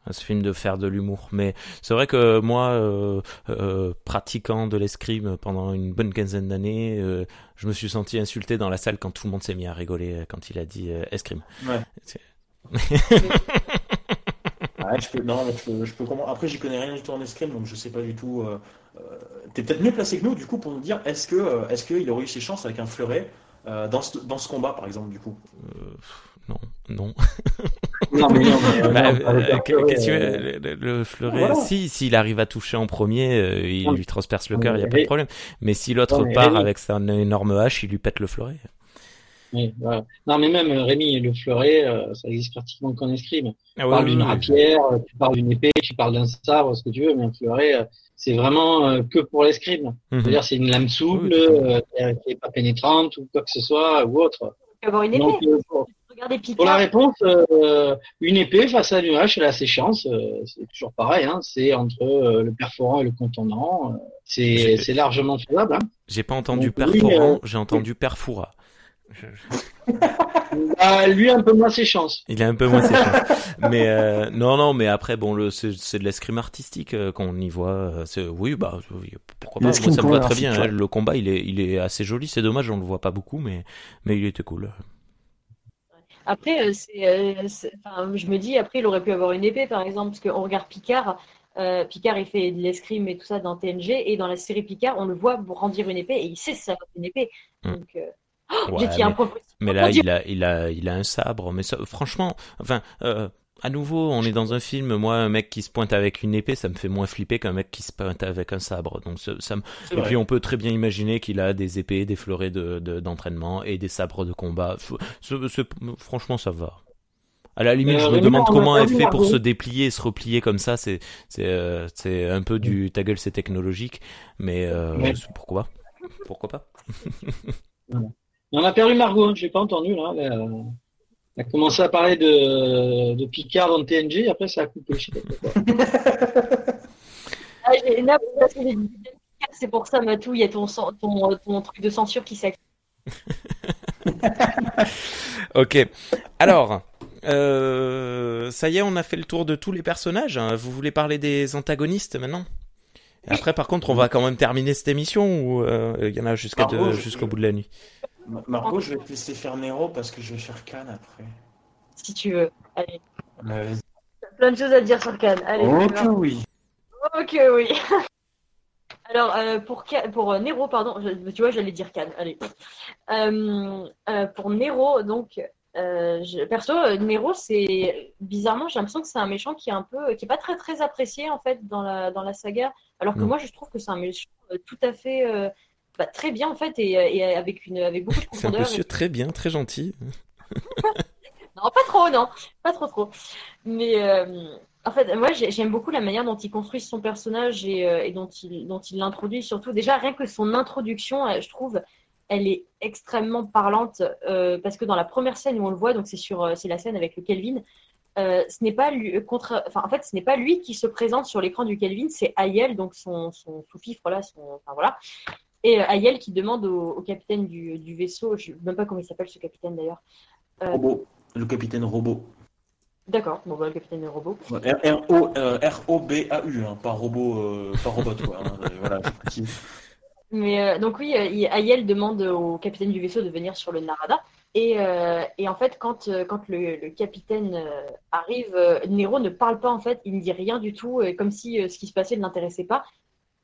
à ce film de faire de l'humour. Mais c'est vrai que moi, euh, euh, pratiquant de l'escrime pendant une bonne quinzaine d'années, euh, je me suis senti insulté dans la salle quand tout le monde s'est mis à rigoler quand il a dit escrime. Ouais. je peux, non, je peux, comprendre. Après, j'y connais rien du tout en escrime, donc je sais pas du tout. T'es peut-être mieux placé que nous, du coup, pour nous dire est-ce que, est-ce qu'il aurait eu ses chances avec un fleuret dans ce, dans ce combat, par exemple, du coup? Non, non. non, mais non, mais, bah, euh, euh, le, fleuret, si, s'il arrive à toucher en premier, euh, il lui transperce le cœur, il n'y a pas de problème. Mais si l'autre part avec sa énorme hache, il lui pète le fleuret. Oui, voilà. Non, mais même Rémi, le fleuret, ça existe pratiquement qu'en escrime. Ah tu parles d'une rapière, tu parles d'une épée, tu parles d'un sabre, ce que tu veux, mais un fleuret, c'est vraiment que pour l'escrime. Mhm. C'est-à-dire, c'est une lame souple, qui n'est pas pénétrante ou quoi que ce soit, ou autre. Avoir une épée. Pour la réponse, euh, une épée face à une hache, la séchance, euh, c'est toujours pareil. Hein, c'est entre euh, le perforant et le contondant. c'est largement faisable. Hein. J'ai pas entendu perforant, j'ai entendu perfoura. Bah, lui un peu moins ses chances. Il a un peu moins ses chances. Mais non, non, mais après bon, c'est de l'escrime artistique qu'on y voit. oui, bah pourquoi pas. Moi, ça me va très bien. Hein. Le combat, il est, il est assez joli. C'est dommage, on le voit pas beaucoup, mais mais il était cool. Après, euh, euh, je me dis, après, il aurait pu avoir une épée, par exemple, parce qu'on regarde Picard. Euh, Picard, il fait de l'escrime et tout ça dans TNG, et dans la série Picard, on le voit brandir une épée, et il sait ça une épée. Hmm. Donc, oh, mais, un mais là, il a, il, a, il a un sabre. Mais franchement, enfin, à nouveau, on est dans un film. Moi, un mec qui se pointe avec une épée, ça me fait moins flipper qu'un mec qui se pointe avec un sabre. Donc, ça, Et puis, on peut très bien imaginer qu'il a des épées, des fleurets de, d'entraînement et des sabres de combat. franchement, ça va. À la limite, je me demande comment elle fait pour se déplier et se replier comme ça. C'est, euh, un peu du ta gueule, c'est technologique, mais euh, pourquoi pas Pourquoi pas On a perdu Margot, hein, je n'ai pas entendu là. On a commencé à parler de, de Picard dans TNG, après ça a coupé. ah, c'est pour ça, Matou, il y a ton, ton, ton truc de censure qui s'active. ok. Alors, euh, ça y est, on a fait le tour de tous les personnages. Hein. Vous voulez parler des antagonistes maintenant? Après, par contre, on va quand même terminer cette émission ou euh, il y en a jusqu'à jusqu'au bout de la nuit Marco, je vais te laisser faire Nero parce que je vais faire Cannes après. Si tu veux, allez. Plein de choses à dire sur Cannes. Allez, ok, oui. Ok, oui. Alors, euh, pour, pour euh, Nero, pardon, tu vois, j'allais dire Cannes. Allez. Euh, pour Nero, donc, je, perso, Nero, c'est bizarrement, j'ai l'impression que c'est un méchant qui est un peu, qui est pas très très apprécié en fait dans la dans la saga. Alors que moi, je trouve que c'est un méchant tout à fait bah, très bien en fait et, avec une avec beaucoup de profondeur. C'est un monsieur très bien, très gentil. non, pas trop, non, pas trop trop. Mais euh, en fait, moi j'aime beaucoup la manière dont il construit son personnage et, euh, et dont il dont il l'introduit. Surtout déjà rien que son introduction, euh, je trouve, elle est extrêmement parlante parce que dans la première scène où on le voit, donc c'est sur c'est la scène avec le Kelvin. ce n'est pas lui, contre, enfin, en fait, ce n'est pas lui qui se présente sur l'écran du Kelvin, c'est Ayel, donc son, son sous-fifre là, son, enfin voilà, et euh, Ayel qui demande au, capitaine du, vaisseau, je ne sais même pas comment il s'appelle ce capitaine d'ailleurs. Euh, robot, le capitaine robot. D'accord, bon bah, le capitaine robot. R-O-B-A-U, hein, pas robot, pas robot quoi. Hein, voilà, mais donc oui, Ayel demande au capitaine du vaisseau de venir sur le Narada. Et, et en fait, quand, quand le, le capitaine arrive, Nero ne parle pas en fait, il ne dit rien du tout, comme si ce qui se passait ne l'intéressait pas.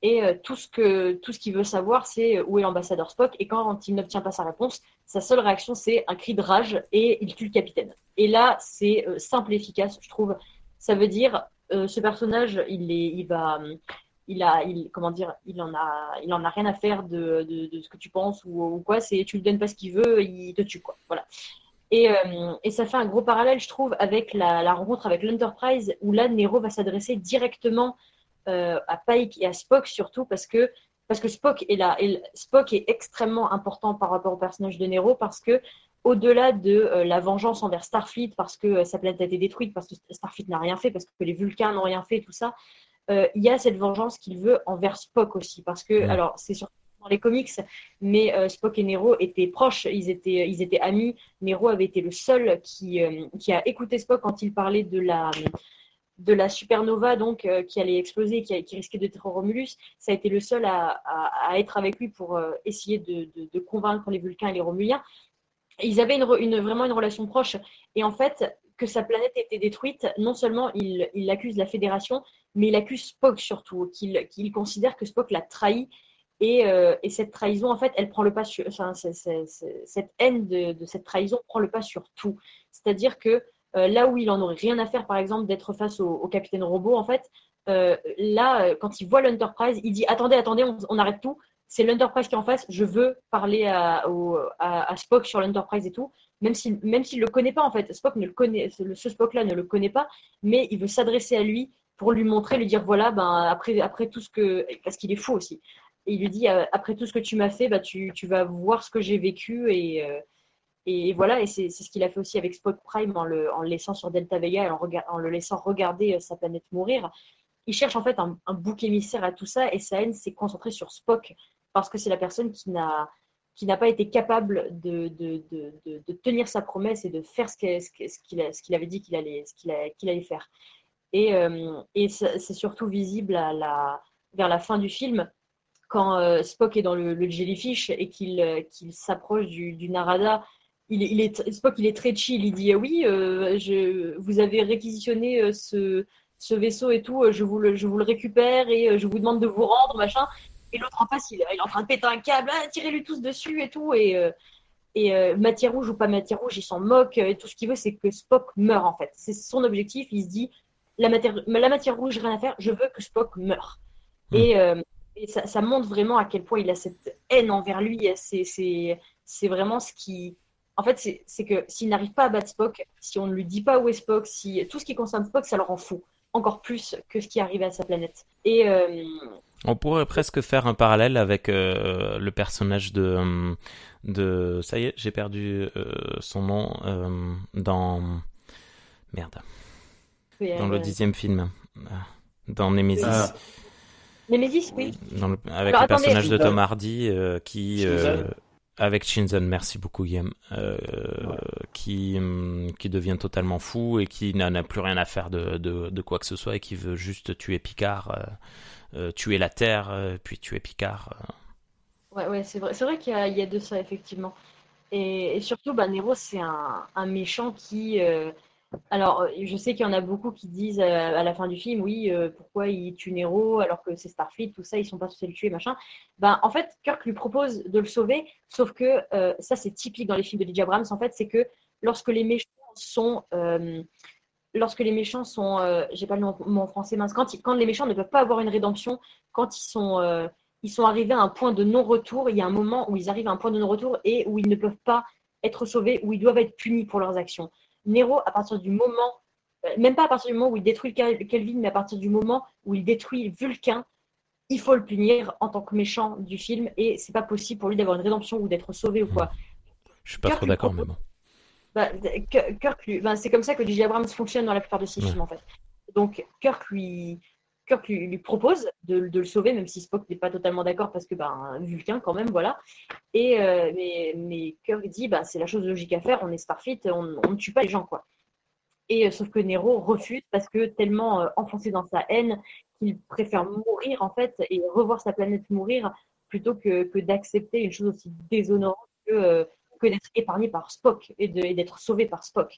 Et euh, tout ce que tout ce qu'il veut savoir, c'est euh, où est l'ambassadeur Spock. Et quand il n'obtient pas sa réponse, sa seule réaction, c'est un cri de rage et il tue le capitaine. Et là, c'est euh, simple et efficace, je trouve. Ça veut dire ce personnage, il est, il va, il a, comment dire, il en a, il en a rien à faire de, de, ce que tu penses ou, quoi. C'est tu lui donnes pas ce qu'il veut, il te tue quoi. Voilà. Et, et, ça fait un gros parallèle, je trouve, avec la rencontre avec l'Enterprise, où là, Nero va s'adresser directement euh, à Pike et à Spock surtout parce que parce que Spock est là. Et Spock est extrêmement important par rapport au personnage de Nero parce que au-delà de euh, la vengeance envers Starfleet parce que euh, sa planète a été détruite parce que Starfleet n'a rien fait parce que les Vulcains n'ont rien fait tout ça il y a cette vengeance qu'il veut envers Spock aussi. Parce que alors c'est surtout dans les comics, mais Spock et Nero étaient proches, ils étaient, ils étaient amis. Nero avait été le seul qui, qui a écouté Spock quand il parlait de la, de la supernova donc euh, qui allait exploser, qui, qui risquait de être Romulus, ça a été le seul à, être avec lui pour euh, essayer de, convaincre les Vulcains et les Romuliens. ils avaient une, vraiment une relation proche. Et en fait, que sa planète était détruite, non seulement il, accuse la Fédération, mais il accuse Spock surtout, qu'il considère que Spock l'a trahi. Et, euh, et, cette trahison, en fait, elle prend le pas sur, cette haine de, cette trahison prend le pas sur tout. C'est-à-dire que là où il en aurait rien à faire, par exemple, d'être face au, capitaine robot, en fait, euh, là, euh, quand il voit l'Enterprise, il dit attendez, attendez, on, arrête tout. C'est l'Enterprise qui est en face. Je veux parler à, Spock sur l'Enterprise et tout, même s'il même le connaît pas en fait. Spock ne le connaît, ce Spock-là ne le connaît pas, mais il veut s'adresser à lui pour lui montrer, lui dire voilà, ben après après tout ce que, parce qu'il est fou aussi. Il lui dit après tout ce que tu m'as fait, bah, tu, tu vas voir ce que j'ai vécu et et voilà, et c'est ce qu'il a fait aussi avec Spock Prime en le, en laissant sur Delta Vega et en, le laissant regarder euh, sa planète mourir. Il cherche en fait un, bouc émissaire à tout ça et sa haine s'est concentrée sur Spock parce que c'est la personne qui n'a qui n'a pas été capable de, de, de, tenir sa promesse et de faire ce qu'il avait dit qu'il allait, qu'il allait faire. Et, euh, et c'est surtout visible à la, vers la fin du film, quand euh, Spock est dans le, jellyfish et qu'il s'approche du, Narada il est, il est, Spock, il est très chill. Il dit oui, euh, je, vous avez réquisitionné euh, ce, ce, vaisseau et tout. Je vous, le, je vous le récupère et je vous demande de vous rendre, machin. Et l'autre en face, il, il, est en train de péter un câble. Ah, tirez-lui tous dessus et tout. Et, et matière rouge ou pas matière rouge, il s'en moque. Et tout ce qu'il veut, c'est que Spock meure en fait. C'est son objectif. Il se dit la matière, la matière rouge, rien à faire. Je veux que Spock meure. Hmm. Et, et ça, ça, montre vraiment à quel point il a cette haine envers lui. C'est vraiment ce qui en fait, c'est que s'il n'arrive pas à battre Spock, si on ne lui dit pas où est Spock, si tout ce qui concerne Spock, ça le rend fou, encore plus que ce qui arrive à sa planète. Et euh, on pourrait presque faire un parallèle avec euh, le personnage de euh, de ça y est, j'ai perdu son nom dans merde dans le dixième film dans Nemesis. Ah. Nemesis, oui. avec le personnage de Tom Hardy qui avec Shinzen, merci beaucoup Guillaume, euh, qui, hum, qui devient totalement fou et qui n'a plus rien à faire de, de, de, quoi que ce soit et qui veut juste tuer Picard, euh, euh tuer la Terre, puis tuer Picard. Ouais, ouais c'est vrai, vrai qu'il y, y, a de ça effectivement. Et, et surtout, bah, Nero, c'est un, un, méchant qui, alors, euh, je sais qu'il y en a beaucoup qui disent euh, à la fin du film, oui, euh, pourquoi il tue Nero alors que c'est Starfleet, tout ça, ils sont pas censés le tuer, machin. Ben, en fait, Kirk lui propose de le sauver, sauf que ça, c'est typique dans les films de J.J. Abrams, en fait, c'est que lorsque les méchants sont. lorsque les méchants sont. J'ai pas le nom en français, mince. Quand, quand, les méchants ne peuvent pas avoir une rédemption, quand ils sont. ils sont arrivés à un point de non-retour. Il y a un moment où ils arrivent à un point de non-retour et où ils ne peuvent pas être sauvés, où ils doivent être punis pour leurs actions. Nero, à partir du moment, euh, même pas à partir du moment où il détruit Kelvin, mais à partir du moment où il détruit Vulcain, il faut le punir en tant que méchant du film et c'est pas possible pour lui d'avoir une rédemption ou d'être sauvé ou quoi. Je suis pas trop d'accord, mais bon. Bah, Kirk, bah, c'est comme ça que J.J. Abrams fonctionne dans la plupart de ses films en fait. Donc Kirk lui, Kirk lui, propose de, le sauver, même si Spock n'est pas totalement d'accord parce que ben, Vulcain quand même, voilà. Et euh, mais, mais, Kirk dit bah, c'est la chose logique à faire, on est Starfleet, on ne tue pas les gens quoi. Et sauf que Nero refuse parce que tellement enfoncé dans sa haine qu'il préfère mourir en fait et revoir sa planète mourir plutôt que, que d'accepter une chose aussi déshonorante que, d'être épargné par Spock et d'être sauvé par Spock.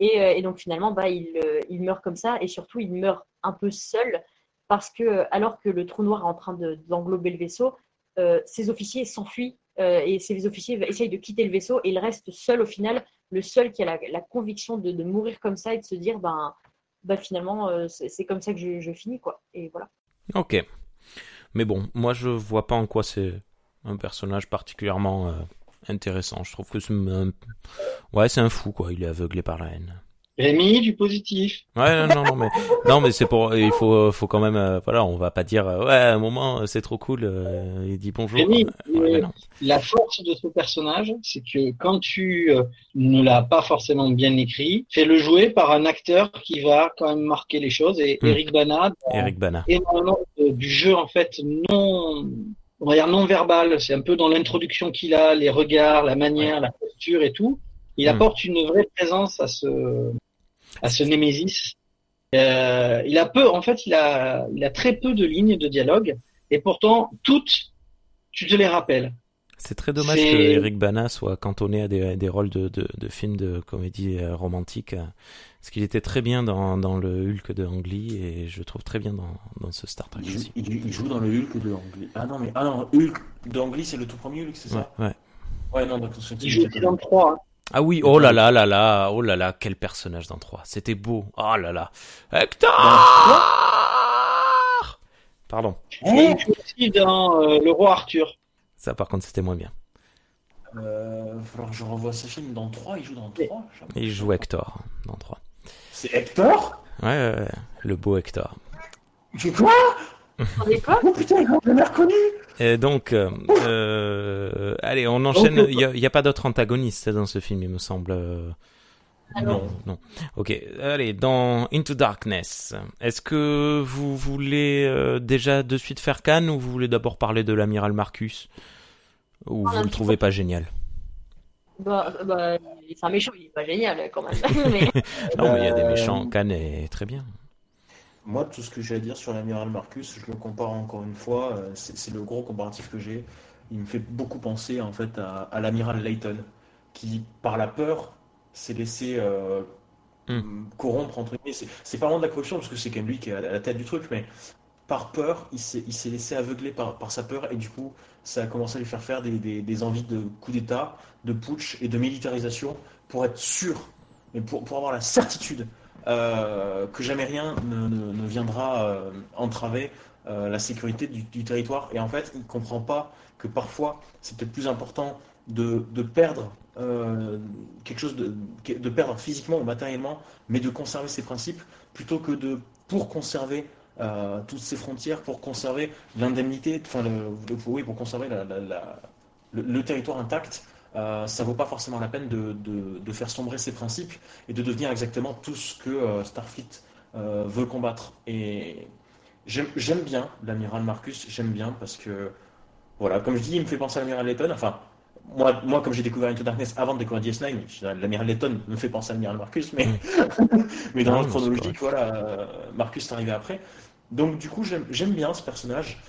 Et, donc finalement, bah, il meurt comme ça et surtout il meurt un peu seul parce que alors que le trou noir est en train d'englober le vaisseau, euh, ses officiers s'enfuient euh, et ses officiers essayent de quitter le vaisseau et il reste seul au final, le seul qui a la, conviction de, mourir comme ça et de se dire ben, ben finalement euh, c'est comme ça que je, finis quoi. Et voilà. Ok. Mais bon, moi je vois pas en quoi c'est un personnage particulièrement intéressant. Je trouve que c'est un... c'est un fou quoi. Il est aveuglé par la haine. Rémi, du positif. Ouais, non, non, mais non, mais c'est pour, il faut, faut quand même, euh, voilà, on va pas dire, euh, ouais, à un moment, c'est trop cool, euh, il dit bonjour. Rémi, la force de ce personnage, c'est que quand tu ne l'as pas forcément bien écrit, fais-le jouer par un acteur qui va quand même marquer les choses. Et hmm. Eric Bana, Eric Bana, énormément du jeu en fait non, on va dire non verbal. C'est un peu dans l'introduction qu'il a, les regards, la manière, la posture et tout. Il hmm. apporte une vraie présence à ce à ce Némésis. Euh, il a peu, en fait, il a, il a très peu de lignes de dialogue, et pourtant toutes, tu te les rappelles. C'est très dommage que Eric Bana soit cantonné à des, des rôles de, de, de, films de comédie euh, romantique, euh, parce qu'il était très bien dans, dans le Hulk de Ang Lee et je le trouve très bien dans, dans ce Star Trek il, aussi. Il, joue dans le Hulk de Ang Lee. Ah non, mais ah non, Hulk de Ang Lee, c'est le tout premier Hulk, c'est ça? Ouais. Ouais, non, donc, il joue dans le 3. Ah oui, oh là là là là, oh là là, quel personnage dans 3. C'était beau. Oh là là. Hector Pardon. Et il joue aussi dans euh, Le Roi Arthur. Ça par contre c'était moins bien. Euh, alors je revois ce film dans 3, il joue dans 3 Il joue Hector dans 3. C'est Hector? Ouais, ouais, le beau Hector. C'est quoi? Oh putain, je l'ai reconnu et donc, euh, euh, allez, on enchaîne. Il n'y a, pas d'autres antagonistes dans ce film, il me semble. Ah non, non. Ok, allez, dans Into Darkness, est-ce que vous voulez euh, déjà de suite faire Cannes ou vous voulez d'abord parler de l'amiral Marcus Ou vous ne le trouvez pas génial? Bah, bah, c'est un méchant, il est pas génial quand même. non, mais il y a des méchants. Cannes est très bien. Moi, tout ce que j'ai à dire sur l'amiral Marcus, je le compare encore une fois, euh, c'est le gros comparatif que j'ai. Il me fait beaucoup penser en fait à, l'amiral Layton, qui par la peur s'est laissé euh, hmm. corrompre entre guillemets. C'est pas vraiment de la corruption parce que c'est quand même lui qui est à la tête du truc, mais par peur, il s'est laissé aveugler par, par, sa peur et du coup, ça a commencé à lui faire faire des, des, envies de coup d'État, de putsch et de militarisation pour être sûr, mais pour, pour avoir la certitude euh, que jamais rien ne, viendra euh, entraver euh, la sécurité du, territoire. Et en fait, il ne comprend pas que parfois, c'est peut-être plus important de, perdre quelque chose, de, de, perdre physiquement ou matériellement, mais de conserver ses principes, plutôt que de, pour conserver toutes ces frontières, pour conserver l'indemnité, enfin, oui, pour conserver le, territoire intact, euh, ça vaut pas forcément la peine de, faire sombrer ses principes et de devenir exactement tout ce que euh, Starfleet euh, veut combattre. Et j'aime bien l'amiral Marcus, j'aime bien parce que, voilà, comme je dis, il me fait penser à l'amiral Letton. Enfin, moi, moi, comme j'ai découvert Into Darkness avant de découvrir DS9, l'amiral Letton me fait penser à l'amiral Marcus, mais, mais dans l'ordre chronologique, voilà, Marcus est arrivé après. Donc, du coup, j'aime bien ce personnage.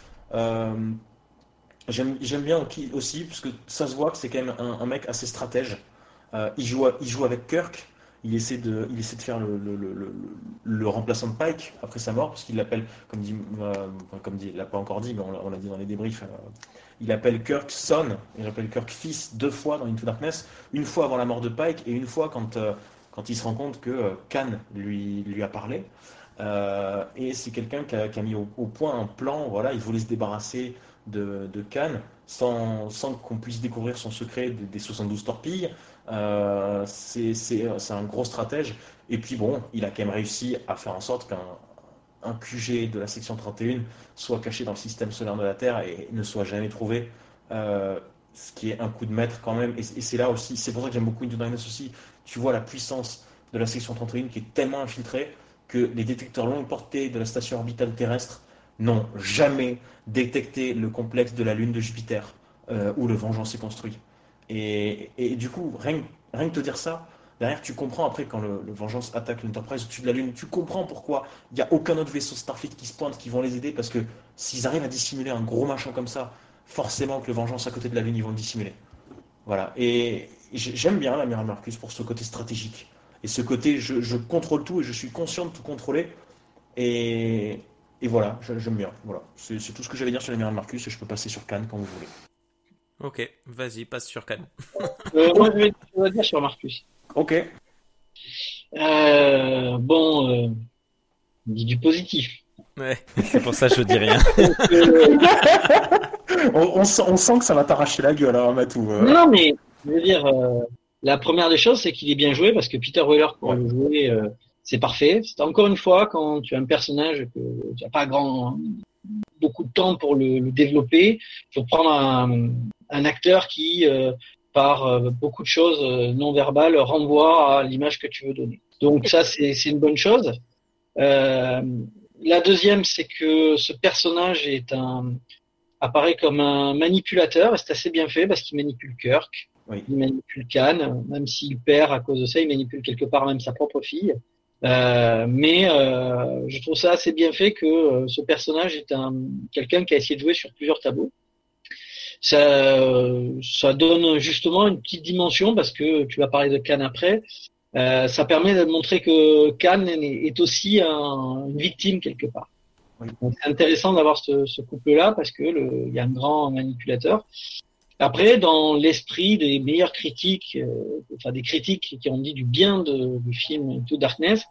J'aime bien aussi, parce que ça se voit que c'est quand même un, mec assez stratège. Euh, il, joue, il joue avec Kirk, il essaie de, il essaie de faire le, le, remplaçant de Pike après sa mort, parce qu'il l'appelle, comme dit, euh, comme dit, il l'a pas encore dit, mais on l'a dit dans les débriefs, euh, il appelle Kirk son, il appelle Kirk fils deux fois dans Into Darkness, une fois avant la mort de Pike et une fois quand, quand il se rend compte que Khan lui, lui a parlé. et c'est quelqu'un qui a, mis au, au, point un plan, voilà, il voulait se débarrasser de, Cannes sans, sans qu'on puisse découvrir son secret des, 72 torpilles. Euh, c'est un gros stratège. Et puis bon, il a quand même réussi à faire en sorte qu'un un QG de la section 31 soit caché dans le système solaire de la Terre et ne soit jamais trouvé. Euh, ce qui est un coup de maître quand même. Et, c'est là aussi, c'est pour ça que j'aime beaucoup Into Darkness aussi. Tu vois la puissance de la section 31 qui est tellement infiltrée que les détecteurs longue portée de la station orbitale terrestre n'ont jamais détecté le complexe de la Lune de Jupiter, euh, où le Vengeance est construit. Et, du coup, rien, rien que te dire ça, derrière, tu comprends après quand le, Vengeance attaque l'Enterprise au-dessus de la Lune, tu comprends pourquoi il n'y a aucun autre vaisseau Starfleet qui se pointe, qui vont les aider, parce que s'ils arrivent à dissimuler un gros machin comme ça, forcément que le Vengeance à côté de la Lune, ils vont le dissimuler. Voilà. Et j'aime bien l'amiral Marcus pour ce côté stratégique. Et ce côté, je, contrôle tout et je suis conscient de tout contrôler. Et, voilà, j'aime bien. Voilà. C'est tout ce que j'allais dire sur l'amiral Marcus et je peux passer sur Cannes quand vous voulez. Ok, vas-y, passe sur Cannes. Euh, moi, je vais, dire sur Marcus. Ok. Euh, bon, euh, dit du positif. Ouais, c'est pour ça que je dis rien. on, sent, que ça va t'arracher la gueule, hein, Matou. Non, mais je veux dire, la première des choses, c'est qu'il est bien joué parce que Peter Weller, pour le jouer, c'est parfait. C'est encore une fois quand tu as un personnage que tu n'as pas grand beaucoup de temps pour le, développer, il faut prendre un, un acteur qui, euh, par euh, beaucoup de choses euh, non verbales, renvoie à l'image que tu veux donner. Donc ça, c'est une bonne chose. la deuxième, c'est que ce personnage est un apparaît comme un manipulateur, et c'est assez bien fait parce qu'il manipule Kirk, il manipule Khan, même s'il perd à cause de ça, il manipule quelque part même sa propre fille. Euh, mais euh, je trouve ça assez bien fait que ce personnage est un quelqu'un qui a essayé de jouer sur plusieurs tableaux ça, ça donne justement une petite dimension parce que tu vas parler de Cannes après. Euh, ça permet de montrer que Cannes est aussi un, une victime quelque part. C'est intéressant d'avoir ce, ce couple-là parce que il y a un grand manipulateur. Après, dans l'esprit des meilleures critiques, euh, enfin des critiques qui ont dit du bien de, du film To Darkness,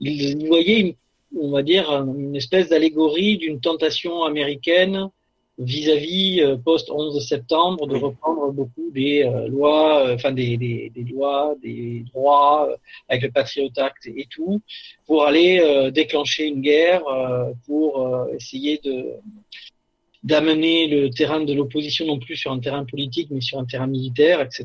ils voyaient, une, on va dire, une espèce d'allégorie d'une tentation américaine vis-à-vis euh, post 11 septembre de reprendre beaucoup des euh, lois, enfin des, des, des, lois, des droits avec le Patriot Act et tout, pour aller déclencher une guerre, pour essayer de d'amener le terrain de l'opposition non plus sur un terrain politique mais sur un terrain militaire, etc.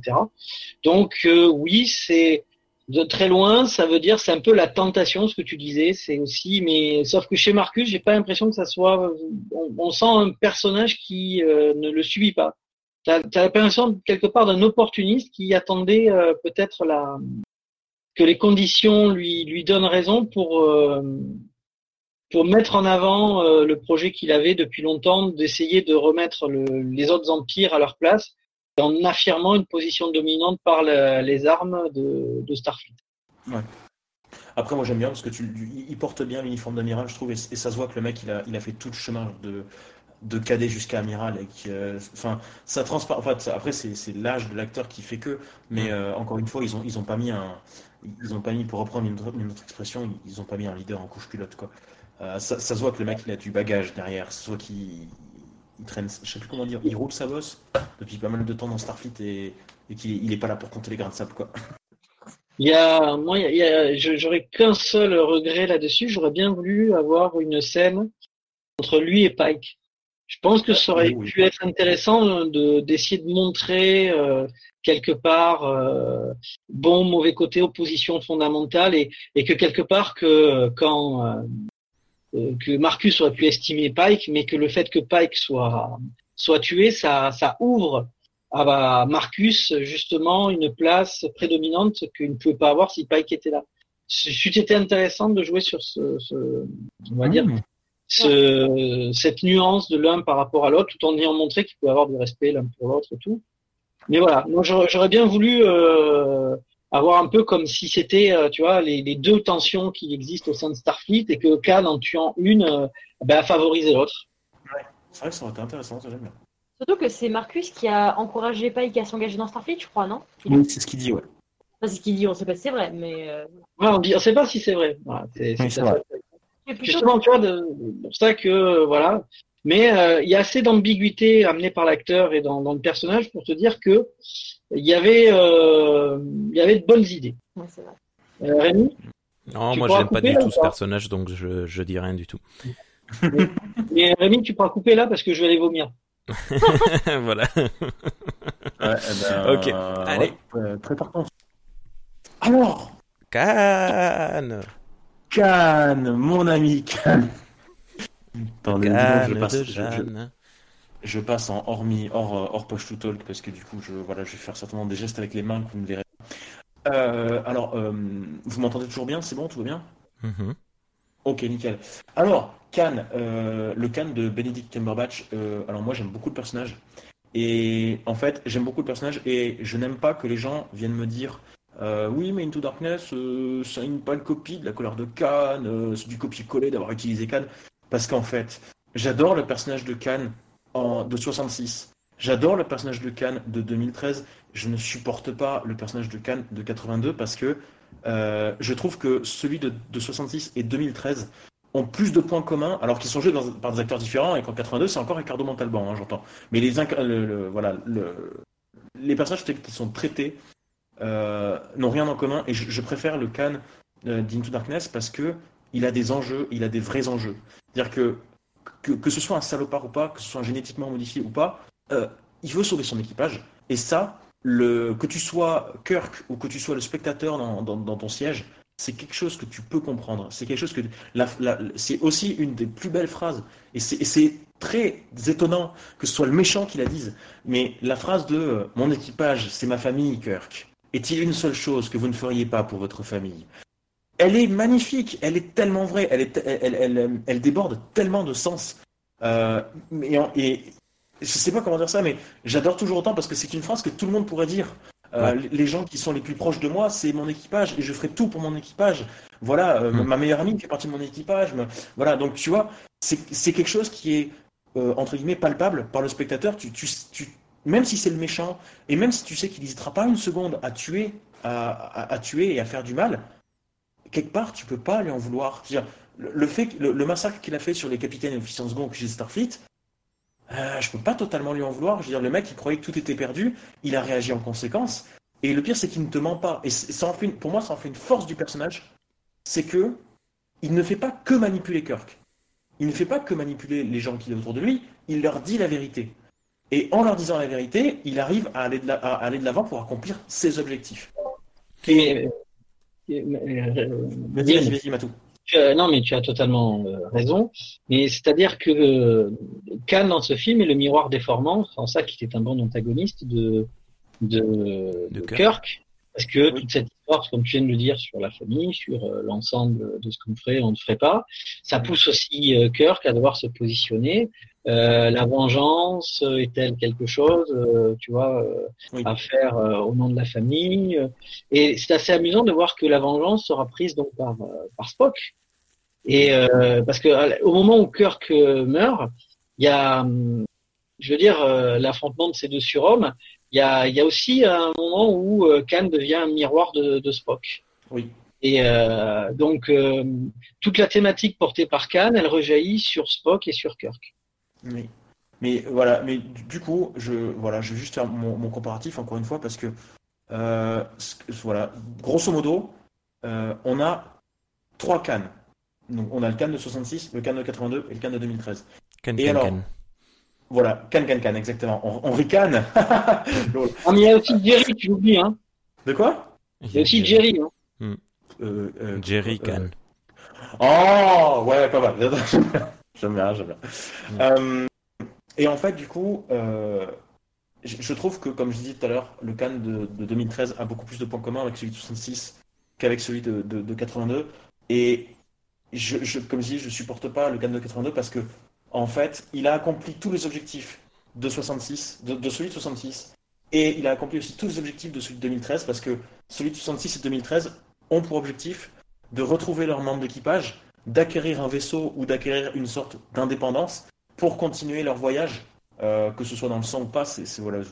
Donc oui, c'est de très loin, ça veut dire c'est un peu la tentation, ce que tu disais, c'est aussi, mais sauf que chez Marcus, j'ai pas l'impression que ça soit, on, sent un personnage qui euh, ne le subit pas. T'as as, l'impression quelque part d'un opportuniste qui attendait euh, peut-être la que les conditions lui lui donnent raison pour euh, pour mettre en avant le projet qu'il avait depuis longtemps d'essayer de remettre le, les autres empires à leur place en affirmant une position dominante par les armes de, Starfleet. Après, moi j'aime bien parce que tu, il porte bien l'uniforme d'amiral, je trouve, et, ça se voit que le mec il a, il a fait tout le chemin de, de cadet jusqu'à amiral et enfin, ça transparaît. fait, après, c'est l'âge de l'acteur qui fait que, mais euh, encore une fois, ils ont, ils ont pas mis un, ils ont pas mis, pour reprendre une, autre expression, ils ont pas mis un leader en couche pilote, quoi. Euh, ça, ça, se voit que le mec il a du bagage derrière, soit qu'il il traîne, je sais plus comment dire, il roule sa bosse depuis pas mal de temps dans Starfleet et, et qu'il est pas là pour compter les grains de sable, quoi. Il y a, moi, il y a, j'aurais qu'un seul regret là-dessus. J'aurais bien voulu avoir une scène entre lui et Pike. Je pense que ça aurait pu être intéressant de d'essayer de montrer euh, quelque part euh, bon, mauvais côté, opposition fondamentale et, et que quelque part que quand euh, que Marcus aurait pu estimer Pike, mais que le fait que Pike soit soit tué, ça, ça ouvre à Marcus justement une place prédominante qu'il ne pouvait pas avoir si Pike était là. Été intéressant de jouer sur ce, ce on va dire, mmh. ce, cette nuance de l'un par rapport à l'autre, tout en ayant montré qu'il pouvait avoir du respect l'un pour l'autre et tout. Mais voilà, moi j'aurais bien voulu euh, avoir un peu comme si c'était, euh, tu vois, les, les, deux tensions qui existent au sein de Starfleet et que Khan, en tuant une, euh, ben, a favorisé l'autre. Ouais, c'est vrai que ça aurait été intéressant, ça j'aime bien. Surtout que c'est Marcus qui a encouragé Pike à s'engager dans Starfleet, je crois, non? Oui, c'est ce qu'il dit, ouais. c'est ce qu'il dit, on sait pas si c'est vrai, mais. Euh... Ouais, on ne sait pas si c'est vrai. Voilà, c'est, oui, vrai. Justement, tu vois, c'est pour ça que, voilà. Mais euh, il y a assez d'ambiguïté amenée par l'acteur et dans, dans, le personnage pour te dire que il y avait, euh, il y avait de bonnes idées. Ouais, c'est vrai. Euh, Rémi? Non, moi j'aime pas du tout ce personnage, donc je, je dis rien du tout. mais, Rémi, tu pourras couper là parce que je vais aller vomir. voilà. Ouais, eh ben, ok, allez. Ouais, prépare-toi. Alors? Cannes Cannes, mon ami Cannes. Cannes je passe, je en hors, hors, hors push to talk parce que du coup, je, voilà, je vais faire certainement des gestes avec les mains que vous ne verrez pas. alors, vous m'entendez toujours bien? C'est bon, tout va bien? Mm-hmm. Ok, nickel. Alors, Khan, le Khan de Benedict Cumberbatch, alors moi j'aime beaucoup le personnage. Et en fait, j'aime beaucoup le personnage et je n'aime pas que les gens viennent me dire euh, oui, mais Into Darkness, euh, c'est une pâle copie de la couleur de euh, c'est du copier-coller d'avoir utilisé Khan. Parce qu'en fait, j'adore le personnage de en, de 66. J'adore le personnage de Khan de 2013. Je ne supporte pas le personnage de Khan de 82 parce que je trouve que celui de, de 66 et 2013 ont plus de points communs, alors qu'ils sont joués par des acteurs différents, et qu'en 82, c'est encore Ricardo Montalban, hein, j'entends. Mais les, voilà, les personnages qui sont traités euh, n'ont rien en commun, et je, préfère le Khan euh, d'Into Darkness parce que il a des enjeux, il a des vrais enjeux. C'est-à-dire que, que, ce soit un salopard ou pas, que ce soit génétiquement modifié ou pas, euh, il veut sauver son équipage, et ça, que tu sois Kirk ou que tu sois le spectateur dans ton siège, c'est quelque chose que tu peux comprendre. C'est quelque chose que c'est aussi une des plus belles phrases. Et c'est très étonnant que ce soit le méchant qui la dise. Mais la phrase de euh, mon équipage, c'est ma famille, Kirk. Est-il une seule chose que vous ne feriez pas pour votre famille? Elle est magnifique. Elle est tellement vraie. Elle, est, elle, déborde tellement de sens. Euh, et, et je sais pas comment dire ça, mais j'adore toujours autant parce que c'est une phrase que tout le monde pourrait dire. Euh, les gens qui sont les plus proches de moi, c'est mon équipage et je ferai tout pour mon équipage. Voilà, euh, hmm. ma meilleure amie fait partie de mon équipage. Voilà, donc tu vois, c'est quelque chose qui est euh, entre guillemets palpable par le spectateur. Tu, tu, tu même si c'est le méchant et même si tu sais qu'il n'hésitera pas une seconde à tuer, à, tuer et à faire du mal, quelque part tu peux pas lui en vouloir. Le, massacre qu'il a fait sur les capitaines et officiers en second chez Starfleet, euh, je peux pas totalement lui en vouloir. Je veux dire, le mec, il croyait que tout était perdu, il a réagi en conséquence. Et le pire, c'est qu'il ne te ment pas. Et pour moi, ça en fait une force du personnage. C'est que il ne fait pas que manipuler Kirk. Il ne fait pas que manipuler les gens qui sont autour de lui. Il leur dit la vérité. Et en leur disant la vérité, il arrive à aller de l'avant pour accomplir ses objectifs. Vas-y, vas-y, Matou non, mais tu as totalement euh, raison. Mais c'est-à-dire que euh, Khan dans ce film est le miroir déformant, en ça qu'il est un bon antagoniste de de, Kirk. Parce que toute cette histoire, comme tu viens de le dire, sur la famille, sur euh, l'ensemble de ce qu'on ferait, on ne ferait pas, ça pousse aussi Kirk à devoir se positionner. La vengeance est-elle quelque chose, tu vois, à faire au nom de la famille Et c'est assez amusant de voir que la vengeance sera prise donc par, par Spock. Et parce que au moment où Kirk meurt, il y a, je veux dire, euh, l'affrontement de ces deux surhommes. Il y a, il y a aussi un moment où euh, Khan devient un miroir de, de Spock. Oui. Et euh, donc euh, toute la thématique portée par Khan, elle rejaillit sur Spock et sur Kirk. Oui. Mais voilà, mais du coup, je voilà, je vais juste faire mon, mon comparatif encore une fois parce que euh, voilà, grosso modo, on a trois Khan. Donc on a le Khan de 66, le Khan de 82 et le Khan de 2013. Can, et alors, voilà, can, can, can, exactement. On, on ricane. ah, mais il y a aussi Jerry, tu l'oublies, hein. De quoi? Il y a aussi Jerry, hein. Hmm. Euh, euh, Jerry Can. Oh, ouais, pas mal. j'aime bien, j'aime bien. Hmm. Euh, et en fait, du coup, je, trouve que, comme je disais tout à l'heure, le Can de, 2013 a beaucoup plus de points communs avec celui de 66 qu'avec celui de, de, 82. Et je, je, comme je dis, je supporte pas le Can de 82 parce que en fait, il a accompli tous les objectifs de 66, de, celui de 66, et il a accompli aussi tous les objectifs de celui de 2013, parce que celui de 66 et 2013 ont pour objectif de retrouver leurs membres d'équipage, d'acquérir un vaisseau ou d'acquérir une sorte d'indépendance pour continuer leur voyage, euh, que ce soit dans le sang ou pas. C'est voilà, je,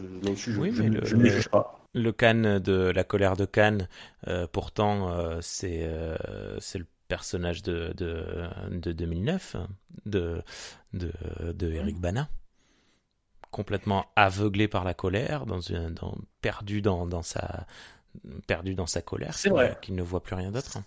oui, je, le, ne juge pas. Le Cannes de la colère de Cannes, euh, pourtant, euh, c'est c'est le personnage de, de, de 2009, de, de, de Eric Bana, complètement aveuglé par la colère, dans une, dans, perdu, dans, dans sa, perdu dans sa colère, qu'il ne voit plus rien d'autre.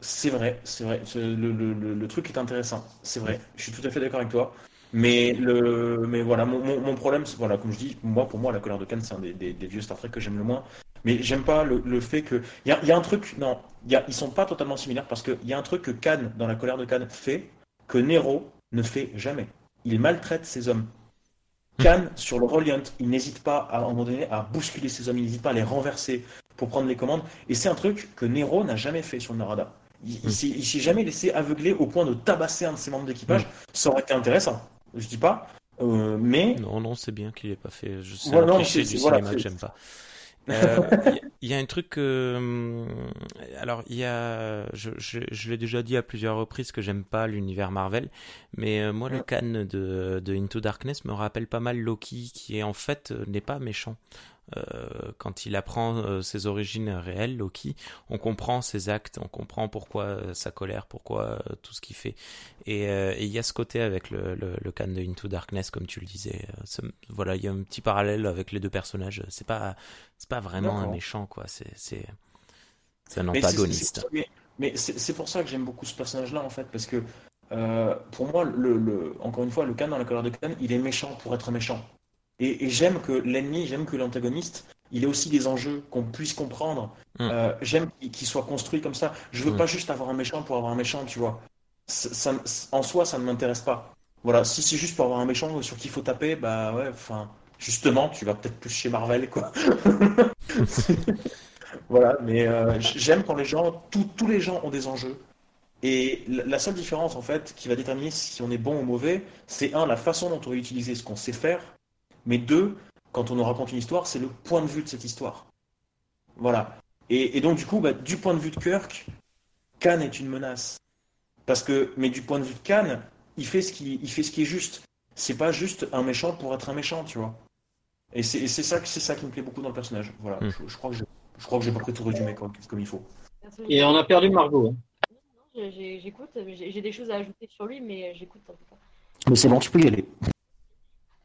C'est vrai, c'est vrai. Le, le, le, truc est intéressant, c'est vrai. Je suis tout à fait d'accord avec toi. Mais, le, mais voilà, mon, mon, problème, voilà, comme je dis, moi, pour moi, la colère de Cannes, c'est un des, des, des, vieux Star Trek que j'aime le moins. Mais j'aime pas le, le, fait que. Il y a, y a, un truc. Non, y a, ils sont pas totalement similaires parce qu'il y a un truc que Khan, dans la colère de Khan, fait que Nero ne fait jamais. Il maltraite ses hommes. Khan, sur le Reliant, il n'hésite pas à, un moment donné à bousculer ses hommes, il n'hésite pas à les renverser pour prendre les commandes. Et c'est un truc que Nero n'a jamais fait sur le Narada. Il, il s'est jamais laissé aveugler au point de tabasser un de ses membres d'équipage. Mm. Ça aurait été intéressant, je dis pas. Euh, mais non, non, c'est bien qu'il ait pas fait. Je sais cliché du cinéma que j'aime pas. Il euh, y, a un truc que, hum, alors il y a, je, je, je l'ai déjà dit à plusieurs reprises que j'aime pas l'univers Marvel, mais euh, moi le Khan de, de Into Darkness me rappelle pas mal Loki, qui est en fait n'est pas méchant. Euh, quand il apprend euh, ses origines réelles, Loki, on comprend ses actes, on comprend pourquoi euh, sa colère, pourquoi tout ce qu'il fait. Et il y a ce côté avec le, le, le can de Into Darkness, comme tu le disais. voilà, il y a un petit parallèle avec les deux personnages. C'est pas, c'est pas vraiment un méchant, quoi. C'est, un antagoniste. Mais c'est pour ça que j'aime beaucoup ce personnage-là, en fait, parce que pour moi, le, le, encore une fois, le Khan dans la colère de Khan, il est méchant pour être méchant. Et, j'aime que l'ennemi, j'aime que l'antagoniste, il ait aussi des enjeux qu'on puisse comprendre. Mm. Euh, j'aime qu'il soit construit comme ça. Je veux mm. pas juste avoir un méchant pour avoir un méchant, tu vois. Ça, en soi, ça ne m'intéresse pas. Voilà, si c'est juste pour avoir un méchant sur qui il faut taper, bah ouais, enfin, justement, tu vas peut-être plus chez Marvel, quoi. voilà, mais euh, j'aime quand les gens, tous les gens ont des enjeux. Et la seule différence, en fait, qui va déterminer si on est bon ou mauvais, c'est un, la façon dont on va utiliser ce qu'on sait faire, mais deux, quand on nous raconte une histoire, c'est le point de vue de cette histoire. Voilà. Et, donc, du coup, bah, du point de vue de Kirk, Khan est une menace. Parce que, mais du point de vue de Khan, il fait ce qui, il fait ce qui est juste. C'est pas juste un méchant pour être un méchant, tu vois. Et c'est ça, c'est ça qui me plaît beaucoup dans le personnage. Voilà. Hmm. Je, crois que je crois que j'ai pas pris tout résumé comme, comme il faut. Et on a perdu Margot. Hein. J'écoute, j'ai des choses à ajouter sur lui, mais j'écoute en tout cas. Mais c'est bon, tu peux y aller.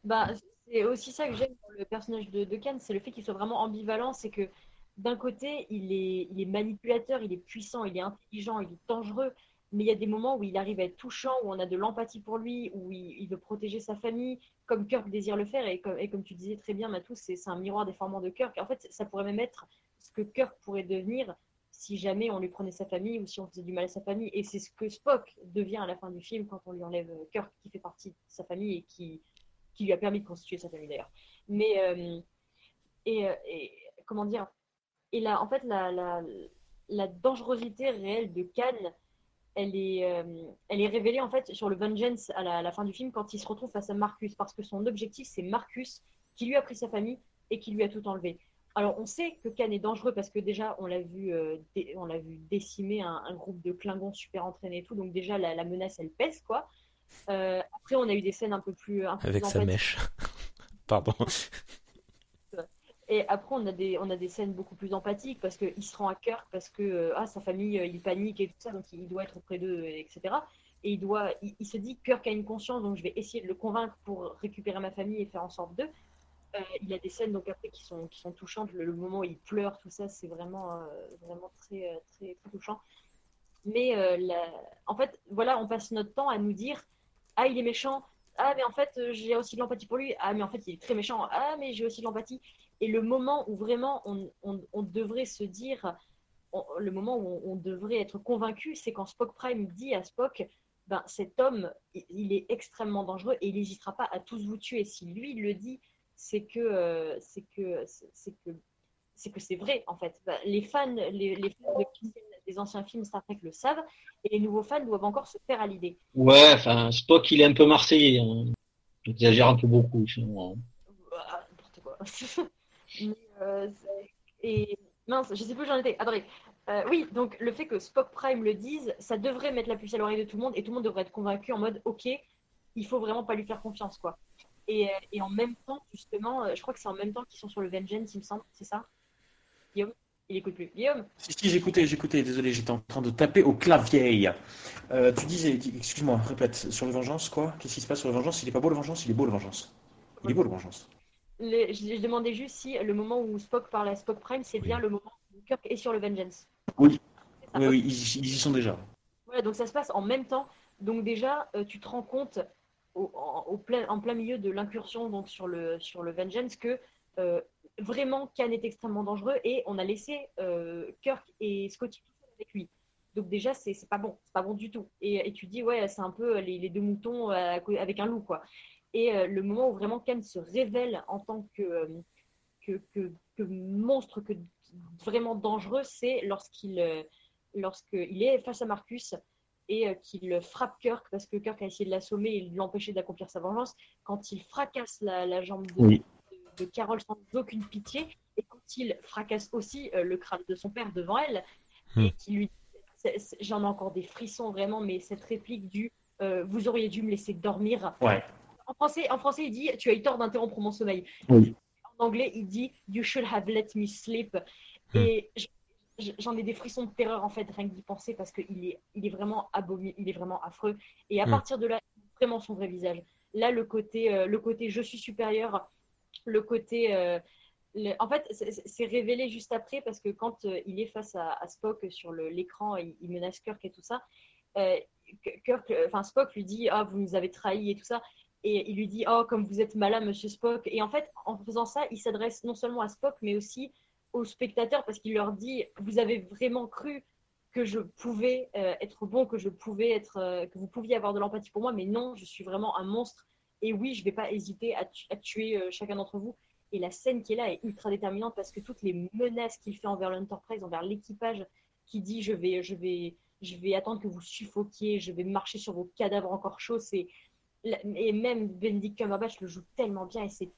Bah, c'est aussi ça que j'aime dans le personnage de, de Khan, c'est le fait qu'il soit vraiment ambivalent. C'est que d'un côté, il est, manipulateur, il est puissant, il est intelligent, il est dangereux, mais il y a des moments où il arrive à être touchant, où on a de l'empathie pour lui, où il, veut protéger sa famille, comme Kirk désire le faire. Et comme, et comme tu disais très bien, Matou, c'est un miroir déformant de Kirk. En fait, ça pourrait même être ce que Kirk pourrait devenir si jamais on lui prenait sa famille ou si on faisait du mal à sa famille. Et c'est ce que Spock devient à la fin du film quand on lui enlève Kirk, qui fait partie de sa famille et qui qui lui a permis de constituer sa famille d'ailleurs. Mais, euh, euh, et, comment dire, et là, en fait, la, dangerosité réelle de Khan, elle est, euh, elle est révélée en fait sur le Vengeance à la, fin du film quand il se retrouve face à Marcus, parce que son objectif c'est Marcus qui lui a pris sa famille et qui lui a tout enlevé. Alors on sait que Khan est dangereux parce que déjà on l'a vu, on l'a vu décimer un, un, groupe de Klingons super entraînés et tout, donc déjà la, la menace elle pèse quoi. Euh, après, on a eu des scènes un peu plus. Avec sa mèche. Pardon. Et après, on a des, on a des scènes beaucoup plus empathiques parce qu'il se rend à cœur, parce que euh, ah, sa famille, euh, il panique et tout ça, donc il doit être auprès d'eux, etc. Et il, doit, il, se dit Kirk a une conscience, donc je vais essayer de le convaincre pour récupérer ma famille et faire en sorte d'eux. il a des scènes donc après qui sont, qui sont touchantes. Le, moment où il pleure, tout ça, c'est vraiment, vraiment très, très, très, touchant. Mais en fait, voilà, on passe notre temps à nous dire ah, il est méchant. Ah, mais en fait, euh, j'ai aussi de l'empathie pour lui. Ah, mais en fait, il est très méchant. Ah, mais j'ai aussi de l'empathie. Et le moment où vraiment on, devrait se dire, le moment où on, devrait être convaincu, c'est quand Spock Prime dit à Spock, ben, cet homme, il est extrêmement dangereux et il n'hésitera pas à tous vous tuer. Si lui le dit, c'est que euh, c'est que c'est que c'est que c'est vrai en fait. Ben, les fans, les, les les anciens films Star Trek le savent, et les nouveaux fans doivent encore se faire à l'idée. Ouais, enfin, Spock, il est un peu marseillais. Hein. J'exagère un peu beaucoup, finalement. Ah, n'importe quoi. Euh, et mince, je sais plus où j'en étais. Attendez. Euh, oui, donc le fait que Spock Prime le dise, ça devrait mettre la puce à l'oreille de tout le monde et tout le monde devrait être convaincu en mode ok, il faut vraiment pas lui faire confiance quoi. Et, euh, et en même temps, justement, je crois que c'est en même temps qu'ils sont sur le Vengeance, il me semble, c'est ça? Guillaume? Il écoute plus. Guillaume? Si, si j'écoutais, j'écoutais. Désolé, j'étais en train de taper au clavier. Euh, tu disais, excuse-moi, répète, sur le Vengeance, quoi? Qu'est-ce qui se passe sur le Vengeance? Il est pas beau le Vengeance? Il est beau le Vengeance. Il est beau le Vengeance. je, demandais juste si le moment où Spock parle à Spock Prime, c'est bien le moment où Kirk est sur le Vengeance. Oui. Oui, oui, ils, y sont déjà. Voilà, donc ça se passe en même temps. Donc déjà, euh, tu te rends compte au, en, plein, en plein milieu de l'incursion donc sur le, sur le Vengeance que euh, vraiment, Khan est extrêmement dangereux et on a laissé euh, Kirk et Scotty avec lui. Donc déjà, c'est pas bon, c'est pas bon du tout. Et, tu dis, ouais, c'est un peu les, deux moutons euh, avec un loup, quoi. Et euh, le moment où vraiment Khan se révèle en tant que, monstre que, vraiment dangereux, c'est lorsqu'il lorsqu'il est face à Marcus et qu'il frappe Kirk parce que Kirk a essayé de l'assommer et de l'empêcher d'accomplir sa vengeance. Quand il fracasse la, jambe de, de, Carole sans aucune pitié et quand il fracasse aussi le crâne de son père devant elle et hmm. qui lui j'en ai encore des frissons vraiment, mais cette réplique du euh, vous auriez dû me laisser dormir. Ouais. En français, en français, il dit tu as eu tort d'interrompre mon sommeil. Oui. En anglais, il dit you should have let me sleep. Hmm. Et j'en ai des frissons de terreur en fait, rien que d'y penser parce qu'il est, il est vraiment abominable, il est vraiment affreux. Et à hmm. partir de là, vraiment son vrai visage. Là, le côté, euh, le côté je suis supérieur, le côté euh, en fait, c'est révélé juste après parce que quand euh, il est face à, Spock sur l'écran, il, menace Kirk et tout ça. Euh, Kirk, enfin Spock lui dit ah vous nous avez trahis et tout ça, et il lui dit oh comme vous êtes malin Monsieur Spock. Et en fait, en faisant ça, il s'adresse non seulement à Spock mais aussi aux spectateurs parce qu'il leur dit vous avez vraiment cru que je pouvais être bon, que je pouvais être, que vous pouviez avoir de l'empathie pour moi, mais non, je suis vraiment un monstre. Et oui, je vais pas hésiter à, à tuer chacun d'entre vous. Et la scène qui est là est ultra déterminante parce que toutes les menaces qu'il fait envers l'Enterprise, envers l'équipage, qui dit je vais, je vais, je vais attendre que vous suffoquiez, je vais marcher sur vos cadavres encore chauds, c'est et même Benedict Cumberbatch le joue tellement bien et c'est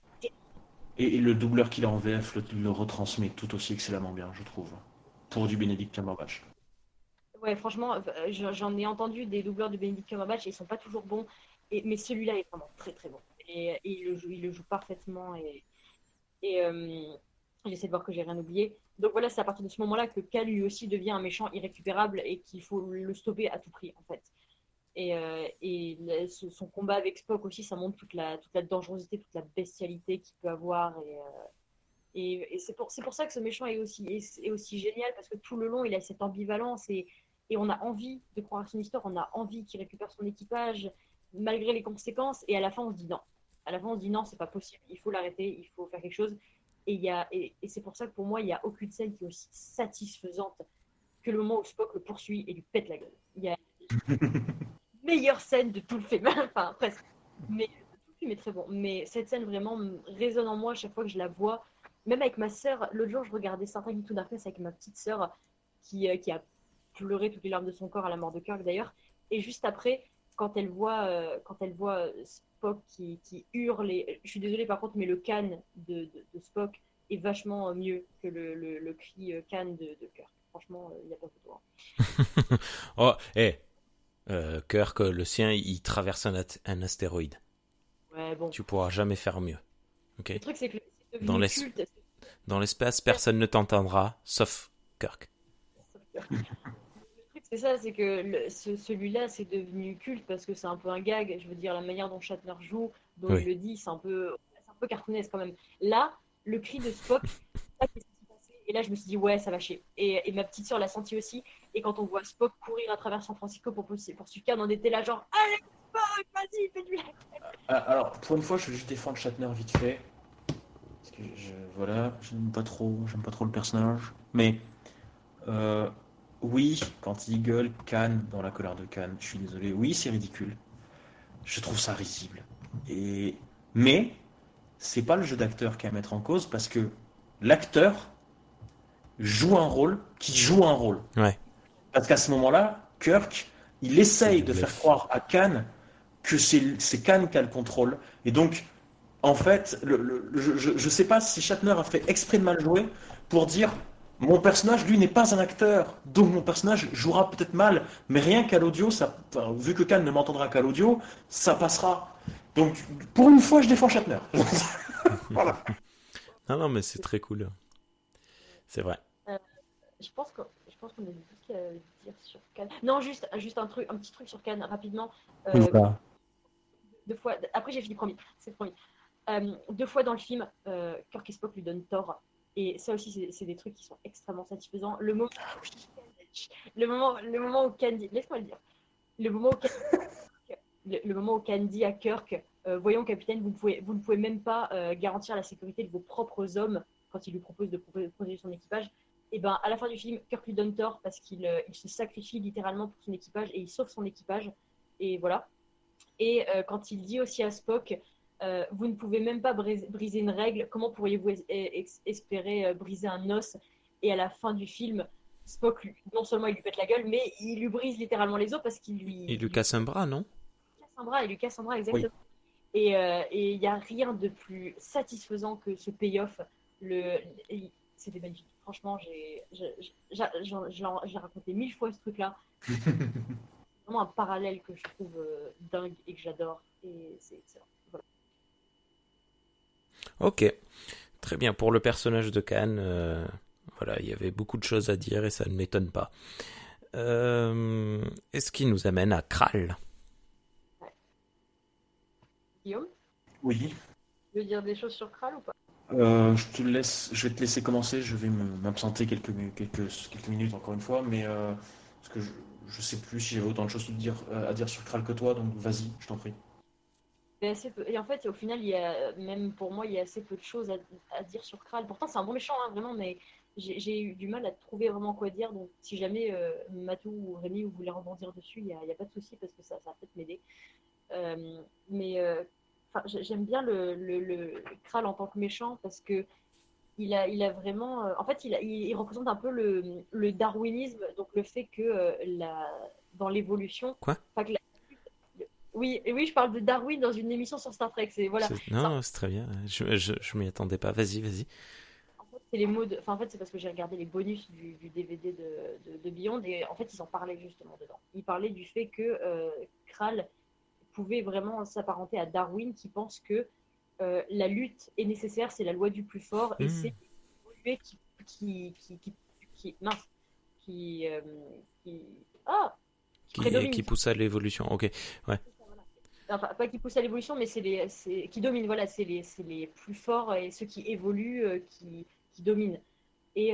et, le doubleur qu'il a en VF le, retransmet tout aussi excellemment bien, je trouve, pour du Benedict Cumberbatch. Ouais, franchement, euh, j'en ai entendu des doubleurs de Benedict Cumberbatch et ils sont pas toujours bons, mais celui-là est vraiment très très bon. Et, il, le joue, il le joue parfaitement et, euh, j'essaie de voir que j'ai rien oublié. Donc voilà, c'est à partir de ce moment-là que Cal lui aussi devient un méchant irrécupérable et qu'il faut le stopper à tout prix en fait. Et, euh, son combat avec Spock aussi, ça montre toute la, toute la dangerosité, toute la bestialité qu'il peut avoir. Et, euh, et, c'est pour, ça que ce méchant est aussi, est, aussi génial parce que tout le long, il a cette ambivalence et on a envie de croire à son histoire, on a envie qu'il récupère son équipage malgré les conséquences. Et à la fin, on se dit non, à la fin, on se dit non, c'est pas possible, il faut l'arrêter, il faut faire quelque chose. Et, il y a, et, c'est pour ça que pour moi, il n'y a aucune scène qui est aussi satisfaisante que le moment où Spock le poursuit et lui pète la gueule. Il y a meilleure scène de tout le film, enfin presque. Mais tout le film est très bon. Mais cette scène vraiment résonne en moi chaque fois que je la vois. Même avec ma sœur, l'autre jour, je regardais Star Into Darkness avec ma petite sœur qui, euh, qui a pleuré toutes les larmes de son corps à la mort de Kirk d'ailleurs. Et juste après, quand elle voit, euh, quand elle voit euh, Spock qui, qui hurle, je suis désolée par contre, mais le can de, de, Spock est vachement mieux que le, le, cri can euh, de, de Kirk. Franchement, il n'y a pas photo. Hein. oh, hé, hey. Kirk, le sien, il traverse un, un, astéroïde. Ouais, bon. Tu pourras jamais faire mieux. Ok? Le truc, c'est que dans l'espace, personne ne t'entendra, sauf Kirk. Sauf Kirk. C'est ça, c'est que celui-là, c'est devenu culte parce que c'est un peu un gag. Je veux dire, la manière dont Shatner joue, dont il le dit, c'est un peu, un peu cartoonesque quand même. Là, le cri de Spock, et là, je me suis dit, ouais, ça va chier. Et, ma petite soeur l'a senti aussi. Et quand on voit Spock courir à travers San Francisco pour, pour suivre on était là, genre, allez, Spock, vas-y, fais-lui ah, Alors, pour une fois, je vais juste défendre Shatner vite fait. Parce que, je, voilà, j'aime pas trop, j'aime pas trop le personnage. Mais, euh, oui, quand il gueule Cannes dans la colère de Cannes, je suis désolé. Oui, c'est ridicule. Je trouve ça risible. Et mais c'est pas le jeu d'acteur qui est à mettre en cause parce que l'acteur joue un rôle qui joue un rôle. Ouais. Parce qu'à ce moment-là, Kirk, il essaye de faire croire à Cannes que c'est Cannes qui a le contrôle. Et donc, en fait, je ne sais pas si Shatner a fait exprès de mal jouer pour dire mon personnage, lui, n'est pas un acteur, donc mon personnage jouera peut-être mal, mais rien qu'à l'audio, ça, vu que Khan ne m'entendra qu'à l'audio, ça passera. Donc, pour une fois, je défends Shatner. voilà. Non, non, mais c'est très cool. C'est vrai. Euh, je pense qu'on a dit tout ce qu'il y a à dire sur Khan. Non, juste, juste un, truc, un petit truc sur Khan, rapidement. Euh, deux fois, après, j'ai fini, promis. C'est promis. Euh, deux fois dans le film, Kirk et Spock lui donnent tort et ça aussi, c'est des trucs qui sont extrêmement satisfaisants. Le moment, le moment, le moment où Candy, laisse-moi le dire, le moment où Candy, le, moment où Candy à Kirk, euh, voyons capitaine, vous ne pouvez, vous ne pouvez même pas euh, garantir la sécurité de vos propres hommes quand il lui propose de protéger son équipage. Et ben à la fin du film, Kirk lui donne tort parce qu'il euh, il se sacrifie littéralement pour son équipage et il sauve son équipage. Et voilà. Et quand il dit aussi à Spock, euh, vous ne pouvez même pas briser une règle. Comment pourriez-vous espérer euh, briser un os et à la fin du film, Spock, non seulement il lui pète la gueule, mais il lui brise littéralement les os parce qu'il lui. Il lui casse un bras, non? Il casse un bras, il lui casse un bras, exactement. Et il n'y a rien de plus satisfaisant que ce payoff. Le... C'était magnifique. Franchement, j'ai raconté mille fois ce truc-là. vraiment un parallèle que je trouve euh, dingue et que j'adore. Et c'est excellent. Ok, très bien. Pour le personnage de Khan, euh, voilà, il y avait beaucoup de choses à dire et ça ne m'étonne pas. Euh, Est-ce qui nous amène à Kral? Guillaume? Oui. Tu veux dire des choses sur Kral ou pas? Euh, je, te laisse, je vais te laisser commencer, je vais m'absenter quelques, quelques, quelques minutes encore une fois, mais euh, parce que je, je sais plus si j'avais autant de choses à dire, euh, à dire sur Kral que toi, donc vas-y, je t'en prie. Et en fait, au final, il y a, même pour moi, il y a assez peu de choses à, dire sur Kral. Pourtant, c'est un bon méchant, hein, vraiment, mais j'ai eu du mal à trouver vraiment quoi dire. Donc, si jamais euh, Matou ou Rémi vous voulez rebondir dessus, il n'y a, a, pas de souci parce que ça, ça va peut-être m'aider. Euh, mais j'aime bien le, le, le, Kral en tant que méchant parce que il a, il a vraiment. Euh, en fait, il, il, représente un peu le, le, darwinisme, donc le fait que euh, la, dans l'évolution. Quoi? Oui, et oui, je parle de Darwin dans une émission sur Star Trek. C'est voilà. Non, c'est très bien. Je, je, je m'y attendais pas. Vas-y, vas-y. En fait, c'est les mots. De... Enfin, en fait, c'est parce que j'ai regardé les bonus du, du DVD de, de, de, Beyond et en fait, ils en parlaient justement dedans. Ils parlaient du fait que euh, Kral pouvait vraiment s'apparenter à Darwin, qui pense que euh, la lutte est nécessaire, c'est la loi du plus fort, et hmm. c'est qui, qui, qui, qui, qui, mince, qui, euh, qui, ah, qui, qui, pousse à l'évolution. Ok, ouais. Pas qui pousse à l'évolution, mais c'est les, qui domine. Voilà, c'est les, les plus forts et ceux qui évoluent euh, qui, qui dominent. Et,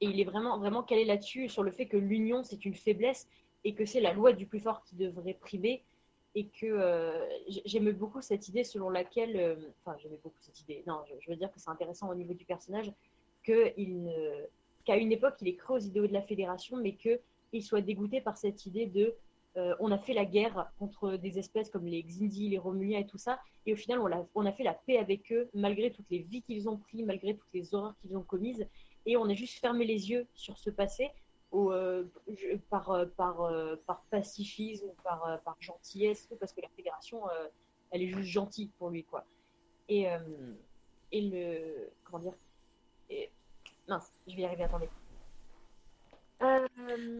et il est vraiment, vraiment calé là-dessus sur le fait que l'union c'est une faiblesse et que c'est la loi du plus fort qui devrait primer et que euh, j'aime beaucoup cette idée selon laquelle, euh, enfin j'aimais beaucoup cette idée, non, je, veux dire que c'est intéressant au niveau du personnage, qu'à une époque il est creux aux idéaux de la fédération, mais qu'il soit dégoûté par cette idée de euh, on a fait la guerre contre des espèces comme les Xindi, les Romuliens et tout ça, et au final on a, fait la paix avec eux malgré toutes les vies qu'ils ont prises, malgré toutes les horreurs qu'ils ont commises, et on a juste fermé les yeux sur ce passé euh, par, euh, par, par pacifisme par, par gentillesse, parce que la fédération, elle est juste gentille pour lui, quoi. Et, et le. Comment dire Mince, je vais y arriver, attendez.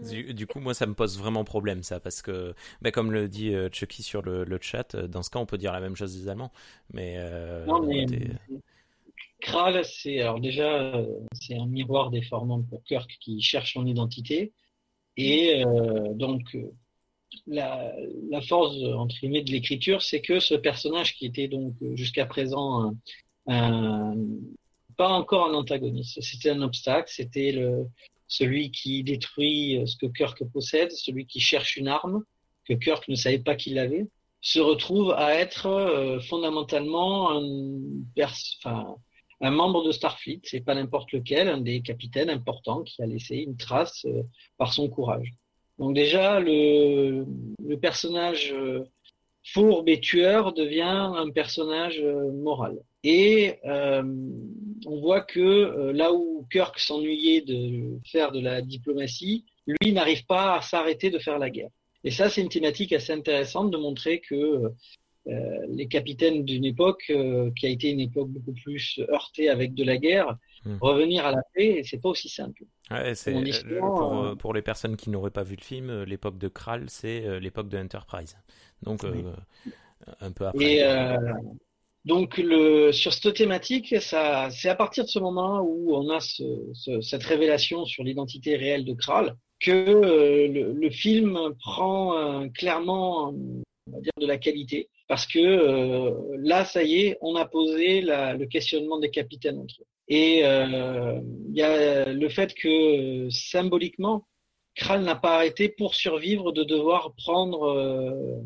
Du, coup, moi, ça me pose vraiment problème, ça, parce que, ben, comme le dit Chucky sur le, le, chat, dans ce cas, on peut dire la même chose des Allemands. Mais, non, mais Kral, c'est alors déjà c'est un miroir déformant pour Kirk qui cherche son identité et euh, donc euh, la, la, force entre guillemets de l'écriture, c'est que ce personnage qui était donc jusqu'à présent un, pas encore un antagoniste, c'était un obstacle, c'était le celui qui détruit ce que Kirk possède, celui qui cherche une arme que Kirk ne savait pas qu'il avait, se retrouve à être euh, fondamentalement un, membre de Starfleet, c'est pas n'importe lequel, un des capitaines importants qui a laissé une trace euh, par son courage. Donc déjà, le, personnage euh, fourbe et tueur devient un personnage euh, moral. Et euh, on voit que là où Kirk s'ennuyait de faire de la diplomatie, lui n'arrive pas à s'arrêter de faire la guerre. Et ça, c'est une thématique assez intéressante de montrer que euh, les capitaines d'une époque euh, qui a été une époque beaucoup plus heurtée avec de la guerre, hmm. revenir à la paix, c'est pas aussi simple. Ouais, pour, pour, les personnes qui n'auraient pas vu le film, l'époque de Kral, c'est l'époque de Enterprise. Donc un peu après. Et, donc le, sur cette thématique, c'est à partir de ce moment où on a ce, ce, cette révélation sur l'identité réelle de Kral que le, le, film prend clairement, on va dire, de la qualité parce que euh, là, ça y est, on a posé la, le questionnement des capitaines entre eux. Et euh, il y a le fait que symboliquement, Kral n'a pas arrêté pour survivre de devoir prendre euh,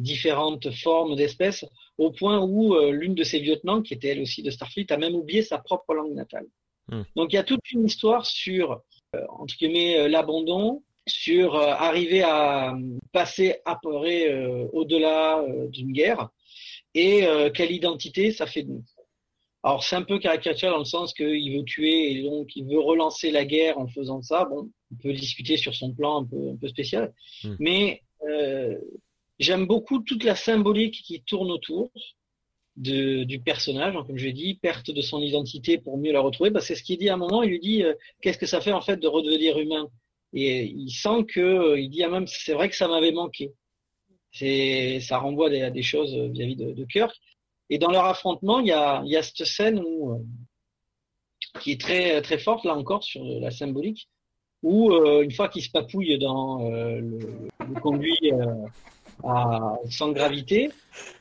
différentes formes d'espèces, au point où l'une de ses lieutenants, qui était elle aussi de Starfleet, a même oublié sa propre langue natale. Hmm. Donc il y a toute une histoire sur, entre guillemets, l'abandon, sur euh, arriver à passer à peu près euh, au-delà euh, d'une guerre et quelle identité ça fait de nous. Alors c'est un peu caricatural dans le sens qu'il veut tuer et donc il veut relancer la guerre en faisant ça. Bon, on peut discuter sur son plan un peu, un peu spécial, hmm. mais euh, j'aime beaucoup toute la symbolique qui tourne autour du personnage. comme je l'ai dit, perte de son identité pour mieux la retrouver. Parce que c'est ce qu'il dit à un moment. Il lui dit euh, qu'est-ce que ça fait en fait de redevenir humain? Et il sent que euh, il dit à même c'est vrai que ça m'avait manqué. Ça renvoie à des, choses vis-à-vis de, de Kirk. Et dans leur affrontement, il y a, cette scène euh, qui est très, très forte, là encore, sur la symbolique, où, euh, une fois qu'il se papouille dans euh, le, conduit à, sans gravité,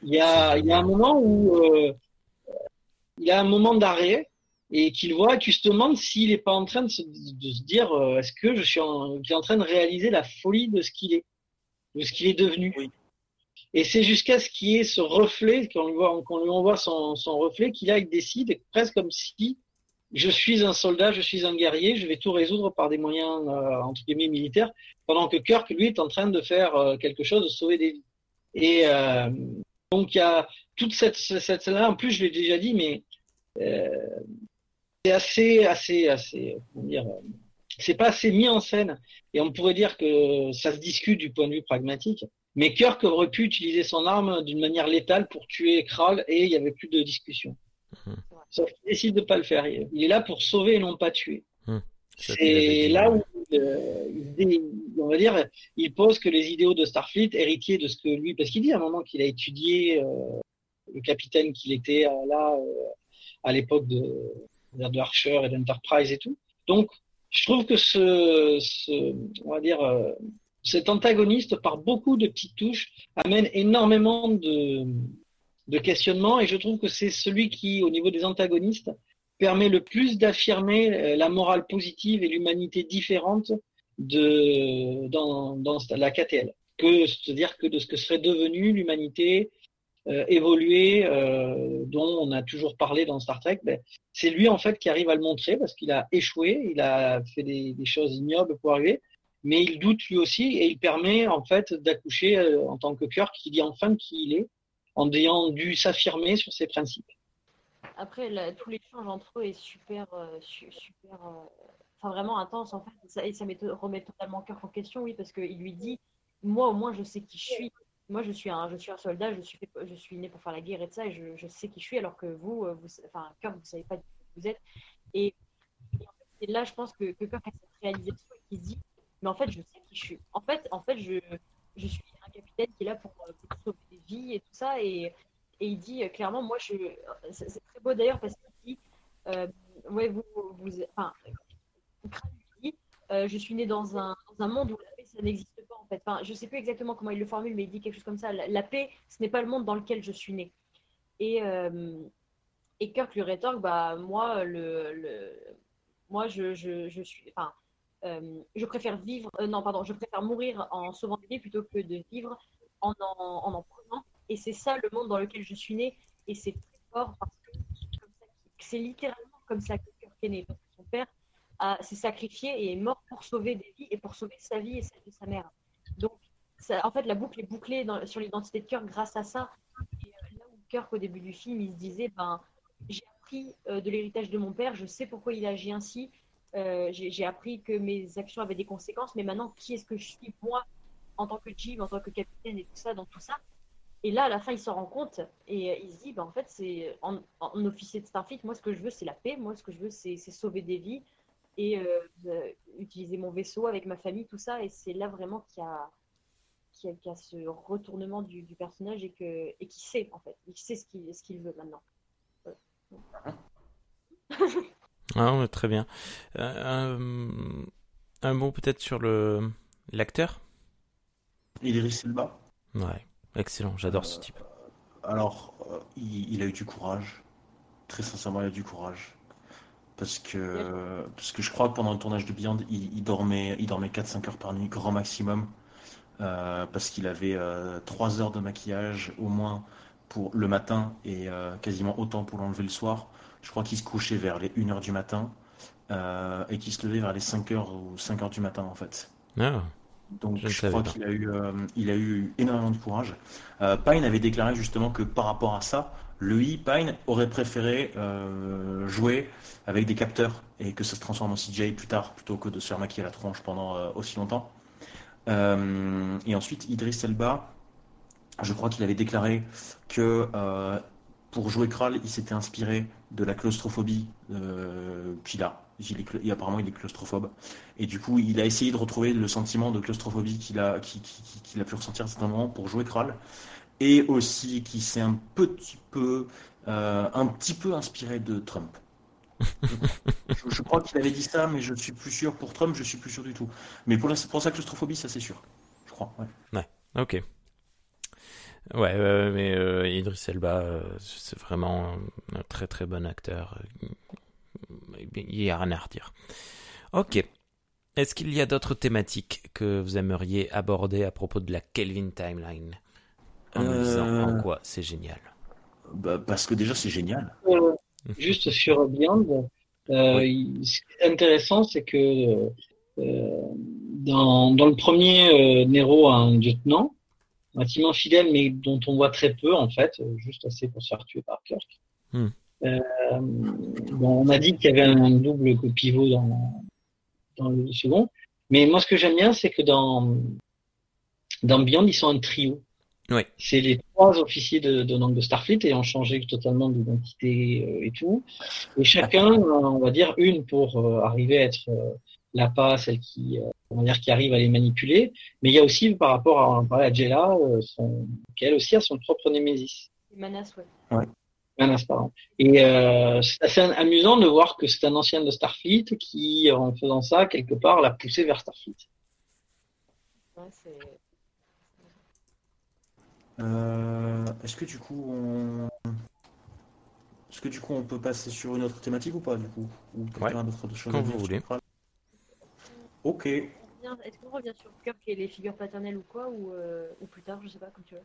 il y a, il y a un moment où il y a un moment d'arrêt et qu'il voit, et tu te demandes s'il n'est pas en train de se, de se dire est-ce que je suis en, en train de réaliser la folie de ce qu'il est, de ce qu'il est devenu. Oui. Et c'est jusqu'à ce qu'il y ait ce reflet, qu'on lui, lui envoie son, son reflet, qu'il a, il décide, presque comme si je suis un soldat, je suis un guerrier, je vais tout résoudre par des moyens, euh, entre guillemets, militaires, pendant que Kirk, lui, est en train de faire euh, quelque chose, de sauver des vies. Et euh, donc, il y a toute cette, cette scène-là, en plus, je l'ai déjà dit, mais euh, c'est assez, assez, assez, comment dire, c'est pas assez mis en scène. Et on pourrait dire que ça se discute du point de vue pragmatique. Mais Kirk aurait pu utiliser son arme d'une manière létale pour tuer Kral et il n'y avait plus de discussion. Mmh. Sauf qu'il décide de pas le faire. Il est là pour sauver et non pas tuer. C'est là où euh, on va dire, il pose que les idéaux de Starfleet, héritiers de ce que lui, parce qu'il dit à un moment qu'il a étudié euh, le capitaine qu'il était euh, là à l'époque de, de Archer et d'Enterprise et tout. Donc, je trouve que ce, ce on va dire, cet antagoniste, par beaucoup de petites touches, amène énormément de, de questionnements et je trouve que c'est celui qui, au niveau des antagonistes, permet le plus d'affirmer euh, la morale positive et l'humanité différente de, dans, dans la KTL. Que, c'est-à-dire que de ce que serait devenue l'humanité euh, évoluée, euh, dont on a toujours parlé dans Star Trek, ben, c'est lui en fait qui arrive à le montrer parce qu'il a échoué, il a fait des, des choses ignobles pour arriver, mais il doute lui aussi et il permet en fait d'accoucher euh, en tant que cœur qui dit enfin qui il est, en ayant dû s'affirmer sur ses principes. Après, tout l'échange entre eux est super, euh, super, euh, enfin vraiment intense en fait, ça, et ça remet totalement cœur en question, oui, parce qu'il lui dit, moi au moins je sais qui je suis. Moi, je suis un, je suis un soldat, je suis, je suis né pour faire la guerre et de ça, et je, sais qui je suis, alors que vous, vous enfin, Kirk, vous savez pas qui vous êtes. Et, là, je pense que, que Kirk a cette réalisation et qu'il dit, mais en fait, je sais qui je suis. En fait, en fait je, je suis un capitaine qui est là pour, euh, pour sauver des vies et tout ça. Et, et il dit euh, clairement, moi, je. C'est très beau d'ailleurs parce qu'il dit, euh, ouais, vous, vous, enfin, euh, je suis né dans un, un monde où la paix, ça n'existe pas en fait. Enfin, je sais plus exactement comment il le formule, mais il dit quelque chose comme ça. La, paix, ce n'est pas le monde dans lequel je suis né. Et, euh, et Kirk lui rétorque, bah moi, le, le moi, je, je, je suis, enfin, euh, je préfère vivre, euh, non, pardon, je préfère mourir en sauvant des vies plutôt que de vivre en en, en, en. Et c'est ça le monde dans lequel je suis née. Et c'est très fort parce que c'est littéralement comme ça que Kirk est né. Son père s'est sacrifié et est mort pour sauver des vies et pour sauver sa vie et celle de sa mère. Donc, en fait, la boucle est bouclée sur l'identité de Kirk grâce à ça. Et euh, là où Kirk, au début du film, il se disait, ben, j'ai appris euh, de l'héritage de mon père, je sais pourquoi il agit ainsi, euh, j'ai appris que mes actions avaient des conséquences, mais maintenant, qui est-ce que je suis, moi, en tant que Jim, en tant que capitaine et tout ça, dans tout ça? Et là, à la fin, il s'en rend compte et euh, il se dit, bah, en fait, c'est en, en, officier de Starfleet, moi, ce que je veux, c'est la paix, moi, ce que je veux, c'est sauver des vies et euh, utiliser mon vaisseau avec ma famille, tout ça. Et c'est là vraiment qu'il y a, qu y, qu y a, ce retournement du, du personnage et, que, et qui sait, en fait, il sait ce qu'il ce qu'il veut maintenant. Ah, très bien. Euh, un, un mot peut-être sur le l'acteur? Idris Elba. Ouais, excellent, j'adore euh, ce type. Alors, euh, il, il, a eu du courage. Très sincèrement, il a eu du courage. Parce que, parce que je crois que pendant le tournage de Beyond, il, il dormait, il dormait 4-5 heures par nuit, grand maximum. Euh, parce qu'il avait 3 heures de maquillage au moins pour le matin et quasiment autant pour l'enlever le soir. Je crois qu'il se couchait vers les 1h du matin euh, et qu'il se levait vers les 5h ou 5h du matin en fait. Ah. Donc je, crois qu'il a eu, il a eu énormément de courage. Pine avait déclaré justement que par rapport à ça, lui, Pine, aurait préféré jouer avec des capteurs et que ça se transforme en CJ plus tard plutôt que de se faire maquiller la tronche pendant aussi longtemps. et ensuite, Idris Elba, je crois qu'il avait déclaré que pour jouer Kral, il s'était inspiré de la claustrophobie euh, qu'il a. Il apparemment, il est claustrophobe. Et du coup, il a essayé de retrouver le sentiment de claustrophobie qu'il a, pu ressentir à certains moments pour jouer Kral. Et aussi qu'il s'est un petit peu, euh, un petit peu inspiré de Trump. je, crois qu'il avait dit ça, mais je suis plus sûr. Pour Trump, je suis plus sûr du tout. Mais pour, la, pour sa claustrophobie, ça c'est sûr. Je crois. Ouais. ouais. Ok. Ouais, mais euh, Idris Elba, euh, c'est vraiment un très très bon acteur. Il n'y a rien à redire. Ok. Est-ce qu'il y a d'autres thématiques que vous aimeriez aborder à propos de la Kelvin Timeline? En me disant en euh. quoi c'est génial bah, Parce que déjà c'est génial. juste sur Beyond, ce qui est intéressant, c'est que dans, dans, le premier Nero a un lieutenant relativement fidèle, mais dont on voit très peu, en fait, juste assez pour se faire tuer par Kirk. Hmm. Euh, bon, on a dit qu'il y avait un double pivot dans, dans le second. Mais moi, ce que j'aime bien, c'est que dans, dans Beyond, ils sont un trio. Oui. C'est les trois officiers de, de, de Starfleet et ont changé totalement d'identité euh, et tout. Et chacun, on va dire, une pour euh, arriver à être la pas celle qui, euh, on va dire, qui arrive à les manipuler. Mais il y a aussi, par rapport à, à Jella, euh, son, qui elle aussi a son propre Némésis. Manas, ouais. ouais. Et euh, c'est assez amusant de voir que c'est un ancien de Starfleet qui, en faisant ça, quelque part, l'a poussé vers Starfleet. Ouais, c'est... Euh, est-ce que du coup on... Est-ce que du coup on peut passer sur une autre thématique ou pas du coup? Ou ouais. Quand vous voulez. Ok. Est-ce qu'on revient sur Kirk et les figures paternelles ou quoi ou, euh, ou plus tard, je sais pas, comme tu veux.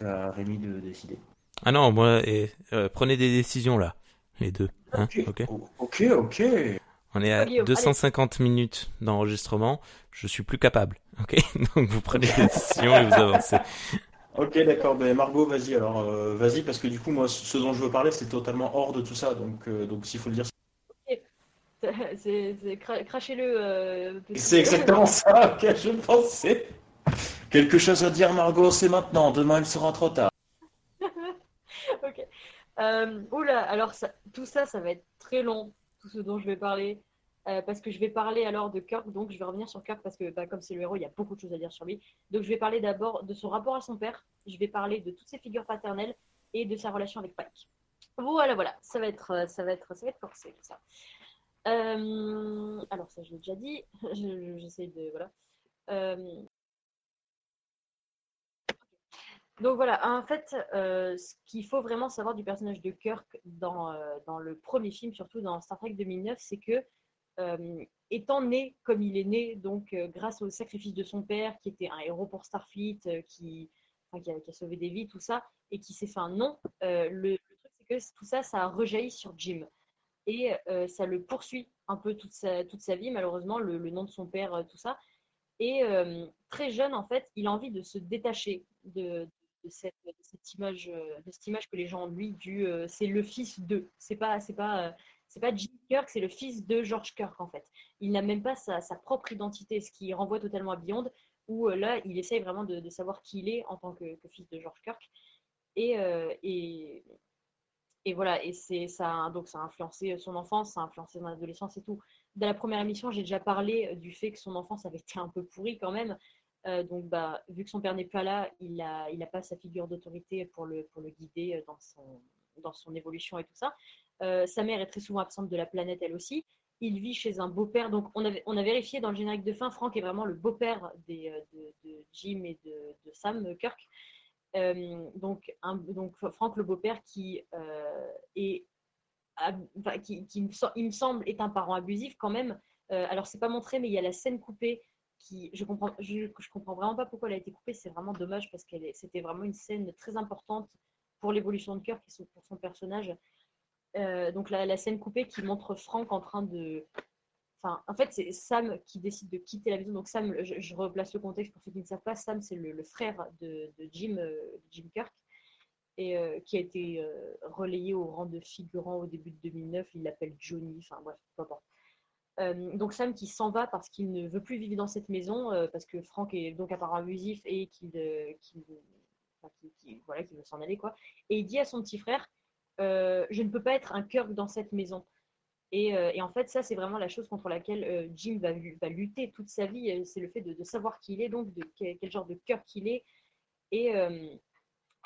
C'est à Rémi de décider. Ah non, moi, et, euh, prenez des décisions là, les deux. Hein, ok, ok. ok, On est à 250 minutes d'enregistrement, je suis plus capable. Ok, donc vous prenez des décisions et vous avancez. Ok, d'accord. Ben Margot, vas-y. Alors, euh, vas-y parce que du coup, moi, ce dont je veux parler, c'est totalement hors de tout ça. Donc, donc, s'il faut le dire, c'est crachez-le. Euh, c'est exactement ça que je pensais. Quelque chose à dire, Margot, c'est maintenant. Demain, il sera trop tard. ok. Euh, oula, alors tout ça, ça va être très long, tout ce dont je vais parler. Euh, parce que je vais parler alors de Kirk, donc je vais revenir sur Kirk parce que bah, comme c'est le héros, il y a beaucoup de choses à dire sur lui. Donc je vais parler d'abord de son rapport à son père, je vais parler de toutes ses figures paternelles et de sa relation avec Pike. Voilà, voilà, ça va être, ça va être, ça va être corsé tout ça. Euh, alors ça, je l'ai déjà dit. J'essaie de voilà. Euh, donc voilà, en fait, euh, ce qu'il faut vraiment savoir du personnage de Kirk dans, dans le premier film, surtout dans Star Trek 2009, c'est que étant né comme il est né, donc grâce au sacrifice de son père, qui était un héros pour Starfleet, qui, qui, a, sauvé des vies, tout ça, et qui s'est fait un nom, le, truc c'est que tout ça, ça a rejailli sur Jim et euh, ça le poursuit un peu toute sa, vie, malheureusement, le, nom de son père, euh, tout ça. Et euh, très jeune, en fait, il a envie de se détacher de, cette, image, de cette image que les gens ont lui du c'est le fils de. C'est pas, c'est pas, c'est pas Jim Kirk, c'est le fils de George Kirk en fait. Il n'a même pas sa, propre identité, ce qui renvoie totalement à Beyond, où là, il essaye vraiment de, savoir qui il est en tant que, fils de George Kirk. Et, et, et voilà, et c'est ça, donc ça a influencé son enfance, ça a influencé son adolescence et tout. Dans la première émission, j'ai déjà parlé euh, du fait que son enfance avait été un peu pourrie quand même. Euh, donc, bah, vu que son père n'est pas là, il n'a il a pas sa figure d'autorité pour le, pour le guider euh, dans son, dans son évolution et tout ça. sa mère est très souvent absente de la planète, elle aussi. Il vit chez un beau-père. Donc, on, avait, on a vérifié dans le générique de fin, Franck est vraiment le beau-père de, de, Jim et de, de Sam Kirk. Euh, donc, un, donc Franck le beau-père qui euh, est qui, qui me, il me semble est un parent abusif quand même. Euh, alors c'est pas montré, mais il y a la scène coupée je comprends comprends vraiment pas pourquoi elle a été coupée. C'est vraiment dommage parce qu'elle c'était vraiment une scène très importante pour l'évolution de cœur qui pour son personnage. donc la, scène coupée qui montre Franck en train de en fait, c'est Sam qui décide de quitter la maison. Donc, Sam, je, replace le contexte pour ceux qui ne savent pas. Sam, c'est le, frère de, Jim, Kirk, et qui a été relayé au rang de figurant au début de 2009. Il l'appelle Johnny. Enfin, bref, peu importe. Donc Sam qui s'en va parce qu'il ne veut plus vivre dans cette maison parce que Frank est donc apparemment abusif et qu'il voilà, veut s'en aller quoi. Et il dit à son petit frère euh, je ne peux pas être un Kirk dans cette maison. Euh, et, en fait, ça, c'est vraiment la chose contre laquelle euh, Jim va, va, lutter toute sa vie. C'est le fait de, savoir qui il est, donc de quel, genre de Kirk il est. Et,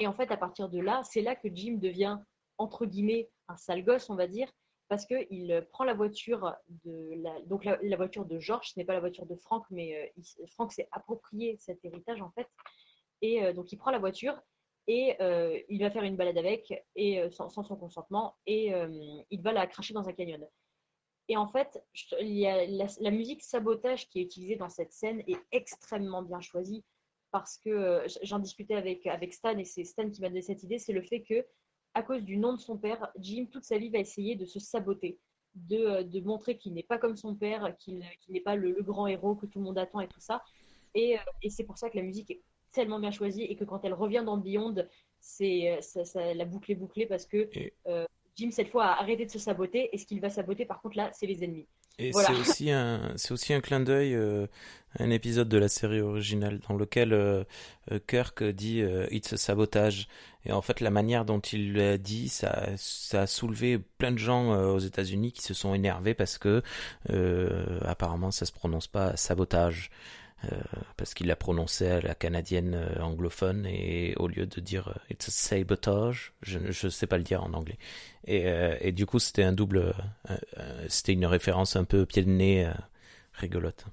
et, en fait, à partir de là, c'est là que Jim devient, entre guillemets, un sale gosse, on va dire, parce qu'il prend la voiture de la, donc la, voiture de George, ce n'est pas la voiture de Frank, mais Frank s'est approprié cet héritage, en fait. Et donc, il prend la voiture et euh, il va faire une balade avec et euh, sans, son consentement et euh, il va la cracher dans un canyon. Et en fait, il y a la, musique sabotage qui est utilisée dans cette scène est extrêmement bien choisie parce que j'en discutais avec, avec Stan et c'est Stan qui m'a donné cette idée, c'est le fait que à cause du nom de son père, Jim toute sa vie va essayer de se saboter, de, de montrer qu'il n'est pas comme son père, qu'il n'est pas le, grand héros que tout le monde attend et tout ça. Et, et c'est pour ça que la musique est tellement bien choisie et que quand elle revient dans Beyond, c'est ça, la boucle est bouclée parce que euh, Jim cette fois a arrêté de se saboter et ce qu'il va saboter par contre là, c'est les ennemis. Et c'est aussi un, c'est aussi un clin d'œil, euh, un épisode de la série originale dans lequel euh, Kirk dit "It's a sabotage". Et en fait, la manière dont il l'a dit, ça, ça a soulevé plein de gens aux États-Unis qui se sont énervés parce que apparemment, ça se prononce pas sabotage. Euh, parce qu'il l'a prononcé à la canadienne euh, anglophone et au lieu de dire euh, it's a sabotage, je ne sais pas le dire en anglais. Et, et du coup, c'était un double, c'était une référence un peu pied de nez rigolote.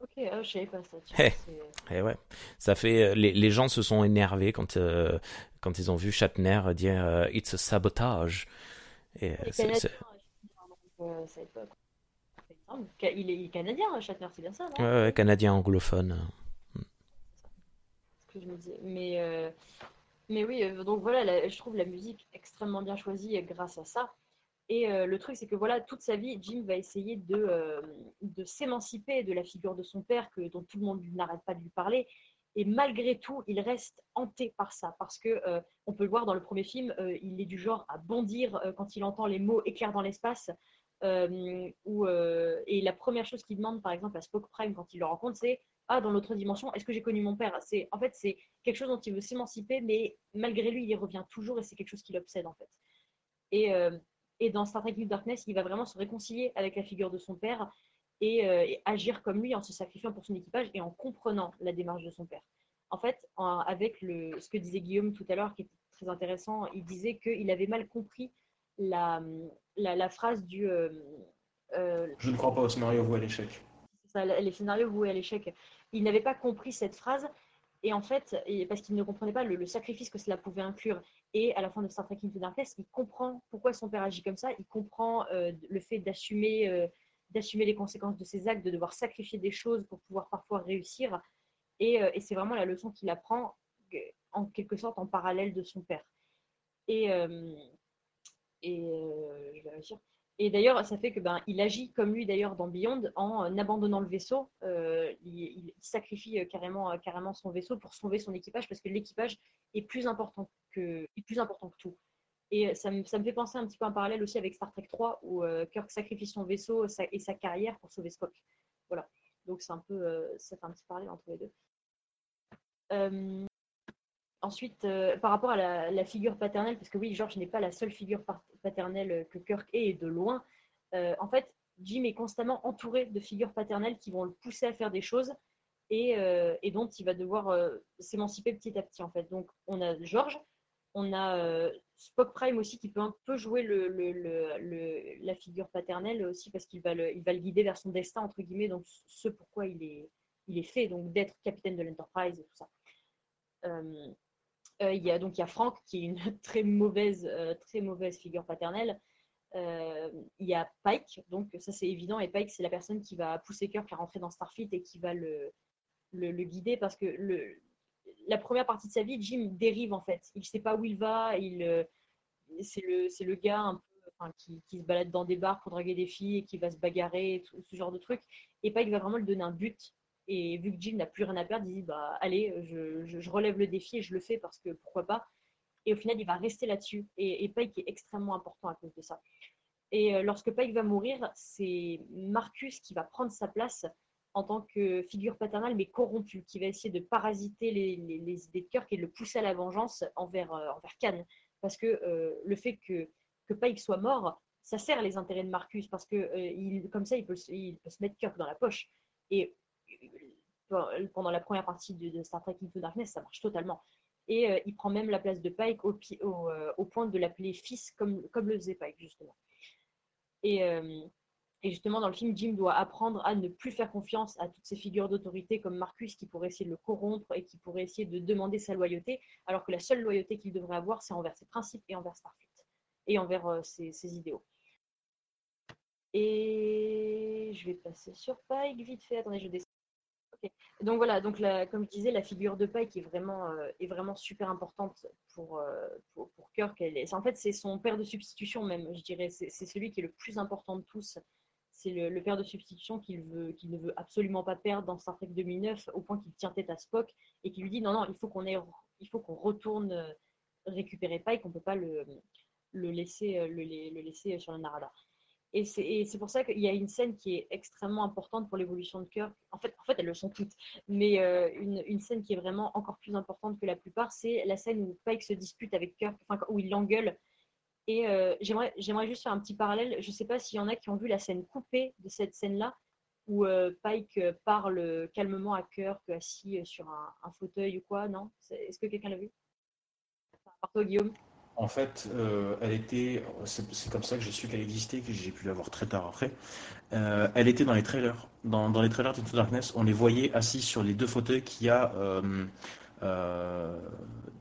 Ok, je savais pas ça. et eh, eh ouais, ça fait les, les gens se sont énervés quand quand ils ont vu Shatner dire it's a sabotage. Et, c'est, c'est... Il est canadien, Shatner, c'est bien ça, non? Ouais, canadien anglophone. Ce que je me disais. Mais, euh, mais oui, euh, donc voilà, je trouve la musique extrêmement bien choisie grâce à ça. Et euh, le truc, c'est que voilà, toute sa vie, Jim va essayer de, de s'émanciper de la figure de son père, que, dont tout le monde n'arrête pas de lui parler. Et malgré tout, il reste hanté par ça, parce que on peut le voir dans le premier film, il est du genre à bondir quand il entend les mots éclairs dans l'espace. Euh, euh, et la première chose qu'il demande, par exemple, à Spock Prime quand il le rencontre, c'est Ah, dans l'autre dimension, est-ce que j'ai connu mon père? C'est, En fait, c'est quelque chose dont il veut s'émanciper, mais malgré lui, il y revient toujours et c'est quelque chose qui l'obsède, en fait. Et, euh, et dans Star Trek New Darkness, il va vraiment se réconcilier avec la figure de son père et, agir comme lui en se sacrifiant pour son équipage et en comprenant la démarche de son père. En fait, avec le, ce que disait Guillaume tout à l'heure, qui était très intéressant, il disait qu'il avait mal compris la, la, phrase du. Euh, euh, je ne crois pas au scénario voué à l'échec. Ça, les scénarios voués à l'échec. Il n'avait pas compris cette phrase. Et en fait, parce qu'il ne comprenait pas le, sacrifice que cela pouvait inclure. Et à la fin de Star Trek Into Darkness, il comprend pourquoi son père agit comme ça. Il comprend euh, le fait d'assumer d'assumer les conséquences de ses actes, de devoir sacrifier des choses pour pouvoir parfois réussir. Et, et c'est vraiment la leçon qu'il apprend en quelque sorte en parallèle de son père. Et, et euh, Et d'ailleurs, ça fait que ben, il agit comme lui d'ailleurs dans Beyond en euh, abandonnant le vaisseau. Euh, il, sacrifie carrément, carrément son vaisseau pour sauver son équipage parce que l'équipage est plus important que, plus important que tout. Et ça me, ça me, fait penser un petit peu un parallèle aussi avec Star Trek 3 où Kirk sacrifie son vaisseau et sa carrière pour sauver Spock. Voilà. Donc c'est un peu, ça fait un petit parallèle entre les deux. Ensuite, euh, par rapport à la, figure paternelle, parce que oui, George n'est pas la seule figure paternelle que Kirk est, et de loin. Euh, en fait, Jim est constamment entouré de figures paternelles qui vont le pousser à faire des choses et, euh, dont il va devoir s'émanciper petit à petit. En fait, donc on a George, on a Spock Prime aussi qui peut un peu jouer la figure paternelle aussi parce qu'il va, le, va le guider vers son destin entre guillemets, donc ce pourquoi il est, il est fait, donc d'être capitaine de l'Enterprise et tout ça. Euh, il y a donc il y a Franck qui est une très mauvaise, euh, très mauvaise figure paternelle. Euh, il y a Pike, donc ça c'est évident, et Pike c'est la personne qui va pousser Kirk à rentrer dans Starfleet et qui va le, le, guider parce que le, la première partie de sa vie, Jim dérive en fait. Il ne sait pas où il va, il, c'est le, le gars un peu qui, se balade dans des bars pour draguer des filles et qui va se bagarrer, ce genre de trucs. Et Pike va vraiment lui donner un but. Et vu que Jim n'a plus rien à perdre, il dit bah allez, je, relève le défi et je le fais parce que pourquoi pas. Et au final, il va rester là-dessus. Et, Pike est extrêmement important à cause de ça. Et euh, lorsque Pike va mourir, c'est Marcus qui va prendre sa place en tant que figure paternelle, mais corrompue, qui va essayer de parasiter les, les, idées de Kirk et de le pousser à la vengeance envers, euh, envers Khan. Parce que euh, le fait que, que Pike soit mort, ça sert les intérêts de Marcus, parce que il, comme ça, il peut, il peut, se mettre Kirk dans la poche. Et pendant la première partie de, Star Trek Into Darkness, ça marche totalement. Et il prend même la place de Pike au, au, point de l'appeler fils, comme, comme le faisait Pike, justement. Euh, et, justement, dans le film, Jim doit apprendre à ne plus faire confiance à toutes ces figures d'autorité comme Marcus qui pourrait essayer de le corrompre et qui pourrait essayer de demander sa loyauté, alors que la seule loyauté qu'il devrait avoir, c'est envers ses principes et envers Starfleet et envers euh, ses, idéaux. Et je vais passer sur Pike vite fait. Attendez, je descends. Donc voilà, donc comme je disais, la figure de Pike est vraiment, euh, est vraiment super importante pour, euh, pour, Kirk. En fait, c'est son père de substitution même, je dirais. C'est celui qui est le plus important de tous. C'est le, père de substitution qu'il ne veut absolument pas perdre dans Star Trek 2009, au point qu'il tient tête à Spock et qui lui dit non, non, il faut qu'on qu'on retourne euh, récupérer Pike, on ne peut pas le, laisser, le laisser sur le Narada. Et c'est pour ça qu'il y a une scène qui est extrêmement importante pour l'évolution de Kirk. En fait, en fait, elles le sont toutes. Mais euh, une, une, scène qui est vraiment encore plus importante que la plupart, c'est la scène où Pike se dispute avec Kirk, enfin, où il l'engueule. Et euh, j'aimerais juste faire un petit parallèle. Je ne sais pas s'il y en a qui ont vu la scène coupée de cette scène-là, où euh, Pike parle calmement à Kirk, assis sur un, un fauteuil ou quoi. Non? Est-ce que quelqu'un l'a vu? Par toi, Guillaume en fait, euh, elle était, c'est comme ça que j'ai su qu'elle existait, que j'ai pu la voir très tard après. Euh, elle était dans les trailers. Dans, dans les trailers de Darkness, on les voyait assis sur les deux fauteuils qu'il y a euh,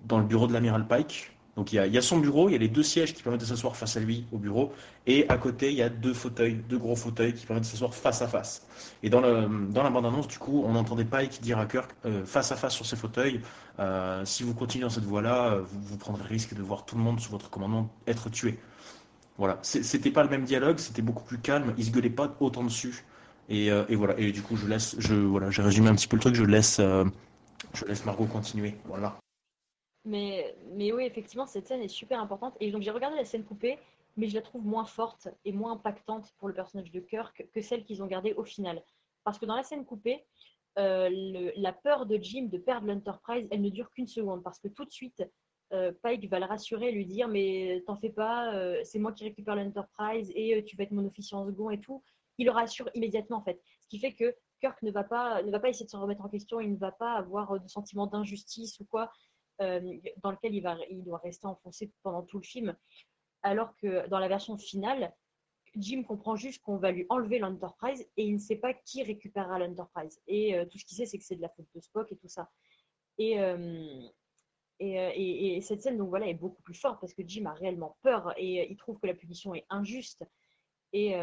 dans le bureau de l'amiral Pike. Donc il y, a, son bureau, il y a les deux sièges qui permettent de s'asseoir face à lui au bureau, et à côté il y a deux fauteuils, deux gros fauteuils qui permettent de s'asseoir face à face. Et dans, la bande-annonce, du coup, on n'entendait pas qui dire à Kirk euh, face à face sur ces fauteuils, euh, si vous continuez dans cette voie-là, euh, vous, prendrez le risque de voir tout le monde sous votre commandement être tué. Voilà, c'était pas le même dialogue, c'était beaucoup plus calme, il se gueulait pas autant dessus. Et, et, voilà, et du coup je laisse, je voilà, j'ai résumé un petit peu le truc, je laisse, je laisse Margot continuer. Voilà. Mais, mais oui, effectivement, cette scène est super importante. Et donc, j'ai regardé la scène coupée, mais je la trouve moins forte et moins impactante pour le personnage de Kirk que celle qu'ils ont gardée au final. Parce que dans la scène coupée, euh, la peur de Jim de perdre l'Enterprise, elle ne dure qu'une seconde. Parce que tout de suite, euh, Pike va le rassurer, lui dire Mais t'en fais pas, euh, c'est moi qui récupère l'Enterprise et tu vas être mon officier en second et tout. Il le rassure immédiatement, en fait. Ce qui fait que Kirk ne va pas, ne va pas essayer de se remettre en question, il ne va pas avoir de sentiment d'injustice ou quoi. Euh, dans lequel il, doit rester enfoncé pendant tout le film. Alors que dans la version finale, Jim comprend juste qu'on va lui enlever l'Enterprise et il ne sait pas qui récupérera l'Enterprise. Et euh, tout ce qu'il sait, c'est que c'est de la faute de Spock et tout ça. Et, euh, et, et, cette scène, donc voilà, est beaucoup plus forte parce que Jim a réellement peur et il trouve que la punition est injuste. Et,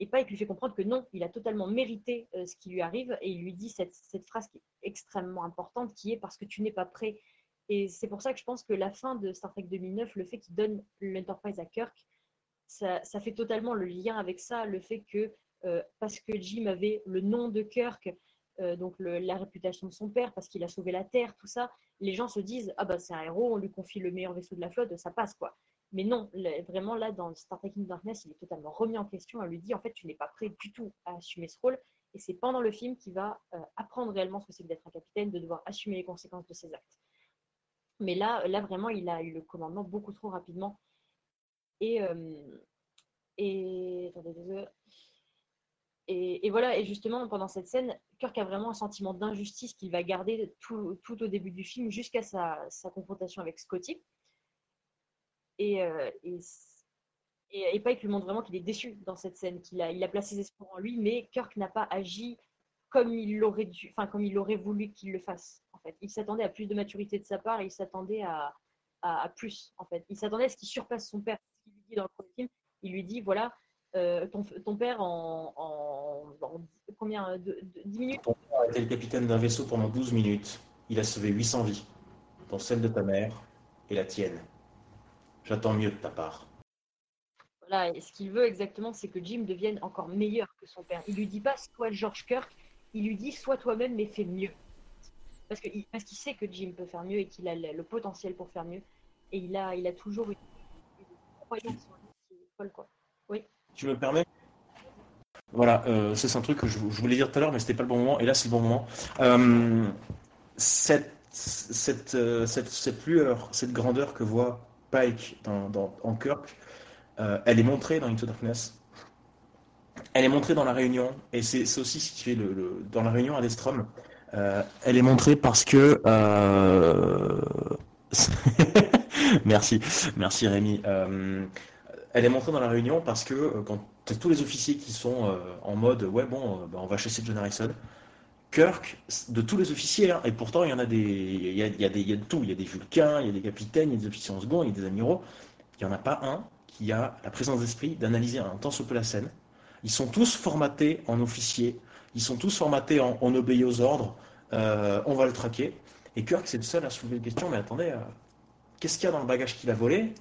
et Pike lui fait comprendre que non, il a totalement mérité ce qui lui arrive et il lui dit cette, cette, phrase qui est extrêmement importante qui est parce que tu n'es pas prêt et c'est pour ça que je pense que la fin de Star Trek 2009, le fait qu'il donne l'Enterprise à Kirk, ça, fait totalement le lien avec ça, le fait que euh, parce que Jim avait le nom de Kirk, euh, donc la réputation de son père, parce qu'il a sauvé la Terre, tout ça, les gens se disent ah bah c'est un héros, on lui confie le meilleur vaisseau de la flotte, ça passe quoi. Mais non, vraiment là dans Star Trek Into Darkness, il est totalement remis en question. On lui dit en fait tu n'es pas prêt du tout à assumer ce rôle. Et c'est pendant le film qu'il va euh, apprendre réellement ce que c'est d'être un capitaine, de devoir assumer les conséquences de ses actes. Mais là, là, vraiment, il a eu le commandement beaucoup trop rapidement. Et, euh, et, et, voilà, et justement, pendant cette scène, Kirk a vraiment un sentiment d'injustice qu'il va garder tout, tout, au début du film jusqu'à sa, sa, confrontation avec Scotty. Et, euh, et, et, Pike lui montre vraiment qu'il est déçu dans cette scène, qu'il a, il a placé ses espoirs en lui, mais Kirk n'a pas agi comme il dû, comme il aurait voulu qu'il le fasse. Fait, il s'attendait à plus de maturité de sa part et il s'attendait à, à, plus. En fait, il s'attendait à ce qu'il surpasse son père. Ce qu'il lui dit dans le premier film, il lui dit voilà, euh, ton, ton, père en, en, combien de, 10 minutes? Ton père a été le capitaine d'un vaisseau pendant 12 minutes. Il a sauvé 800 vies, dont celle de ta mère et la tienne. J'attends mieux de ta part. Là, ce qu'il veut exactement, c'est que Jim devienne encore meilleur que son père. Il lui dit pas sois George Kirk, il lui dit sois toi-même mais fais mieux. Parce qu'il parce qu'il sait que Jim peut faire mieux et qu'il a le, potentiel pour faire mieux. Et il a, il a toujours une, croyance folle, quoi. Tu me permets? Voilà, euh, c'est un truc que je, voulais dire tout à l'heure, mais c'était pas le bon moment. Et là, c'est le bon moment. Euh, cette, cette, euh, cette, cette, lueur, cette grandeur que voit Pike en Kirk, elle est montrée dans Into Darkness. Elle est montrée dans la réunion, et c'est aussi le, dans la réunion à Destrom. Euh, elle est montrée parce que euh, merci, merci Rémi. elle est montrée dans la réunion parce que quand tous les officiers qui sont en mode ouais bon, bah, on va chasser John Harrison. Kirk, de tous les officiers, hein, et pourtant il y en a des, il y a, il y a de tout, il y a des Vulcains, il y a des capitaines, il y a des officiers en second, il y a des amiraux. Il n'y en a pas un qui a la présence d'esprit d'analyser un temps ce peu la scène. Ils sont tous formatés en officiers, ils sont tous formatés en on obéit aux ordres, euh, on va le traquer. Et Kirk, c'est le seul à soulever la question, mais attendez, euh, qu'est-ce qu'il y a dans le bagage qu'il a volé?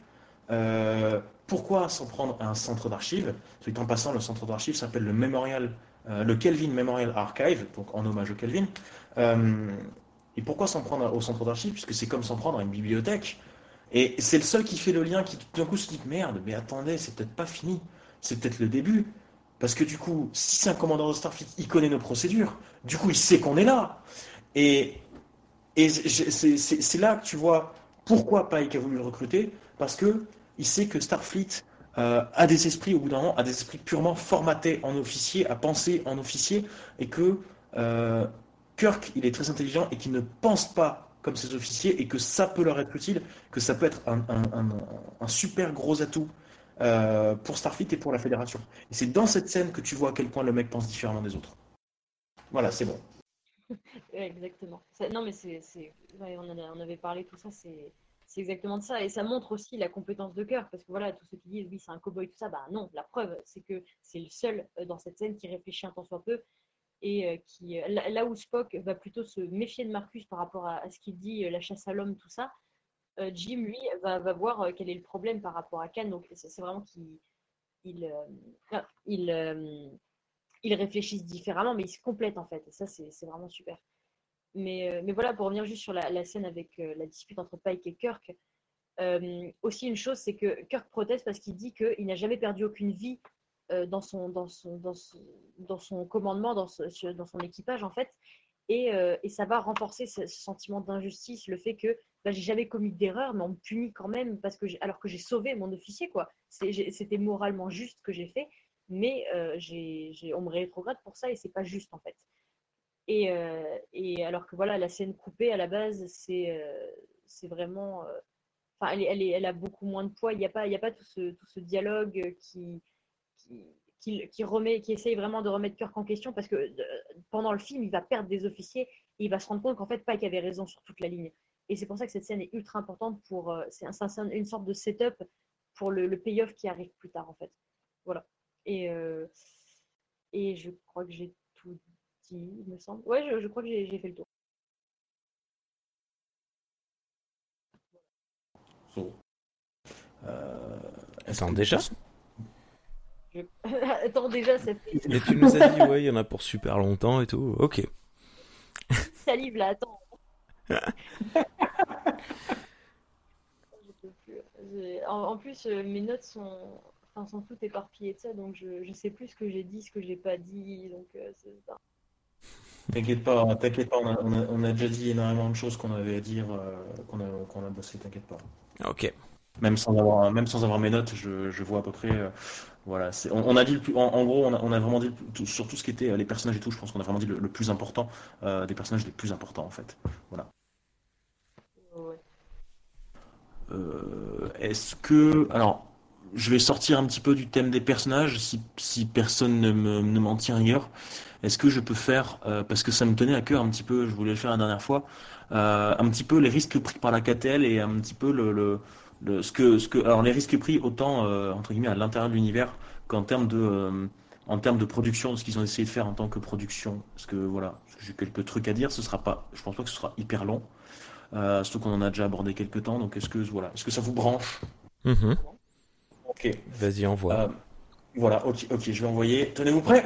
Euh, Pourquoi s'en prendre à un centre d'archives? En passant, le centre d'archives s'appelle le Memorial, le Kelvin Memorial Archive, donc en hommage au Kelvin. et pourquoi s'en prendre au centre d'archives? Puisque c'est comme s'en prendre à une bibliothèque. Et c'est le seul qui fait le lien, qui tout d'un coup se dit merde, mais attendez, c'est peut-être pas fini, c'est peut-être le début. Parce que du coup, si c'est un commandant de Starfleet, il connaît nos procédures. Du coup, il sait qu'on est là. Et, et c'est là que tu vois pourquoi Pike a voulu le recruter. Parce que il sait que Starfleet euh, a des esprits, au bout d'un moment, a des esprits purement formatés en officier, à penser en officier. Et que euh, Kirk, il est très intelligent et qu'il ne pense pas comme ces officiers et que ça peut leur être utile, que ça peut être un, super gros atout euh, pour Starfleet et pour la Fédération. Et c'est dans cette scène que tu vois à quel point le mec pense différemment des autres. Voilà, c'est bon. exactement. non, mais c'est, on, avait parlé tout ça, c'est, exactement de ça. Et ça montre aussi la compétence de cœur, parce que voilà, tous ceux qui disent oui, c'est un cowboy, tout ça, bah non, la preuve, c'est que c'est le seul euh, dans cette scène qui réfléchit un temps soit peu et euh, qui là où Spock va plutôt se méfier de Marcus par rapport à, ce qu'il dit, la chasse à l'homme, tout ça, Jim lui va, voir quel est le problème par rapport à Khan. Donc c'est vraiment qu'il il, il, il, réfléchissent différemment, mais ils se complètent en fait. Et ça c'est vraiment super. Mais, mais voilà, pour revenir juste sur la, scène avec la dispute entre Pike et Kirk, aussi une chose, c'est que Kirk proteste parce qu'il dit qu'il n'a jamais perdu aucune vie euh, dans, son, dans, son, dans, son, dans son commandement, dans, dans son équipage, en fait. Et, euh, et ça va renforcer ce, sentiment d'injustice, le fait que bah, j'ai jamais commis d'erreur, mais on me punit quand même parce que alors que j'ai sauvé mon officier, quoi. C'était moralement juste ce que j'ai fait, mais euh, on me rétrograde pour ça et c'est pas juste en fait. Et, et, alors que voilà, la scène coupée à la base, c'est c'est vraiment. Enfin, elle, a beaucoup moins de poids. Il n'y a pas, y a pas tout, ce, dialogue qui, remet, qui essaye vraiment de remettre Kirk en question parce que euh, pendant le film, il va perdre des officiers et il va se rendre compte qu'en fait, Pike avait raison sur toute la ligne. Et c'est pour ça que cette scène est ultra importante pour. Euh, c'est une sorte de setup pour le, payoff qui arrive plus tard, en fait. Voilà. Et, euh, et je crois que j'ai tout dit, il me semble. Ouais, je, crois que j'ai fait le tour. Attends, déjà Attends, déjà, ça fait. Mais tu nous as dit, ouais, il y en a pour super longtemps et tout. Ok. Salive là, attends. En, plus, euh, mes notes sont, enfin, sont toutes éparpillées de ça, donc je, je sais plus ce que j'ai dit, ce que j'ai pas dit, donc euh, c'est T'inquiète pas, t'inquiète pas, on a, on, a, déjà dit énormément de choses qu'on avait à dire, euh, qu'on a, qu'on a bossé, t'inquiète pas. Ok. Même sans avoir, même sans avoir mes notes, je, je vois à peu près voilà, on, a dit en, gros, on a, vraiment dit sur tout ce qui était euh, les personnages et tout. Je pense qu'on a vraiment dit le, plus important, euh, des personnages les plus importants en fait. Voilà. Euh, est-ce que, alors, je vais sortir un petit peu du thème des personnages, si, personne ne, m'en tient rigueur. Est-ce que je peux faire, parce que ça me tenait à cœur un petit peu, je voulais le faire la dernière fois, un petit peu les risques pris par la KTL et un petit peu le ce que, ce que, alors les risques pris autant euh, entre guillemets à l'intérieur de l'univers qu'en termes de, euh, en termes de production, ce qu'ils ont essayé de faire en tant que production. Parce que voilà, j'ai quelques trucs à dire. Ce sera pas, je pense pas que ce sera hyper long. Euh, surtout qu'on en a déjà abordé quelques temps. Donc est-ce que voilà, est-ce que ça vous branche? Mm-hmm. Ok. Vas-y, envoie. Voilà, ok, ok, je vais envoyer. Tenez-vous prêts?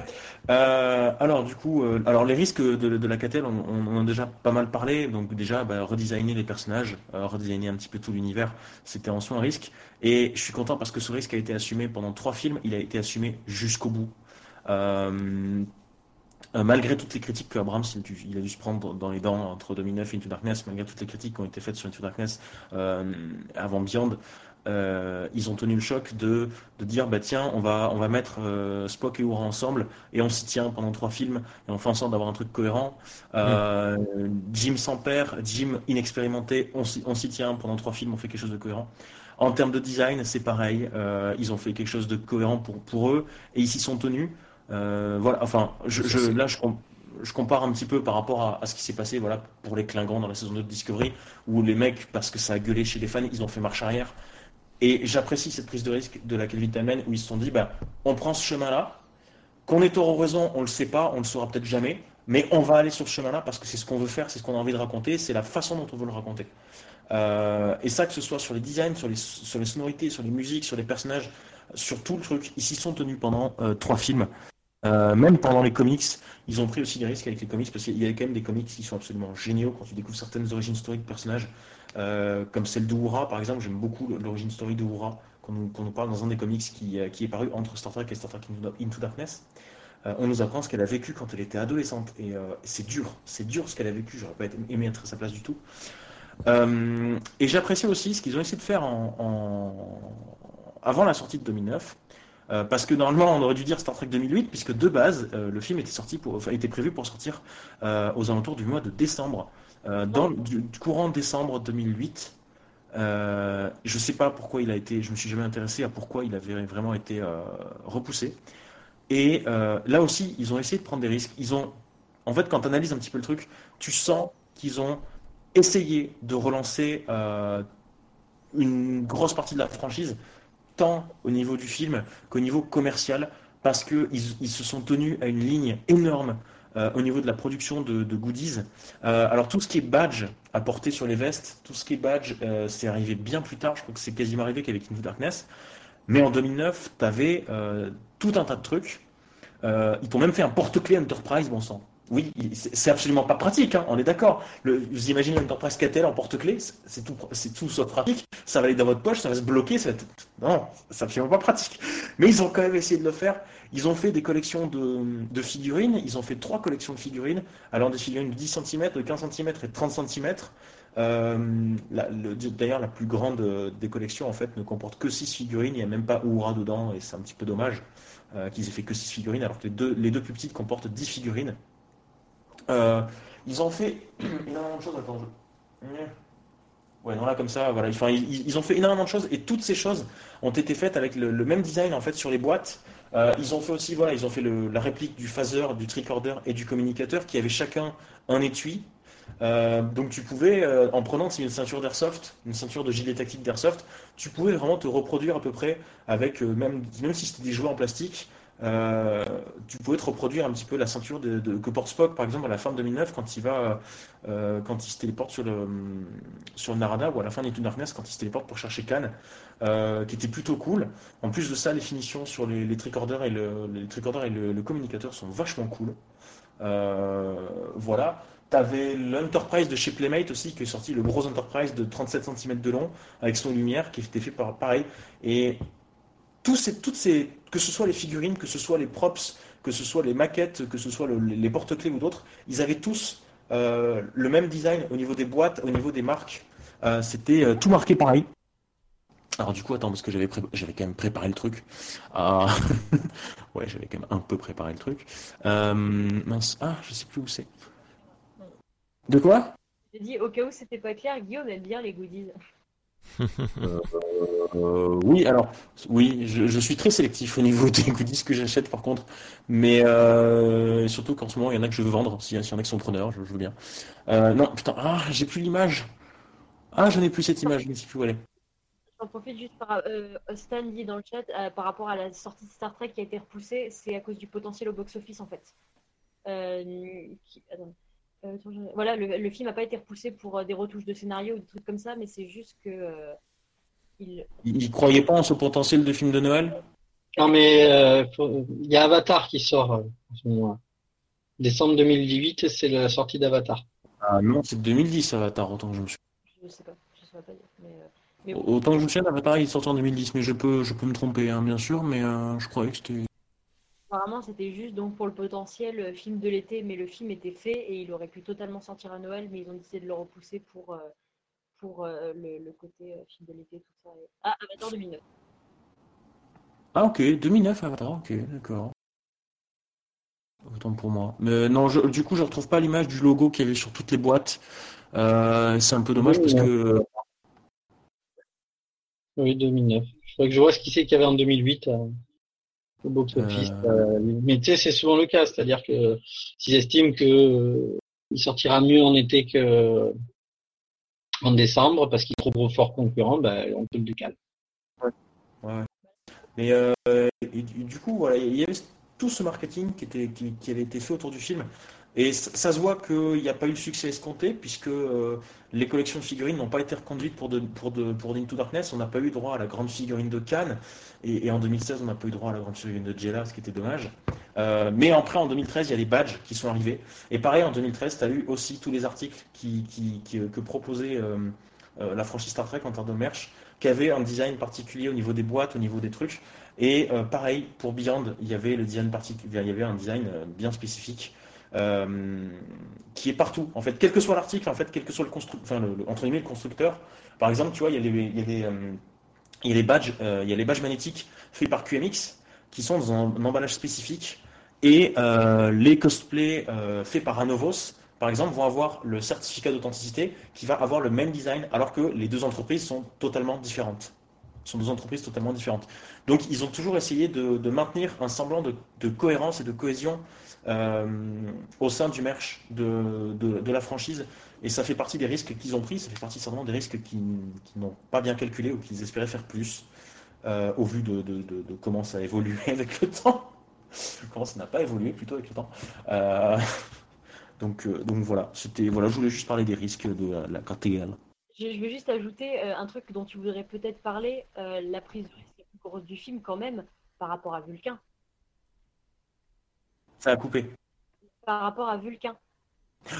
Euh, Alors, du coup, euh, alors les risques de, la catelle, on, on, a déjà pas mal parlé. Donc déjà, bah, redesigner les personnages, euh, redesigner un petit peu tout l'univers, c'était en soi un risque. Et je suis content parce que ce risque a été assumé pendant trois films. Il a été assumé jusqu'au bout. malgré toutes les critiques que Abrams il, a dû se prendre dans les dents entre 2009 et Into Darkness, malgré toutes les critiques qui ont été faites sur Into Darkness avant Beyond, euh, ils ont tenu le choc de, de dire bah tiens on va on va mettre euh, Spock et Uhura ensemble et on s'y tient pendant trois films et on fait en sorte d'avoir un truc cohérent. Euh, Jim sans père, Jim inexpérimenté, on s'y tient pendant trois films, on fait quelque chose de cohérent. En termes de design, c'est pareil, ils ont fait quelque chose de cohérent pour pour eux et ils s'y sont tenus. voilà, enfin je, je là je je compare un petit peu par rapport à, à ce qui s'est passé voilà, pour les Klingons dans la saison 2 de Discovery, où les mecs, parce que ça a gueulé chez les fans, ils ont fait marche arrière. Et j'apprécie cette prise de risque de la Kelvin Timeline où ils se sont dit, bah, on prend ce chemin-là, qu'on tort ou raison, on ne le sait pas, on ne le saura peut-être jamais, mais on va aller sur ce chemin-là parce que c'est ce qu'on veut faire, c'est ce qu'on a envie de raconter, c'est la façon dont on veut le raconter. Euh, et ça, que ce soit sur les designs, sur les, sur les sonorités, sur les musiques, sur les personnages, sur tout le truc, ils s'y sont tenus pendant euh, trois films. Euh, même pendant les comics, ils ont pris aussi des risques avec les comics parce qu'il y a quand même des comics qui sont absolument géniaux quand tu découvres certaines origines historiques de personnages. Euh, comme celle d'Oura, par exemple. J'aime beaucoup l'origine story d'Oura, qu'on nous, parle dans un des comics qui, euh, qui, est paru entre Star Trek et Star Trek Into Darkness. Euh, on nous apprend ce qu'elle a vécu quand elle était adolescente. Et c'est dur, c'est dur ce qu'elle a vécu. J'aurais pas aimé être à sa place du tout. et j'apprécie aussi ce qu'ils ont essayé de faire avant la sortie de 2009. parce que normalement on aurait dû dire Star Trek 2008 puisque de base le film était prévu pour sortir aux alentours du mois de décembre. Euh, dans du, courant décembre 2008, euh, je ne sais pas pourquoi il a été, je me suis jamais intéressé à pourquoi il avait vraiment été euh, repoussé. Et là aussi, ils ont essayé de prendre des risques. Ils ont, en fait, quand tu analyses un petit peu le truc, tu sens qu'ils ont essayé de relancer une grosse partie de la franchise, tant au niveau du film qu'au niveau commercial, parce qu'ils ils se sont tenus à une ligne énorme euh, au niveau de la production de, goodies. Euh, alors tout ce qui est badge à porter sur les vestes, tout ce qui est badge, euh, c'est arrivé bien plus tard. Je crois que c'est quasiment arrivé qu'avec Into Darkness. Mais en 2009, tu avais tout un tas de trucs. ils t'ont même fait un porte-clés Enterprise, bon sang. Oui, c'est absolument pas pratique, hein, on est d'accord. Vous imaginez une Enterprise KTL en porte-clés, c'est tout, c'est tout sauf pratique. Ça va aller dans votre poche, ça va se bloquer, ça va être... non, c'est absolument pas pratique. Mais ils ont quand même essayé de le faire. Ils ont fait des collections de, figurines. Ils ont fait trois collections de figurines, allant des figurines de 10 cm, de 15 cm et de 30 cm. Euh, D'ailleurs, la plus grande euh, des collections en fait ne comporte que 6 figurines. Il n'y a même pas Oura dedans et c'est un petit peu dommage euh, qu'ils aient fait que 6 figurines, alors que les deux, les deux plus petites comportent 10 figurines. Euh, ils ont fait énormément de choses. Attends, Ouais, non, là, comme ça, voilà. Enfin, ils, ont fait énormément de choses et toutes ces choses ont été faites avec le, même design en fait sur les boîtes. Euh, ils ont fait aussi, voilà, ils ont fait la réplique du phaser, du tricorder et du communicateur qui avaient chacun un étui. Euh, donc tu pouvais, en prenant une ceinture d'airsoft, une ceinture de gilet tactique d'airsoft, tu pouvais vraiment te reproduire à peu près avec, même si c'était des jouets en plastique, euh, tu pouvais te reproduire un petit peu la ceinture de, que porte Spock, par exemple, à la fin de 2009, quand il va, euh, quand il se téléporte sur le, sur Narada, ou à la fin d'Into Darkness, quand il se téléporte pour chercher Khan, euh, qui était plutôt cool. En plus de ça, les finitions sur les, les tricorders et le, les et le, communicateur sont vachement cool. voilà. T'avais l'Enterprise de chez Playmate aussi, qui est sorti, le gros Enterprise de 37 cm de long, avec son lumière, qui était fait par pareil. Et ces, toutes ces, que ce soit les figurines, que ce soit les props, que ce soit les maquettes, que ce soit les porte-clés ou d'autres, ils avaient tous euh, le même design au niveau des boîtes, au niveau des marques. Euh, c'était euh, tout marqué pareil. Alors du coup, attends, parce que j'avais quand même préparé le truc. Ah, ouais, j'avais quand même un peu préparé le truc. mince, ah, je sais plus où c'est. De quoi? J'ai dit au cas où c'était pas clair, Guillaume aime bien les goodies. Euh, oui, alors, oui, je, suis très sélectif au niveau des goodies que j'achète par contre, mais euh, surtout qu'en ce moment il y en a que je veux vendre, s'il y en a qui sont preneurs, je, veux bien. Euh, non, putain, ah, j'ai plus l'image. Ah, je n'ai plus cette image, je ne sais plus. J'en profite juste par Stan dit dans le chat par rapport à la sortie de Star Trek qui a été repoussée, c'est à cause du potentiel au box-office en fait. Euh, voilà, le, film n'a pas été repoussé pour euh, des retouches de scénario ou des trucs comme ça, mais c'est juste que euh, il... il croyait pas en ce potentiel de film de Noël? Non, mais euh, il y a Avatar qui sort en ce moment. Décembre 2018, c'est la sortie d'Avatar. Ah non, c'est 2010 Avatar, autant que je me suis. Je sais pas, je sais pas dire. Mais, mais Autant que je me souviens, Avatar il sort en 2010, mais je peux, je peux me tromper, hein, bien sûr, mais je croyais que c'était. Apparemment, c'était juste donc pour le potentiel euh, film de l'été, mais le film était fait et il aurait pu totalement sortir à Noël, mais ils ont décidé de le repousser pour, euh, pour euh, le, côté film de l'été, tout ça. Ah, Avatar 2009. Ah, ok, 2009 Avatar, ok, d'accord. Autant pour moi. Mais non, du coup, je retrouve pas l'image du logo qu'il y avait sur toutes les boîtes. c'est un peu dommage parce que. Oui, 2009. Je crois que je vois ce qu'il c'est qu'il y avait en 2008 box-office. Euh. Euh, mais tu sais, c'est souvent le cas, c'est-à-dire que s'ils estiment que euh, il sortira mieux en été que en décembre parce qu'il est trop fort concurrent, ben, on peut le décaler. Ouais. Mais du coup, voilà, il y avait tout ce marketing qui, était, qui, qui avait été fait autour du film. Et ça, se voit qu'il n'y a pas eu le succès escompté, puisque euh, les collections de figurines n'ont pas été reconduites pour, de, pour, Into Darkness. On n'a pas eu droit à la grande figurine de Cannes. Et, en 2016, on n'a pas eu droit à la grande figurine de Jella, ce qui était dommage. Euh, mais après, en 2013, il y a les badges qui sont arrivés. Et pareil, en 2013, tu as eu aussi tous les articles qui, que proposait euh, la franchise Star Trek en termes de merch, qui avaient un design particulier au niveau des boîtes, au niveau des trucs. Et pareil, pour Beyond, il y avait, il y avait un design bien spécifique. Euh, qui est partout. En fait, quel que soit l'article, en fait, quel que soit le, enfin, entre guillemets, le constructeur. Par exemple, tu vois, il y a les, euh, badges, euh, il y a les badges magnétiques faits par QMX qui sont dans un, emballage spécifique et les cosplays faits par Anovos, par exemple, vont avoir le certificat d'authenticité qui va avoir le même design alors que les deux entreprises sont totalement différentes. sont deux entreprises totalement différentes. Donc, ils ont toujours essayé de, maintenir un semblant de, cohérence et de cohésion euh, au sein du merch de, de, la franchise. Et ça fait partie des risques qu'ils ont pris, ça fait partie certainement des risques qu'ils n'ont pas bien calculés ou qu'ils espéraient faire plus, euh, au vu de, comment ça a évolué avec le temps. comment ça n'a pas évolué plutôt avec le temps. Euh, donc, donc voilà, c'était voilà, je voulais juste parler des risques de la, la Je, veux juste ajouter un truc dont tu voudrais peut-être parler, la prise de risque grosse du film quand même, par rapport à Vulcain. Ça a coupé. Par rapport à Vulcain.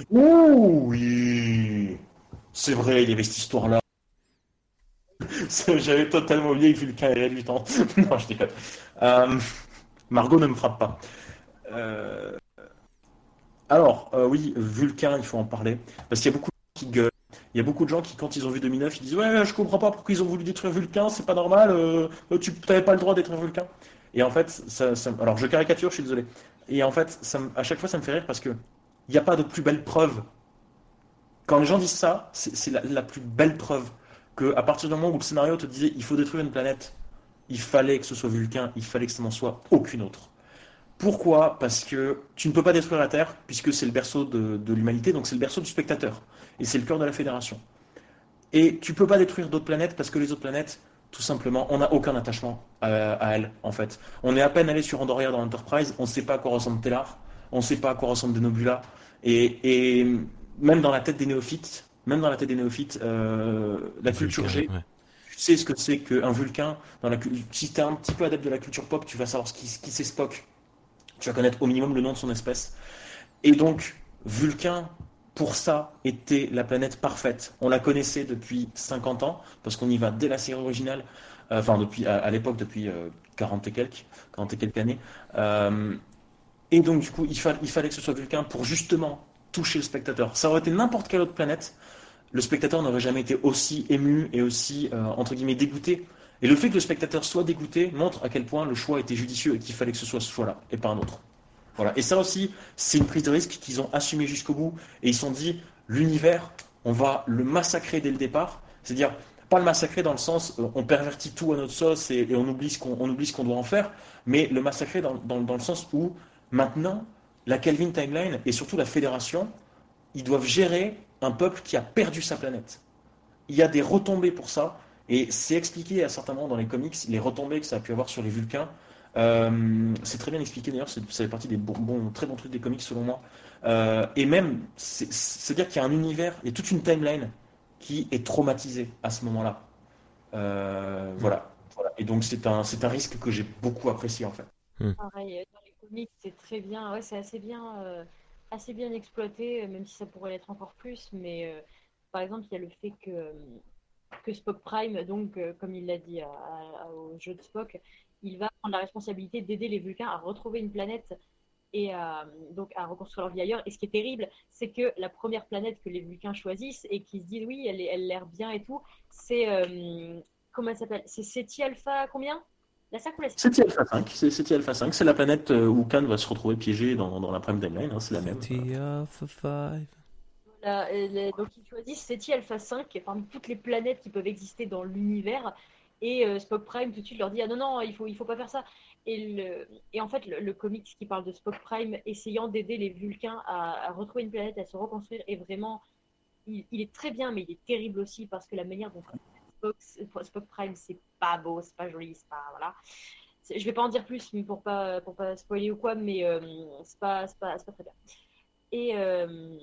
oui C'est vrai, il y avait cette histoire-là. J'avais totalement oublié que Vulcain est réduitant. non, je déconne. Euh, Margot ne me frappe pas. Euh, alors, euh, oui, Vulcain, il faut en parler. Parce qu'il y a beaucoup de gens qui gueulent. Il y a beaucoup de gens qui, quand ils ont vu 2009, ils disent Ouais, je comprends pas pourquoi ils ont voulu détruire Vulcain, c'est pas normal, tu n'avais pas le droit d'être un Vulcain. Et en fait, ça, alors je caricature, je suis désolé. Et en fait, à chaque fois, ça me fait rire parce que il n'y a pas de plus belle preuve. Quand les gens disent ça, c'est la, plus belle preuve que à partir du moment où le scénario te disait il faut détruire une planète, il fallait que ce soit Vulcain, il fallait que ce n'en soit aucune autre. Pourquoi? Parce que tu ne peux pas détruire la Terre puisque c'est le berceau de, de l'humanité, donc c'est le berceau du spectateur et c'est le cœur de la Fédération. Et tu peux pas détruire d'autres planètes parce que les autres planètes tout simplement, on n'a aucun attachement à, elle, en fait. On est à peine allé sur Andoria dans Enterprise, on ne sait pas à quoi ressemble Tellar, on ne sait pas à quoi ressemble Denobula, et, et même dans la tête des néophytes, même dans la tête des néophytes, euh, la culture G, tu sais ce que c'est qu'un Vulcain. Dans la, si tu es un petit peu adepte de la culture pop, tu vas savoir ce qui, qui c'est Spock. Tu vas connaître au minimum le nom de son espèce. Et donc, Vulcain, pour ça, était la planète parfaite. On la connaissait depuis 50 ans, parce qu'on y va dès la série originale, euh, enfin, depuis, à, l'époque, depuis 40 euh, et quelques, 40 et quelques années. Euh, et donc, du coup, il, il fallait que ce soit Vulcain pour justement toucher le spectateur. Ça aurait été n'importe quelle autre planète, le spectateur n'aurait jamais été aussi ému et aussi, entre guillemets, dégoûté. Et le fait que le spectateur soit dégoûté montre à quel point le choix était judicieux et qu'il fallait que ce soit ce choix-là, et pas un autre. Voilà. Et ça aussi, c'est une prise de risque qu'ils ont assumé jusqu'au bout. Et ils se sont dit, l'univers, on va le massacrer dès le départ. C'est-à-dire, pas le massacrer dans le sens, euh, on pervertit tout à notre sauce et, on oublie ce qu'on doit en faire, mais le massacrer dans, le sens où, maintenant, la Kelvin Timeline et surtout la Fédération, ils doivent gérer un peuple qui a perdu sa planète. Il y a des retombées pour ça, et c'est expliqué à certains moments dans les comics, les retombées que ça a pu avoir sur les Vulcains. Euh, c'est très bien expliqué d'ailleurs, ça fait partie des bons, très bons trucs des comics selon moi. Euh, et même, c'est-à-dire qu'il y a un univers, et toute une timeline qui est traumatisée à ce moment-là. voilà, voilà. Et donc c'est un, c'est un risque que j'ai beaucoup apprécié en fait. Hmm. Pareil, dans les comics, c'est très bien, ouais, c'est assez bien, assez bien exploité, même si ça pourrait l'être encore plus. Mais par exemple, il y a le fait que que Spock Prime, donc comme il l'a dit au jeu de Spock, il va prendre la responsabilité d'aider les Vulcains à retrouver une planète et à, donc à reconstruire leur vie ailleurs. Et ce qui est terrible, c'est que la première planète que les Vulcains choisissent et qui se disent oui, elle, elle a l'air bien et tout, c'est euh, comment elle s'appelle? C'est Seti Alpha combien? La 5 ou la 6 Seti Alpha 5. C'est Seti Alpha 5. C'est la planète euh, où Khan va se retrouver piégé dans, dans la Prime Timeline. Hein, c'est la même. Seti Alpha 5. Voilà, donc ils choisissent Seti Alpha 5 parmi toutes les planètes qui peuvent exister dans l'univers. Et euh, Spock Prime tout de suite leur dit ah non non il faut il faut pas faire ça. Et, le, et en fait le, comics qui parle de Spock Prime essayant d'aider les Vulcains à, retrouver une planète à se reconstruire est vraiment il, est très bien mais il est terrible aussi parce que la manière dont Spock, Spock Prime c'est pas beau c'est pas joli c'est pas voilà. Je vais pas en dire plus pour pas pour pas spoiler ou quoi mais euh, c'est pas pas, pas très bien. Et euh,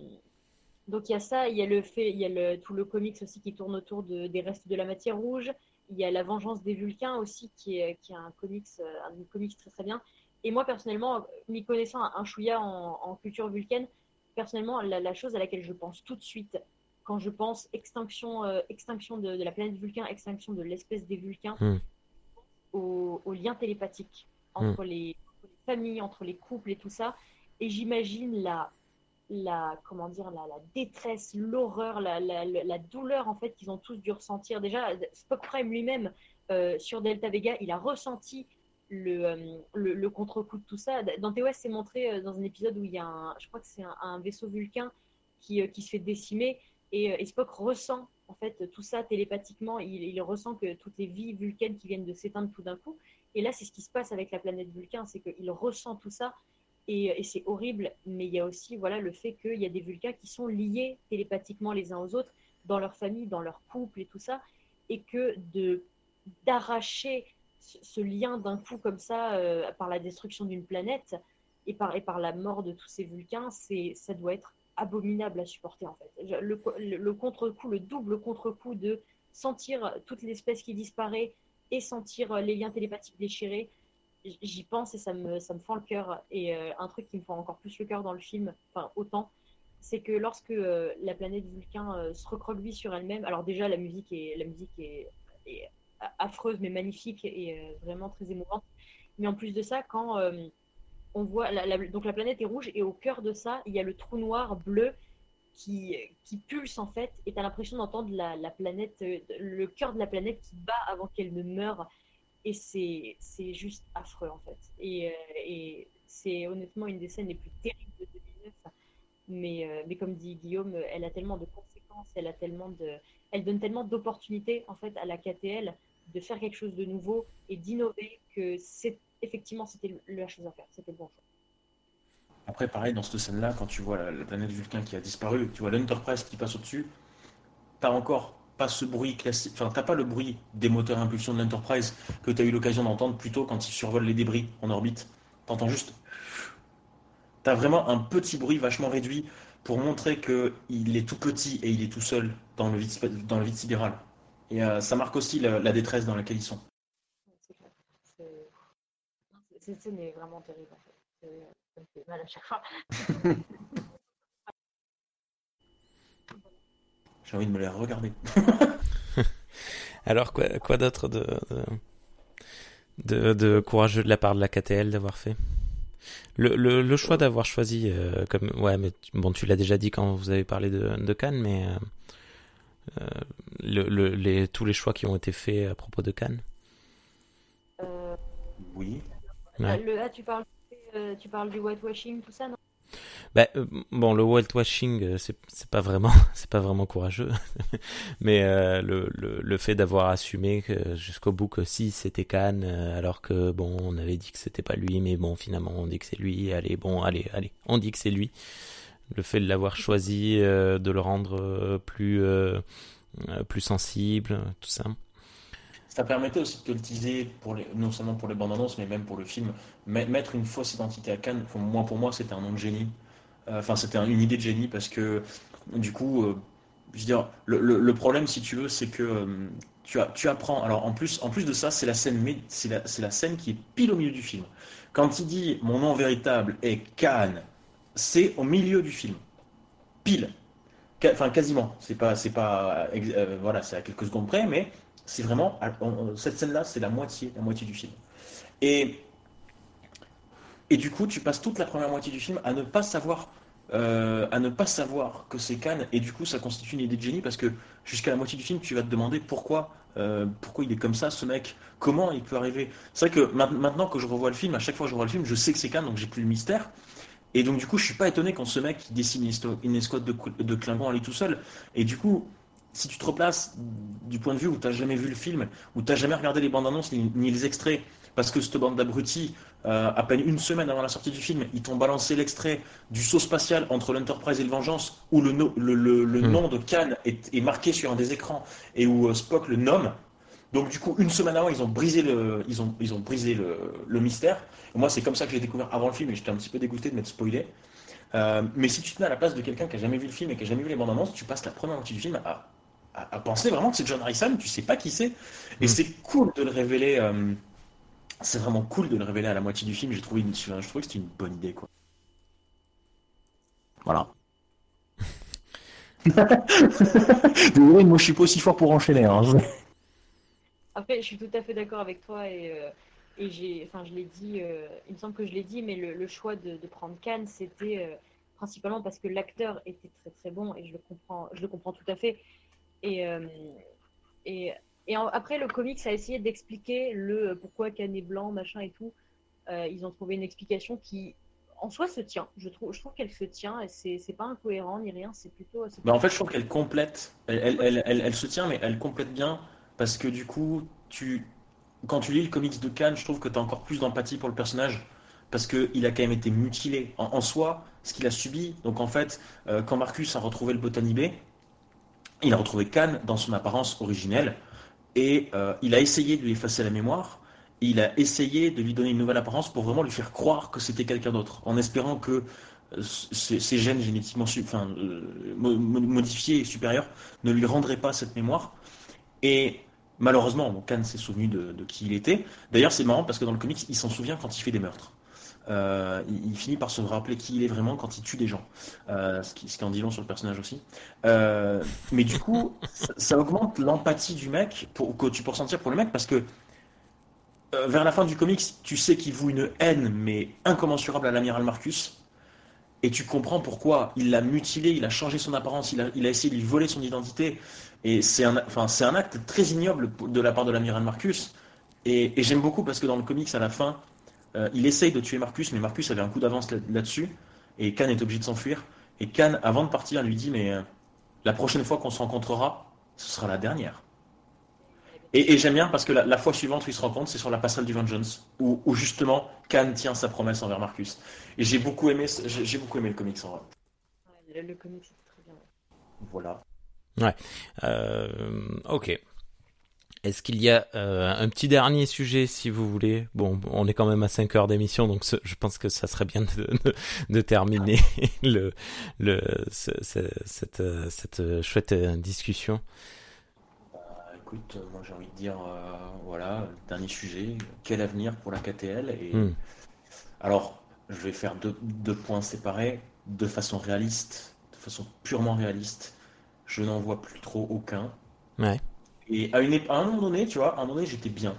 donc il y a ça il y a le fait il y a le, tout le comics aussi qui tourne autour de, des restes de la matière rouge il y a La Vengeance des Vulcains aussi, qui est, qui est un, comics, euh, un comics très très bien. Et moi, personnellement, m'y connaissant un chouïa en, culture vulcaine, personnellement, la, chose à laquelle je pense tout de suite quand je pense extinction, euh, extinction de, la planète Vulcain, extinction de l'espèce des Vulcains, aux, liens télépathiques entre, hmm. les, entre, les, familles, entre les couples et tout ça. Et j'imagine la, la comment dire la, détresse, l'horreur, la, la, douleur en fait qu'ils ont tous dû ressentir. Déjà, Spock Prime lui-même euh, sur Delta Vega, il a ressenti le, euh, le, contre-coup de tout ça. Dans TOS, c'est montré euh, dans un épisode où il y a un, je crois que c'est un, vaisseau vulcain qui, qui, se fait décimer et, Spock ressent en fait tout ça télépathiquement. Il, il, ressent que toutes les vies vulcaines qui viennent de s'éteindre tout d'un coup. Et là, c'est ce qui se passe avec la planète Vulcain, c'est qu'il ressent tout ça et, c'est horrible, mais il y a aussi voilà, le fait qu'il y a des Vulcains qui sont liés télépathiquement les uns aux autres, dans leur famille, dans leur couple et tout ça, et que de d'arracher ce, lien d'un coup comme ça euh, par la destruction d'une planète et par, et par la mort de tous ces Vulcains, ça doit être abominable à supporter en fait. Le, le contre-coup, le double contre-coup de sentir toute l'espèce qui disparaît et sentir les liens télépathiques déchirés, j'y pense et ça me, ça me fend le cœur. Et euh, un truc qui me fend encore plus le cœur dans le film, enfin autant, c'est que lorsque euh, la planète Vulcain euh, se recroqueville sur elle-même, alors déjà la musique est, la musique est, affreuse mais magnifique et vraiment très émouvante. Mais en plus de ça, quand on voit, la, donc la planète est rouge et au cœur de ça, il y a le trou noir bleu qui, qui pulse en fait, et tu as l'impression d'entendre la, la, planète, le cœur de la planète qui bat avant qu'elle ne meure et c'est juste affreux en fait. Et, euh, et c'est honnêtement une des scènes les plus terribles de 2009. Mais, euh, mais comme dit Guillaume, elle a tellement de conséquences, elle a tellement de, elle donne tellement d'opportunités en fait à la KTL de faire quelque chose de nouveau et d'innover que c'est effectivement c'était la chose à faire, c'était le bon choix. Après, pareil, dans cette scène-là, quand tu vois la, planète Vulcain qui a disparu, tu vois l'Enterprise qui passe au-dessus, t'as encore pas ce bruit classique, enfin, t'as pas le bruit des moteurs à impulsion de l'Enterprise que tu as eu l'occasion d'entendre plutôt quand ils survolent les débris en orbite. T'entends juste. T'as vraiment un petit bruit vachement réduit pour montrer qu'il est tout petit et il est tout seul dans le vide, dans le vide sidéral. Et euh, ça marque aussi la, détresse dans laquelle ils sont. Cette scène est vraiment terrible en fait. Fait mal à chaque fois. J'ai envie de me les regarder. Alors, quoi, quoi d'autre de, de, de, courageux de la part de la KTL d'avoir fait? Le, le, le, choix d'avoir choisi, euh, comme ouais, mais bon, tu l'as déjà dit quand vous avez parlé de, de Cannes, mais euh, euh le, les, tous les choix qui ont été faits à propos de Cannes? Euh, oui. Le, ah, tu parles, tu parles du whitewashing, tout ça, non? Bah, euh, bon, le whitewashing, euh, c'est pas vraiment, c'est pas vraiment courageux, mais euh, le, fait d'avoir assumé jusqu'au bout que si c'était Khan, alors que bon, on avait dit que c'était pas lui, mais bon, finalement, on dit que c'est lui. Allez, bon, allez, allez, on dit que c'est lui. Le fait de l'avoir choisi, de le rendre plus plus sensible, tout ça. Ça permettait aussi de teaser, pour les, non seulement pour les bandes annonces, mais même pour le film. Mettre une fausse identité à Cannes, moi, pour moi, c'était un nom de génie. Euh, enfin, c'était une idée de génie parce que, du coup, euh, je veux dire, le, problème, si tu veux, c'est que euh, tu, apprends. Alors en plus, en plus de ça, c'est la scène, c'est la, scène qui est pile au milieu du film. Quand il dit mon nom véritable est Khan, c'est au milieu du film, pile. Enfin quasiment. C'est pas, c'est pas, voilà, c'est à quelques secondes près, mais c'est vraiment cette scène-là, c'est la moitié, la moitié du film. Et et du coup, tu passes toute la première moitié du film à ne pas savoir euh, à ne pas savoir que c'est Cannes, et du coup ça constitue une idée de génie parce que jusqu'à la moitié du film tu vas te demander pourquoi, euh, pourquoi il est comme ça ce mec, comment il peut arriver? C'est vrai que maintenant que je revois le film, à chaque fois que je revois le film, je sais que c'est Cannes donc j'ai plus le mystère. Et donc du coup je suis pas étonné quand ce mec qui dessine une escouade de, de Klingon allait tout seul. Et du coup si tu te replaces du point de vue où tu n'as jamais vu le film, où tu n'as jamais regardé les bandes annonces ni les extraits, parce que cette bande d'abrutis, euh, à peine une semaine avant la sortie du film, ils t'ont balancé l'extrait du saut spatial entre l'Enterprise et le Vengeance, où le, hmm. nom de Khan est, marqué sur un des écrans et où euh, Spock le nomme. Donc du coup, une semaine avant, ils ont brisé le, ils ont, ils ont brisé le, mystère. moi, c'est comme ça que j'ai découvert avant le film et j'étais un petit peu dégoûté de m'être spoilé. Euh, mais si tu te mets à la place de quelqu'un qui a jamais vu le film et qui a jamais vu les bandes annonces, tu passes la première moitié du film à, penser vraiment que c'est John Harrison, tu sais pas qui c'est. Et hmm. c'est cool de le révéler c'est vraiment cool de le révéler à la moitié du film. J'ai trouvé, une, je trouvais que c'était une bonne idée, quoi. Voilà. Désolé, moi je suis pas aussi fort pour enchaîner. Hein. Après, je suis tout à fait d'accord avec toi et, euh, et j'ai, enfin, je l'ai dit, euh, il me semble que je l'ai dit, mais le, choix de, prendre Cannes, c'était euh, principalement parce que l'acteur était très très bon et je le comprends, je le comprends tout à fait. Et, et et après, le comics a essayé d'expliquer le euh, pourquoi Canet blanc, machin et tout. Euh, ils ont trouvé une explication qui, en soi, se tient. Je trouve, je trouve qu'elle se tient et c'est pas incohérent ni rien. C'est plutôt. Bah en fait, je trouve qu'elle complète. Elle, elle, elle, elle, se tient, mais elle complète bien parce que du coup, tu, quand tu lis le comics de Cannes, je trouve que tu as encore plus d'empathie pour le personnage parce qu'il a quand même été mutilé. En, soi, ce qu'il a subi, donc en fait, euh, quand Marcus a retrouvé le Botanibé, il a retrouvé Cannes dans son apparence originelle. Et euh, il a essayé de lui effacer la mémoire, il a essayé de lui donner une nouvelle apparence pour vraiment lui faire croire que c'était quelqu'un d'autre, en espérant que euh, ces gènes génétiquement euh, modifiés et supérieurs ne lui rendraient pas cette mémoire. Et malheureusement, Khan s'est souvenu de, qui il était. D'ailleurs, c'est marrant parce que dans le comics, il s'en souvient quand il fait des meurtres. Euh, il, finit par se rappeler qui il est vraiment quand il tue des gens, euh, ce, qui, ce, qui, en dit long sur le personnage aussi. Euh, mais du coup, ça, augmente l'empathie du mec que tu peux ressentir pour le mec parce que vers la fin du comics, tu sais qu'il voue une haine mais incommensurable à l'amiral Marcus. Et tu comprends pourquoi il l'a mutilé, il a changé son apparence, il a, il a essayé de lui voler son identité. Et c'est un, enfin, c'est un acte très ignoble de la part de l'amiral Marcus. Et, et j'aime beaucoup parce que dans le comics, à la fin, euh, il essaye de tuer Marcus, mais Marcus avait un coup d'avance là-dessus, et Khan est obligé de s'enfuir. Et Khan, avant de partir, lui dit Mais euh, la prochaine fois qu'on se rencontrera, ce sera la dernière. Et, j'aime bien parce que la, fois suivante où ils se rencontrent, c'est sur la passerelle du Vengeance, où, où justement Khan tient sa promesse envers Marcus. Et j'ai beaucoup aimé, j'ai beaucoup aimé le comics en vrai. le comics, c'est très bien. Voilà. Ouais. Euh, ok. Est-ce qu'il y a euh, un petit dernier sujet, si vous voulez? Bon, on est quand même à 5 heures d'émission, donc je pense que ça serait bien de, terminer le, le, cette, cette, chouette discussion. Bah, écoute, moi j'ai envie de dire, euh, voilà, dernier sujet, quel avenir pour la KTL et... Hmm. Alors, je vais faire deux, deux points séparés, de façon réaliste, de façon purement réaliste. Je n'en vois plus trop aucun. Ouais. Et à, une, à un moment donné, tu vois, à un moment donné, j'étais bien.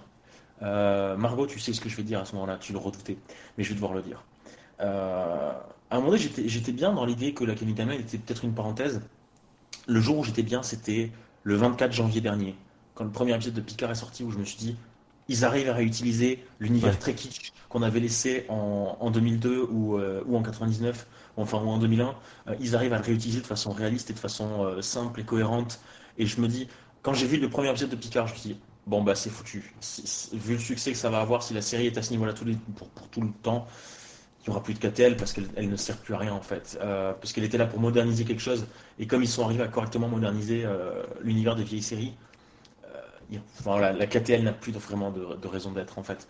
Euh, Margot, tu sais ce que je vais dire à ce moment-là, tu le redoutais, mais je vais devoir le dire. Euh, à un moment donné, j'étais bien dans l'idée que la Kenny était peut-être une parenthèse. Le jour où j'étais bien, c'était le 24 janvier dernier, quand le premier épisode de Picard est sorti, où je me suis dit, ils arrivent à réutiliser l'univers très kitsch qu'on avait laissé en, 2002 ou, euh, ou, en 99, enfin ou en 2001. ils arrivent à le réutiliser de façon réaliste et de façon simple et cohérente. Et je me dis, quand j'ai vu le premier épisode de Picard, je me suis dit, bon, bah, c'est foutu. vu le succès que ça va avoir, si la série est à ce niveau-là pour, tout le temps, il n'y aura plus de KTL parce qu'elle ne sert plus à rien, en fait. Euh, parce qu'elle était là pour moderniser quelque chose. Et comme ils sont arrivés à correctement moderniser euh, l'univers des vieilles séries, euh, la, KTL n'a plus vraiment de, raison d'être, en fait.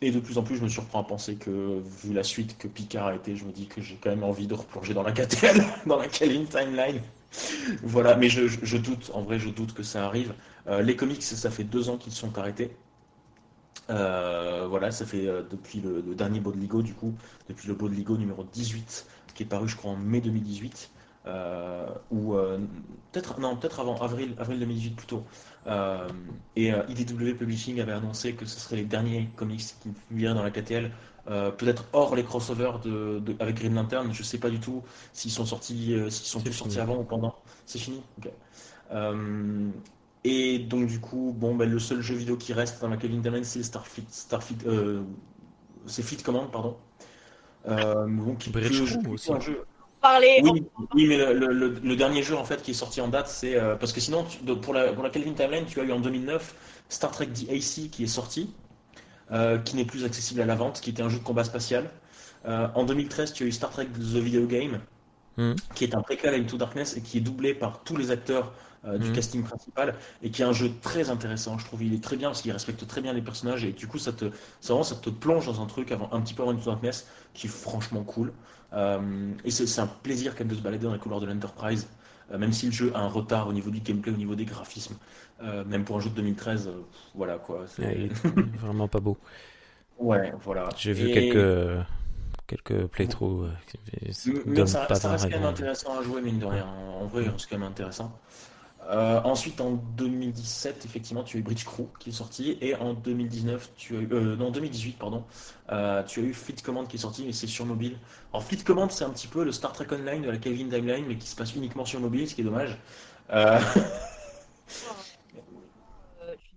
Et de plus en plus, je me surprends à penser que, vu la suite que Picard a été, je me dis que j'ai quand même envie de replonger dans la KTL, dans la Kelvin Timeline. voilà, mais je, doute, en vrai, je doute que ça arrive. les comics, ça fait deux ans qu'ils sont arrêtés. voilà, ça fait depuis le, dernier Baudeligo, du coup, depuis le Baudeligo numéro 18, qui est paru, je crois, en mai 2018. Euh, ou euh, peut-être non peut-être avant avril avril 2018 plutôt euh, et IDW Publishing avait annoncé que ce serait les derniers comics qui viendraient dans la KTL peut-être hors les crossovers de, avec Green Lantern je sais pas du tout s'ils sont sortis s'ils sont tous sortis avant ou pendant. C'est fini et donc du coup bon ben, le seul jeu vidéo qui reste dans la Kevin Timeline c'est Starfleet Starfleet c'est Fleet Command pardon. Donc Bridge aussi. Un jeu, oui, mais le, dernier jeu en fait qui est sorti en date, c'est euh, parce que sinon pour la pour la Kelvin Timeline, tu as eu en 2009 Star Trek DAC qui est sorti, euh, qui n'est plus accessible à la vente, qui était un jeu de combat spatial. Euh, en 2013, tu as eu Star Trek The Video Game, hmm. qui est un préquel à Into Darkness et qui est doublé par tous les acteurs du hmm. casting principal et qui est un jeu très intéressant. Je trouve il est très bien parce qu'il respecte très bien les personnages et du coup ça te ça, vraiment, ça te plonge dans un truc avant un petit peu avant Into Darkness qui est franchement cool. Euh, et c'est un plaisir quand même de se balader dans les couloirs de l'Enterprise, euh, même si le jeu a un retard au niveau du gameplay, au niveau des graphismes. Euh, même pour un jeu de 2013, voilà quoi. c'est vraiment pas beau. Ouais, voilà. J'ai vu quelques quelques playthroughs. mais ça, ça reste quand même intéressant à jouer, mine de rien. En vrai, c'est quand même intéressant. Euh, ensuite, en 2017, effectivement, tu as eu Bridge Crew qui est sorti, et en 2019, tu as eu, euh, non, 2018, pardon, euh, tu as eu Fleet Command qui est sorti, mais c'est sur mobile. Alors, Fleet Command, c'est un petit peu le Star Trek Online de la Kelvin Timeline, mais qui se passe uniquement sur mobile, ce qui est dommage.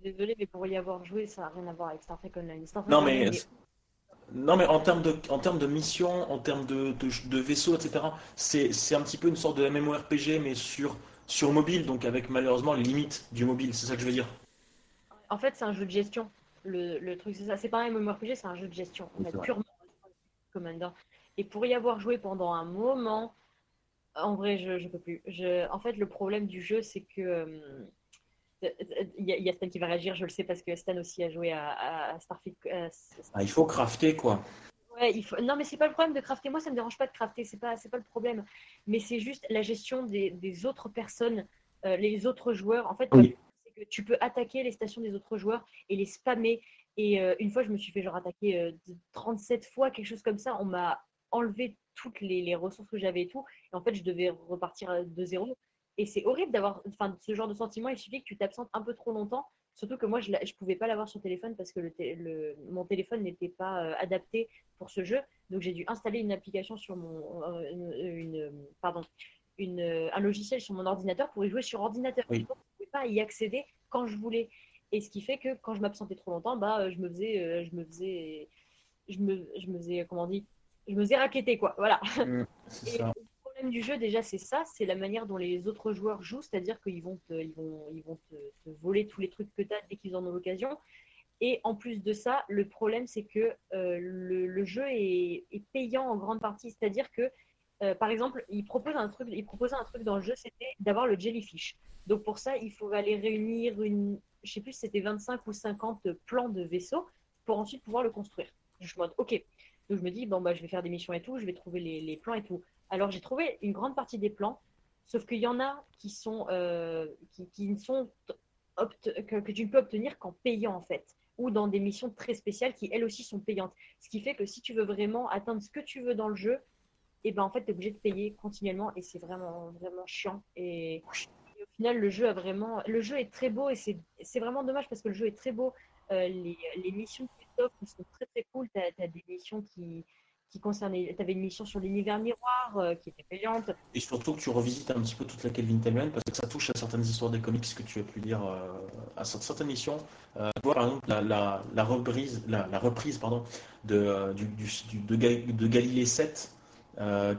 Désolé, mais pour y avoir joué, ça n'a rien à voir avec Star Trek Online. non, mais. Non, mais en termes de, en termes de mission, en termes de, de, de vaisseaux, etc., c'est un petit peu une sorte de MMORPG, mais sur sur mobile, donc avec malheureusement les limites du mobile, c'est ça que je veux dire. En fait, c'est un jeu de gestion. Le, truc, c'est ça. C'est pas un MMORPG, c'est un jeu de gestion. En fait, purement Commander. Et pour y avoir joué pendant un moment, en vrai, je, je peux plus. Je, en fait, le problème du jeu, c'est que. Il y, a Stan qui va réagir, je le sais, parce que Stan aussi a joué à, Starfleet. Euh, ah, il faut crafter, quoi. Non, mais c'est pas le problème de crafter. Moi, ça me dérange pas de crafter, c'est pas, pas le problème. Mais c'est juste la gestion des, autres personnes, euh, les autres joueurs. En fait, que tu peux attaquer les stations des autres joueurs et les spammer. Et euh, une fois, je me suis fait genre attaquer 37 euh, fois, quelque chose comme ça. On m'a enlevé toutes les, ressources que j'avais et tout. Et en fait, je devais repartir de zéro. Et c'est horrible d'avoir enfin, ce genre de sentiment. Il suffit que tu t'absentes un peu trop longtemps. Surtout que moi, je ne pouvais pas l'avoir sur téléphone parce que le, mon téléphone n'était pas adapté ce jeu. Donc j'ai dû installer une application sur mon, euh, une, pardon, une, un logiciel sur mon ordinateur pour y jouer sur ordinateur. je ne pouvais pas y accéder quand je voulais. Et ce qui fait que quand je m'absentais trop longtemps, bah, je me faisais, euh, je me faisais, je me, je me faisais, comment on dit, je me faisais raqueter quoi. Voilà. Mmh, du jeu déjà c'est ça, c'est la manière dont les autres joueurs jouent, c'est-à-dire qu'ils vont, ils vont, ils vont te, te, voler tous les trucs que tu as dès qu'ils en ont l'occasion. Et en plus de ça, le problème, c'est que euh, le, jeu est, payant en grande partie. C'est-à-dire que, euh, par exemple, il propose un truc, il proposait un truc dans le jeu, c'était d'avoir le jellyfish. Donc pour ça, il faut aller réunir une, je sais plus c'était 25 ou 50 plans de vaisseau pour ensuite pouvoir le construire. Je suis mode, ok. Donc je me dis, bon, bah, je vais faire des missions et tout, je vais trouver les, plans et tout. Alors j'ai trouvé une grande partie des plans, sauf qu'il y en a qui sont, euh, qui, sont que, tu ne peux obtenir qu'en payant en fait ou dans des missions très spéciales qui elles aussi sont payantes. Ce qui fait que si tu veux vraiment atteindre ce que tu veux dans le jeu, eh ben en fait tu es obligé de payer continuellement et c'est vraiment vraiment chiant et, au final le jeu est très beau et c'est vraiment dommage parce que le jeu est très beau. Euh, les, les, missions qui sont très très cool, tu as, des missions qui qui concernait. Tu avais une mission sur l'univers miroir euh, qui était payante. Et surtout que tu revisites un petit peu toute la Kelvin Timeline parce que ça touche à certaines histoires des comics que tu as pu lire euh, à certaines missions. Euh, par exemple la, la, la reprise, la, reprise pardon, de, euh, du, du, de, Galilée 7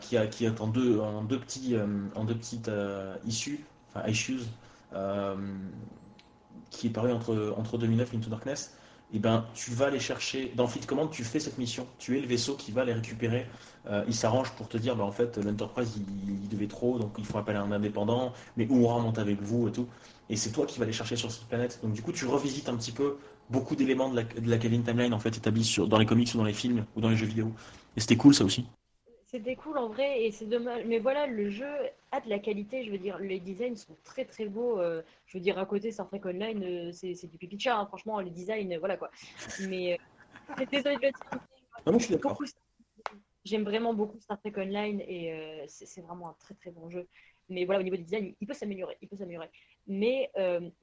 qui, a, qui est en deux, en deux, petits, en deux petites issues, enfin issues, qui est paru entre, entre 2009 et Into Darkness eh ben, tu vas les chercher. Dans Fleet Command, tu fais cette mission. Tu es le vaisseau qui va les récupérer. Euh, il s'arrange pour te dire, bah, en fait, l'Enterprise, il, devait trop, donc il faut appeler un indépendant, mais on remonte avec vous et tout. Et c'est toi qui vas les chercher sur cette planète. Donc, du coup, tu revisites un petit peu beaucoup d'éléments de la, de la Timeline, en fait, établis sur, dans les comics ou dans les films ou dans les jeux vidéo. Et c'était cool, ça aussi. C'était cool en vrai et c'est dommage. Mais voilà, le jeu a de la qualité. Je veux dire, les designs sont très très beaux. Euh, je veux dire, à côté, Star Trek Online, euh, c'est du pipi chat. Hein. Franchement, les designs, voilà quoi. Mais désolé de le dire. Non, je suis d'accord. J'aime vraiment beaucoup Star Trek Online et c'est vraiment un très très bon jeu. Mais voilà, au niveau des designs, il peut s'améliorer. Il peut s'améliorer. Mais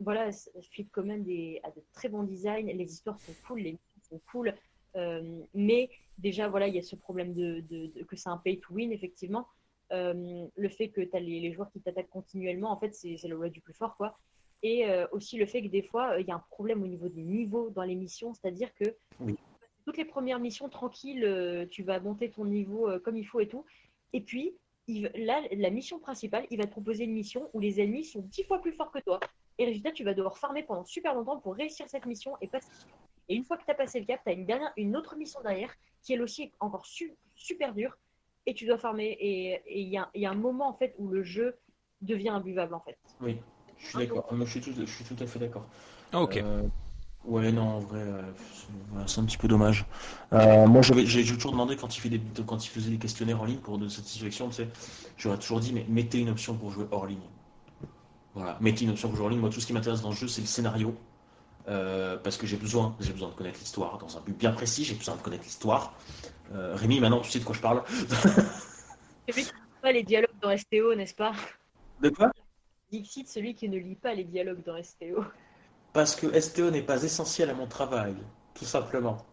voilà, Philippe Command a de très bons designs. Les histoires sont cool, les sont cool. Euh, mais déjà, voilà, il y a ce problème de, que c'est un pay to win, effectivement. Euh, le fait que tu as les, joueurs qui t'attaquent continuellement, en fait, c'est le loi du plus fort, quoi. Et euh, aussi le fait que des fois, il y a un problème au niveau des niveaux dans les missions, c'est-à-dire que toutes les premières missions, tranquille, tu vas monter ton niveau comme il faut et tout. Et puis, là, la mission principale, il va te proposer une mission où les ennemis sont dix fois plus forts que toi. Et résultat, tu vas devoir farmer pendant super longtemps pour réussir cette mission et passer et une fois que tu as passé le cap, tu as une, dernière, une autre mission derrière qui elle aussi encore super dure et tu dois farmer. Et il y a, y a, un moment en fait où le jeu devient imbuvable en fait. Oui, je suis d'accord. Je, suis tout, je suis tout à fait d'accord. Ah, ok. Euh, ouais, non, en vrai, euh, c'est un petit peu dommage. Euh, moi, j'ai toujours demandé quand il, fait des, quand il faisait des questionnaires en ligne pour de satisfaction, tu sais, j'aurais toujours dit, mais mettez une option pour jouer hors ligne. Voilà, mettez une option pour jouer hors ligne. Moi, tout ce qui m'intéresse dans le jeu, c'est le scénario. Euh, parce que j'ai besoin, j'ai besoin de connaître l'histoire dans un but bien précis, j'ai besoin de connaître l'histoire. Euh, Rémi, maintenant tu sais de quoi je parle. celui qui ne lit pas les dialogues dans STO, n'est-ce pas? De quoi? Dixit, celui qui ne lit pas les dialogues dans STO. Parce que STO n'est pas essentiel à mon travail, tout simplement.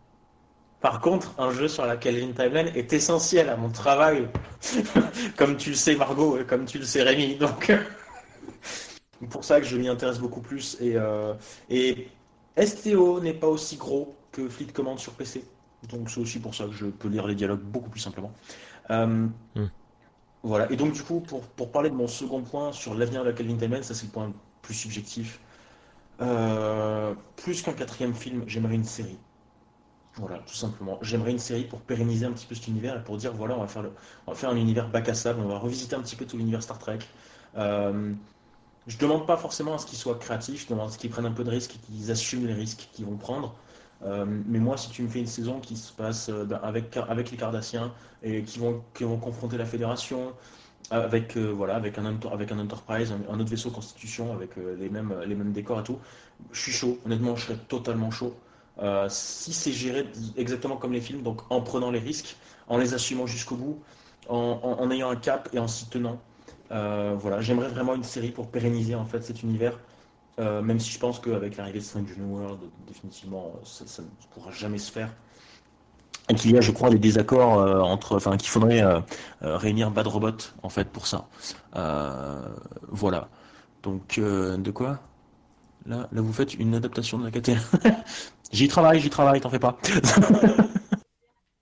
Par contre, un jeu sur la Calvin Timeline est essentiel à mon travail, comme tu le sais Margot et comme tu le sais Rémi. Donc, pour ça que je m'y intéresse beaucoup plus. Et, euh, et STO n'est pas aussi gros que Fleet Command sur PC. Donc c'est aussi pour ça que je peux lire les dialogues beaucoup plus simplement. Euh, hmm. Voilà. Et donc du coup, pour, pour, parler de mon second point sur l'avenir de la Calvin Timeline, ça c'est le point plus subjectif. Euh, plus qu'un quatrième film, j'aimerais une série. Voilà, tout simplement. J'aimerais une série pour pérenniser un petit peu cet univers et pour dire voilà, on va faire, le, on va faire un univers bac à sable, on va revisiter un petit peu tout l'univers Star Trek. Euh, je demande pas forcément à ce qu'ils soient créatifs, je demande à ce qu'ils prennent un peu de risques et qu'ils assument les risques qu'ils vont prendre. Euh, mais moi, si tu me fais une saison qui se passe euh, avec, les Cardassiens et qui vont, confronter la Fédération, avec, euh, avec, un, Enterprise, un, autre vaisseau Constitution, avec les, mêmes, décors et tout, je suis chaud. Honnêtement, je serais totalement chaud. si c'est géré exactement comme les films, donc en prenant les risques, en les assumant jusqu'au bout, en, ayant un cap et en s'y tenant, voilà, j'aimerais vraiment une série pour pérenniser en fait cet univers. Euh, même si je pense qu'avec l'arrivée de Strange New World, définitivement, ça, ne pourra jamais se faire. Et qu'il y a, je crois, des désaccords euh, entre, enfin, qu'il faudrait réunir Bad Robot en fait pour ça. voilà. Donc, de quoi? Là, là, vous faites une adaptation de la KTL. j'y travaille, j'y travaille, t'en fais pas.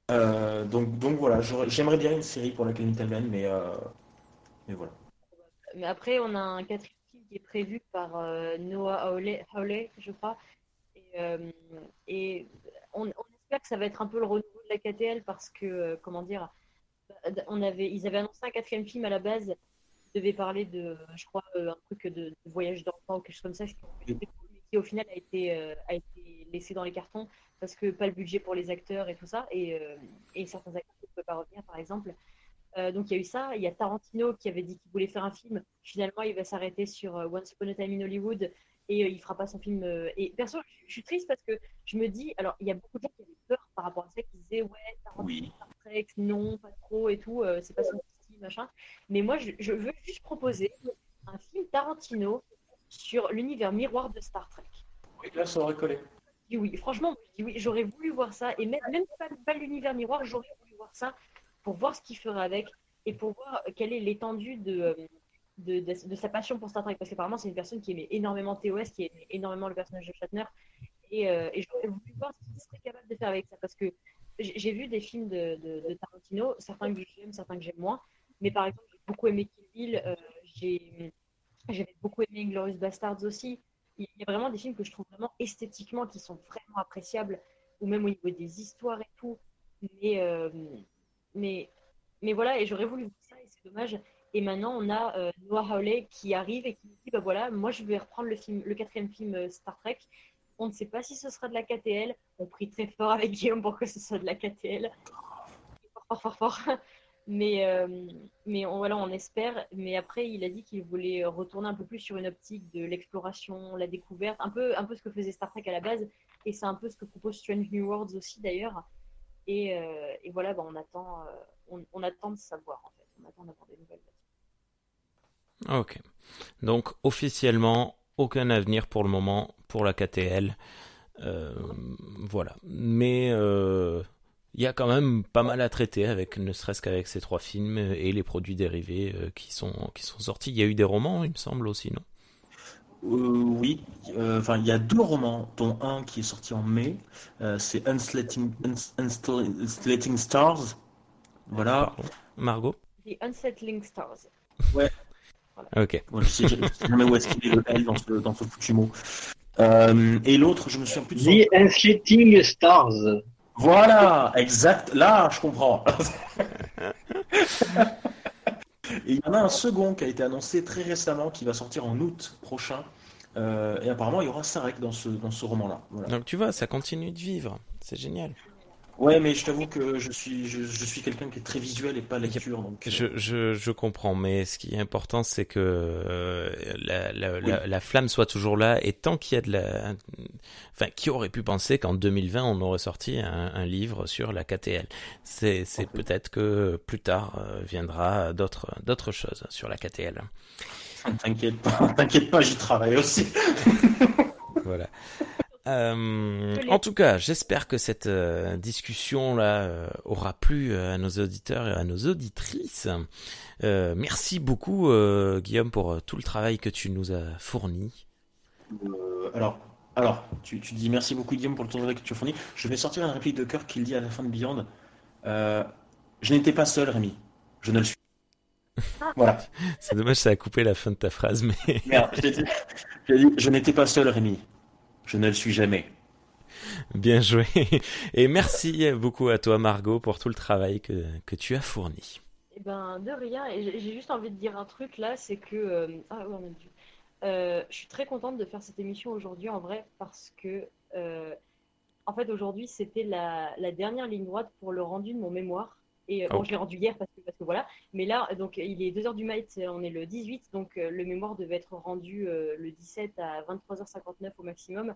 donc, donc voilà, j'aimerais bien une série pour la Clinical Man, mais voilà. Mais après, on a un quatrième film qui est prévu par euh, Noah Hawley, je crois. Et, euh, on, espère que ça va être un peu le renouveau de la KTL parce que, euh, comment dire, on avait, ils avaient annoncé un quatrième film à la base qui devait parler de, je crois, un truc de, voyage d'enfant ou quelque chose comme ça, qui au final a été, a été laissé dans les cartons parce que pas le budget pour les acteurs et tout ça. Et, et certains acteurs ne peuvent pas revenir, par exemple. Euh, donc il y a eu ça. Il y a Tarantino qui avait dit qu'il voulait faire un film. Finalement, il va s'arrêter sur euh, Once Upon a Time in Hollywood et euh, il fera pas son film. Et perso, je, suis triste parce que je me dis, alors il y a beaucoup de gens qui avaient peur par rapport à ça, qui disaient ouais, Tarantino, Star Trek, non, pas trop et tout, c'est pas son style, machin. Mais moi, je, veux juste proposer un film Tarantino sur l'univers miroir de Star Trek. Oui, là, ça aurait collé. Oui, franchement, oui, j'aurais voulu voir ça. Et même, même pas, pas l'univers miroir, j'aurais voulu voir ça pour voir ce qu'il fera avec et pour voir quelle est l'étendue de, de, de, sa passion pour Star Trek. Parce qu'apparemment, c'est une personne qui aimait énormément TOS, qui aimait énormément le personnage de Shatner. Et, euh, et j'aurais voulu voir ce qu'il serait capable de faire avec ça. Parce que j'ai vu des films de, de, Tarantino, certains que j'aime, certains que j'aime moins. Mais par exemple, j'ai beaucoup aimé Kill Bill, euh, j'avais beaucoup aimé Glorious Bastards aussi. Il y a vraiment des films que je trouve vraiment esthétiquement qui sont vraiment appréciables, ou même au niveau des histoires et tout. Mais, euh, mais, mais voilà, et j'aurais voulu voir ça, et c'est dommage. Et maintenant, on a euh, Noah Hawley qui arrive et qui dit bah voilà, moi je vais reprendre le, film, le quatrième film euh, Star Trek. On ne sait pas si ce sera de la KTL. On prie très fort avec Guillaume pour que ce soit de la KTL. Fort, fort, fort, fort. Mais, euh, mais voilà, on espère. Mais après, il a dit qu'il voulait retourner un peu plus sur une optique de l'exploration, la découverte, un peu, un peu ce que faisait Star Trek à la base. Et c'est un peu ce que propose Strange New Worlds aussi, d'ailleurs. Et, euh, et, voilà, bah, on, attend, euh, on, attend de savoir, en fait. On attend d'avoir des nouvelles. Ok. Donc, officiellement, aucun avenir pour le moment pour la KTL. voilà. Mais il y a quand même pas mal à traiter avec ne serait-ce qu'avec ces trois films et les produits dérivés euh, qui sont qui sont sortis. Il y a eu des romans, il me semble aussi, non? euh, Oui, euh, enfin il y a deux romans, dont un qui est sorti en mai. c'est Unslating, Stars. Voilà. Margot. The Unsettling Stars. Ouais. Ok. je sais jamais où est-ce qu'il est le L dans ce, dans ce foutu mot. et l'autre, je me souviens plus de The Unsettling Stars. Voilà, exact. Là, je comprends. et il y en a un second qui a été annoncé très récemment qui va sortir en août prochain. Euh, et apparemment, il y aura Sarek dans ce, dans ce roman-là. Donc tu vois, ça continue de vivre. C'est génial. Ouais, mais je t'avoue que je suis, je, suis quelqu'un qui est très visuel et pas lecture. Donc... Euh. Je, je, je comprends, mais ce qui est important, c'est que euh, la, la, la, flamme soit toujours là. Et tant qu'il y a de la. Enfin, qui aurait pu penser qu'en 2020, on aurait sorti un, un livre sur la KTL C'est peut-être que plus tard euh, viendra d'autres d'autres choses sur la KTL. T'inquiète pas, t'inquiète pas, j'y travaille aussi. voilà. Euh, en tout cas, j'espère que cette euh, discussion-là euh, aura plu à nos auditeurs et à nos auditrices. merci beaucoup, Guillaume, pour tout le travail que tu nous as fourni. alors, alors tu, dis merci beaucoup, Guillaume, pour le travail que tu as fourni. Je vais sortir un réplique de cœur qu'il dit à la fin de Beyond. je n'étais pas seul, Rémi. Je ne le suis. Voilà. C'est dommage, ça a coupé la fin de ta phrase, mais. Merde, j'ai dit, dit, je n'étais pas seul, Rémi. Je ne le suis jamais. Bien joué. Et merci beaucoup à toi, Margot, pour tout le travail que, que tu as fourni. Eh ben, de rien. Et j'ai juste envie de dire un truc là, c'est que. Euh, ah, oh, mon Dieu. Euh, je suis très contente de faire cette émission aujourd'hui, en vrai, parce que. Euh, en fait, aujourd'hui, c'était la, la, dernière ligne droite pour le rendu de mon mémoire. Et bon, je l'ai rendu hier parce que, parce que, voilà. Mais là, donc, il est 2h du mat, on est le 18, donc le mémoire devait être rendu le 17 à 23h59 au maximum.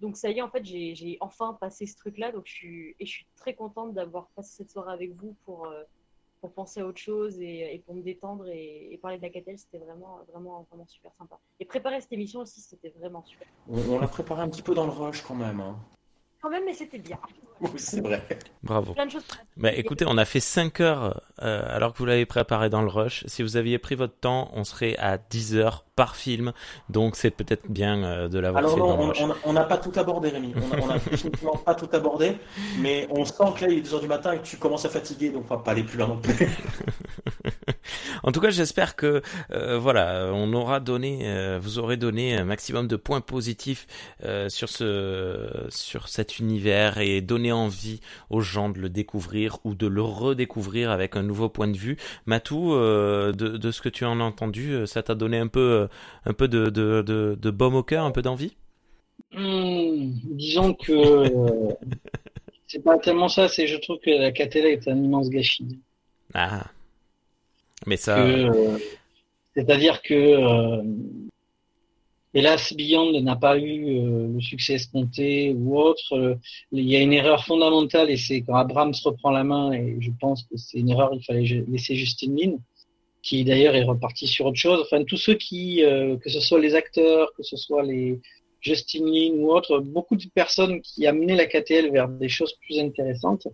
Donc ça y est, en fait, j'ai enfin passé ce truc-là. Donc je suis, et je suis très contente d'avoir passé cette soirée avec vous pour, pour penser à autre chose et, pour me détendre et, parler de la catelle. C'était vraiment, vraiment, vraiment super sympa. Et préparer cette émission aussi, c'était vraiment super. On, l'a préparé un petit peu dans le rush quand même. Hein quand même, mais c'était bien. Oui, c'est vrai. Bravo. Bah, écoutez, on a fait 5 heures euh, alors que vous l'avez préparé dans le rush. Si vous aviez pris votre temps, on serait à 10 heures par film. Donc c'est peut-être bien euh, de l'avoir fait rush. On n'a pas tout abordé, Rémi. On n'a pas tout abordé. Mais on sent que là, il est 2 heures du matin et que tu commences à fatiguer. Donc on va pas aller plus loin non plus. en tout cas, j'espère que euh, voilà, on aura donné, vous aurez donné un maximum de points positifs sur ce, sur cette univers et donner envie aux gens de le découvrir ou de le redécouvrir avec un nouveau point de vue. Matou, euh, de, ce que tu en as entendu, euh, ça t'a donné un peu, euh, un peu de, de, de, baume au cœur, un peu d'envie? Hmm, Disons que c'est pas tellement ça, c'est je trouve que la Catella est un immense gâchis. Ah. Mais ça. C'est-à-dire que Hélas, Beyond n'a pas eu euh, le succès escompté ou autre. Euh, il y a une erreur fondamentale et c'est quand Abrams reprend la main et je pense que c'est une erreur. Il fallait laisser Justin Lin, qui d'ailleurs est reparti sur autre chose. Enfin, tous ceux qui, euh, que ce soit les acteurs, que ce soit les Justin Lin ou autres, beaucoup de personnes qui amenaient la KTL vers des choses plus intéressantes,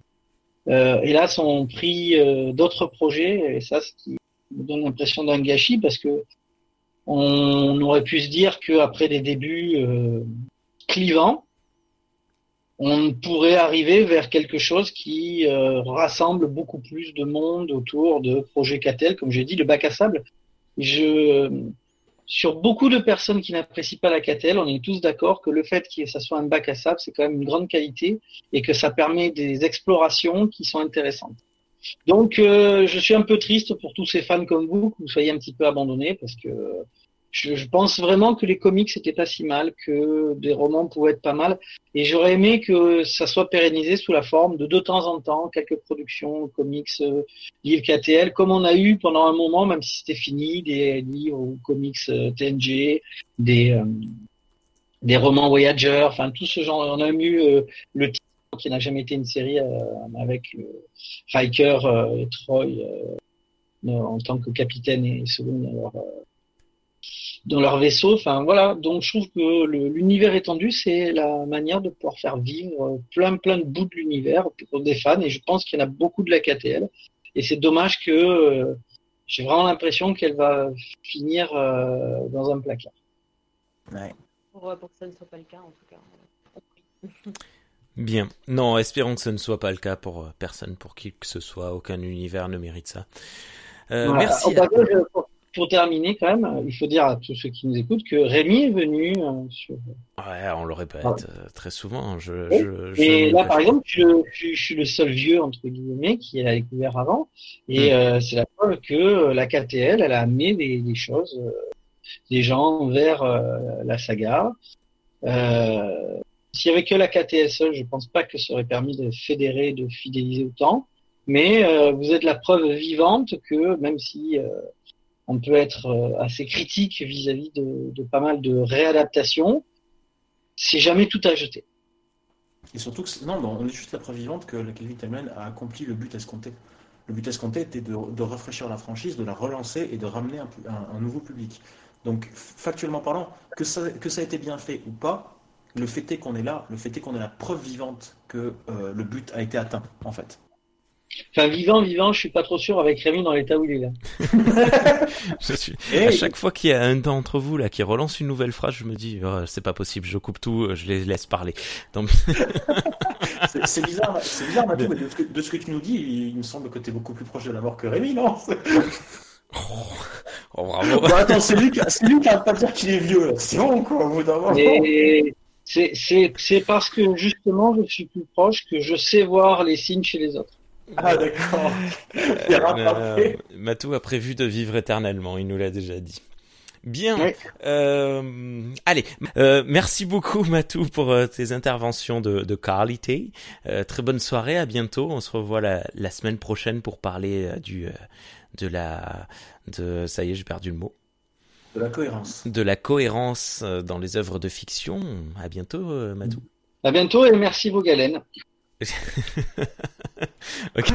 hélas, ont pris d'autres projets et ça, ce qui me donne l'impression d'un gâchis parce que on aurait pu se dire qu'après des débuts euh, clivants, on pourrait arriver vers quelque chose qui euh, rassemble beaucoup plus de monde autour de projets Catel, comme j'ai dit, le bac à sable. Je, sur beaucoup de personnes qui n'apprécient pas la Catel, on est tous d'accord que le fait que ça soit un bac à sable, c'est quand même une grande qualité et que ça permet des explorations qui sont intéressantes. Donc, euh, je suis un peu triste pour tous ces fans comme vous que vous soyez un petit peu abandonnés parce que je, pense vraiment que les comics c'était pas si mal, que des romans pouvaient être pas mal, et j'aurais aimé que ça soit pérennisé sous la forme de de temps en temps quelques productions comics, euh, livres KTL, comme on a eu pendant un moment, même si c'était fini, des livres ou comics euh, TNG, des euh, des romans Voyager, enfin tout ce genre. On a eu le titre qui n'a jamais été une série avec Riker et Troy en tant que capitaine et second dans leur vaisseau. Enfin voilà, donc je trouve que l'univers étendu, c'est la manière de pouvoir faire vivre plein plein de bouts de l'univers pour des fans. Et je pense qu'il y en a beaucoup de la KTL. Et c'est dommage que euh, j'ai vraiment l'impression qu'elle va finir euh, dans un placard. Ouais. Pour, que ça ne soit pas le cas, en tout cas. Bien. Non, espérons que ce ne soit pas le cas pour euh, personne, pour qui que ce soit. Aucun univers ne mérite ça. Merci. Oh, pour terminer, quand même, il faut dire à tous ceux qui nous écoutent que Rémi est venu euh, sur. Ouais, on le répète ah euh, très souvent. Je, et là, par exemple, je, suis le seul vieux, entre guillemets, qui l'a découvert avant. Et hmm. euh, c'est la preuve que la KTL, elle a amené des, choses, des gens vers la saga. S'il y avait que la KTL seule, je pense pas que ça aurait permis de fédérer, de fidéliser autant. Mais vous êtes la preuve vivante que même si on peut être euh, assez critique vis-à-vis de, pas mal de réadaptations. C'est jamais tout à jeter. Et surtout que non, on est juste la preuve vivante que la Kelvin Timeline a accompli le but escompté. Le but escompté était de, rafraîchir la franchise, de la relancer et de ramener un, nouveau public. Donc, factuellement parlant, que ça, que ça a été bien fait ou pas, le fait est qu'on est là, le fait est qu'on est la preuve vivante que euh, le but a été atteint, en fait. Enfin, vivant, vivant, je suis pas trop sûr avec Rémi dans l'état où il est là. je suis... À chaque fois qu'il y a un d'entre vous là qui relance une nouvelle phrase, je me dis, oh, c'est pas possible, je coupe tout, je les laisse parler. Donc... c'est bizarre, c'est bizarre, Mathieu, mais de, ce que tu nous dis, il me semble que tu es beaucoup plus proche de la mort que Rémi, non? Oh, oh, bravo. Bon, attends, c'est lui, qui a pas dire qu'il est vieux, c'est bon, quoi, au bout d'un moment. C'est parce que justement, je suis plus proche que je sais voir les signes chez les autres. Ah d'accord. Euh, Matou a prévu de vivre éternellement, il nous l'a déjà dit. Bien. Euh, allez, euh, merci beaucoup Matou pour tes interventions de, de qualité. très bonne soirée, à bientôt. On se revoit la, la semaine prochaine pour parler du de la de ça y est, j'ai perdu le mot. De la cohérence. De la cohérence dans les œuvres de fiction. À bientôt Matou. À bientôt et merci vos galènes. ok.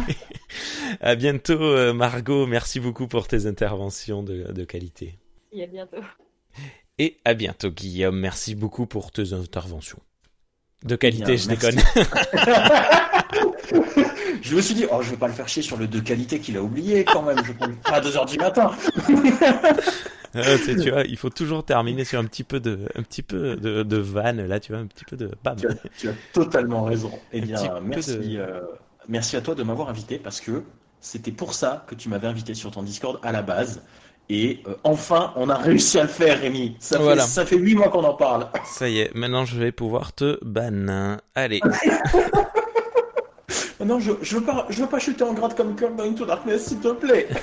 À bientôt, euh, Margot. Merci beaucoup pour tes interventions de, qualité. Et à bientôt. Et à bientôt, Guillaume. Merci beaucoup pour tes interventions. De qualité, je déconne. je me suis dit, oh, je vais pas le faire chier sur le de qualité qu'il a oublié quand même. Je pas à 2h du matin. Ah, tu vois, il faut toujours terminer sur un petit peu de, un petit peu de, de vanne, là, tu vois, un petit peu de Tu as, totalement raison. Eh bien, merci, euh, merci à toi de m'avoir invité parce que c'était pour ça que tu m'avais invité sur ton Discord à la base. Et euh, enfin, on a réussi à le faire, Rémi. Ça fait, ça fait 8 mois qu'on en parle. Ça y est, maintenant je vais pouvoir te ban. Allez. non, je, je veux pas, je veux pas chuter en grade comme Curl Into Darkness, s'il te plaît.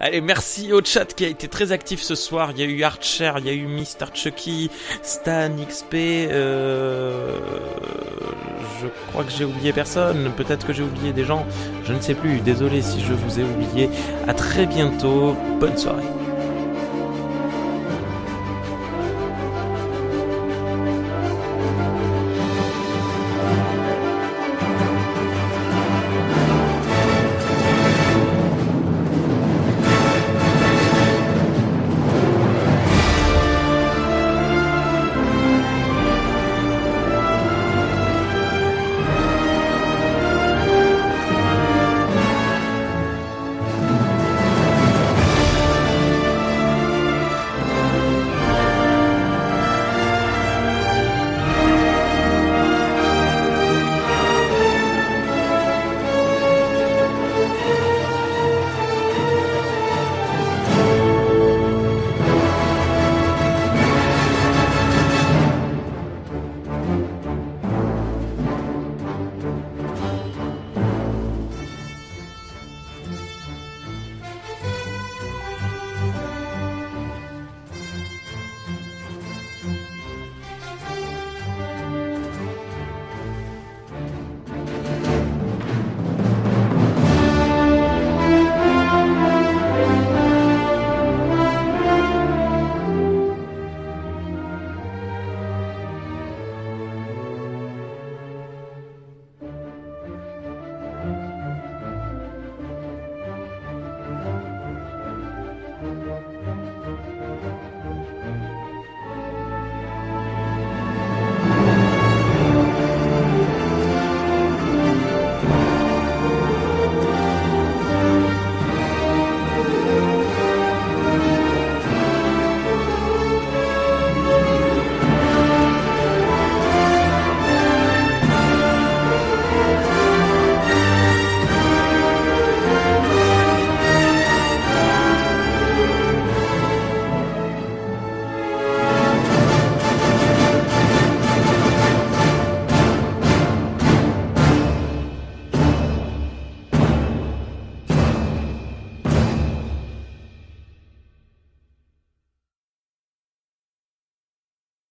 Allez, merci au chat qui a été très actif ce soir. Il y a eu Archer, il y a eu Mr. Chucky, Stan, XP. Euh... Je crois que j'ai oublié personne. Peut-être que j'ai oublié des gens. Je ne sais plus. Désolé si je vous ai oublié. À très bientôt. Bonne soirée.